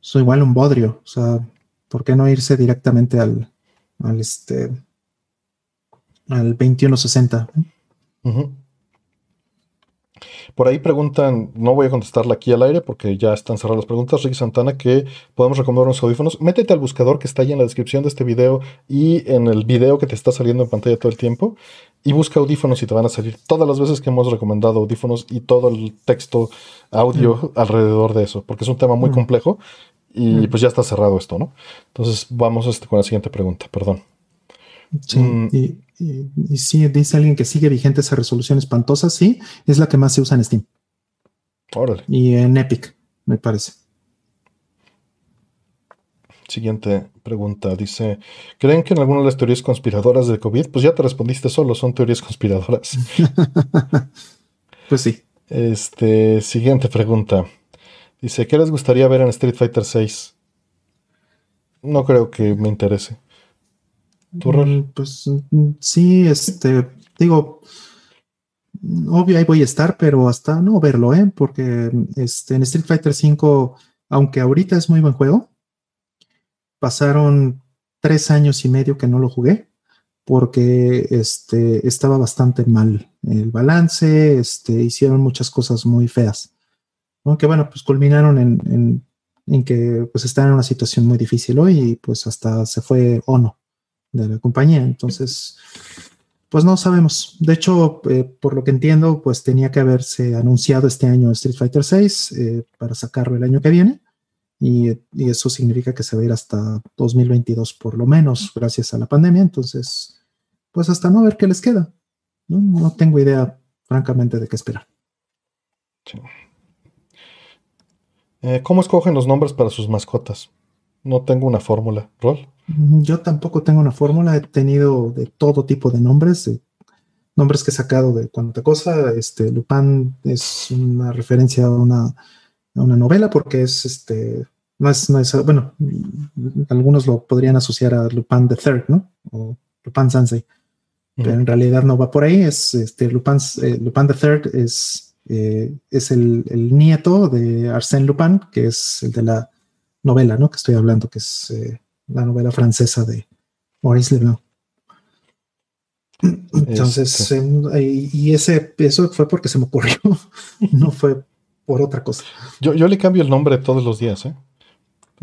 Soy igual un bodrio. O sea, ¿por qué no irse directamente al, al este. Al 2160?
Ujú. Por ahí preguntan, no voy a contestarla aquí al aire porque ya están cerradas las preguntas. Ricky Santana, que podemos recomendar unos audífonos. Métete al buscador que está ahí en la descripción de este video y en el video que te está saliendo en pantalla todo el tiempo. Y busca audífonos y te van a salir todas las veces que hemos recomendado audífonos y todo el texto, audio alrededor de eso, porque es un tema muy
Mm.
complejo y
Mm.
pues ya está cerrado esto, ¿no? Entonces vamos este, con la siguiente pregunta, perdón.
Sí,
Mm.
y, y- y sí, dice alguien que sigue vigente esa resolución espantosa, sí, es la que más se usa en Steam
Órale.
y en Epic, me parece.
Siguiente pregunta. Dice, ¿creen que en alguna de las teorías conspiradoras de COVID? Pues ya te respondiste solo, son teorías conspiradoras.
Pues sí.
Este, siguiente pregunta. Dice, ¿qué les gustaría ver en Street Fighter 6? No creo que me interese.
Mm, Pues sí, este, digo, obvio ahí voy a estar, pero hasta no verlo, ¿eh? Porque este, en Street Fighter V, aunque ahorita es muy buen juego, pasaron tres años y medio que no lo jugué porque este, estaba bastante mal el balance, este, hicieron muchas cosas muy feas, aunque bueno, pues culminaron en, en, en que pues están en una situación muy difícil hoy y pues hasta se fue Ono de la compañía, entonces pues no sabemos. De hecho, eh, por lo que entiendo, pues tenía que haberse anunciado este año Street Fighter 6 eh, para sacarlo el año que viene. Y, y, eso significa que se va a ir hasta 2022 por lo menos, gracias a la pandemia. Entonces, pues hasta no ver qué les queda. No, no tengo idea, francamente, de qué esperar.
Eh, ¿Cómo escogen los nombres para sus mascotas? No tengo una fórmula. ¿Rol?
Yo tampoco tengo una fórmula. He tenido de todo tipo de nombres, de nombres que he sacado de cuánta cosa. Este Lupin es una referencia a una, a una novela porque es este no es, no es, bueno, algunos lo podrían asociar a Lupin the Third, ¿no? O Lupin Sansei. Pero en realidad no va por ahí. Es este Lupin, eh, Lupin the Third es, eh, es el, el, nieto de Arsène Lupin, que es el de la novela, ¿no? Que estoy hablando, que es eh, la novela francesa de Maurice Leblanc. Entonces, este. eh, y ese, eso fue porque se me ocurrió, no fue por otra cosa.
Yo, yo le cambio el nombre todos los días, ¿eh?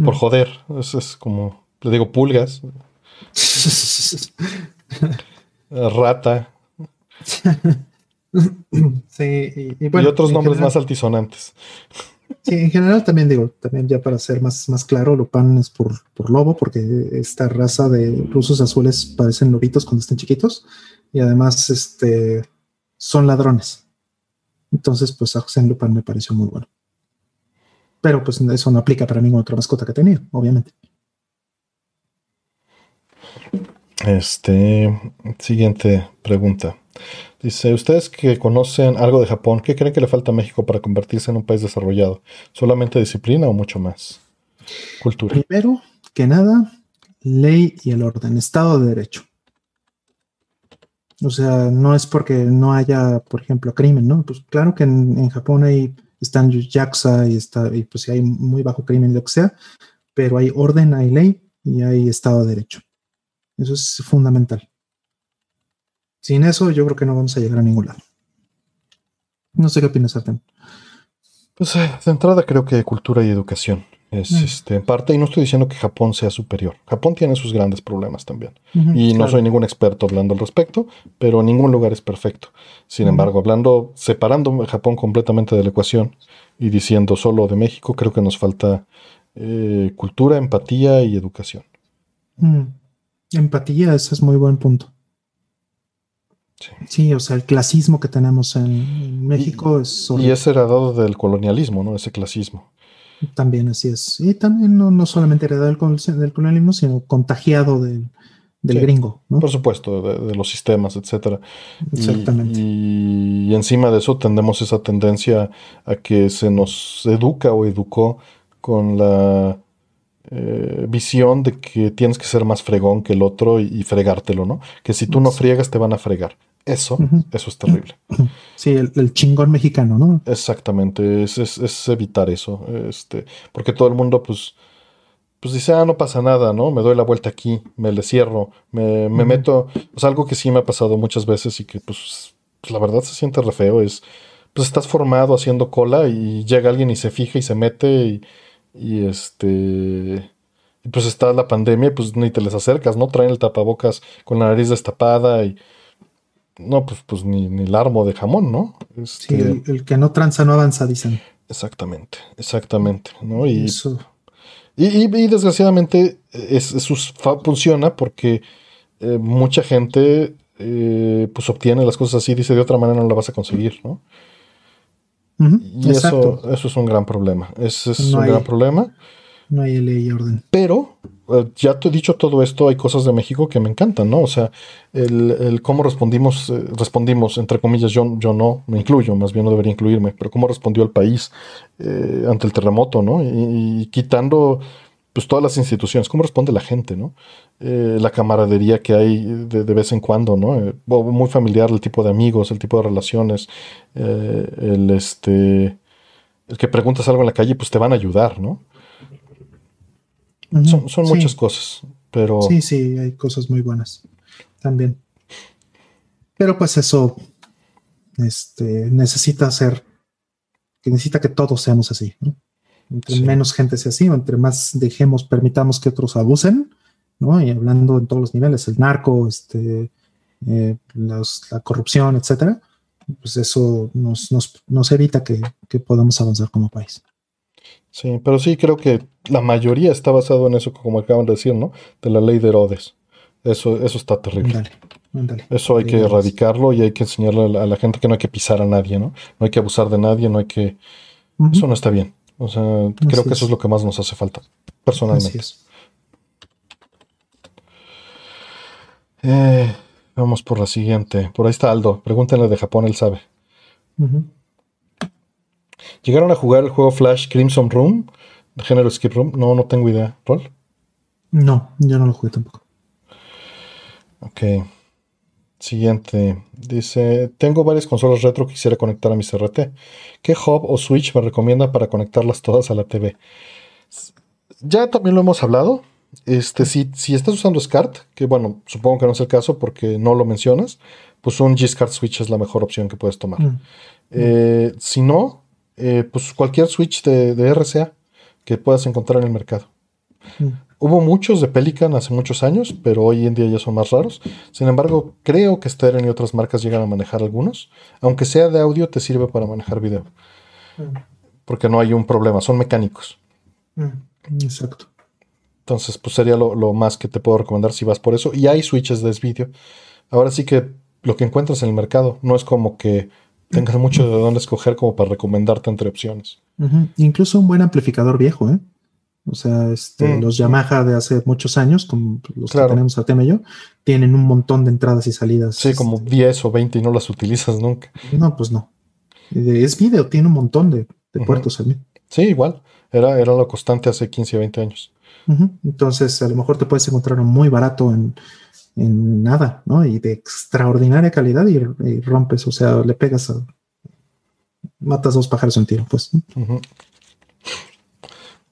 Por joder. Es, es como, le digo pulgas. Rata.
Sí, y, y, bueno,
y otros nombres
general,
más altisonantes.
Sí, en general también digo, también ya para ser más, más claro, Lupin es por, por lobo, porque esta raza de rusos azules parecen lobitos cuando están chiquitos, y además este, son ladrones. Entonces, pues a José Lupin me pareció muy bueno. Pero pues eso no aplica para ninguna otra mascota que tenido, obviamente.
Este, siguiente pregunta. Dice, ustedes que conocen algo de Japón, ¿qué creen que le falta a México para convertirse en un país desarrollado? ¿Solamente disciplina o mucho más? Cultura.
Primero que nada, ley y el orden, Estado de Derecho. O sea, no es porque no haya, por ejemplo, crimen, ¿no? Pues claro que en, Japón hay, están JAXA y, está, y pues hay muy bajo crimen, lo que sea, pero hay orden, hay ley y hay Estado de Derecho. Eso es fundamental. Sin eso, yo creo que no vamos a llegar a ningún lado. No sé qué opinas, Artem.
Pues eh, de entrada creo que cultura y educación es mm. este, en parte, y no estoy diciendo que Japón sea superior. Japón tiene sus grandes problemas también. y no soy ningún experto hablando al respecto, pero ningún lugar es perfecto. Sin embargo, hablando, separando Japón completamente de la ecuación y diciendo solo de México, creo que nos falta eh, cultura, empatía y educación.
Mm. Empatía, ese es muy buen punto. Sí. o sea, el clasismo que tenemos en México es...
Y es heredado del colonialismo, ¿no? Ese clasismo.
También así es. Y también no, solamente heredado del, colonialismo, sino contagiado del, gringo. ¿no?
Por supuesto, de, los sistemas, etcétera.
Exactamente.
Y, encima de eso tendemos esa tendencia a que se nos educa o educó con la eh, visión de que tienes que ser más fregón que el otro y, fregártelo, ¿no? Que si tú no friegas te van a fregar. Eso, eso es terrible.
Sí, el, chingón mexicano, ¿no?
Exactamente, es, evitar eso, este, porque todo el mundo, pues, pues dice, ah, no pasa nada, ¿no? Me doy la vuelta aquí, me le cierro, me, meto, pues algo que sí me ha pasado muchas veces y que, pues, pues, la verdad se siente re feo, es, pues estás formado haciendo cola y llega alguien y se fija y se mete y, y este... Y pues está la pandemia, pues ni te les acercas, ¿no? Traen el tapabocas con la nariz destapada y no, pues, pues ni, ni el armo de jamón, ¿no?
sí, este, el, que no tranza no avanza, dicen.
Exactamente, exactamente, ¿no? Y, y, desgraciadamente eso funciona porque eh, mucha gente eh, pues obtiene las cosas así, dice de otra manera no la vas a conseguir, ¿no? Y eso, eso es un gran problema. Ese es un gran problema.
No hay ley y orden.
Pero, eh, ya te he dicho todo esto, hay cosas de México que me encantan, ¿no? O sea, el, cómo respondimos, eh, respondimos, entre comillas, yo, yo no me incluyo, más bien no debería incluirme, pero cómo respondió el país eh, ante el terremoto, ¿no? Y, quitando pues todas las instituciones, cómo responde la gente, ¿no? La camaradería que hay de, vez en cuando, ¿no? muy familiar el tipo de amigos, el tipo de relaciones, el este el que preguntas algo en la calle, pues te van a ayudar, ¿no? Son, muchas cosas, pero...
Sí, sí, hay cosas muy buenas también. Pero pues eso este, necesita ser, que necesita que todos seamos así, ¿no? Entre menos gente sea así, o entre más dejemos, permitamos que otros abusen, ¿no? Y hablando en todos los niveles, el narco, este, eh, la corrupción, etcétera, pues eso nos, nos, evita que, que podamos avanzar como país.
Sí, pero sí creo que la mayoría está basado en eso, como acaban de decir, ¿no? De la ley de Herodes. Eso, eso está terrible. Eso hay que erradicarlo y hay que enseñarle a la, gente que no hay que pisar a nadie, ¿no? No hay que abusar de nadie, no hay que... Eso no está bien. O sea, creo que eso es lo que más nos hace falta, personalmente. Eh, vamos por la siguiente. Por ahí está Aldo. Pregúntenle de Japón, él sabe. ¿Llegaron a jugar el juego Flash Crimson Room? De género Skip Room. No, no tengo idea. ¿Rol?
No, yo no lo jugué tampoco.
Ok. Siguiente. Dice, tengo varias consolas retro que quisiera conectar a mi CRT. ¿Qué hub o switch me recomienda para conectarlas todas a la TV? Ya también lo hemos hablado. Este, si, si estás usando SCART, que bueno, supongo que no es el caso porque no lo mencionas, pues un G-SCART switch es la mejor opción que puedes tomar. Mm. Eh, si no, eh, pues cualquier switch de, RCA que puedas encontrar en el mercado. Mm. Hubo muchos de Pelican hace muchos años, pero hoy en día ya son más raros. Sin embargo, creo que Steren y otras marcas llegan a manejar algunos. Aunque sea de audio, te sirve para manejar video. Mm. Porque no hay un problema, son mecánicos.
Exacto.
Entonces, pues sería lo, lo, más que te puedo recomendar si vas por eso. Y hay switches de S-Video. Ahora sí que lo que encuentras en el mercado no es como que tengas mucho de dónde escoger como para recomendarte entre opciones.
Incluso un buen amplificador viejo, ¿eh? O sea, este, mm. los Yamaha de hace muchos años, como los que tenemos a tema y yo, tienen un montón de entradas y salidas.
Sí, como 10 este, o 20 y no las utilizas nunca.
No, pues no. Es video, tiene un montón de, puertos también.
Sí, igual. Era, era lo constante hace 15 o 20 años.
Entonces, a lo mejor te puedes encontrar muy barato en, en nada, ¿no? Y de extraordinaria calidad y, rompes, o sea, le pegas a, matas dos pájaros en tiro, pues.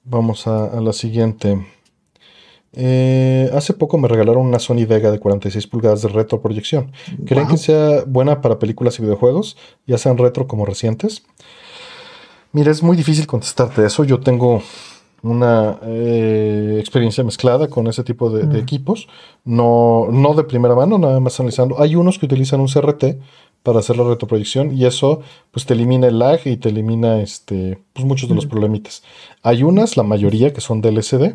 Vamos a, la siguiente. Eh, hace poco me regalaron una Sony Vega de 46 pulgadas de retroproyección. ¿Creen que sea buena para películas y videojuegos, ya sean retro como recientes? Mira, es muy difícil contestarte eso. Yo tengo una eh, experiencia mezclada con ese tipo de, equipos, no, no de primera mano, nada más analizando. Hay unos que utilizan un CRT para hacer la retroproyección y eso pues te elimina el lag y te elimina este, pues, muchos de los problemitas. Hay unas, la mayoría, que son del LCD.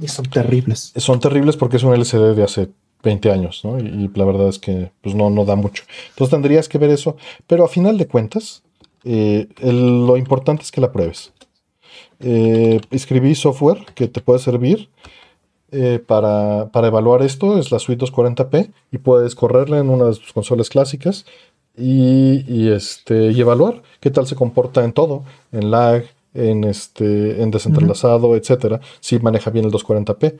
Y son terribles.
Son terribles porque es un LCD de hace 20 años, ¿no? Y, la verdad es que pues no, no da mucho. Entonces tendrías que ver eso, pero a final de cuentas, eh, lo importante es que la pruebes eh, escribí software que te puede servir eh, para, evaluar esto. Es la suite 240p y puedes correrla en una de tus consolas clásicas y, este, y evaluar qué tal se comporta en todo, en lag, en, este, en desentrelazado, etcétera. Si maneja bien el 240p.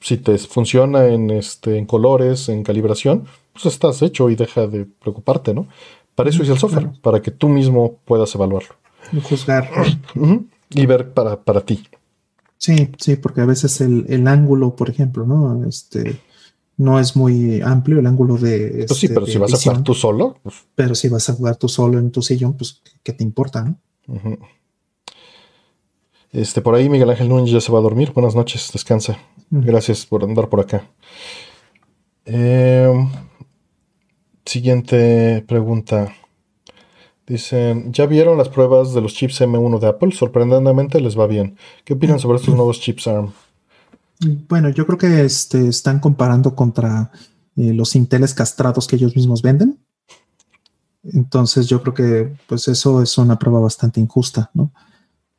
Si te funciona en, este, en colores, en calibración, pues estás hecho y deja de preocuparte, ¿no? Para eso es el software, para que tú mismo puedas evaluarlo.
Juzgar
y ver para, para ti.
Sí, sí, porque a veces el, ángulo, por ejemplo, ¿no? Este no es muy amplio el ángulo de.
Pues sí,
este,
pero si vas a jugar tú solo.
Pues pero si vas a jugar tú solo en tu sillón, pues, ¿qué te importa, no?
Este, por ahí Miguel Ángel Núñez ya se va a dormir. Buenas noches, descansa. Gracias por andar por acá. Em, siguiente pregunta. Dicen, ¿ya vieron las pruebas de los chips M1 de Apple? Sorprendentemente les va bien. ¿Qué opinan sobre estos nuevos chips ARM?
Bueno, yo creo que este, están comparando contra eh, los Inteles castrados que ellos mismos venden. Entonces yo creo que pues eso es una prueba bastante injusta, ¿no?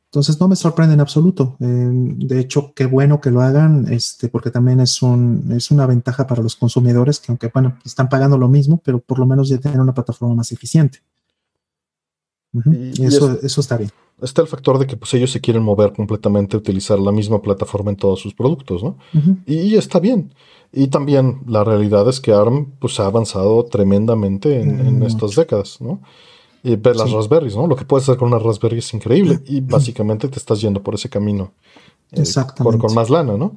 Entonces no me sorprende en absoluto. Eh, de hecho, qué bueno que lo hagan, este, porque también es, un, es una ventaja para los consumidores que aunque bueno, están pagando lo mismo, pero por lo menos ya tienen una plataforma más eficiente eso, eso está bien.
Está el factor de que pues, ellos se quieren mover completamente, utilizar la misma plataforma en todos sus productos, ¿no? y, está bien. Y también la realidad es que ARM pues, ha avanzado tremendamente en, estas décadas, ¿no? Y ver las Raspberries, ¿no? Lo que puedes hacer con una Raspberry es increíble y básicamente te estás yendo por ese camino. Eh, Exactamente. con más lana, ¿no?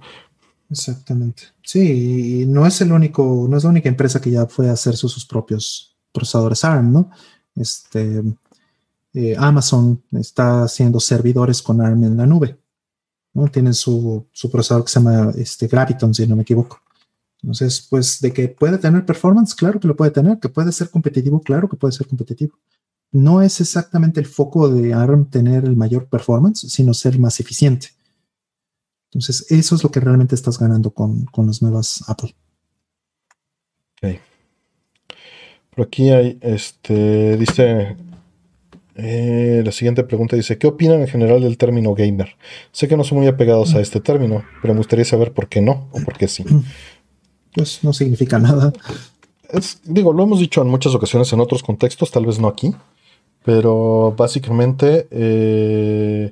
Exactamente. Sí, y no es el único, no es la única empresa que ya fue a hacer sus, propios procesadores ARM, ¿no? Este, eh, Amazon está haciendo servidores con ARM en la nube. ¿no? Tienen su, procesador que se llama este, Graviton, si no me equivoco. Entonces, pues de que puede tener performance, claro que lo puede tener, que puede ser competitivo, claro que puede ser competitivo. No es exactamente el foco de ARM tener el mayor performance, sino ser más eficiente. Entonces, eso es lo que realmente estás ganando con, con las nuevas Apple.
Ok. Por aquí hay, este, dice eh, la siguiente pregunta dice, ¿qué opinan en general del término gamer? Sé que no son muy apegados a este término, pero me gustaría saber por qué no o por qué sí.
Pues no significa nada.
digo, lo hemos dicho en muchas ocasiones en otros contextos, tal vez no aquí, pero básicamente eh,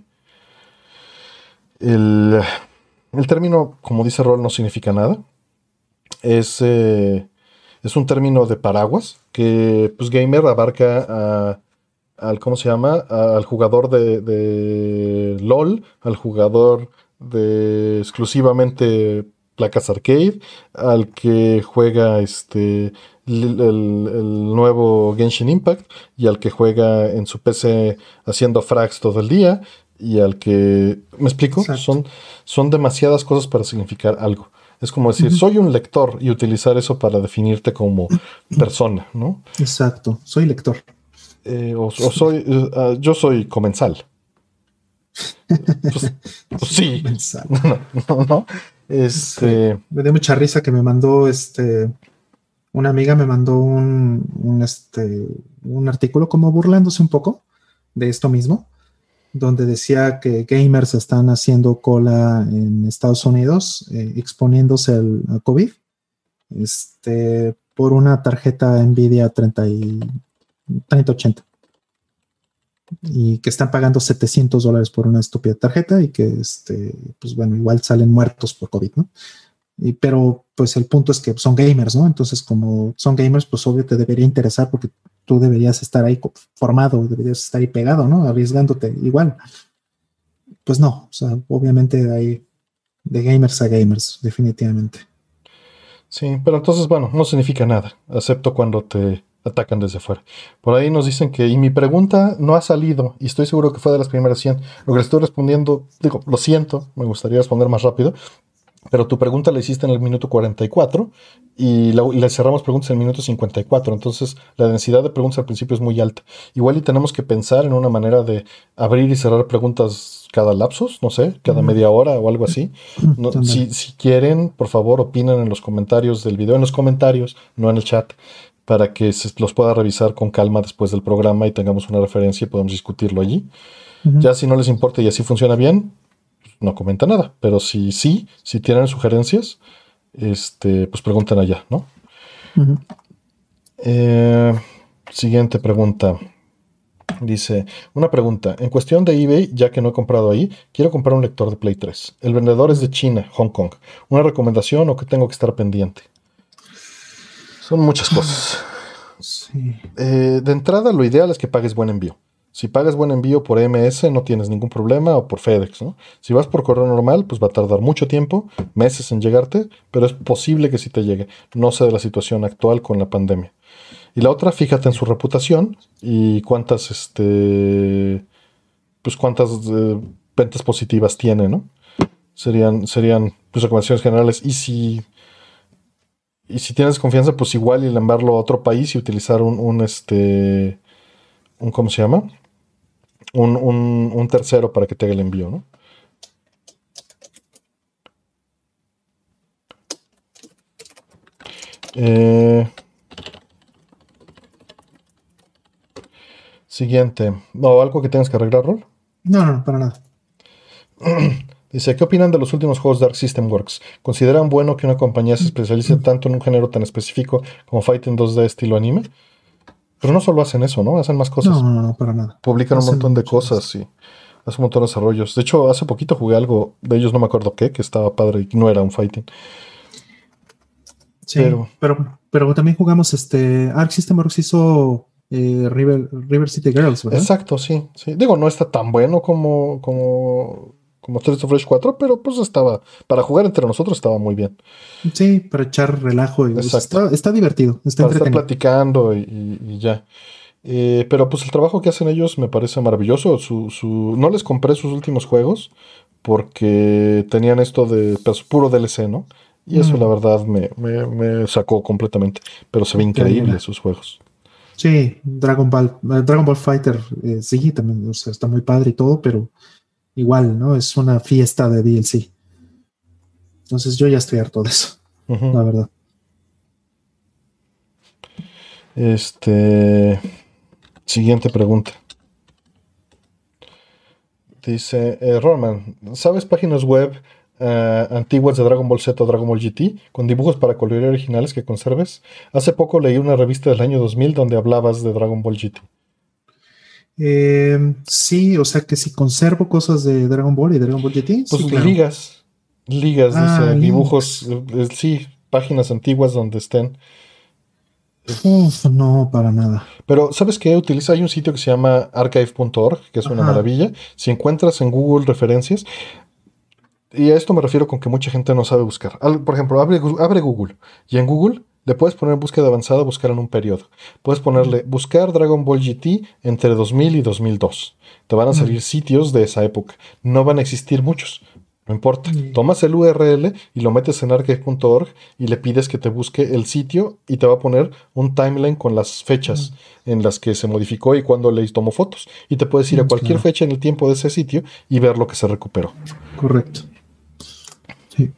el, término, como dice Rol, no significa nada. Es, eh, es un término de paraguas que, pues, gamer abarca a al, ¿cómo se llama? Al jugador de, LOL, al jugador de exclusivamente placas arcade, al que juega este el, nuevo Genshin Impact y al que juega en su PC haciendo frags todo el día y al que me explico son son demasiadas cosas para significar algo. Es como decir, soy un lector y utilizar eso para definirte como persona, ¿no?
Exacto, soy lector.
Eh, o, soy, eh, ah, yo soy comensal. Pues, pues sí. No, no, Este.
Me dio mucha risa que me mandó este. Una amiga me mandó un, este, un artículo como burlándose un poco de esto mismo, donde decía que gamers están haciendo cola en Estados Unidos, eh, exponiéndose al, COVID, este, por una tarjeta Nvidia 30 y 3080. Y que están pagando 700 dólares por una estúpida tarjeta y que, este, pues bueno, igual salen muertos por COVID, ¿no? Pero pues el punto es que son gamers, ¿no? Entonces como son gamers, pues obvio te debería interesar porque tú deberías estar ahí formado, deberías estar ahí pegado, ¿no? Arriesgándote igual. Pues no, o sea, obviamente hay de gamers a gamers, definitivamente.
Sí, pero entonces, bueno, no significa nada, excepto cuando te atacan desde fuera. Por ahí nos dicen que, y mi pregunta no ha salido, y estoy seguro que fue de las primeras 100. Lo que le estoy respondiendo, digo, lo siento, me gustaría responder más rápido, pero tu pregunta la hiciste en el minuto 44 y le cerramos preguntas en el minuto 54. Entonces, la densidad de preguntas al principio es muy alta. Igual y tenemos que pensar en una manera de abrir y cerrar preguntas cada lapsus, no sé, cada media hora o algo así. si, si, quieren, por favor, opinen en los comentarios del video, en los comentarios, no en el chat, para que se los pueda revisar con calma después del programa y tengamos una referencia y podamos discutirlo allí. Ya si no les importa y así funciona bien, no comenta nada. Pero si sí, si tienen sugerencias, este, pues pregunten allá, ¿no? Eh, siguiente pregunta. Dice, una pregunta. En cuestión de eBay, ya que no he comprado ahí, quiero comprar un lector de Play 3. El vendedor es de China, Hong Kong. ¿Una recomendación o que tengo que estar pendiente? Son muchas cosas. Eh, de entrada, lo ideal es que pagues buen envío. Si pagas buen envío por MS no tienes ningún problema o por FedEx, ¿no? Si vas por correo normal, pues va a tardar mucho tiempo, meses en llegarte, pero es posible que sí te llegue. No sé de la situación actual con la pandemia. Y la otra, fíjate en su reputación y cuántas, este, pues cuántas eh, ventas positivas tiene, ¿no? Serían, serían pues, recomendaciones generales. Y si, y si tienes confianza, pues igual y enviarlo a otro país y utilizar un, un este, un, ¿cómo se llama? un, tercero para que te haga el envío, ¿no? Eh, siguiente. ¿O algo que tengas que arreglar, Rol?
No, no, para nada.
Dice, ¿qué opinan de los últimos juegos Dark System Works? ¿Consideran bueno que una compañía se especialice tanto en un género tan específico como Fighting 2D estilo anime? Pero no solo hacen eso, ¿no? Hacen más cosas.
No, no, no, para nada.
Publican un montón de cosas y hacen un montón de desarrollos. De hecho, hace poquito jugué algo de ellos, no me acuerdo qué, que estaba padre y no era un fighting.
Sí, pero, pero, también jugamos este. Arc System Works hizo eh, River, River City Girls, ¿verdad?
Exacto, sí, sí. Digo, no está tan bueno como, como como Streets of Rage 4, pero pues estaba, para jugar entre nosotros estaba muy bien.
Sí, para echar relajo. Y está, está, divertido. Está
para estar platicando y, ya. Eh, pero pues el trabajo que hacen ellos me parece maravilloso. Su, su, no les compré sus últimos juegos porque tenían esto de pues, puro DLC, ¿no? Y eso mm. la verdad me, me, sacó completamente. Pero se ve increíble sus juegos.
Sí, Dragon Ball, Dragon Ball Fighter, eh, sí, también está muy padre y todo, pero igual, ¿no? Es una fiesta de DLC. Entonces yo ya estoy harto de eso, la verdad.
Este. Siguiente pregunta. Dice eh, Roman, ¿sabes páginas web eh, antiguas de Dragon Ball Z o Dragon Ball GT con dibujos para colorear originales que conserves? Hace poco leí una revista del año 2000 donde hablabas de Dragon Ball GT.
Eh, sí, o sea que si conservo cosas de Dragon Ball y Dragon Ball GT.
Pues ligas, ligas, ah, dice, dibujos, eh, sí, páginas antiguas donde estén.
no, para nada.
Pero, ¿sabes qué? Utiliza, hay un sitio que se llama archive.org, que es una maravilla. Si encuentras en Google referencias, y a esto me refiero con que mucha gente no sabe buscar. Por ejemplo, abre, abre Google, y en Google le puedes poner búsqueda avanzada, buscar en un periodo. Puedes ponerle buscar Dragon Ball GT entre 2000 y 2002. Te van a salir sitios de esa época. No van a existir muchos. No importa. Tomas el URL y lo metes en archive.org y le pides que te busque el sitio y te va a poner un timeline con las fechas en las que se modificó y cuando le tomó fotos. Y te puedes ir a cualquier fecha en el tiempo de ese sitio y ver lo que se recuperó.
Correcto. Sí.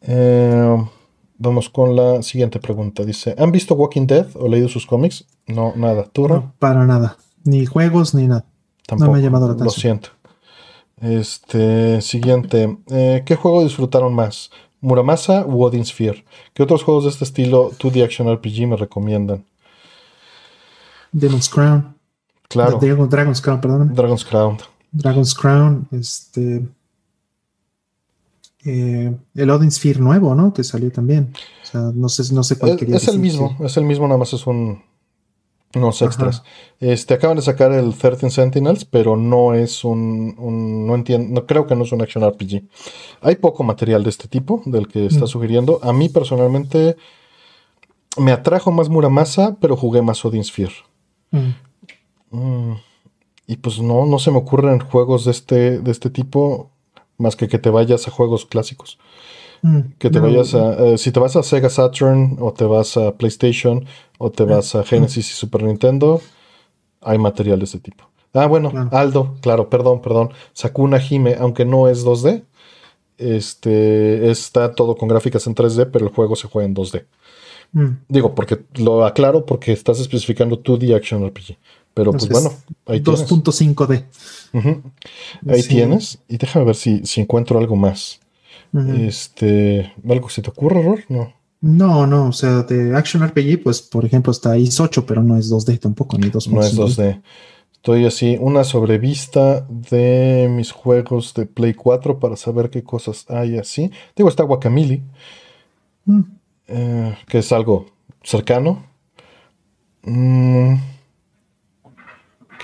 Eh, Vamos con la siguiente pregunta. Dice, ¿han visto Walking Dead o leído sus cómics? No, nada. ¿Tú, no,
para nada. Ni juegos ni nada.
Tampoco. No me ha llamado la atención. Lo siento. Este, siguiente. Eh, ¿Qué juego disfrutaron más? ¿Muramasa u Odin Sphere? ¿Qué otros juegos de este estilo 2D Action RPG me recomiendan?
Demon's Crown.
Claro.
Dragon's Crown, perdón.
Dragon's Crown.
Dragon's Crown, este... eh, el Odin Sphere nuevo, ¿no? Que salió también. O sea, no sé, no sé cuál
Es,
quería
es el mismo,
sí.
es el mismo, nada más es un unos
Ajá.
extras. Este acaban de sacar el 13 Sentinels, pero no es un, un- no entiendo, no creo que no es un action RPG. Hay poco material de este tipo del que está
Mm.
sugiriendo. A mí personalmente me atrajo más Muramasa, pero jugué más Odin Sphere.
Mm.
Mm, Y pues no, no se me ocurren juegos de este, de este tipo más que que te vayas a juegos clásicos.
Mm.
Que te
No,
vayas a. eh, si te vas a Sega Saturn, o te vas a PlayStation, o te vas a Genesis y Super Nintendo, hay material de ese tipo. Ah, bueno,
Claro.
Aldo, claro, perdón, perdón. Sakuna Hime, aunque no es 2D, este, está todo con gráficas en 3D, pero el juego se juega en 2D.
mm.
Digo, porque lo aclaro porque estás especificando 2D Action RPG. Pero pues
Entonces,
bueno, ahí tienes.
2.5D.
Ujú. Ahí
Sí.
tienes. Y déjame ver si, si encuentro algo más.
Ujú.
Este, ¿algo se te ocurre, Ror? No.
No, no, o sea, de Action RPG, pues por ejemplo está IS 8, pero no es 2D tampoco, ni 2.5D.
No es 2D. Estoy así, una sobrevista de mis juegos de Play 4 para saber qué cosas hay así. Digo, está Guacamole,
Mm,
eh, que es algo cercano. Mm,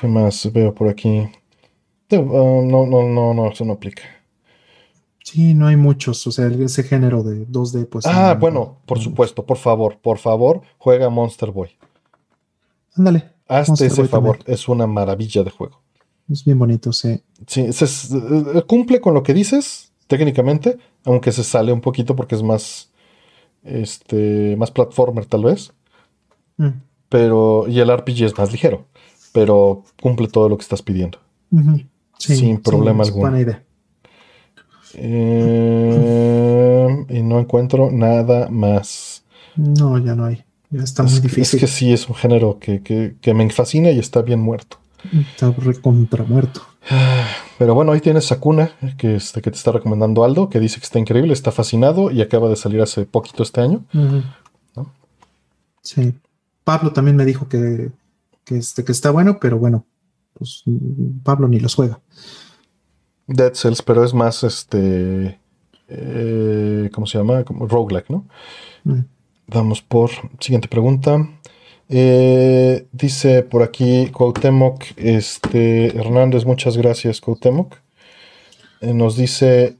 ¿Qué más veo por aquí? Ah, no, no, no, no, eso no aplica.
Sí, no hay muchos, o sea, ese género de 2D, pues.
Ah,
no-
bueno, por
no.
supuesto, por favor, por favor, juega Monster Boy.
Ándale,
Hazte
Monster
ese
Boy
favor,
también.
es una maravilla de juego.
es bien bonito, sí.
Sí, se- se- eh, cumple con lo que dices, técnicamente, aunque se sale un poquito porque es más, este, más platformer tal vez,
Mm,
pero, y el RPG es más ligero, pero cumple todo lo que estás pidiendo.
sí,
Sin
sí,
problema
es
alguno.
Buena idea.
Eh, y no encuentro nada más.
No, ya no hay. Ya está
es,
muy
que-
difícil.
es que sí, es un género que, que- que me fascina y está bien muerto.
Está recontra muerto.
Pero bueno, ahí tienes Sakuna, que, este, que te está recomendando Aldo, que dice que está increíble, está fascinado y acaba de salir hace poquito este año. ¿No?
Sí. Pablo también me dijo que, que, este, que está bueno, pero bueno, pues Pablo ni los juega.
Dead Cells, pero es más este. eh, ¿Cómo se llama? Como roguelike, ¿no?
Mm.
Vamos por siguiente pregunta. Eh, dice por aquí Cuauhtémoc este, Hernández, muchas gracias, Cuauhtémoc. Eh, nos dice: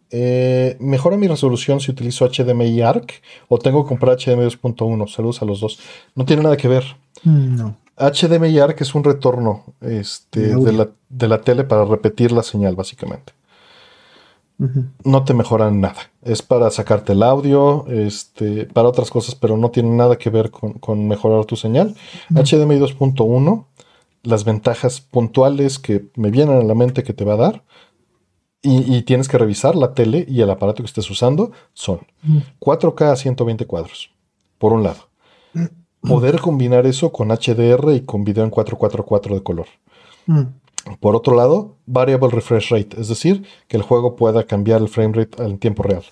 ¿Mejora mi resolución si utilizo HDMI ARC o tengo que comprar HDMI 2.1? Saludos a los dos. No tiene nada que ver.
Mm, No.
HDMI ARC es un retorno este,
De
la, de la tele para repetir la señal, básicamente. No te mejoran nada. Es para sacarte el audio, este, para otras cosas, pero no tiene nada que ver con, con mejorar tu señal. HDMI 2.1, las ventajas puntuales que me vienen a la mente que te va a dar, y, y tienes que revisar la tele y el aparato que estés usando, son
Mm.
4K a 120 cuadros, por un lado. Poder combinar eso con HDR y con video en 444 de color.
Mm.
Por otro lado, variable refresh rate, es decir, que el juego pueda cambiar el frame rate en tiempo real.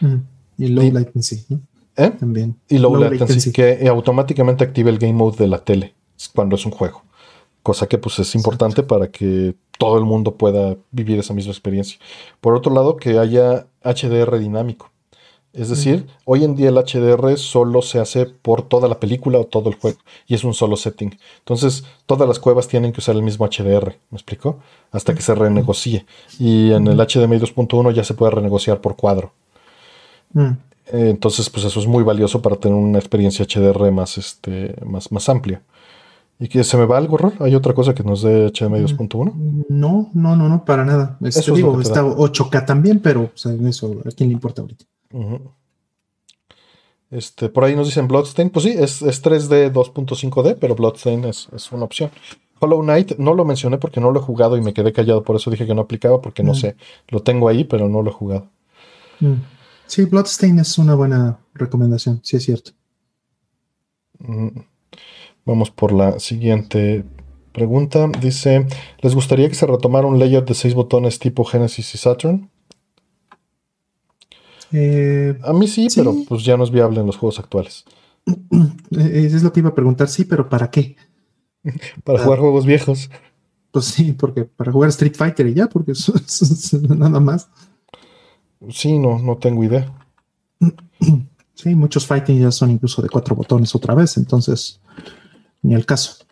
Mm. Y low
Y-
latency, ¿no?
¿Eh?
También.
Y low, latency, que automáticamente active el game mode de la tele cuando es un juego. Cosa que pues es importante para que todo el mundo pueda vivir esa misma experiencia. Por otro lado, que haya HDR dinámico. Es decir, hoy en día el HDR solo se hace por toda la película o todo el juego y es un solo setting. Entonces, todas las cuevas tienen que usar el mismo HDR, ¿me explico? Hasta que se renegocie. Y en el HDMI 2.1 ya se puede renegociar por cuadro.
Mm.
Entonces, pues eso es muy valioso para tener una experiencia HDR más, este, más, más amplia. ¿Y que se me va algo, Ror? ¿Hay otra cosa que nos dé HDMI 2.1?
No, no, no, no, para nada. Este,
Eso es
digo, está
da.
8K también, pero o sea, eso, ¿a quién le importa ahorita?
Este, por ahí nos dicen Bloodstain. Pues sí, es, es 3D 2.5D, pero Bloodstain es, es una opción. Hollow Knight no lo mencioné porque no lo he jugado y me quedé callado, por eso dije que no aplicaba, porque no
Mm.
sé. Lo tengo ahí, pero no lo he jugado.
Mm. Sí, Bloodstain es una buena recomendación, sí es cierto.
Mm. Vamos por la siguiente pregunta. Dice: ¿Les gustaría que se retomara un layout de seis botones tipo Genesis y Saturn?
Eh,
A mí sí,
Sí.
pero pues ya no es viable en los juegos actuales.
eh, es lo que iba a preguntar, sí, pero ¿para qué?
Para
Ah.
jugar juegos viejos.
Pues sí, porque para jugar Street Fighter y ya, porque eso es nada más.
Sí, no, no tengo idea.
Sí, muchos fighting ya son incluso de cuatro botones otra vez, entonces ni el caso.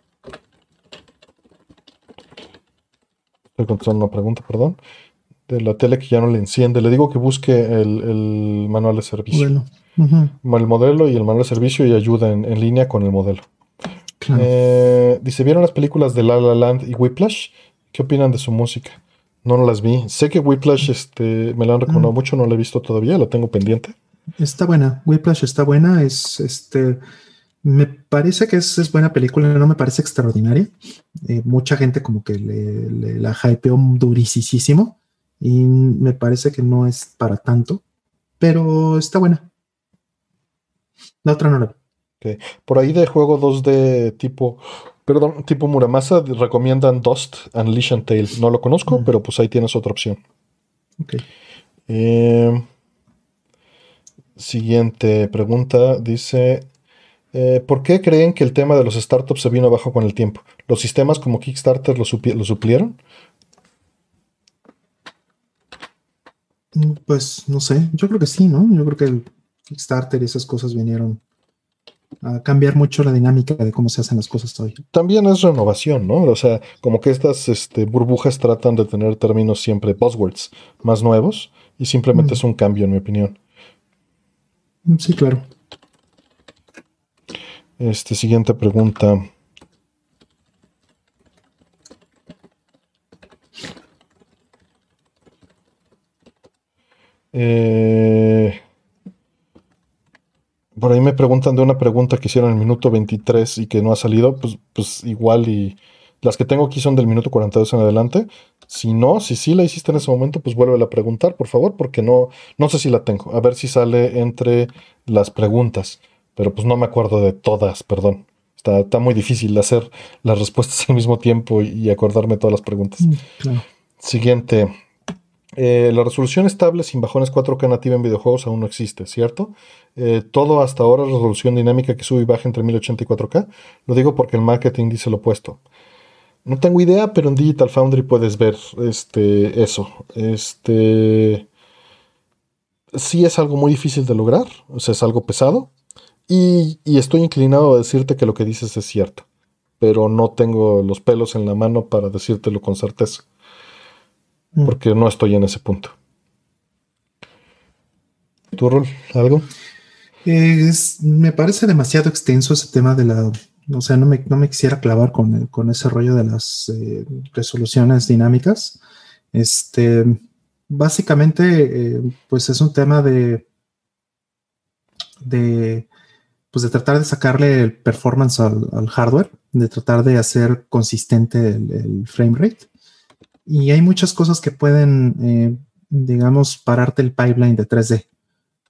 Estoy contestando una pregunta, perdón. De la tele que ya no le enciende. Le digo que busque el, manual de servicio. El modelo y el manual de servicio y ayuda en, línea con el modelo. Eh, dice, ¿vieron las películas de La La Land y Whiplash? ¿Qué opinan de su música? No, no las vi. Sé que Whiplash este, me la han recomendado mm. mucho, no la he visto todavía, la tengo pendiente.
Está buena, Whiplash está buena, es este, me parece que es, buena película, no me parece extraordinaria. Eh, mucha gente como que le, la hypeó durísimo y me parece que no es para tanto, pero está buena. La otra no la
vi. Por ahí de juego 2D tipo, perdón, tipo Muramasa recomiendan Dust Unleash and Tail. No lo conozco, pero pues ahí tienes otra opción.
Ok.
Eh, Siguiente pregunta dice, eh, ¿por qué creen que el tema de los startups se vino abajo con el tiempo? ¿Los sistemas como Kickstarter lo, suplieron?
Pues no sé, yo creo que sí, ¿no? Yo creo que el Kickstarter y esas cosas vinieron a cambiar mucho la dinámica de cómo se hacen las cosas hoy.
También es renovación, ¿no? O sea, como que estas este, burbujas tratan de tener términos siempre buzzwords más nuevos y simplemente mm. es un cambio, en mi opinión.
Sí, claro.
Este, siguiente pregunta. Eh, por ahí me preguntan de una pregunta que hicieron en el minuto 23 y que no ha salido, pues, pues igual y las que tengo aquí son del minuto 42 en adelante. Si no, si sí la hiciste en ese momento, pues vuelve a preguntar, por favor, porque no, no sé si la tengo. A ver si sale entre las preguntas. Pero pues no me acuerdo de todas, perdón. Está, está muy difícil hacer las respuestas al mismo tiempo y, acordarme todas las preguntas. Mm, Siguiente. Eh, la resolución estable sin bajones 4K nativa en videojuegos aún no existe, ¿cierto? Eh, todo hasta ahora resolución dinámica que sube y baja entre 1080 y 4K. Lo digo porque el marketing dice lo opuesto. No tengo idea, pero en Digital Foundry puedes ver este, eso. Este. Sí es algo muy difícil de lograr, o sea, es algo pesado. Y, estoy inclinado a decirte que lo que dices es cierto. Pero no tengo los pelos en la mano para decírtelo con certeza. Mm. Porque no estoy en ese punto. ¿Tu rol? ¿Algo?
me parece demasiado extenso ese tema de la o sea, no me, no me quisiera clavar con, con, ese rollo de las eh, resoluciones dinámicas. Este, básicamente, eh, pues es un tema de, de, pues de tratar de sacarle el performance al, hardware, de tratar de hacer consistente el, frame rate. Y hay muchas cosas que pueden, eh, digamos, pararte el pipeline de 3D.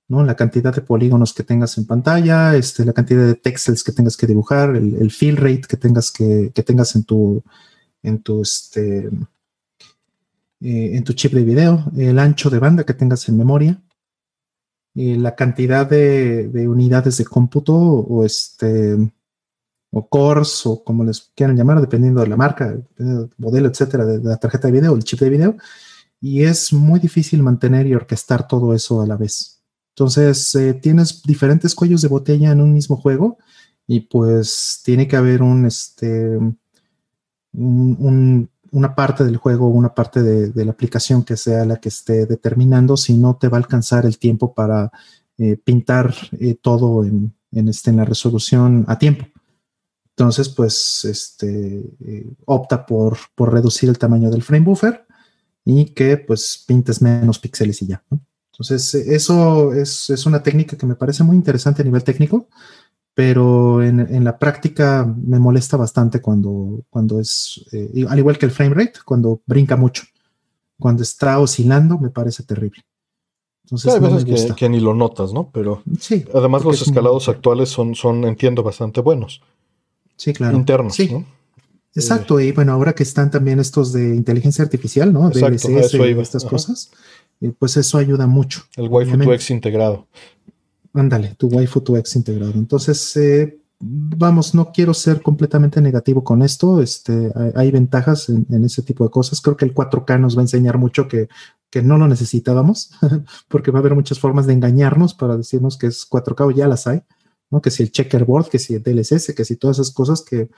¿no? La cantidad de polígonos que tengas en pantalla, este, la cantidad de texels que tengas que dibujar, el, fill rate que tengas que, tengas en tu, en tu, este, eh, en tu chip de video, el ancho de banda que tengas en memoria, la cantidad de, unidades de cómputo o este o cores o como les quieran llamar, dependiendo de la marca, del modelo, etcétera, de, la tarjeta de video, el chip de video, y es muy difícil mantener y orquestar todo eso a la vez. Entonces, eh, tienes diferentes cuellos de botella en un mismo juego y pues tiene que haber un, este, una parte del juego, una parte de, la aplicación que sea la que esté determinando, si no te va a alcanzar el tiempo para eh, pintar eh, todo en, este, en la resolución a tiempo. Entonces, pues, este, opta por, por reducir el tamaño del frame buffer y que pues pintes menos píxeles y ya. ¿no? Entonces, eso es, una técnica que me parece muy interesante a nivel técnico, pero en, la práctica me molesta bastante cuando, cuando es, eh, al igual que el frame rate, cuando brinca mucho. Cuando está oscilando, me parece terrible.
Entonces, hay veces que, ni lo notas, ¿no? Pero
sí,
además los escalados actuales son, son, entiendo, bastante buenos.
Sí, claro.
Internos,
sí. Exacto, y bueno, ahora que están también estos de inteligencia artificial, ¿no? De
y
estas cosas, pues eso ayuda mucho.
El Wi-Fi 2X integrado.
Ándale, tu Wi-Fi 2X integrado. Entonces, eh, vamos, no quiero ser completamente negativo con esto. Este, hay, ventajas en, ese tipo de cosas. Creo que el 4K nos va a enseñar mucho que, que no lo necesitábamos, porque va a haber muchas formas de engañarnos para decirnos que es 4K o ya las hay, ¿no? Que si el checkerboard, que si el DLSS, que si todas esas cosas que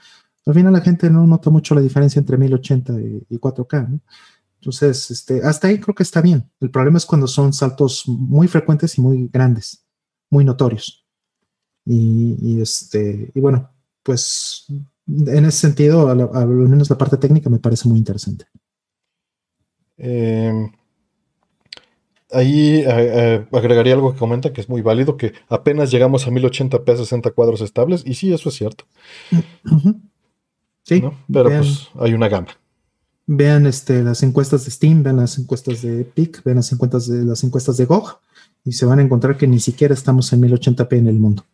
al final la gente no nota mucho la diferencia entre 1080 y, 4K, Entonces, este, hasta ahí creo que está bien. El problema es cuando son saltos muy frecuentes y muy grandes, muy notorios. Y, este, y bueno, pues en ese sentido, al, menos la parte técnica me parece muy interesante.
Em, ahí eh, eh, agregaría algo que comenta que es muy válido, que apenas llegamos a 1080p a 60 cuadros estables, y sí, eso es cierto. Sí. Pero pues hay una gama.
Vean este, las encuestas de Steam, vean las encuestas de PIC, vean las encuestas de las encuestas de GOG, y se van a encontrar que ni siquiera estamos en 1080p en el mundo.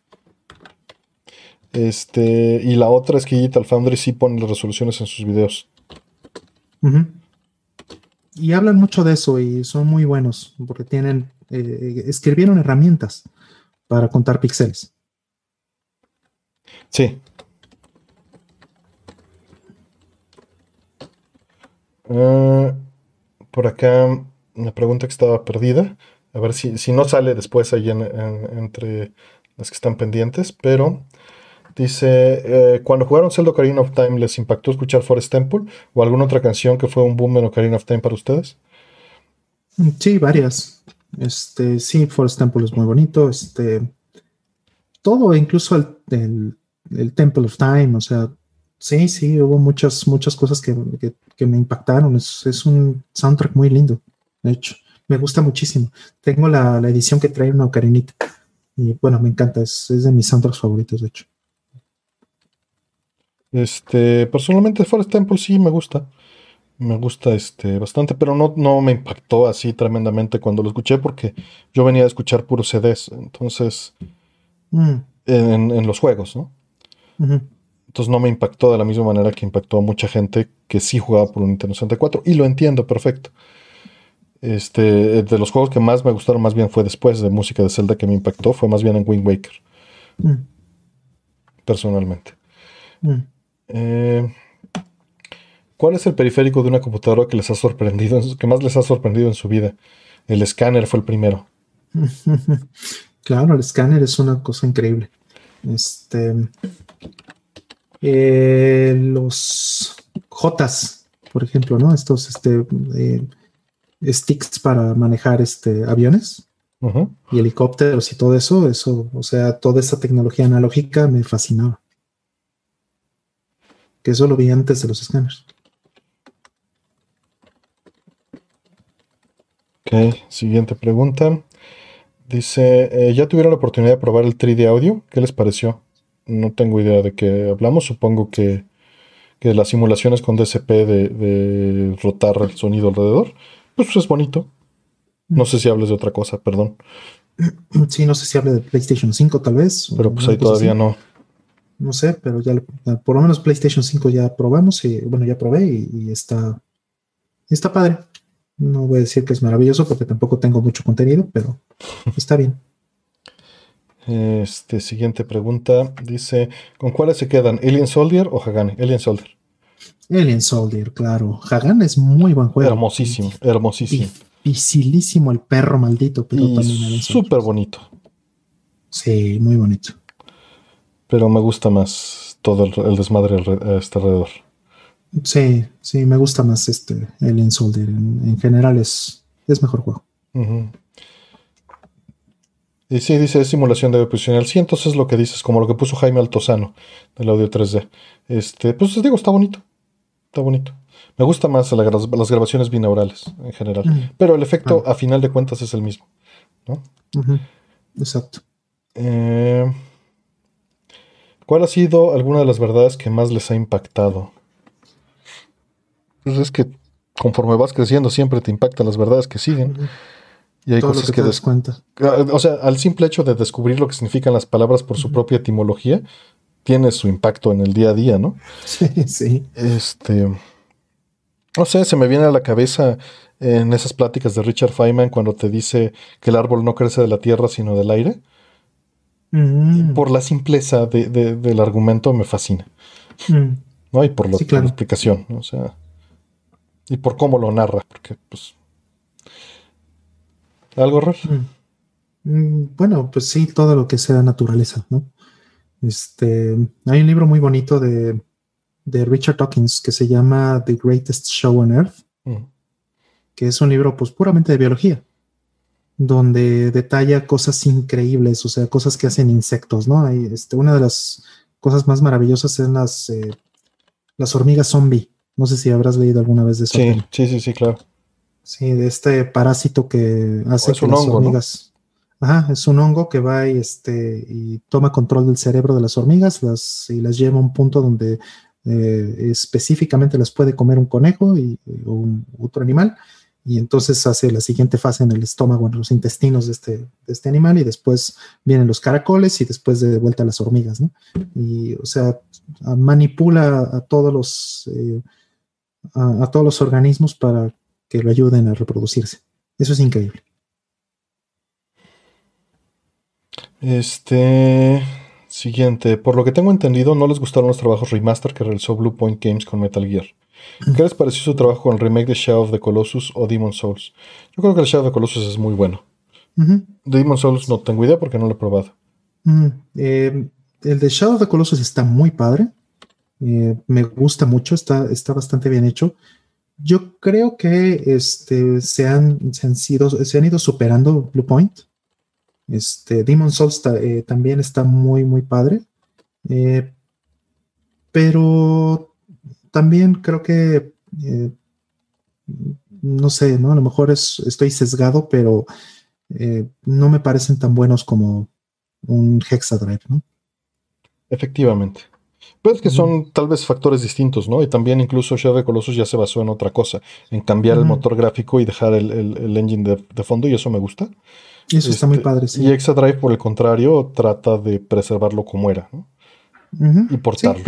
Este, y la otra es que Digital Foundry sí pone las resoluciones en sus videos.
Y hablan mucho de eso y son muy buenos porque tienen, eh, escribieron herramientas para contar píxeles.
Sí. Ah, por acá una pregunta que estaba perdida. A ver si, si no sale después ahí entre las que están pendientes, pero Dice, eh, cuando jugaron Zelda Ocarina of Time, ¿les impactó escuchar Forest Temple o alguna otra canción que fue un boom en Ocarina of Time para ustedes?
Sí, varias. Este, sí, Forest Temple es muy bonito. Este, todo, incluso el, Temple of Time, o sea, sí, sí, hubo muchas, muchas cosas que, me impactaron. Es, un soundtrack muy lindo, de hecho. Me gusta muchísimo. Tengo la, edición que trae una ocarinita. Y bueno, me encanta, es, es de mis soundtracks favoritos, de hecho.
Este, personalmente Forest Temple sí me gusta. Me gusta este bastante, pero no, no me impactó así tremendamente cuando lo escuché porque yo venía a escuchar puros CDs, entonces mm. en, los juegos, ¿no? Entonces no me impactó de la misma manera que impactó a mucha gente que sí jugaba por un Nintendo 64 y lo entiendo perfecto. Este, de los juegos que más me gustaron más bien fue después de música de Zelda que me impactó, fue más bien en Wind Waker. Mm. Personalmente. Mm. Eh, ¿Cuál es el periférico de una computadora que les ha sorprendido, que más les ha sorprendido en su vida? El escáner fue el primero.
Claro, el escáner es una cosa increíble. Este, eh, los Jotas, por ejemplo, ¿no? Estos este, eh, sticks para manejar este, aviones y helicópteros y todo eso, eso, o sea, toda esa tecnología analógica me fascinaba que eso lo vi antes de los escáneres.
Ok, siguiente pregunta. Dice, eh, ¿ya tuvieron la oportunidad de probar el 3D audio? ¿Qué les pareció? No tengo idea de qué hablamos. Supongo que, que las simulaciones con DSP de, rotar el sonido alrededor, pues es bonito. No sé si hables de otra cosa, perdón.
Sí, no sé si hable de PlayStation 5 tal vez.
Pero pues ahí todavía no
no sé, pero ya por lo menos PlayStation 5 ya probamos y bueno, ya probé y, está, está padre. No voy a decir que es maravilloso porque tampoco tengo mucho contenido, pero está bien.
Este siguiente pregunta dice: ¿Con cuáles se quedan? ¿Alien Soldier o Hagan? Alien Soldier.
Alien Soldier, claro. Hagan es muy buen juego.
Hermosísimo, hermosísimo.
Dificilísimo el perro maldito,
pero también súper bonito.
Sí, muy bonito
pero me gusta más todo el, desmadre a este alrededor.
Sí, sí, me gusta más este Alien Soldier. En, general es, es mejor juego.
Y sí, dice simulación de audio profesional. Sí, entonces es lo que dices, como lo que puso Jaime Altozano del audio 3D. Este, pues les digo, está bonito. Está bonito. Me gusta más las grabaciones binaurales en general. Pero el efecto, ah. a final de cuentas, es el mismo. ¿no?
Exacto.
Eh, ¿Cuál ha sido alguna de las verdades que más les ha impactado? Pues es que conforme vas creciendo siempre te impactan las verdades que siguen. Y hay cosas que, te das cuenta. Ah, o sea, al simple hecho de descubrir lo que significan las palabras por su propia etimología, tiene su impacto en el día a día, ¿no?
Sí, sí.
Este. No sé, se me viene a la cabeza en esas pláticas de Richard Feynman cuando te dice que el árbol no crece de la tierra, sino del aire.
Mm,
Por la simpleza de- de- del argumento me fascina.
mm,
¿no? Y por,
Sí, claro.
la explicación, ¿no? o sea, y por cómo lo narra, porque pues... ¿Algo raro?
mm. Bueno, pues sí, todo lo que sea naturaleza, ¿no? Este, hay un libro muy bonito de, de Richard Dawkins que se llama The Greatest Show on Earth, que es un libro pues puramente de biología, donde detalla cosas increíbles, o sea, cosas que hacen insectos, ¿no? Este, una de las cosas más maravillosas son las, eh, las hormigas zombie. No sé si habrás leído alguna vez de eso.
Sí, sí, sí, sí, claro.
Sí, de este parásito que hace
Es
que las
hongo, ¿no?
hormigas. Ajá, es un hongo que va y, este, y toma control del cerebro de las hormigas las, y las lleva a un punto donde eh, específicamente las puede comer un conejo y, o un, otro animal. Y entonces hace la siguiente fase en el estómago, en los intestinos de este, de este animal, y después vienen los caracoles y después de vuelta las hormigas, ¿no? Y, o sea, manipula a todos los, eh, a todos los organismos para que lo ayuden a reproducirse. Eso es increíble.
Este... Siguiente. Por lo que tengo entendido, no les gustaron los trabajos remaster que realizó Blue Point Games con Metal Gear. ¿Qué les pareció su trabajo con el remake de Shadow of the Colossus o Demon Souls? Yo creo que el Shadow of the Colossus es muy bueno. De Demon Souls no tengo idea porque no lo he probado.
Eh, el de Shadow of the Colossus está muy padre. Eh, me gusta mucho, está, está bastante bien hecho. Yo creo que este, se, han, se, han sido, se han ido superando Blue Point. Este, Demon Souls ta- eh, también está muy, muy padre. Pero también creo que, eh, no sé, ¿no? A lo mejor es, estoy sesgado, pero eh, no me parecen tan buenos como un Hexadrive, ¿no?
Efectivamente. Pero es que son tal vez factores distintos, ¿no? Y también incluso Shadow Colossus ya se basó en otra cosa, en cambiar el motor gráfico y dejar el, el- el engine de, de fondo, y eso me gusta.
Eso está muy
Este,
padre, sí.
Y Exadrive, por el contrario, trata de preservarlo como era, ¿no? Y
Sí,
portarlo.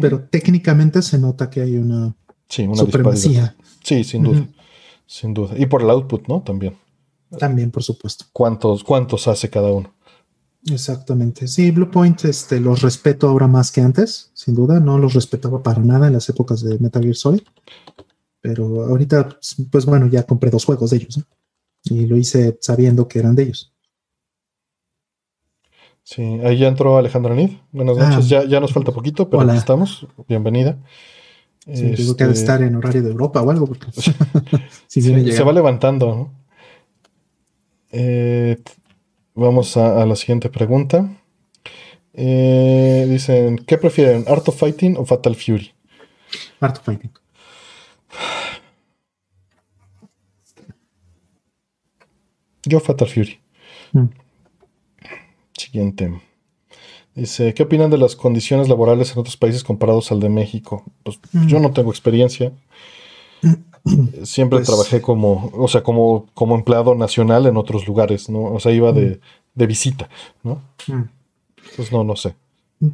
Pero, técnicamente se nota que hay una,
Sí, una
supremacía.
Sí, sin duda. Sin duda. Y por el output, ¿no? También.
También, por supuesto.
¿Cuántos, cuántos hace cada uno?
Exactamente. Sí, Blue Point este, los respeto ahora más que antes, sin duda. No los respetaba para nada en las épocas de Metal Gear Solid. Pero ahorita, pues bueno, ya compré dos juegos de ellos. ¿no? Y lo hice sabiendo que eran de ellos.
Sí, ahí ya entró Alejandra Nid. Buenas
Ah.
noches. Ya, ya nos falta poquito, pero
Hola.
aquí estamos. Bienvenida.
Sí, Digo que ha de
Este,
estar en horario de Europa o algo. Porque si viene
se, va levantando. ¿no? Eh, vamos a, a la siguiente pregunta. Eh, dicen, ¿qué prefieren, Art of Fighting o Fatal Fury?
Art of Fighting.
Yo Fatal Fury.
Mm.
Siguiente. Dice, ¿qué opinan de las condiciones laborales en otros países comparados al de México? Pues
Mm.
yo no tengo experiencia. Siempre
Pues-
trabajé como, o sea, como, como empleado nacional en otros lugares, ¿no? O sea, iba de, de visita, ¿no?
Mm.
Pues no, no sé.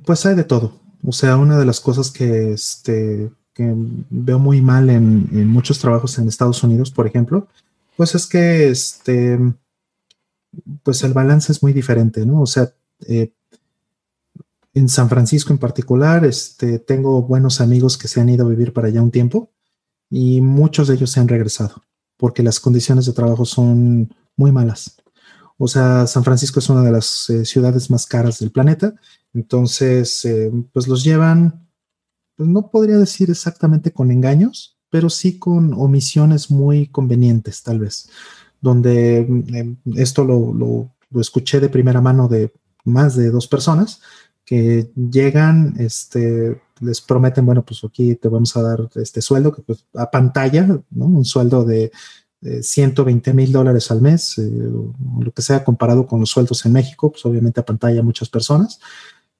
Pues hay de todo. O sea, una de las cosas que, este, que veo muy mal en, en muchos trabajos en Estados Unidos, por ejemplo, pues es que este, pues el balance es muy diferente, ¿no? O sea, eh, en San Francisco en particular, este, tengo buenos amigos que se han ido a vivir para allá un tiempo y muchos de ellos se han regresado porque las condiciones de trabajo son muy malas. O sea, San Francisco es una de las eh, ciudades más caras del planeta entonces, eh, pues los llevan, pues no podría decir exactamente con engaños, pero sí con omisiones muy convenientes, tal vez, donde eh, esto lo, escuché de primera mano de más de dos personas que llegan, este, les prometen, bueno, pues aquí te vamos a dar este sueldo, que pues a pantalla, ¿no? Un sueldo de, de 120 mil dólares al mes, eh, lo que sea comparado con los sueldos en México, pues obviamente a pantalla muchas personas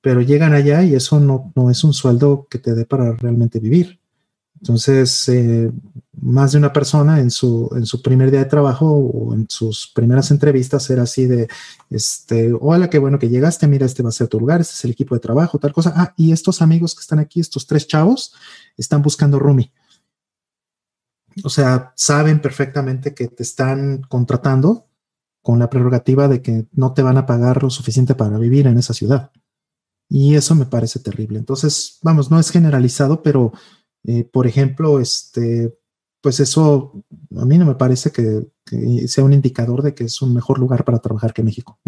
pero llegan allá y eso no, no es un sueldo que te dé para realmente vivir. Entonces, eh, más de una persona en su, en su primer día de trabajo o en sus primeras entrevistas era así de, este, hola, qué bueno que llegaste, mira, este va a ser tu lugar, este es el equipo de trabajo, tal cosa. Ah, y estos amigos que están aquí, estos tres chavos, están buscando roomie. O sea, saben perfectamente que te están contratando con la prerrogativa de que no te van a pagar lo suficiente para vivir en esa ciudad. Y eso me parece terrible. Entonces, vamos, no es generalizado, pero, eh, por ejemplo, este, pues eso a mí no me parece que, sea un indicador de que es un mejor lugar para trabajar que México.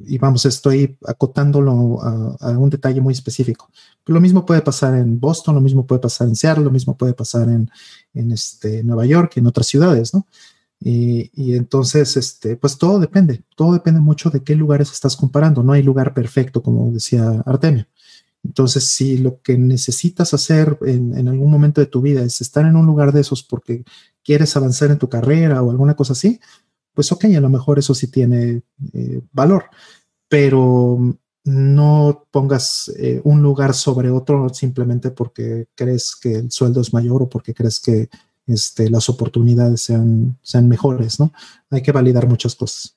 Y vamos, estoy acotándolo a, un detalle muy específico. lo mismo puede pasar en Boston, lo mismo puede pasar en Seattle, lo mismo puede pasar en, en este, Nueva York, en otras ciudades, ¿no? Y, entonces, este, pues todo depende, todo depende mucho de qué lugares estás comparando. No hay lugar perfecto, como decía Artemio. Entonces, si lo que necesitas hacer en, algún momento de tu vida es estar en un lugar de esos porque quieres avanzar en tu carrera o alguna cosa así, pues ok, a lo mejor eso sí tiene eh, valor, pero no pongas eh, un lugar sobre otro simplemente porque crees que el sueldo es mayor o porque crees que este, las oportunidades sean, sean mejores, ¿no? Hay que validar muchas cosas.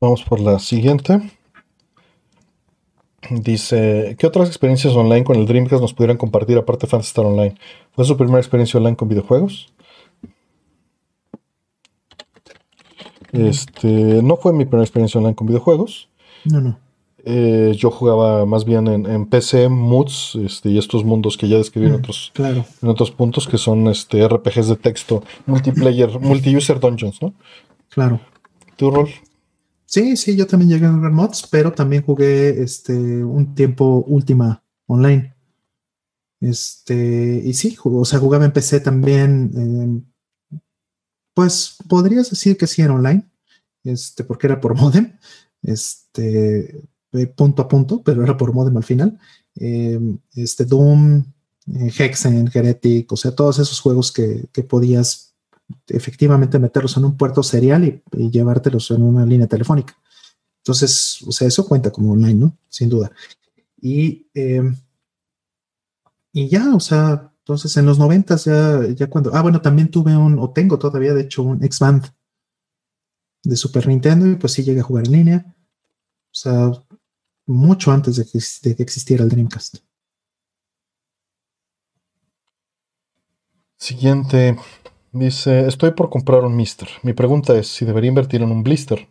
Vamos por la siguiente. Dice, ¿qué otras experiencias online con el Dreamcast nos pudieran compartir aparte de Fantasy Star Online? ¿Fue su primera experiencia online con videojuegos? Este, no fue mi primera experiencia online con videojuegos.
No, no.
Eh, yo jugaba más bien en, PC, Moods este, y estos mundos que ya describí en, mm, otros, en otros puntos, que son este, RPGs de texto, multiplayer, multi-user dungeons, ¿no?
Claro.
¿Tu rol?
Sí, sí, yo también llegué a jugar mods, pero también jugué este, un tiempo Última online. Este, y sí, o sea, jugaba en PC también. pues podrías decir que sí era online, este, porque era por modem. Este, punto a punto, pero era por modem al final. Eh, este Doom, eh, Hexen, Heretic, o sea, todos esos juegos que, podías efectivamente meterlos en un puerto serial y, llevártelos en una línea telefónica. Entonces, o sea, eso cuenta como online, ¿no? Sin duda. Y, eh, y ya, o sea, entonces en los noventas ya, ya cuando, ah, bueno, también tuve un, o tengo todavía, de hecho, un X-Band de Super Nintendo y pues sí llegué a jugar en línea. O sea, mucho antes de que, existiera el Dreamcast.
Siguiente. Dice, estoy por comprar un Mister. Mi pregunta es si debería invertir en un blister.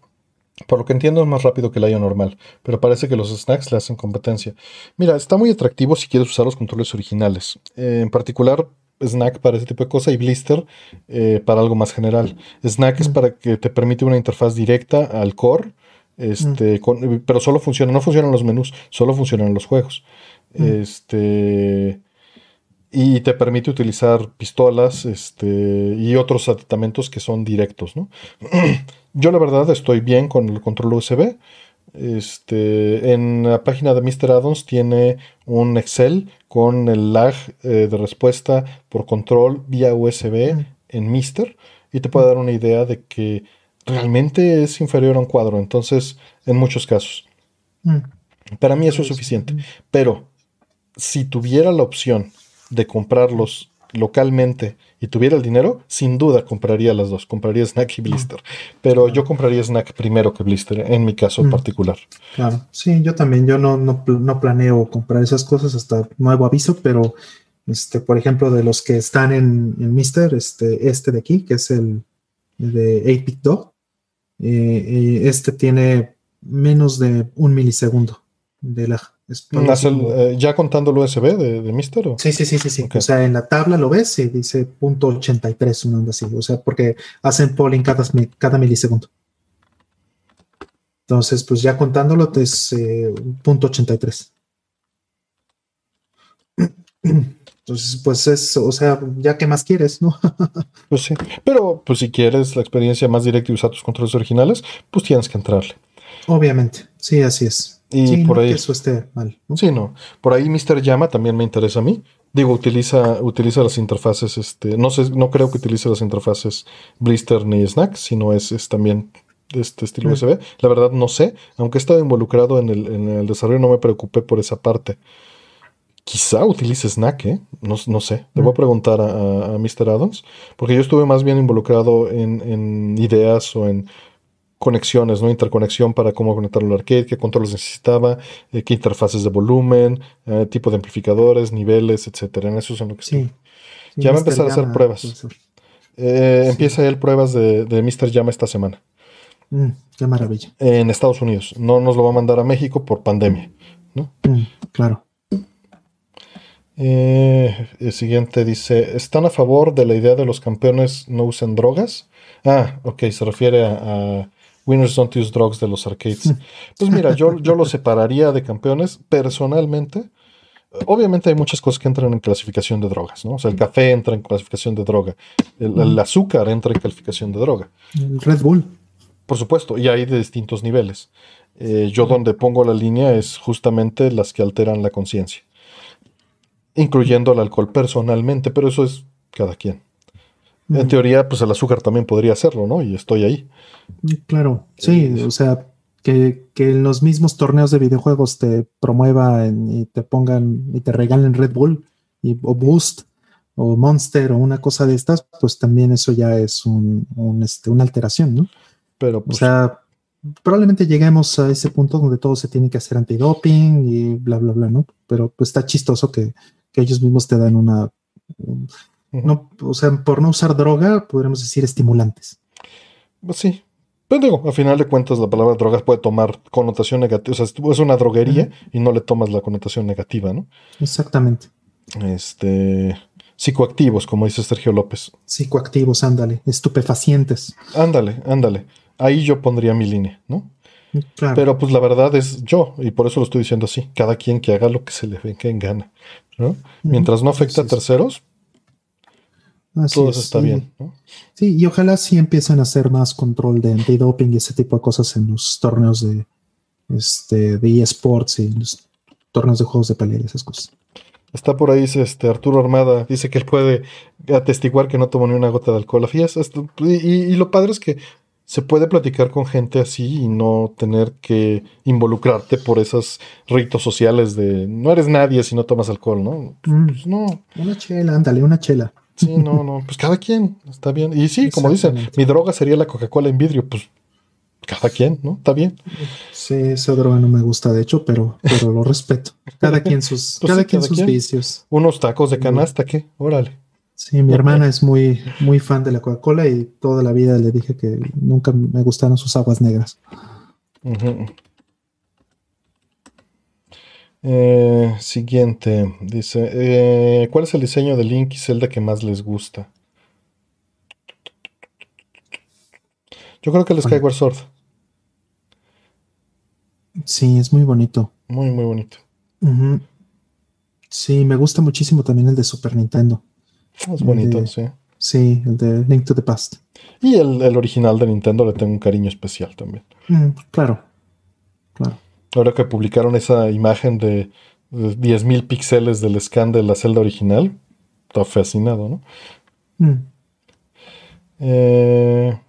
Por lo que entiendo es más rápido que el IO normal, pero parece que los snacks le hacen competencia. Mira, está muy atractivo si quieres usar los controles originales. Eh, en particular, Snack para ese tipo de cosa y Blister eh, para algo más general. Snack es para que te permite una interfaz directa al core este, pero solo funciona, no funcionan los menús, solo funcionan los juegos. Este. Y te permite utilizar pistolas este, y otros aditamentos que son directos. Yo, la verdad, estoy bien con el control USB. Este, en la página de Mr. Addons tiene un Excel con el lag eh, de respuesta por control vía USB en Mister y te puede dar una idea de que realmente es inferior a un cuadro, entonces, en muchos casos. Mm. Para mí eso es suficiente. Pero si tuviera la opción de comprarlos localmente y tuviera el dinero, sin duda compraría las dos. Compraría Snack y Blister. Pero yo compraría Snack primero que Blister, en mi caso mm. particular.
Claro, sí, yo también. Yo no, no, planeo comprar esas cosas hasta nuevo aviso, pero este, por ejemplo, de los que están en, en Mister, este, este de aquí, que es el, de 8-Bit Dog, eh, este tiene menos de un milisegundo de la.
Eh, ¿Ya contando el USB de, de Mister?
Sí, sí, sí, sí. sí. O sea, en la tabla lo ves y dice punto 83, un así. O sea, porque hacen polling cada, cada milisegundo. Entonces, pues ya contándolo es eh, punto 83. Entonces, pues es, o sea, ya que más quieres, ¿no?
pues sí, pero pues si quieres la experiencia más directa y usar tus controles originales, pues tienes que entrarle.
Obviamente, sí, así es.
Y por ahí.
eso esté mal.
Sí, no. Por ahí Mr. Llama también me interesa a mí. Digo, utiliza, utiliza las interfaces, este, no sé, no creo que utilice las interfaces Blister ni Snack, sino es, es también de este estilo mm. USB. La verdad no sé, aunque he estado involucrado en el, en el desarrollo, no me preocupé por esa parte. Quizá utilice Snack, ¿eh? No, sé. Le voy a mm. preguntar a, Mr. Adams, porque yo estuve más bien involucrado en, ideas o en conexiones, ¿no? Interconexión para cómo conectarlo al arcade, qué controles necesitaba, eh, qué interfaces de volumen, eh, tipo de amplificadores, niveles, etcétera. En eso es en lo que sí. Ya va a empezar a hacer pruebas. Eh, Empieza él pruebas de, de Mr. Llama esta semana.
Mm, qué maravilla.
En Estados Unidos. No nos lo va a mandar a México por pandemia. ¿no?
Mm, claro.
El siguiente dice: ¿Están a favor de la idea de los campeones no usen drogas? Ah, ok, se refiere a, a Winners Don't Use Drugs de los arcades. Pues mira, yo, yo lo separaría de campeones personalmente. Obviamente hay muchas cosas que entran en clasificación de drogas, ¿no? O sea, el café entra en clasificación de droga, el, el azúcar entra en clasificación de droga.
El Red Bull.
Por supuesto, y hay de distintos niveles. Eh, yo donde pongo la línea es justamente las que alteran la conciencia, incluyendo el alcohol personalmente, pero eso es cada quien. En
Mm,
teoría, pues el azúcar también podría hacerlo, ¿no? Y estoy ahí.
Claro, sí,
Eh,
o sea, que, que en los mismos torneos de videojuegos te promuevan y te pongan y te regalen Red Bull y, o Boost o Monster o una cosa de estas, pues también eso ya es un, un, este, una alteración, ¿no?
Pero
O
pues,
sea, probablemente lleguemos a ese punto donde todo se tiene que hacer antidoping y bla, bla, bla, ¿no? Pero pues está chistoso que, que ellos mismos te dan una... un- no, o sea, por no usar droga, podríamos decir estimulantes.
Pues sí. Pero digo, a final de cuentas, la palabra drogas puede tomar connotación negativa. O sea, es una droguería y no le tomas la connotación negativa, ¿no?
Exactamente.
Este. Psicoactivos, como dice Sergio López.
Psicoactivos, ándale, estupefacientes.
Ándale, ándale. Ahí yo pondría mi línea, ¿no?
Claro.
Pero pues la verdad es yo, y por eso lo estoy diciendo así. Cada quien que haga lo que se le venga en gana, ¿no? Mientras no afecte a terceros,
Así
todo
es,
eso está bien, ¿no?
Sí, y ojalá sí empiecen a hacer más control de antidoping y ese tipo de cosas en los torneos de, este, de eSports y los torneos de juegos de pelea y esas cosas.
Está por ahí este Arturo Armada, dice que él puede atestiguar que no tomó ni una gota de alcohol. Y- y lo padre es que se puede platicar con gente así y no tener que involucrarte por esos ritos sociales de no eres nadie si no tomas alcohol, ¿no?
Mm,
Pues no,
una chela, ándale, una chela.
Sí, no, no, pues cada quien, está bien. Y sí, como dicen, mi droga sería la Coca-Cola en vidrio, pues cada quien, ¿no? Está bien.
Sí, esa droga no me gusta, de hecho, pero, pero lo respeto. Cada quien sus,
Pues
cada
sí,
quien
cada
sus
quien.
vicios.
Unos tacos de canasta, ¿qué? Órale.
Sí, mi hermana es muy, muy fan de la Coca-Cola y toda la vida le dije que nunca me gustaron sus aguas negras.
Ujú. Eh, siguiente, dice, eh, ¿cuál es el diseño de Link y Zelda que más les gusta? Yo creo que el Skyward Sword,
Sí, es muy bonito.
muy muy bonito.
Sí, me gusta muchísimo también el de Super Nintendo.
Es bonito,
de-
sí.
Sí, el de Link to the Past.
Y el, el original de Nintendo le tengo un cariño especial también.
Mm, claro, claro.
Ahora que publicaron esa imagen de, de 10.000 píxeles del scan de la celda original, está fascinado, ¿no?
Mm.
Eh,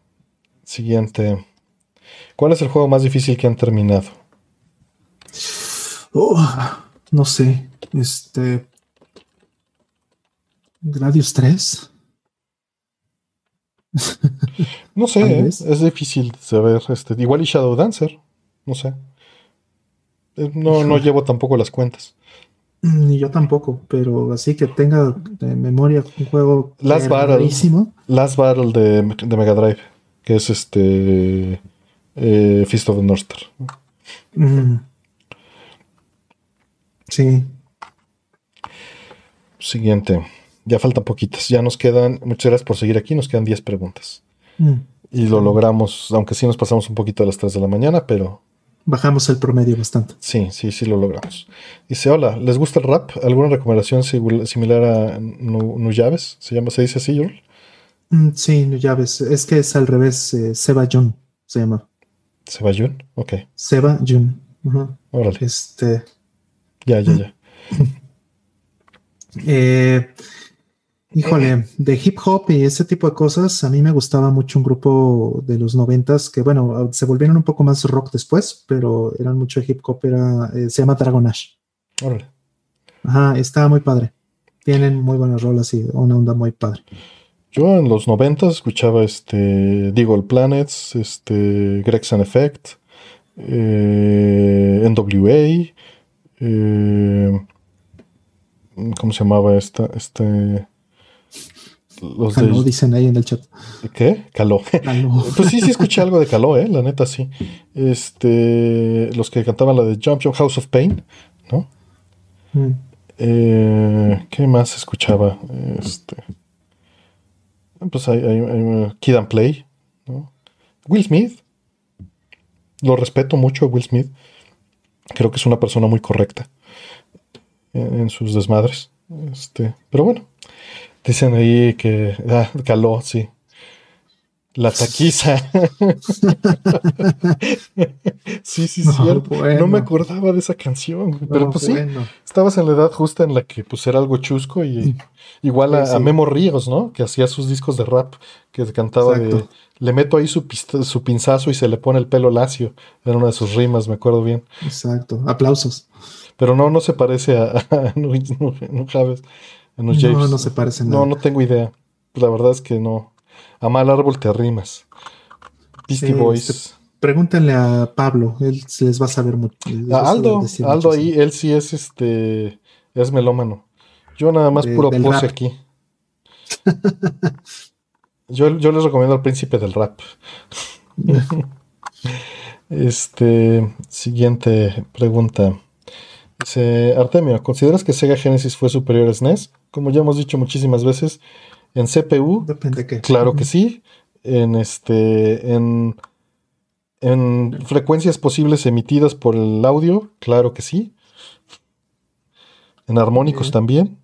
siguiente. ¿Cuál es el juego más difícil que han terminado?
Oh, no sé, este... Gradius 3.
No sé, ¿eh? es difícil saber. Este, igual y Shadow Dancer, no sé. No, no llevo tampoco las cuentas.
Ni yo tampoco, pero así que tenga de memoria un juego
Last Battle. Last Battle de, de Mega Drive, que es este eh, Fist of the North Star.
Mm. Sí,
Siguiente. Ya faltan poquitas. Ya nos quedan. Muchas gracias por seguir aquí. Nos quedan 10 preguntas.
Mm.
Y lo logramos, aunque sí nos pasamos un poquito a las 3 de la mañana, pero
bajamos el promedio bastante.
sí, sí, sí lo logramos. Dice, hola, ¿les gusta el rap? ¿Alguna recomendación similar a Nu- Nuyaves? ¿Se llama, se dice así, Yul?
Mm, Sí, no, ya ves, es que es al revés, eh, Seba Jun se llama.
¿Sebayun? Ok,
Seba Jun.
Órale.
Este,
Ya, ya, ya.
eh, híjole, de hip hop y ese tipo de cosas, a mí me gustaba mucho un grupo de los noventas que, bueno, se volvieron un poco más rock después, pero eran mucho hip hop, era, eh, se llama Dragon Ash.
Órale.
Ajá, estaba muy padre. Tienen muy buenas rolas y una onda muy padre.
Yo en los 90 escuchaba este Deagle Planets, este Gregson Effect, eh, NWA, eh, ¿cómo se llamaba esta? Este Los
Caló,
de,
dicen ahí en el chat.
¿Qué? Caló.
Caló.
Pues sí, sí escuché algo de Caló, ¿eh? La neta sí. Este, los que cantaban la de Jump Jump House of Pain, ¿no?
Mm.
Eh, ¿Qué más escuchaba? Este, pues hay, hay- hay, uh, Kid and Play, ¿no? Will Smith. Lo respeto mucho a Will Smith. Creo que es una persona muy correcta en, en sus desmadres. Este, pero bueno, dicen ahí que ah, caló, sí. La taquiza. sí, sí,
No,
cierto. No me acordaba de esa canción. Pero
No,
pues sí, estabas en la edad justa en la que pues era algo chusco y igual a,
Sí, sí.
a Memo Ríos, ¿no? Que hacía sus discos de rap, que cantaba de le meto ahí su, pista- su pinzazo y se le pone el pelo lacio. Era una de sus rimas, me acuerdo bien.
Exacto. Aplausos.
Pero no, no se parece a, a a Nuj
No, no se parece nada.
No, no tengo idea. La verdad es que no. A mal árbol te arrimas. Beastie Boys.
este, Pregúntenle a Pablo, él se les va a saber mucho.
A Aldo, Aldo
mucho,
ahí, él sí es este, es melómano. Yo nada más
De-
puro pose
rap.
aquí. Yo, yo les recomiendo al príncipe del rap. Este, siguiente pregunta. Dice, Artemio, ¿consideras que Sega Genesis fue superior a SNES? Como ya hemos dicho muchísimas veces, en CPU,
Depende de qué.
claro que sí. En este, en, en frecuencias posibles emitidas por el audio, claro que sí. En armónicos también.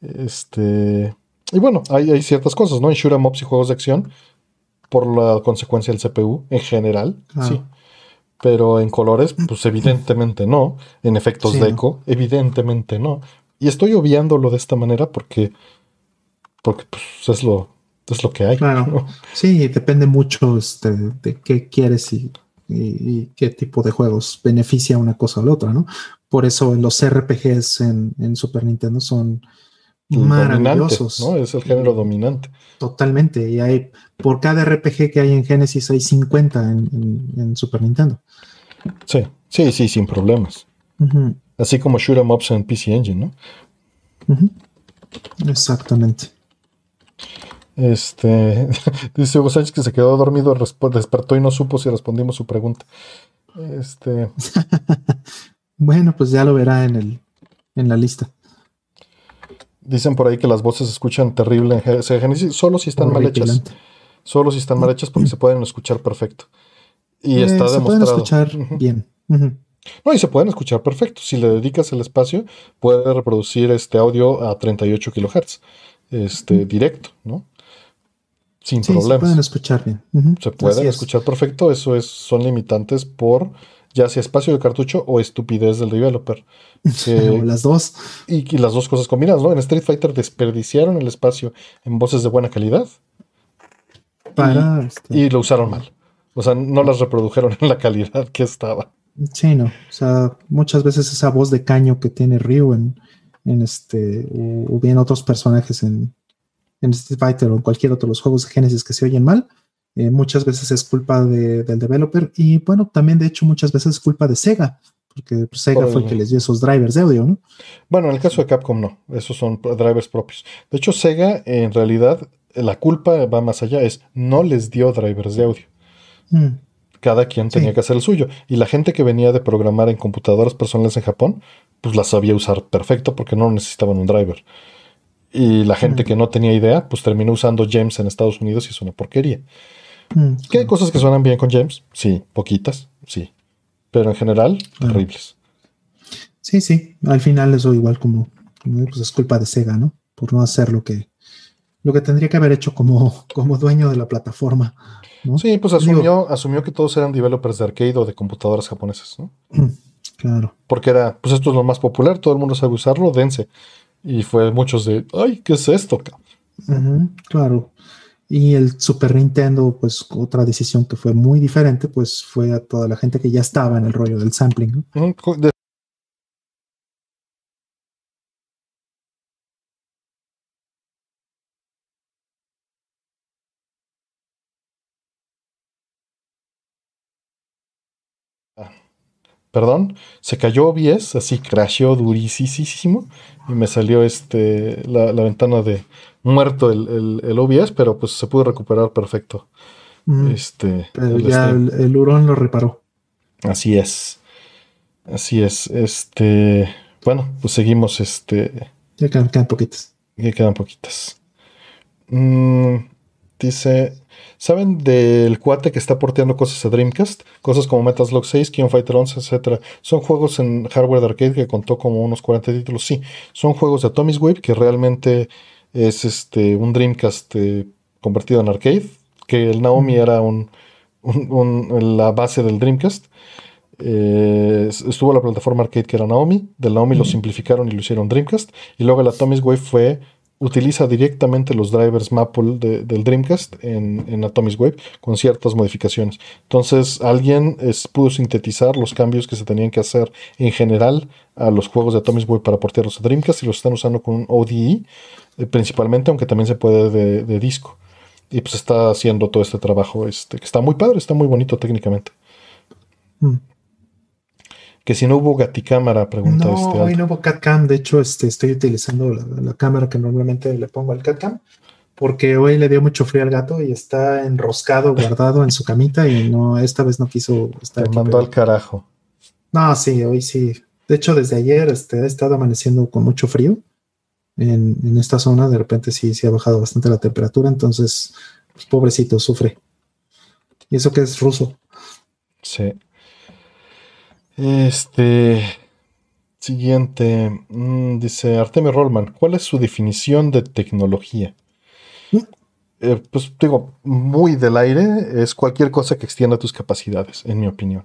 Este, y bueno, hay, hay ciertas cosas, ¿no? En shoot 'em ups y juegos de acción, por la consecuencia del CPU en general, sí. Pero en colores, pues evidentemente no. En efectos
Sí,
de
no.
eco, evidentemente no. Y estoy obviándolo de esta manera porque, porque pues, es lo, es lo que hay.
Claro.
¿no?
Sí, depende mucho este, de qué quieres y, y- y qué tipo de juegos beneficia una cosa o la otra, ¿no? Por eso los RPGs en, en Super Nintendo son maravillosos.
¿no? Es el género dominante.
Totalmente. Y hay, por cada RPG que hay en Genesis hay 50 en, en- en Super Nintendo.
Sí, sí, sí, sin problemas. Así como shoot 'em ups en PC Engine, ¿no?
Exactamente.
Este, dice Hugo Sánchez que se quedó dormido, despertó y no supo si respondimos su pregunta. Este,
Bueno, pues ya lo verá en, el, en la lista.
Dicen por ahí que las voces se escuchan terrible en Genesis, solo si están mal hechas. Solo si están mal hechas porque se pueden escuchar perfecto. Y
Eh,
está
se pueden
demostrado.
escuchar bien.
No, y se pueden escuchar perfecto. Si le dedicas el espacio, puede reproducir este audio a 38 kilohertz. Este, directo, ¿no? Sin
Sí, se
problemas.
pueden escuchar bien.
Se pueden
Así es.
escuchar perfecto, eso es, son limitantes por ya sea espacio de cartucho o estupidez del developer. Que-
O las dos.
y, y las dos cosas combinadas, ¿no? En Street Fighter desperdiciaron el espacio en voces de buena calidad
Para. este,
y lo usaron mal. O sea, no las reprodujeron en la calidad que estaba.
Sí, no. O sea, muchas veces esa voz de caño que tiene Ryu en, en este, o, o bien otros personajes en, en Street Fighter o en cualquier otro de los juegos de Genesis que se oyen mal, eh, muchas veces es culpa de- del developer y bueno, también de hecho muchas veces es culpa de Sega, porque pues, Sega fue
el-
que les dio esos drivers de audio, ¿no?
Bueno, en el caso de Capcom no, esos son drivers propios. De hecho, Sega en realidad la culpa va más allá, es no les dio drivers de audio.
Mm,
Cada quien tenía que hacer el suyo. Y la gente que venía de programar en computadoras personales en Japón, pues las sabía usar perfecto porque no necesitaban un driver. Y la gente
Mm.
que no tenía idea, pues terminó usando James en Estados Unidos y es una porquería.
Mm,
¿Que hay cosas que suenan bien con James? Sí, poquitas, sí. Pero en general,
Claro.
horribles.
Sí, sí, al final eso igual como, como, pues es culpa de Sega, ¿no? Por no hacer lo que, lo que tendría que haber hecho como, como dueño de la plataforma, ¿no?
Sí, pues
Digo-
asumió, asumió que todos eran developers de arcade o de computadoras japonesas, ¿no?
Claro.
Porque era, pues esto es lo más popular, todo el mundo sabe usarlo, dense. Y fue muchos de, ay, ¿qué es esto? ca-?"
Ujú, claro. Y el Super Nintendo, pues otra decisión que fue muy diferente, pues fue a toda la gente que ya estaba en el rollo del sampling.
Perdón, se cayó OBS, así crasheó durísimo y me salió este la, ventana de muerto el, el, OBS, pero pues se pudo recuperar perfecto.
Mm. este, pero ya el, el, hurón lo reparó.
Así es. Así es. Este, bueno, pues seguimos este.
Ya quedan, poquitas.
Ya quedan poquitas. Mm, dice, ¿Saben del cuate que está porteando cosas a Dreamcast? Cosas como Metal Slug 6, King Fighter 11, etc. Son juegos en hardware de arcade que contó como unos 40 títulos. Sí, son juegos de Atomic Wave que realmente es este, un Dreamcast eh, convertido en arcade. Que el Naomi era un, la base del Dreamcast. Eh, estuvo la plataforma arcade que era Naomi. Del Naomi lo simplificaron y lo hicieron Dreamcast. Y luego el Atomic Wave fue utiliza directamente los drivers Maple del Dreamcast en, en Atomic Wave con ciertas modificaciones. Entonces alguien pudo sintetizar los cambios que se tenían que hacer en general a los juegos de Atomic Wave para portearlos a Dreamcast y los están usando con un ODE eh, principalmente, aunque también se puede de, disco. Y pues está haciendo todo este trabajo este, que está muy padre, está muy bonito técnicamente. Mm. Que si no hubo gaticámara, pregunta
no,
este.
Hoy no hubo catcam. De hecho, este, estoy utilizando la, cámara que normalmente le pongo al catcam. Porque hoy le dio mucho frío al gato y está enroscado, guardado en su camita. Y no, esta vez no quiso estar.
Te mandó al carajo.
No, sí, hoy sí. De hecho, desde ayer este, ha estado amaneciendo con mucho frío. En, en, esta zona, de repente sí, sí ha bajado bastante la temperatura. Entonces, pues, pobrecito, sufre. Y eso que es ruso.
Sí. Este. Siguiente. Mm, dice Artemio Rollman. ¿Cuál es su definición de tecnología? Mm. Eh, pues digo, muy del aire es cualquier cosa que extienda tus capacidades, en mi opinión.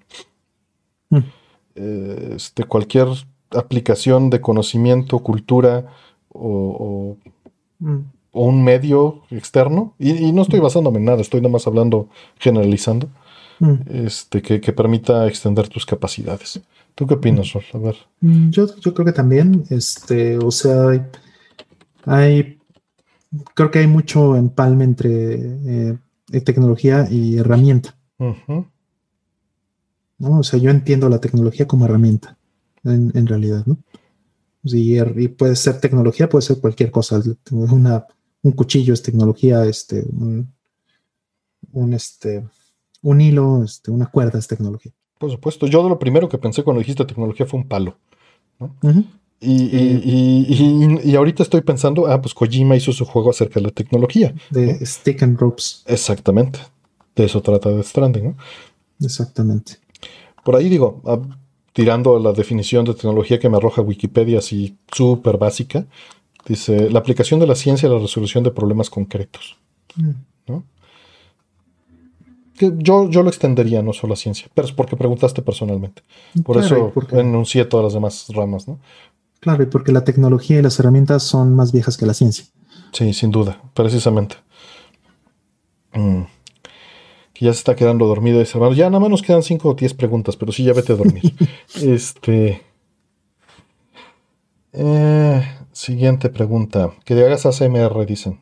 Mm. Eh, este, cualquier aplicación de conocimiento, cultura o, un medio externo. Y, y, no estoy basándome en nada, estoy nada más hablando, generalizando. Mm. este, que, permita extender tus capacidades. ¿Tú qué opinas, Rol? A ver.
Mm, yo, creo que también, este, o sea, hay, creo que hay mucho empalme entre eh, tecnología y herramienta. ¿no? O sea, yo entiendo la tecnología como herramienta, en, realidad, ¿no? Y, y, puede ser tecnología, puede ser cualquier cosa. Una, un cuchillo es tecnología, este, un este, un hilo, este, una cuerda es tecnología.
Por supuesto, yo lo primero que pensé cuando dijiste tecnología fue un palo. y, ahorita estoy pensando, ah, pues Kojima hizo su juego acerca de la tecnología.
De Stick and Ropes.
Exactamente. De eso trata de Stranding, ¿no?
Exactamente.
Por ahí digo, ah, tirando la definición de tecnología que me arroja Wikipedia así súper básica, dice la aplicación de la ciencia a la resolución de problemas concretos. Mm. Yo, yo lo extendería no solo a ciencia, pero es porque preguntaste personalmente. Por eso enuncié todas las demás ramas, ¿no?
Claro, y porque la tecnología y las herramientas son más viejas que la ciencia.
Sí, sin duda, precisamente. Mm. Que ya se está quedando dormido ese hermano. Ya nada más nos quedan 5 o 10 preguntas, pero sí, ya vete a dormir. este. Eh, siguiente pregunta. Que hagas ASMR, dicen.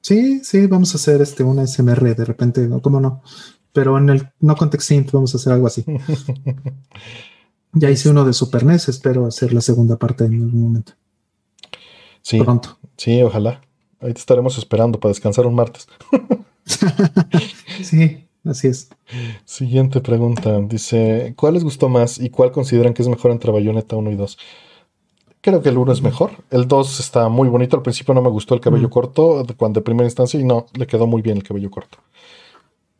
Sí, sí, vamos a hacer este una SMR de repente, ¿no? ¿Cómo no? Pero en el no context synth vamos a hacer algo así. ya hice uno de Super NES, espero hacer la segunda parte en algún momento.
Sí. Pronto. Sí, ojalá. Ahí te estaremos esperando para descansar un martes.
sí, así es.
Siguiente pregunta. Dice, ¿cuál les gustó más y cuál consideran que es mejor entre Bayonetta 1 y 2? Creo que el 1 es mejor. El 2 está muy bonito. Al principio no me gustó el cabello corto, cuando de primera instancia, y no, le quedó muy bien el cabello corto.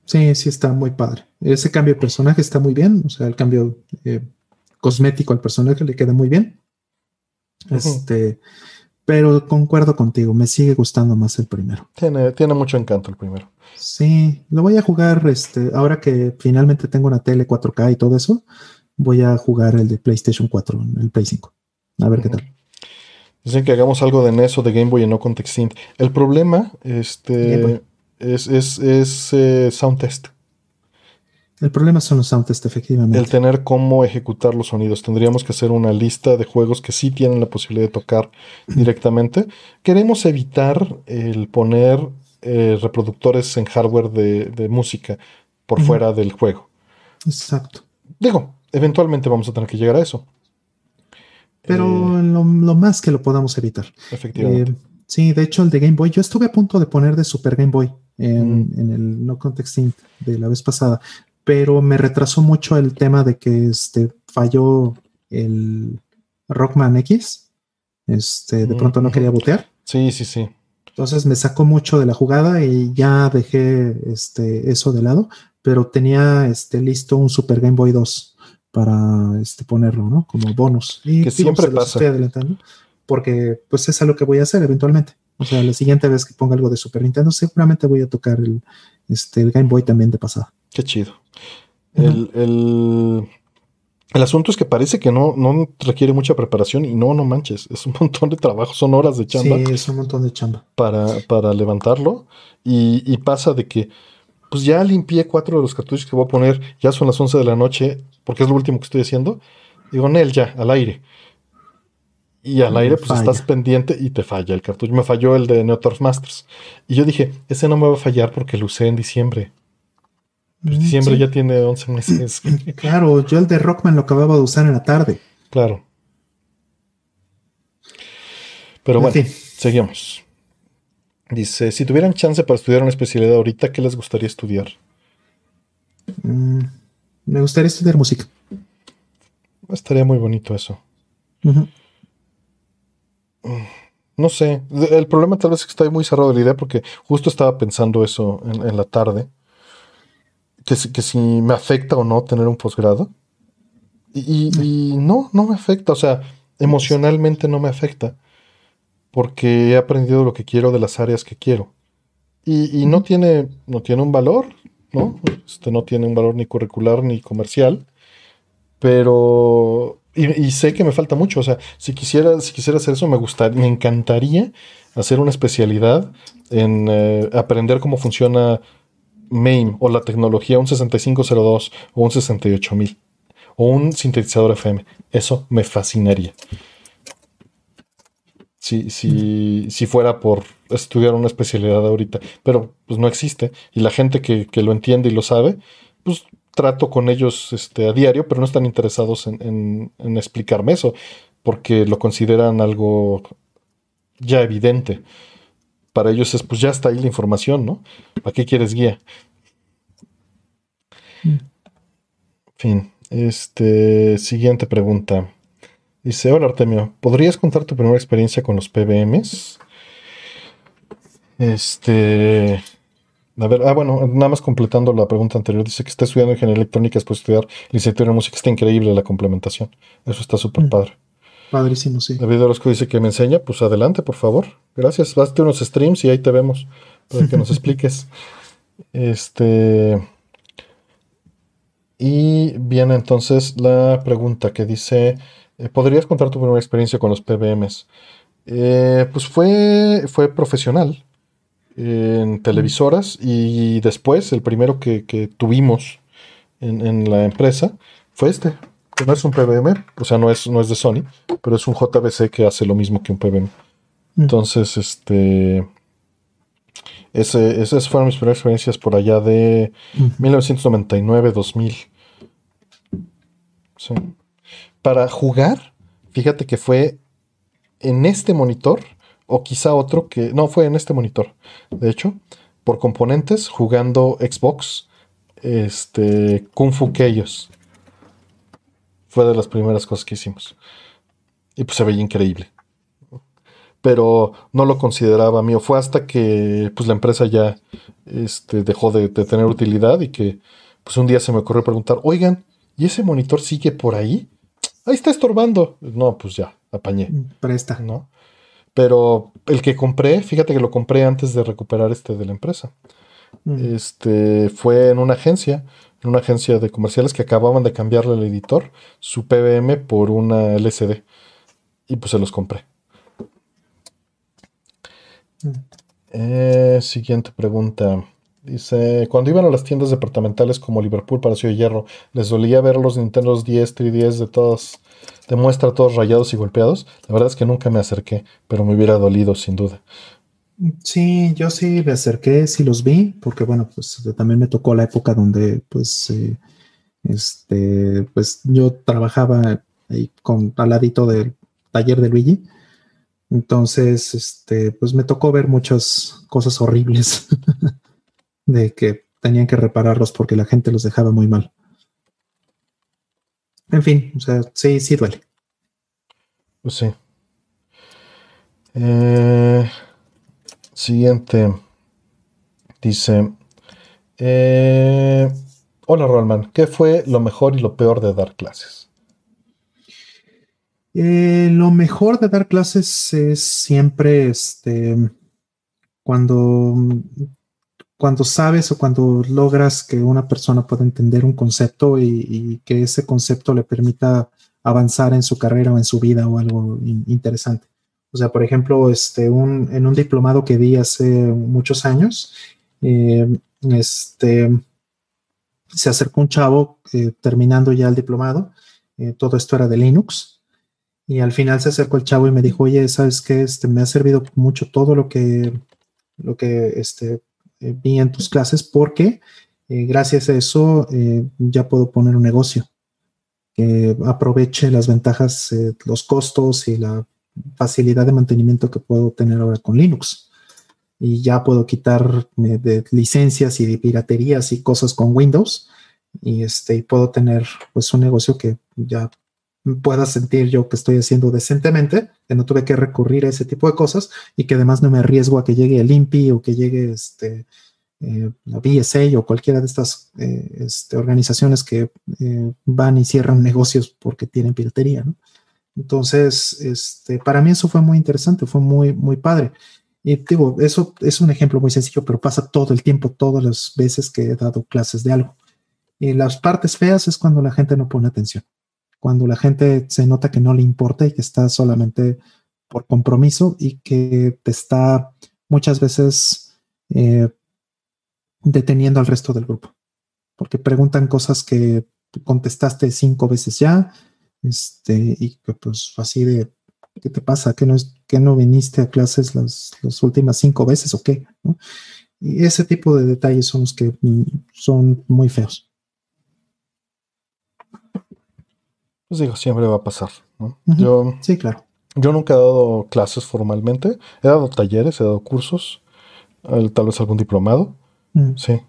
Sí, sí, está muy padre. Ese cambio de personaje está muy bien. O sea, el cambio eh, cosmético al personaje le queda muy bien. Este, pero concuerdo contigo, me sigue gustando más el primero.
Tiene, tiene mucho encanto el primero.
Sí, lo voy a jugar, este, ahora que finalmente tengo una tele 4K y todo eso, voy a jugar el de PlayStation 4, el Play 5. A ver qué tal.
Dicen que hagamos algo de NES o de Game Boy y no con TextInt. El problema este, es, es, eh, sound test.
El problema son los sound test, efectivamente.
El tener cómo ejecutar los sonidos. Tendríamos que hacer una lista de juegos que sí tienen la posibilidad de tocar directamente. Queremos evitar el poner eh, reproductores en hardware de, música por fuera del juego.
Exacto.
Digo, eventualmente vamos a tener que llegar a eso.
Pero eh, lo, más que lo podamos evitar.
Efectivamente.
Eh, sí, de hecho, el de Game Boy, yo estuve a punto de poner de Super Game Boy en, mm. el No Context de la vez pasada, pero me retrasó mucho el tema de que este, falló el Rockman X. Este, de pronto no quería botear.
Sí, sí, sí.
Entonces me sacó mucho de la jugada y ya dejé este, eso de lado, pero tenía este, listo un Super Game Boy 2 para este, ponerlo, ¿no? Como bonus.
Y que siempre pasa.
Estoy adelantando porque pues es algo que voy a hacer eventualmente. O sea, la siguiente vez que ponga algo de Super Nintendo, seguramente voy a tocar el, este, el Game Boy también de pasada.
Qué chido. el, el, el, asunto es que parece que no, no requiere mucha preparación y no, no manches, es un montón de trabajo, son horas de chamba.
Sí, es un montón de chamba.
Para, para levantarlo y, y pasa de que pues ya limpié cuatro de los cartuchos que voy a poner, ya son las 11 de la noche, porque es lo último que estoy haciendo. Digo, Nel, ya, al aire. Y al aire, pues estás pendiente y te falla el cartucho. Me falló el de Neotorf Masters. Y yo dije, ese no me va a fallar porque lo usé en diciembre. Pues mm, diciembre ya tiene 11 meses.
Claro, yo el de Rockman lo acababa de usar en la tarde.
Claro. Pero bueno, seguimos. Dice, si tuvieran chance para estudiar una especialidad ahorita, ¿qué les gustaría estudiar?
Mm, me gustaría estudiar música.
Estaría muy bonito eso. No sé, el problema tal vez es que estoy muy cerrado de la idea porque justo estaba pensando eso en, la tarde, que, que, si me afecta o no tener un posgrado. Y, y, no, no me afecta, o sea, emocionalmente no me afecta porque he aprendido lo que quiero de las áreas que quiero. Y, no, tiene, no tiene un valor, ¿no? Este no tiene un valor ni curricular ni comercial, pero... Y, sé que me falta mucho, o sea, si quisiera, si quisiera hacer eso, me gustaría, me encantaría hacer una especialidad en eh, aprender cómo funciona MAME o la tecnología, un 6502 o un 68000 o un sintetizador FM. Eso me fascinaría si, si, si fuera por estudiar una especialidad ahorita, pero pues no existe. Y la gente que, lo entiende y lo sabe, pues trato con ellos este, a diario, pero no están interesados en, explicarme eso, porque lo consideran algo ya evidente. Para ellos es, pues ya está ahí la información, ¿no? ¿Para qué quieres guía? Mm. Fin. Este, siguiente pregunta. Dice, hola Artemio, ¿podrías contar tu primera experiencia con los PBMs? Este... A ver, ah, bueno, nada más completando la pregunta anterior, dice que está estudiando ingeniería electrónica después de estudiar licenciatura en música. Está increíble la complementación. Eso está súper mm. padre.
Padrísimo, sí.
David Orozco dice que me enseña. Pues adelante, por favor. Gracias. A unos streams y ahí te vemos para que nos expliques. Este. Y viene entonces la pregunta que dice. Eh, ¿Podrías contar tu primera experiencia con los PBMs? Eh, pues fue, fue profesional en televisoras y después el primero que, tuvimos en, la empresa fue este. No es un PBM, o sea, no es, no es de Sony, pero es un JBC que hace lo mismo que un PBM. Mm. Entonces, este. esas fueron mis primeras experiencias por allá de 1999-2000. Sí para jugar, fíjate que fue en este monitor, o quizá otro que, no, fue en este monitor, de hecho, por componentes, jugando Xbox, este, Kung Fu Chaos. Fue de las primeras cosas que hicimos. Y pues se veía increíble. Pero no lo consideraba mío. Fue hasta que pues, la empresa ya este, dejó de, de, tener utilidad y que pues un día se me ocurrió preguntar, oigan, ¿y ese monitor sigue por ahí? Ahí está estorbando. No, pues ya, apañé.
Presta.
¿No? Pero el que compré, fíjate que lo compré antes de recuperar este de la empresa. Mm. Este fue en una agencia, en una agencia de comerciales que acababan de cambiarle al editor su PBM por una LCD. Y pues se los compré. Mm. Eh, siguiente pregunta. Dice, cuando iban a las tiendas departamentales como Liverpool, Palacio de Hierro, ¿les dolía ver los Nintendo 10, 3DS de todos, de muestra todos rayados y golpeados? La verdad es que nunca me acerqué, pero me hubiera dolido sin duda.
Sí, yo sí me acerqué, sí los vi, porque bueno, pues también me tocó la época donde pues eh, Este, pues yo trabajaba ahí con al ladito del taller de Luigi. Entonces, este, pues me tocó ver muchas cosas horribles de que tenían que repararlos porque la gente los dejaba muy mal. En fin, o sea, sí, sí duele.
Pues sí. Eh, siguiente. Dice. Eh, hola, Rolman. ¿Qué fue lo mejor y lo peor de dar clases?
Eh, lo mejor de dar clases es siempre este cuando cuando sabes o cuando logras que una persona pueda entender un concepto y, que ese concepto le permita avanzar en su carrera o en su vida o algo interesante. O sea, por ejemplo, este, un, en un diplomado que di hace muchos años, eh, este, se acercó un chavo eh, terminando ya el diplomado, eh, todo esto era de Linux, y al final se acercó el chavo y me dijo, oye, ¿sabes qué? Este, me ha servido mucho todo lo que, lo que este, eh, vi en tus clases porque eh, gracias a eso eh, ya puedo poner un negocio que aproveche las ventajas, los costos y la facilidad de mantenimiento que puedo tener ahora con Linux. Y ya puedo quitar de licencias y de piraterías y cosas con Windows y este puedo tener pues un negocio que ya pueda sentir yo que estoy haciendo decentemente, que no tuve que recurrir a ese tipo de cosas y que además no me arriesgo a que llegue el INPI o que llegue este, eh, la BSA o cualquiera de estas eh, este, organizaciones que eh, van y cierran negocios porque tienen piratería. Entonces, este, para mí eso fue muy interesante, fue muy, muy padre. Y digo, eso es un ejemplo muy sencillo, pero pasa todo el tiempo, todas las veces que he dado clases de algo. Y las partes feas es cuando la gente no pone atención cuando la gente se nota que no le importa y que está solamente por compromiso y que te está muchas veces eh, deteniendo al resto del grupo. Porque preguntan cosas que contestaste cinco veces ya, este, y que pues así de, ¿qué te pasa? ¿Que no, es, que no viniste a clases las, últimas cinco veces o qué? Y ese tipo de detalles son los que mm, son muy feos.
Pues digo, siempre va a pasar. Yo,
sí, claro.
Yo nunca he dado clases formalmente. He dado talleres, he dado cursos, tal vez algún diplomado. Mm. Sí.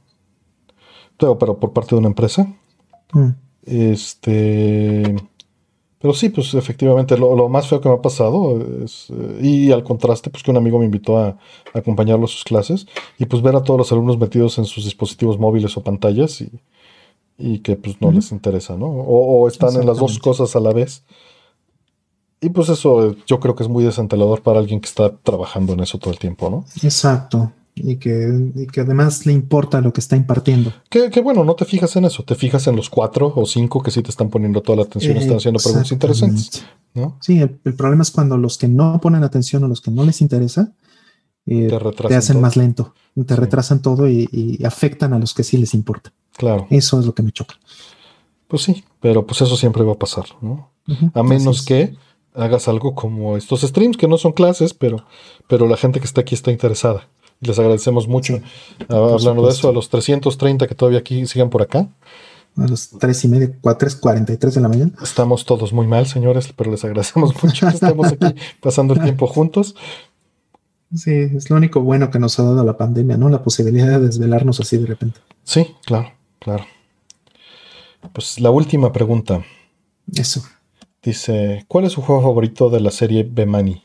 Pero, pero por parte de una empresa. Mm. Este. Pero sí, pues efectivamente, lo, más feo que me ha pasado es, eh, y al contraste, pues que un amigo me invitó a, acompañarlo a sus clases y pues ver a todos los alumnos metidos en sus dispositivos móviles o pantallas y, y que pues no les interesa, ¿no? O, están en las dos cosas a la vez. Y pues eso yo creo que es muy desantelador para alguien que está trabajando en eso todo el tiempo, ¿no?
Exacto. Y que, que además le importa lo que está impartiendo.
Que, bueno, no te fijas en eso, te fijas en los cuatro o cinco que sí te están poniendo toda la atención, están haciendo preguntas interesantes. ¿no?
Sí, el, problema es cuando los que no ponen atención o los que no les interesa eh, te, hacen más lento, te retrasan todo y, y, afectan a los que sí les importa.
Claro.
Eso es lo que me choca.
Pues sí, pero pues eso siempre va a pasar, ¿no? a menos que hagas algo como estos streams, que no son clases, pero, pero la gente que está aquí está interesada. Y les agradecemos mucho. Ah, hablando de eso, a los 330 que todavía aquí sigan por acá.
A los 3 y media, 3.43 de la mañana.
Estamos todos muy mal, señores, pero les agradecemos mucho que estemos aquí pasando el tiempo juntos.
Sí, es lo único bueno que nos ha dado la pandemia, ¿no? La posibilidad de desvelarnos así de repente.
Sí, claro. Claro. Pues la última pregunta.
Eso.
Dice, ¿cuál es su juego favorito de la serie Bemani?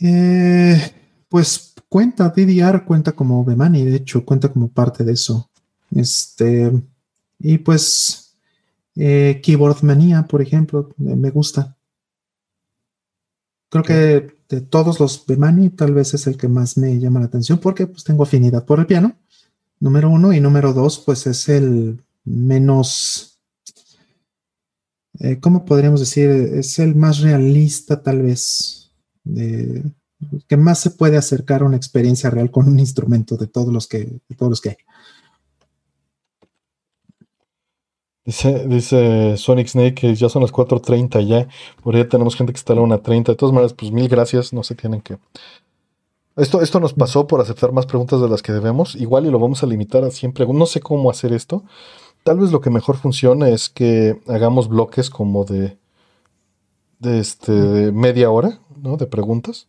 Eh, pues cuenta, DDR cuenta como Bemani, de hecho, cuenta como parte de eso. Este, y pues eh, Keyboard Mania, por ejemplo, me gusta. Creo que de todos los Bemani, tal vez es el que más me llama la atención porque pues tengo afinidad por el piano número uno. Y número dos, pues es el menos, eh, ¿cómo podríamos decir? Es el más realista tal vez, que más se puede acercar a una experiencia real con un instrumento de todos los que, de todos los que hay.
Dice, dice Sonic Snake que ya son las 4.30 ya. Por ahí tenemos gente que está a la 1.30. De todas maneras, pues mil gracias. No se tienen que Esto, esto nos pasó por aceptar más preguntas de las que debemos. Igual y lo vamos a limitar a 100 preguntas. No sé cómo hacer esto. Tal vez lo que mejor funciona es que hagamos bloques como de, este, media hora, ¿no? De preguntas.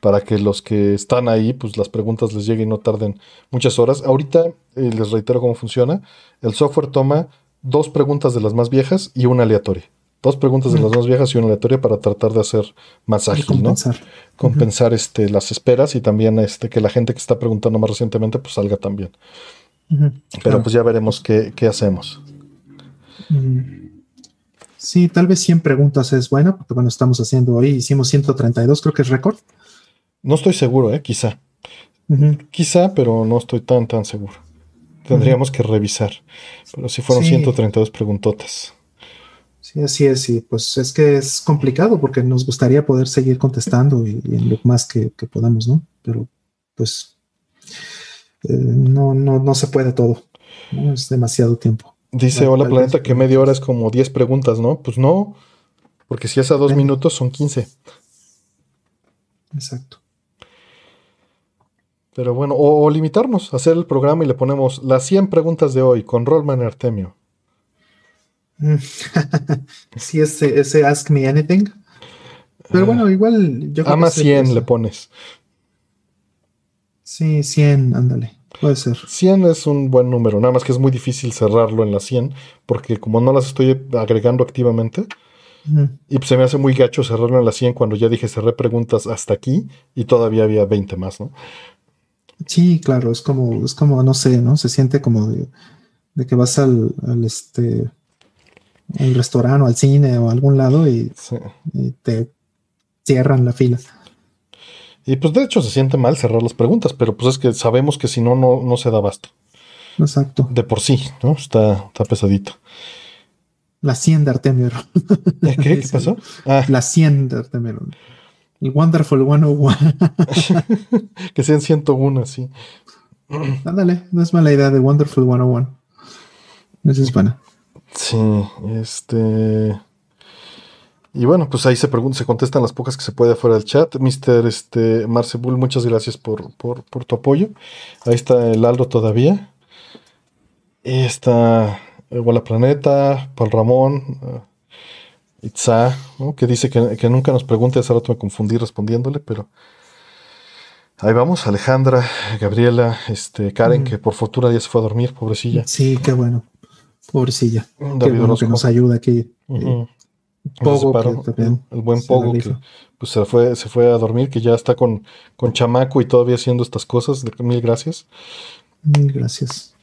Para que los que están ahí, pues las preguntas les lleguen y no tarden muchas horas. Ahorita eh, les reitero cómo funciona. El software toma dos preguntas de las más viejas y una aleatoria. Dos preguntas de las más viejas y una aleatoria para tratar de hacer más ágil, ¿no?
compensar.
compensar este, las esperas y también este, que la gente que está preguntando más recientemente pues salga también. Pero
claro.
pues ya veremos qué, qué hacemos.
Mm. Sí, tal vez 100 preguntas es buena, porque bueno, estamos haciendo hoy, hicimos 132, creo que es récord.
No estoy seguro, ¿eh? quizá. Quizá, pero no estoy tan, tan seguro. Tendríamos que revisar. Pero sí fueron
Sí.
132 preguntotas.
Sí, así es, y pues es que es complicado porque nos gustaría poder seguir contestando y, y en lo más que, que podamos, ¿no? Pero pues eh, no, no, no se puede todo, ¿no? Es demasiado tiempo.
Dice, hola planeta, que media hora es como 10 preguntas, ¿no? Pues no, porque si es a dos minutos son 15.
Exacto.
Pero bueno, o, o limitarnos, hacer el programa y le ponemos las 100 preguntas de hoy con Rollman Artemio.
Mm. sí, ese, ese Ask Me Anything. Pero
Ah.
bueno, igual yo creo
Ama
que sí,
100
pues,
le pones.
Sí, 100, ándale, puede ser.
100 es un buen número, nada más que es muy difícil cerrarlo en las 100, porque como no las estoy agregando activamente, y pues se me hace muy gacho cerrarlo en las 100 cuando ya dije cerré preguntas hasta aquí y todavía había 20 más, ¿no?
Sí, claro, es como, es como, no sé, ¿no? Se siente como de, de que vas al, al este al restaurante o al cine o a algún lado y,
Sí.
y te cierran la fila.
Y pues de hecho se siente mal cerrar las preguntas, pero pues es que sabemos que si no, no, no se da abasto.
Exacto.
De por sí, ¿no? Está, está pesadito.
La 100 de Artemio.
¿Eh, ¿Qué? ¿Qué
Dice,
pasó? Ah,
La 100 de Artemio. El Wonderful 101.
que sean 101, sí.
Ándale, no es mala idea de Wonderful 101. Esa es buena.
Sí, este. Y bueno, pues ahí se pregunta, se contestan las pocas que se puede afuera del chat. Mr. Este, Marce Bull, muchas gracias por, por, por tu apoyo. Ahí está el Aldo todavía. Y está eh, Hola Planeta, Paul Ramón, eh, Itza, ¿no? que dice que, que nunca nos pregunte. Hace rato me confundí respondiéndole, pero ahí vamos. Alejandra, Gabriela, este, Karen,
Mm.
que por fortuna ya se fue a dormir, pobrecilla.
Sí, qué bueno. Pobrecilla.
David
bueno que nos ayuda aquí.
Ujú.
Pogo, que también
el buen Pogo que pues se fue, se fue a dormir, que ya está con, con chamaco y todavía haciendo estas cosas. Mil gracias.
Mil gracias.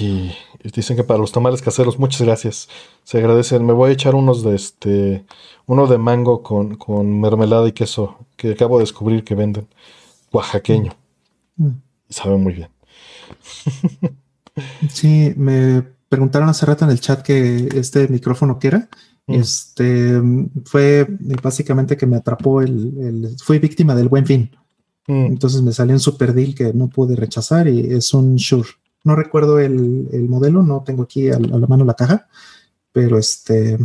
Y, y dicen que para los tamales caseros, muchas gracias. Se agradecen. Me voy a echar unos de este, uno de mango con, con mermelada y queso, que acabo de descubrir que venden. Oaxaqueño.
Mm.
Y sabe muy bien.
Sí, me preguntaron hace rato en el chat que este micrófono que era.
Mm.
Este fue básicamente que me atrapó el, el- fui víctima del buen fin.
Mm,
Entonces me salió un super deal que no pude rechazar y es un Shure. No recuerdo el, el modelo, no tengo aquí a, a la mano la caja, pero este,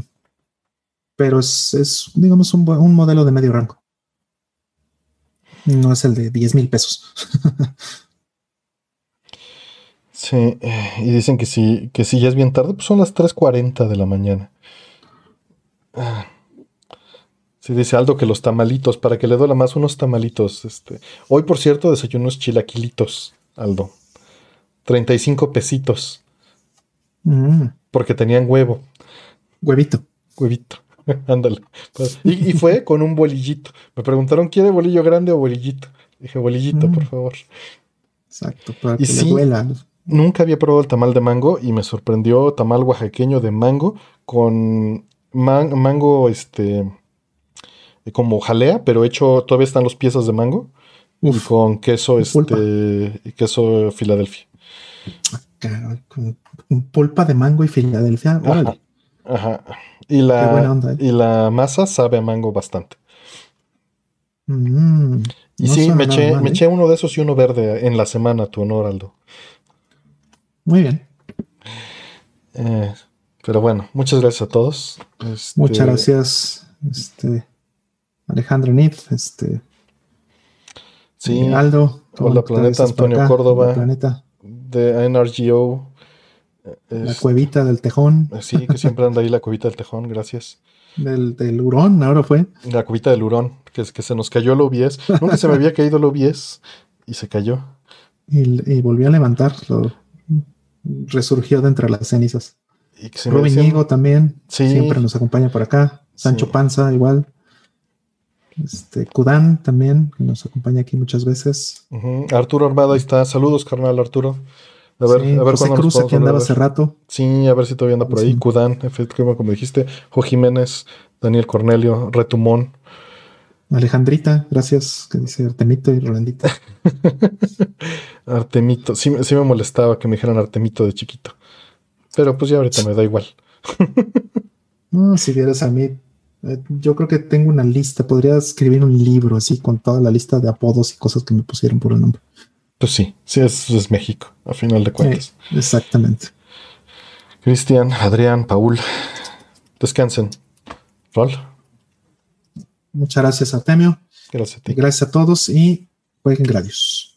pero es, es, digamos, un, un modelo de medio rango. No es el de 10 mil pesos.
Sí, eh, y dicen que si, que si ya es bien tarde, pues son las 3.40 de la mañana. Ah. Sí, dice Aldo que los tamalitos, para que le duela más unos tamalitos. Este. Hoy, por cierto, desayuno unos chilaquilitos, Aldo. 35 pesitos,
Mm,
porque tenían huevo,
huevito.
huevito. Ándale. Pues, Y, y fue con un bolillito. Me preguntaron, ¿quiere bolillo grande o bolillito? Dije, bolillito,
Mm.
por favor.
Exacto, para
Y
que
sí.
le duela.
Nunca había probado el tamal de mango y me sorprendió tamal oaxaqueño de mango con man- mango, este, como jalea, pero hecho, todavía están los piezas de mango y con queso, este, y queso Filadelfia.
caray, con, pulpa de mango y Filadelfia. Órale.
Ajá. Y
Qué buena
la,
onda, ¿eh?
y la masa sabe a mango bastante.
Mm,
Y
no
sí, me eché,
mal,
me
¿eh?
eché uno de esos y uno verde en la semana, tu honor, Aldo.
Muy bien.
Eh, pero bueno, muchas gracias a todos. Este,
Muchas gracias, este, Alejandro Nid. Este,
Sí.
Eh, Aldo.
Hola, Planeta Antonio Córdoba.
Hola, Planeta.
De NRGO.
La
Es-
cuevita del tejón.
sí, que siempre anda ahí la cubita del tejón, gracias.
Del, del hurón, ahora fue.
La cubita del hurón, que que se nos cayó el OBS. Nunca se me había caído el OBS y se cayó.
Y, y volvió a levantar. Resurgió de entre las cenizas.
Y que decían-
Ñigo también.
Sí.
Siempre nos acompaña por acá. Sancho
Sí.
Panza, igual. Este, Kudán también, que nos acompaña aquí muchas veces.
Arturo Armada, ahí está. Saludos, carnal Arturo. A ver,
Sí,
a ver
José Cruz, aquí andaba hace rato.
Sí, a ver si todavía anda por ahí. Efectivamente, como dijiste. Jo Jiménez, Daniel Cornelio, Retumón.
Alejandrita, gracias, que dice Artemito y Rolandito.
Artemito. Sí, me- sí me molestaba que me dijeran Artemito de chiquito. Pero pues ya ahorita me da igual.
No, si vieras a mí, eh, yo creo que tengo una lista, podría escribir un libro así con toda la lista de apodos y cosas que me pusieron por el nombre.
Pues sí, sí, es, es México, a final de cuentas.
Eh, exactamente.
Cristian, Adrián, Paul, descansen. Rol,
Muchas gracias, Artemio.
gracias a ti.
Gracias a todos y jueguen Gradius.